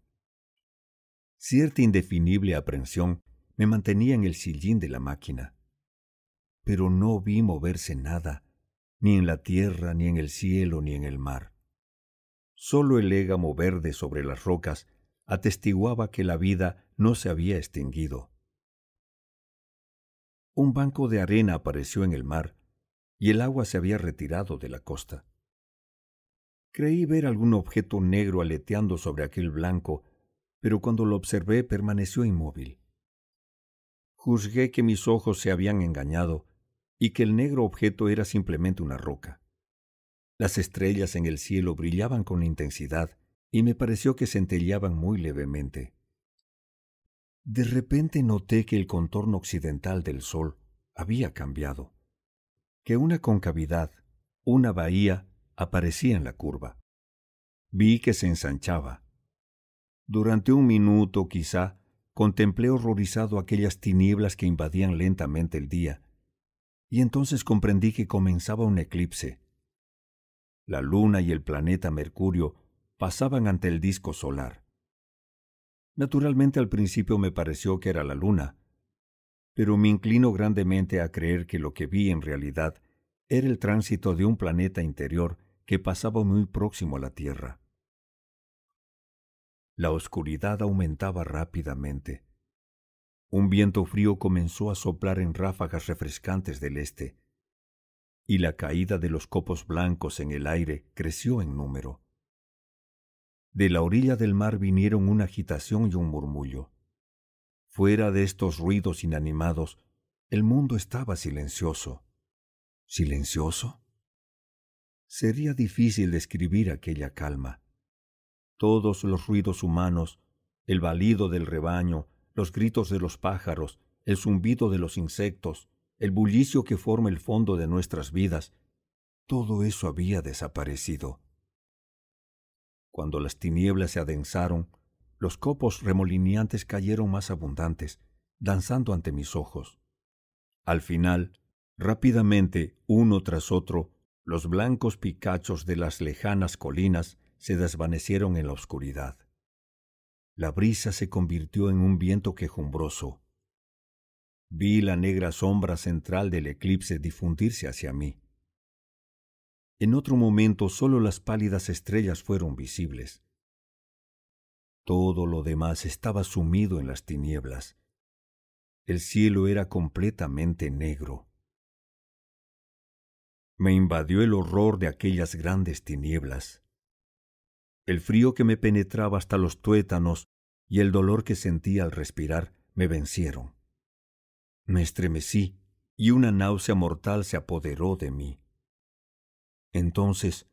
A: Cierta indefinible aprensión me mantenía en el sillín de la máquina, pero no vi moverse nada, ni en la tierra, ni en el cielo, ni en el mar. Solo el égamo verde sobre las rocas atestiguaba que la vida no se había extinguido. Un banco de arena apareció en el mar y el agua se había retirado de la costa. Creí ver algún objeto negro aleteando sobre aquel blanco, pero cuando lo observé permaneció inmóvil. Juzgué que mis ojos se habían engañado y que el negro objeto era simplemente una roca. Las estrellas en el cielo brillaban con intensidad y me pareció que centelleaban muy levemente. De repente noté que el contorno occidental del sol había cambiado, que una concavidad, una bahía, aparecía en la curva. Vi que se ensanchaba. Durante un minuto, quizá, contemplé horrorizado aquellas tinieblas que invadían lentamente el día, y entonces comprendí que comenzaba un eclipse. La luna y el planeta Mercurio pasaban ante el disco solar. Naturalmente al principio me pareció que era la luna, pero me inclino grandemente a creer que lo que vi en realidad era el tránsito de un planeta interior que pasaba muy próximo a la Tierra. La oscuridad aumentaba rápidamente. Un viento frío comenzó a soplar en ráfagas refrescantes del este, y la caída de los copos blancos en el aire creció en número. De la orilla del mar vinieron una agitación y un murmullo. Fuera de estos ruidos inanimados, el mundo estaba silencioso. ¿Silencioso? Sería difícil describir aquella calma. Todos los ruidos humanos,
B: el balido del rebaño, los gritos de los pájaros, el zumbido de los insectos, el bullicio que forma el fondo de nuestras vidas, todo eso había desaparecido. Cuando las tinieblas se adensaron, los copos remolineantes cayeron más abundantes, danzando ante mis ojos. Al final, rápidamente, uno tras otro, los blancos picachos de las lejanas colinas se desvanecieron en la oscuridad. La brisa se convirtió en un viento quejumbroso. Vi la negra sombra central del eclipse difundirse hacia mí. En otro momento solo las pálidas estrellas fueron visibles. Todo lo demás estaba sumido en las tinieblas. El cielo era completamente negro. Me invadió el horror de aquellas grandes tinieblas. El frío que me penetraba hasta los tuétanos y el dolor que sentía al respirar me vencieron. Me estremecí y una náusea mortal se apoderó de mí. Entonces,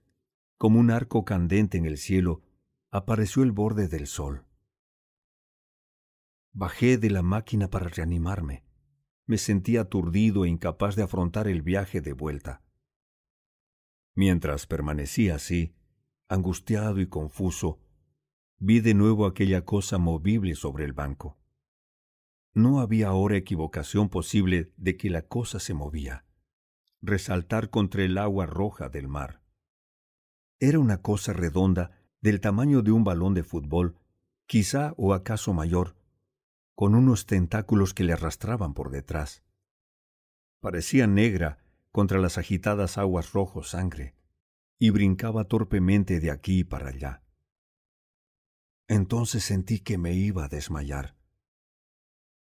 B: como un arco candente en el cielo, apareció el borde del sol. Bajé de la máquina para reanimarme. Me sentía aturdido e incapaz de afrontar el viaje de vuelta. Mientras permanecía así, angustiado y confuso, vi de nuevo aquella cosa movible sobre el banco. No había ahora equivocación posible de que la cosa se movía, resaltar contra el agua roja del mar. Era una cosa redonda del tamaño de un balón de fútbol, quizá o acaso mayor, con unos tentáculos que le arrastraban por detrás. Parecía negra contra las agitadas aguas rojo sangre, y brincaba torpemente de aquí para allá. Entonces sentí que me iba a desmayar.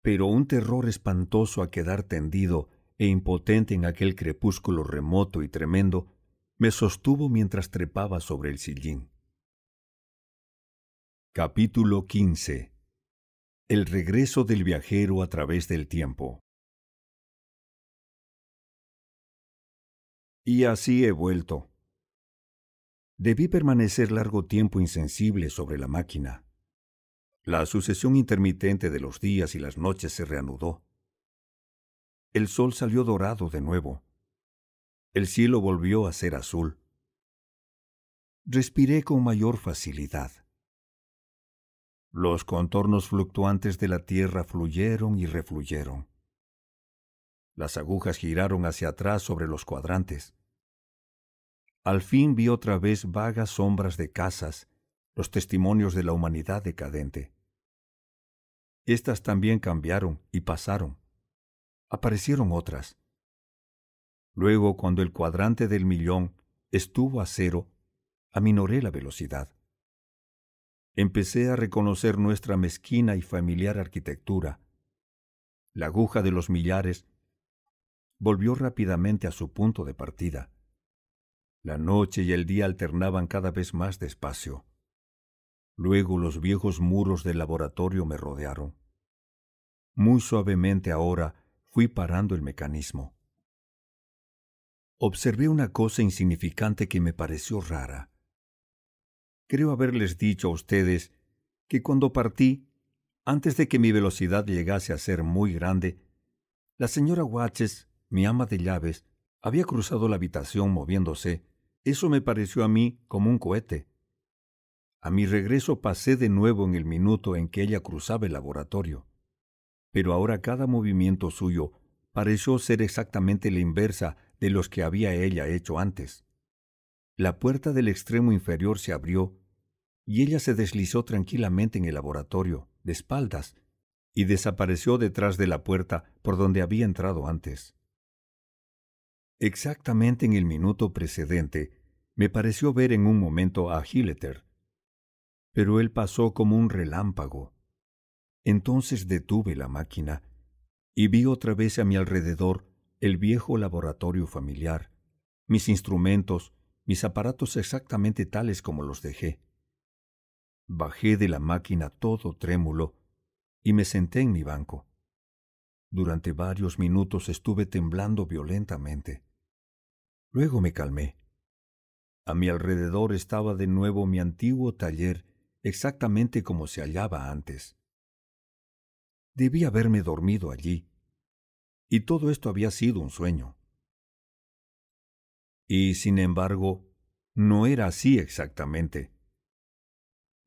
B: Pero un terror espantoso a quedar tendido e impotente en aquel crepúsculo remoto y tremendo me sostuvo mientras trepaba sobre el sillín. Capítulo 15 El regreso del viajero a través del tiempo. Y así he vuelto. Debí permanecer largo tiempo insensible sobre la máquina. La sucesión intermitente de los días y las noches se reanudó. El sol salió dorado de nuevo. El cielo volvió a ser azul. Respiré con mayor facilidad. Los contornos fluctuantes de la tierra fluyeron y refluyeron. Las agujas giraron hacia atrás sobre los cuadrantes. Al fin vi otra vez vagas sombras de casas, los testimonios de la humanidad decadente. Estas también cambiaron y pasaron. Aparecieron otras. Luego, cuando el cuadrante del millón estuvo a cero, aminoré la velocidad empecé a reconocer nuestra mezquina y familiar arquitectura. La aguja de los millares volvió rápidamente a su punto de partida. La noche y el día alternaban cada vez más despacio. Luego los viejos muros del laboratorio me rodearon. Muy suavemente ahora fui parando el mecanismo. Observé una cosa insignificante que me pareció rara. Creo haberles dicho a ustedes que cuando partí, antes de que mi velocidad llegase a ser muy grande, la señora Watches, mi ama de llaves, había cruzado la habitación moviéndose. Eso me pareció a mí como un cohete. A mi regreso pasé de nuevo en el minuto en que ella cruzaba el laboratorio. Pero ahora cada movimiento suyo pareció ser exactamente la inversa de los que había ella hecho antes. La puerta del extremo inferior se abrió y ella se deslizó tranquilamente en el laboratorio, de espaldas, y desapareció detrás de la puerta por donde había entrado antes. Exactamente en el minuto precedente, me pareció ver en un momento a Hilleter, pero él pasó como un relámpago. Entonces detuve la máquina y vi otra vez a mi alrededor el viejo laboratorio familiar, mis instrumentos, mis aparatos exactamente tales como los dejé. Bajé de la máquina todo trémulo y me senté en mi banco. Durante varios minutos estuve temblando violentamente. Luego me calmé. A mi alrededor estaba de nuevo mi antiguo taller exactamente como se hallaba antes. Debí haberme dormido allí, y todo esto había sido un sueño. Y, sin embargo, no era así exactamente.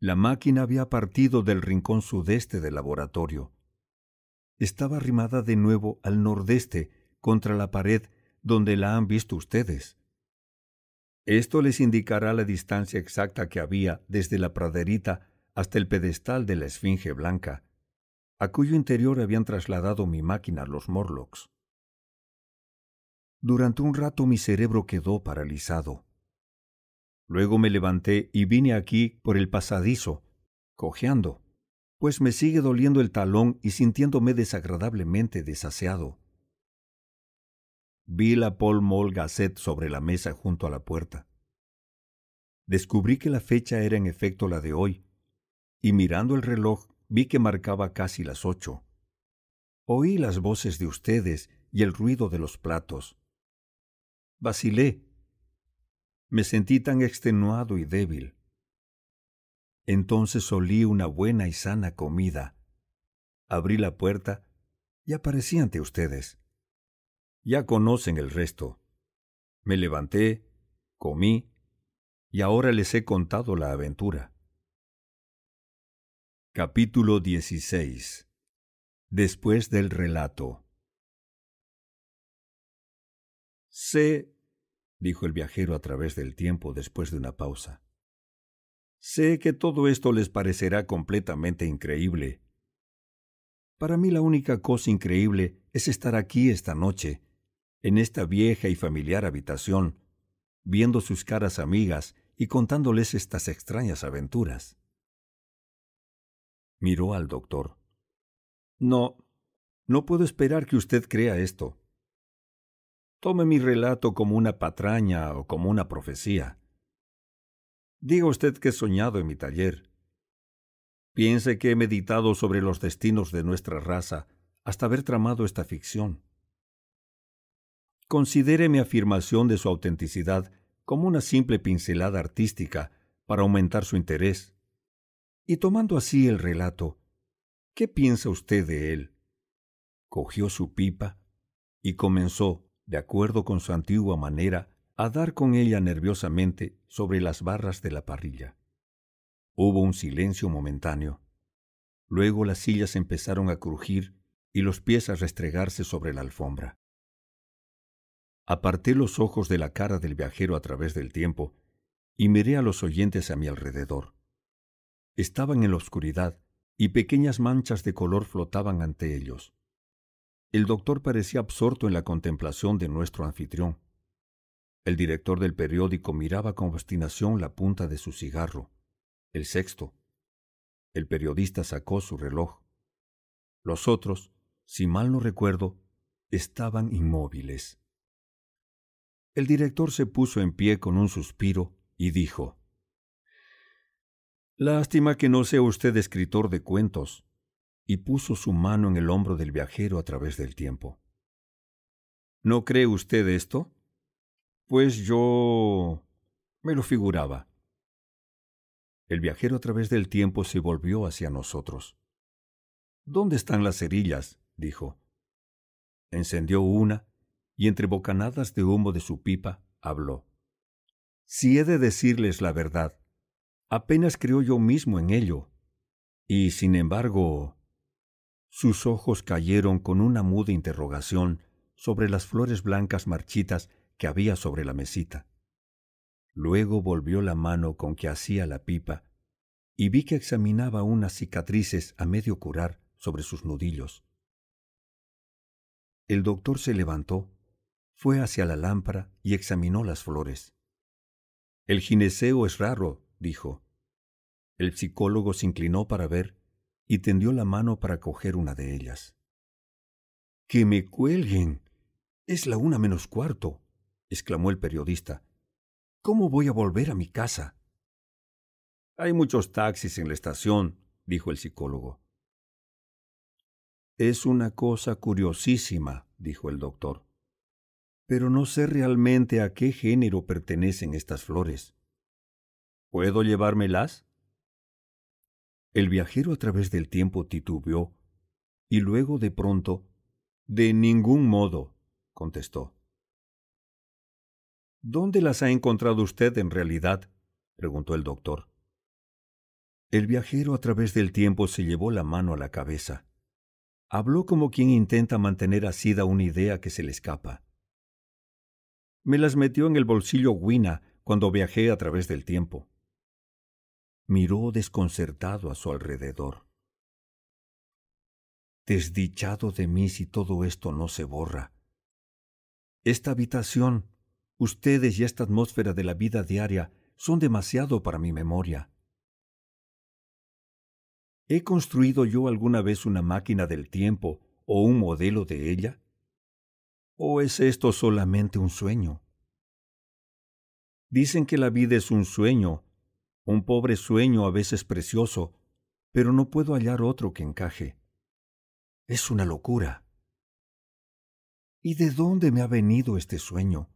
B: La máquina había partido del rincón sudeste del laboratorio. Estaba arrimada de nuevo al nordeste contra la pared donde la han visto ustedes. Esto les indicará la distancia exacta que había desde la praderita hasta el pedestal de la Esfinge Blanca, a cuyo interior habían trasladado mi máquina los Morlocks. Durante un rato mi cerebro quedó paralizado. Luego me levanté y vine aquí por el pasadizo, cojeando, pues me sigue doliendo el talón y sintiéndome desagradablemente desaseado. Vi la Paul Mall Gazette sobre la mesa junto a la puerta. Descubrí que la fecha era en efecto la de hoy, y mirando el reloj vi que marcaba casi las ocho. Oí las voces de ustedes y el ruido de los platos. Vacilé. Me sentí tan extenuado y débil. Entonces olí una buena y sana comida. Abrí la puerta y aparecí ante ustedes. Ya conocen el resto. Me levanté, comí, y ahora les he contado la aventura. Capítulo 16 Después del relato Sé, dijo el viajero a través del tiempo después de una pausa, sé que todo esto les parecerá completamente increíble. Para mí la única cosa increíble es estar aquí esta noche en esta vieja y familiar habitación, viendo sus caras amigas y contándoles estas extrañas aventuras. Miró al doctor. No, no puedo esperar que usted crea esto. Tome mi relato como una patraña o como una profecía. Diga usted que he soñado en mi taller. Piense que he meditado sobre los destinos de nuestra raza hasta haber tramado esta ficción. Considere mi afirmación de su autenticidad como una simple pincelada artística para aumentar su interés. Y tomando así el relato, ¿qué piensa usted de él? Cogió su pipa y comenzó, de acuerdo con su antigua manera, a dar con ella nerviosamente sobre las barras de la parrilla. Hubo un silencio momentáneo. Luego las sillas empezaron a crujir y los pies a restregarse sobre la alfombra. Aparté los ojos de la cara del viajero a través del tiempo y miré a los oyentes a mi alrededor. Estaban en la oscuridad y pequeñas manchas de color flotaban ante ellos. El doctor parecía absorto en la contemplación de nuestro anfitrión. El director del periódico miraba con obstinación la punta de su cigarro, el sexto. El periodista sacó su reloj. Los otros, si mal no recuerdo, estaban inmóviles. El director se puso en pie con un suspiro y dijo Lástima que no sea usted escritor de cuentos, y puso su mano en el hombro del viajero a través del tiempo. ¿No cree usted esto? Pues yo... me lo figuraba. El viajero a través del tiempo se volvió hacia nosotros. ¿Dónde están las cerillas? dijo. Encendió una y entre bocanadas de humo de su pipa habló. Si he de decirles la verdad, apenas creo yo mismo en ello. Y sin embargo... Sus ojos cayeron con una muda interrogación sobre las flores blancas marchitas que había sobre la mesita. Luego volvió la mano con que hacía la pipa y vi que examinaba unas cicatrices a medio curar sobre sus nudillos. El doctor se levantó fue hacia la lámpara y examinó las flores. El gineceo es raro, dijo. El psicólogo se inclinó para ver y tendió la mano para coger una de ellas. ¡Que me cuelguen! Es la una menos cuarto, exclamó el periodista. ¿Cómo voy a volver a mi casa? Hay muchos taxis en la estación, dijo el psicólogo. Es una cosa curiosísima, dijo el doctor pero no sé realmente a qué género pertenecen estas flores. ¿Puedo llevármelas? El viajero a través del tiempo titubeó y luego de pronto, De ningún modo, contestó.
A: ¿Dónde las ha encontrado usted en realidad? preguntó el doctor.
B: El viajero a través del tiempo se llevó la mano a la cabeza. Habló como quien intenta mantener asida una idea que se le escapa.
A: Me las metió en el bolsillo Wina cuando viajé a través del tiempo.
B: Miró desconcertado a su alrededor. Desdichado de mí si todo esto no se borra. Esta habitación, ustedes y esta atmósfera de la vida diaria son demasiado para mi memoria. ¿He construido yo alguna vez una máquina del tiempo o un modelo de ella? ¿O es esto solamente un sueño? Dicen que la vida es un sueño, un pobre sueño a veces precioso, pero no puedo hallar otro que encaje. Es una locura. ¿Y de dónde me ha venido este sueño?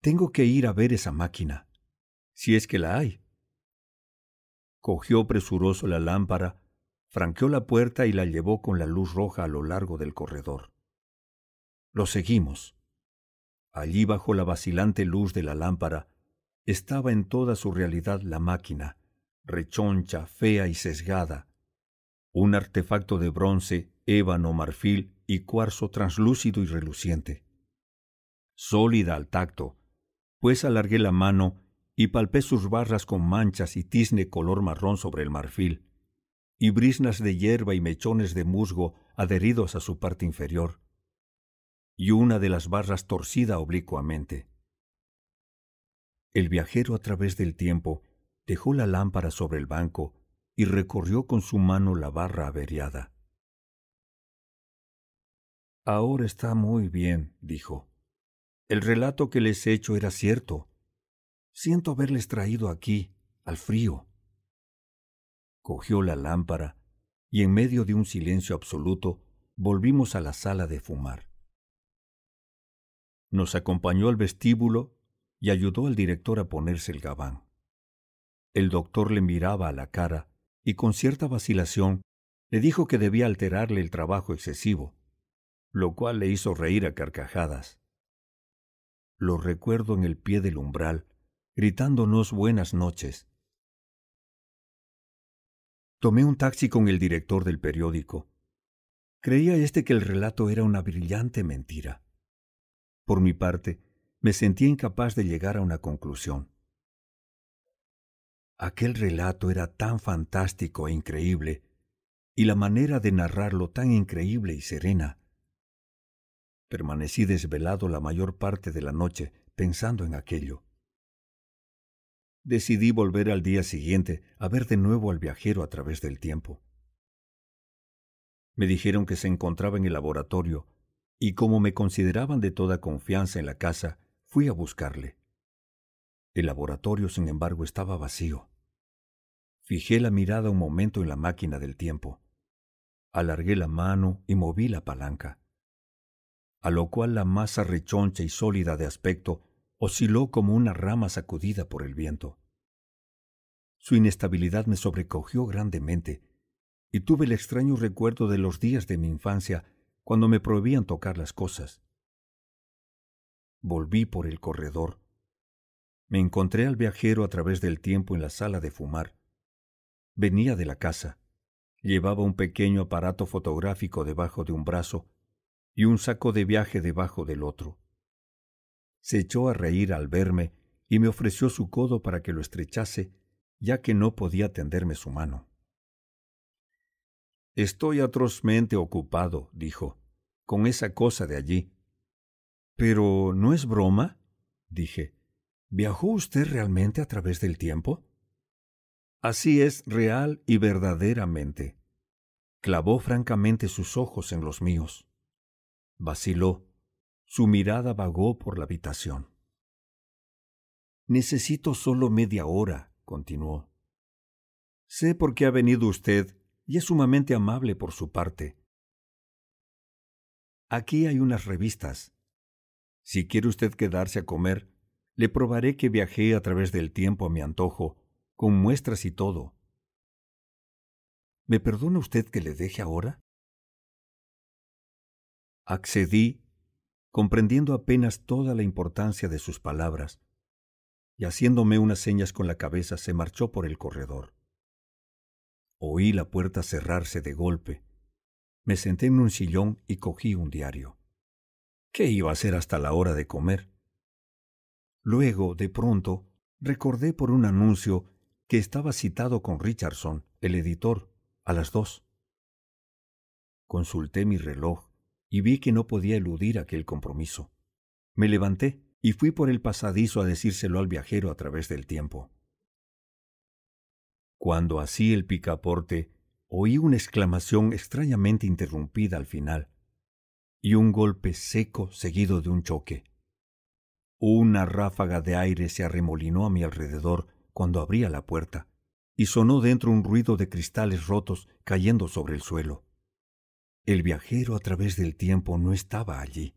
B: Tengo que ir a ver esa máquina, si es que la hay. Cogió presuroso la lámpara, franqueó la puerta y la llevó con la luz roja a lo largo del corredor. Lo seguimos. Allí bajo la vacilante luz de la lámpara estaba en toda su realidad la máquina, rechoncha, fea y sesgada, un artefacto de bronce, ébano, marfil y cuarzo translúcido y reluciente. Sólida al tacto, pues alargué la mano y palpé sus barras con manchas y tizne color marrón sobre el marfil, y brisnas de hierba y mechones de musgo adheridos a su parte inferior, y una de las barras torcida oblicuamente. El viajero a través del tiempo dejó la lámpara sobre el banco y recorrió con su mano la barra averiada. Ahora está muy bien, dijo. El relato que les he hecho era cierto. Siento haberles traído aquí, al frío. Cogió la lámpara y en medio de un silencio absoluto volvimos a la sala de fumar. Nos acompañó al vestíbulo y ayudó al director a ponerse el gabán. El doctor le miraba a la cara y con cierta vacilación le dijo que debía alterarle el trabajo excesivo, lo cual le hizo reír a carcajadas. Lo recuerdo en el pie del umbral, gritándonos buenas noches. Tomé un taxi con el director del periódico. Creía este que el relato era una brillante mentira. Por mi parte, me sentía incapaz de llegar a una conclusión. Aquel relato era tan fantástico e increíble, y la manera de narrarlo tan increíble y serena. Permanecí desvelado la mayor parte de la noche pensando en aquello. Decidí volver al día siguiente a ver de nuevo al viajero a través del tiempo. Me dijeron que se encontraba en el laboratorio, y como me consideraban de toda confianza en la casa, fui a buscarle. El laboratorio, sin embargo, estaba vacío. Fijé la mirada un momento en la máquina del tiempo. Alargué la mano y moví la palanca. A lo cual la masa rechoncha y sólida de aspecto osciló como una rama sacudida por el viento. Su inestabilidad me sobrecogió grandemente, y tuve el extraño recuerdo de los días de mi infancia cuando me prohibían tocar las cosas. Volví por el corredor. Me encontré al viajero a través del tiempo en la sala de fumar. Venía de la casa. Llevaba un pequeño aparato fotográfico debajo de un brazo y un saco de viaje debajo del otro. Se echó a reír al verme y me ofreció su codo para que lo estrechase, ya que no podía tenderme su mano. Estoy atrozmente ocupado, dijo, con esa cosa de allí. Pero ¿no es broma? dije. ¿Viajó usted realmente a través del tiempo? Así es real y verdaderamente. Clavó francamente sus ojos en los míos. Vaciló. Su mirada vagó por la habitación. Necesito solo media hora, continuó. Sé por qué ha venido usted y es sumamente amable por su parte. Aquí hay unas revistas. Si quiere usted quedarse a comer, le probaré que viajé a través del tiempo a mi antojo con muestras y todo. ¿Me perdona usted que le deje ahora? Accedí, comprendiendo apenas toda la importancia de sus palabras, y haciéndome unas señas con la cabeza se marchó por el corredor. Oí la puerta cerrarse de golpe. Me senté en un sillón y cogí un diario. ¿Qué iba a hacer hasta la hora de comer? Luego, de pronto, recordé por un anuncio que estaba citado con Richardson, el editor, a las dos. Consulté mi reloj y vi que no podía eludir aquel compromiso. Me levanté y fui por el pasadizo a decírselo al viajero a través del tiempo. Cuando así el picaporte, oí una exclamación extrañamente interrumpida al final, y un golpe seco seguido de un choque. Una ráfaga de aire se arremolinó a mi alrededor cuando abría la puerta, y sonó dentro un ruido de cristales rotos cayendo sobre el suelo. El viajero a través del tiempo no estaba allí.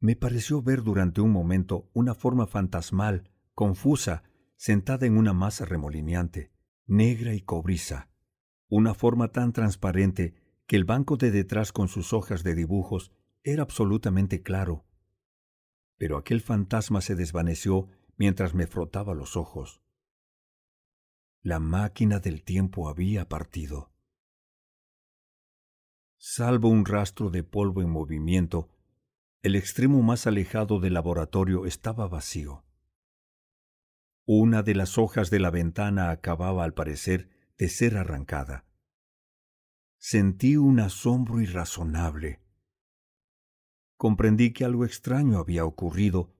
B: Me pareció ver durante un momento una forma fantasmal, confusa, sentada en una masa remolineante, negra y cobriza, una forma tan transparente que el banco de detrás con sus hojas de dibujos era absolutamente claro. Pero aquel fantasma se desvaneció mientras me frotaba los ojos. La máquina del tiempo había partido. Salvo un rastro de polvo en movimiento, el extremo más alejado del laboratorio estaba vacío. Una de las hojas de la ventana acababa, al parecer, de ser arrancada. Sentí un asombro irrazonable. Comprendí que algo extraño había ocurrido,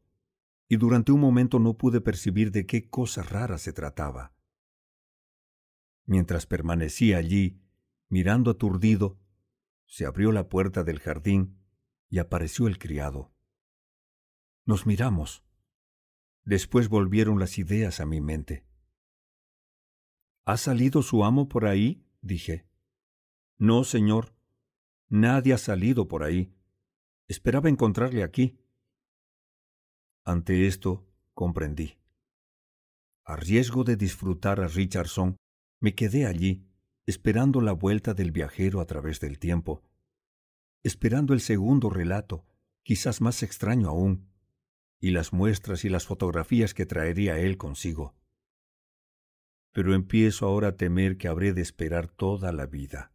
B: y durante un momento no pude percibir de qué cosa rara se trataba. Mientras permanecía allí, mirando aturdido, se abrió la puerta del jardín y apareció el criado. Nos miramos. Después volvieron las ideas a mi mente. ¿Ha salido su amo por ahí? dije. No, señor. Nadie ha salido por ahí. Esperaba encontrarle aquí. Ante esto, comprendí. A riesgo de disfrutar a Richardson, me quedé allí, esperando la vuelta del viajero a través del tiempo, esperando el segundo relato, quizás más extraño aún, y las muestras y las fotografías que traería él consigo. Pero empiezo ahora a temer que habré de esperar toda la vida.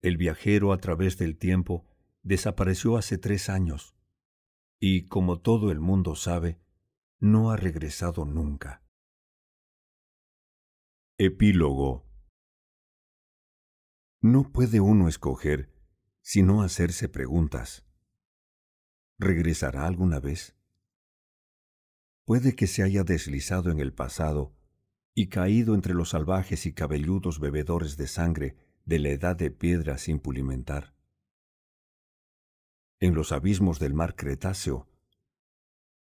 B: El viajero a través del tiempo desapareció hace tres años, y, como todo el mundo sabe, no ha regresado nunca. Epílogo No puede uno escoger sino hacerse preguntas. ¿Regresará alguna vez? Puede que se haya deslizado en el pasado y caído entre los salvajes y cabelludos bebedores de sangre de la edad de piedra sin pulimentar. En los abismos del mar Cretáceo,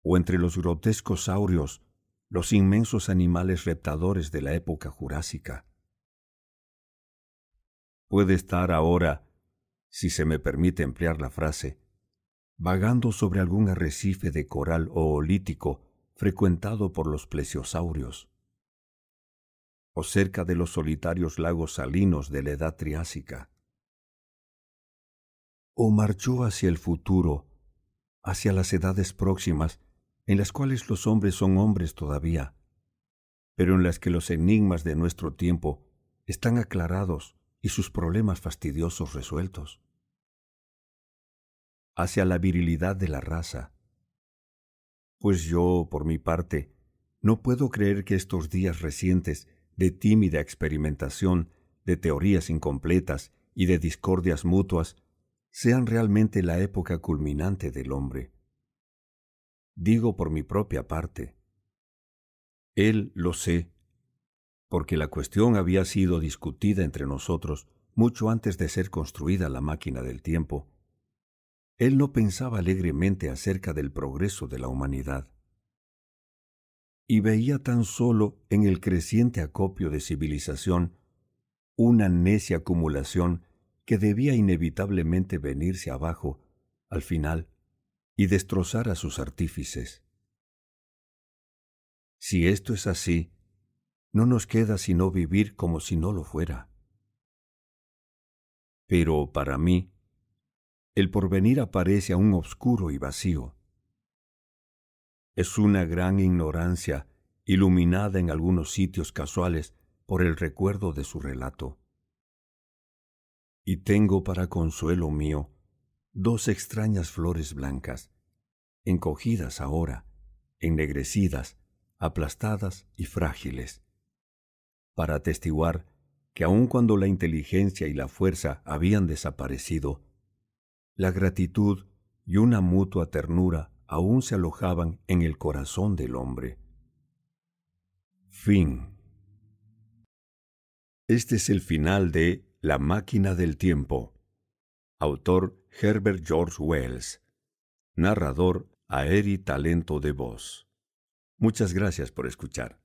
B: o entre los grotescos saurios, los inmensos animales reptadores de la época jurásica. Puede estar ahora si se me permite emplear la frase, vagando sobre algún arrecife de coral oolítico frecuentado por los plesiosaurios, o cerca de los solitarios lagos salinos de la edad triásica, o marchó hacia el futuro, hacia las edades próximas, en las cuales los hombres son hombres todavía, pero en las que los enigmas de nuestro tiempo están aclarados y sus problemas fastidiosos resueltos hacia la virilidad de la raza. Pues yo, por mi parte, no puedo creer que estos días recientes de tímida experimentación, de teorías incompletas y de discordias mutuas sean realmente la época culminante del hombre. Digo por mi propia parte. Él lo sé, porque la cuestión había sido discutida entre nosotros mucho antes de ser construida la máquina del tiempo, él no pensaba alegremente acerca del progreso de la humanidad. Y veía tan solo en el creciente acopio de civilización una necia acumulación que debía inevitablemente venirse abajo, al final, y destrozar a sus artífices. Si esto es así,
A: no nos queda sino vivir como si no lo fuera. Pero para mí, el porvenir aparece aún oscuro y vacío. Es una gran ignorancia iluminada en algunos sitios casuales por el recuerdo de su relato. Y tengo para consuelo mío dos extrañas flores blancas, encogidas ahora, ennegrecidas, aplastadas y frágiles, para atestiguar que aun cuando la inteligencia y la fuerza habían desaparecido, la gratitud y una mutua ternura aún se alojaban en el corazón del hombre. Fin. Este es el final de La máquina del tiempo. Autor Herbert George Wells. Narrador Aeri Talento de Voz. Muchas gracias por escuchar.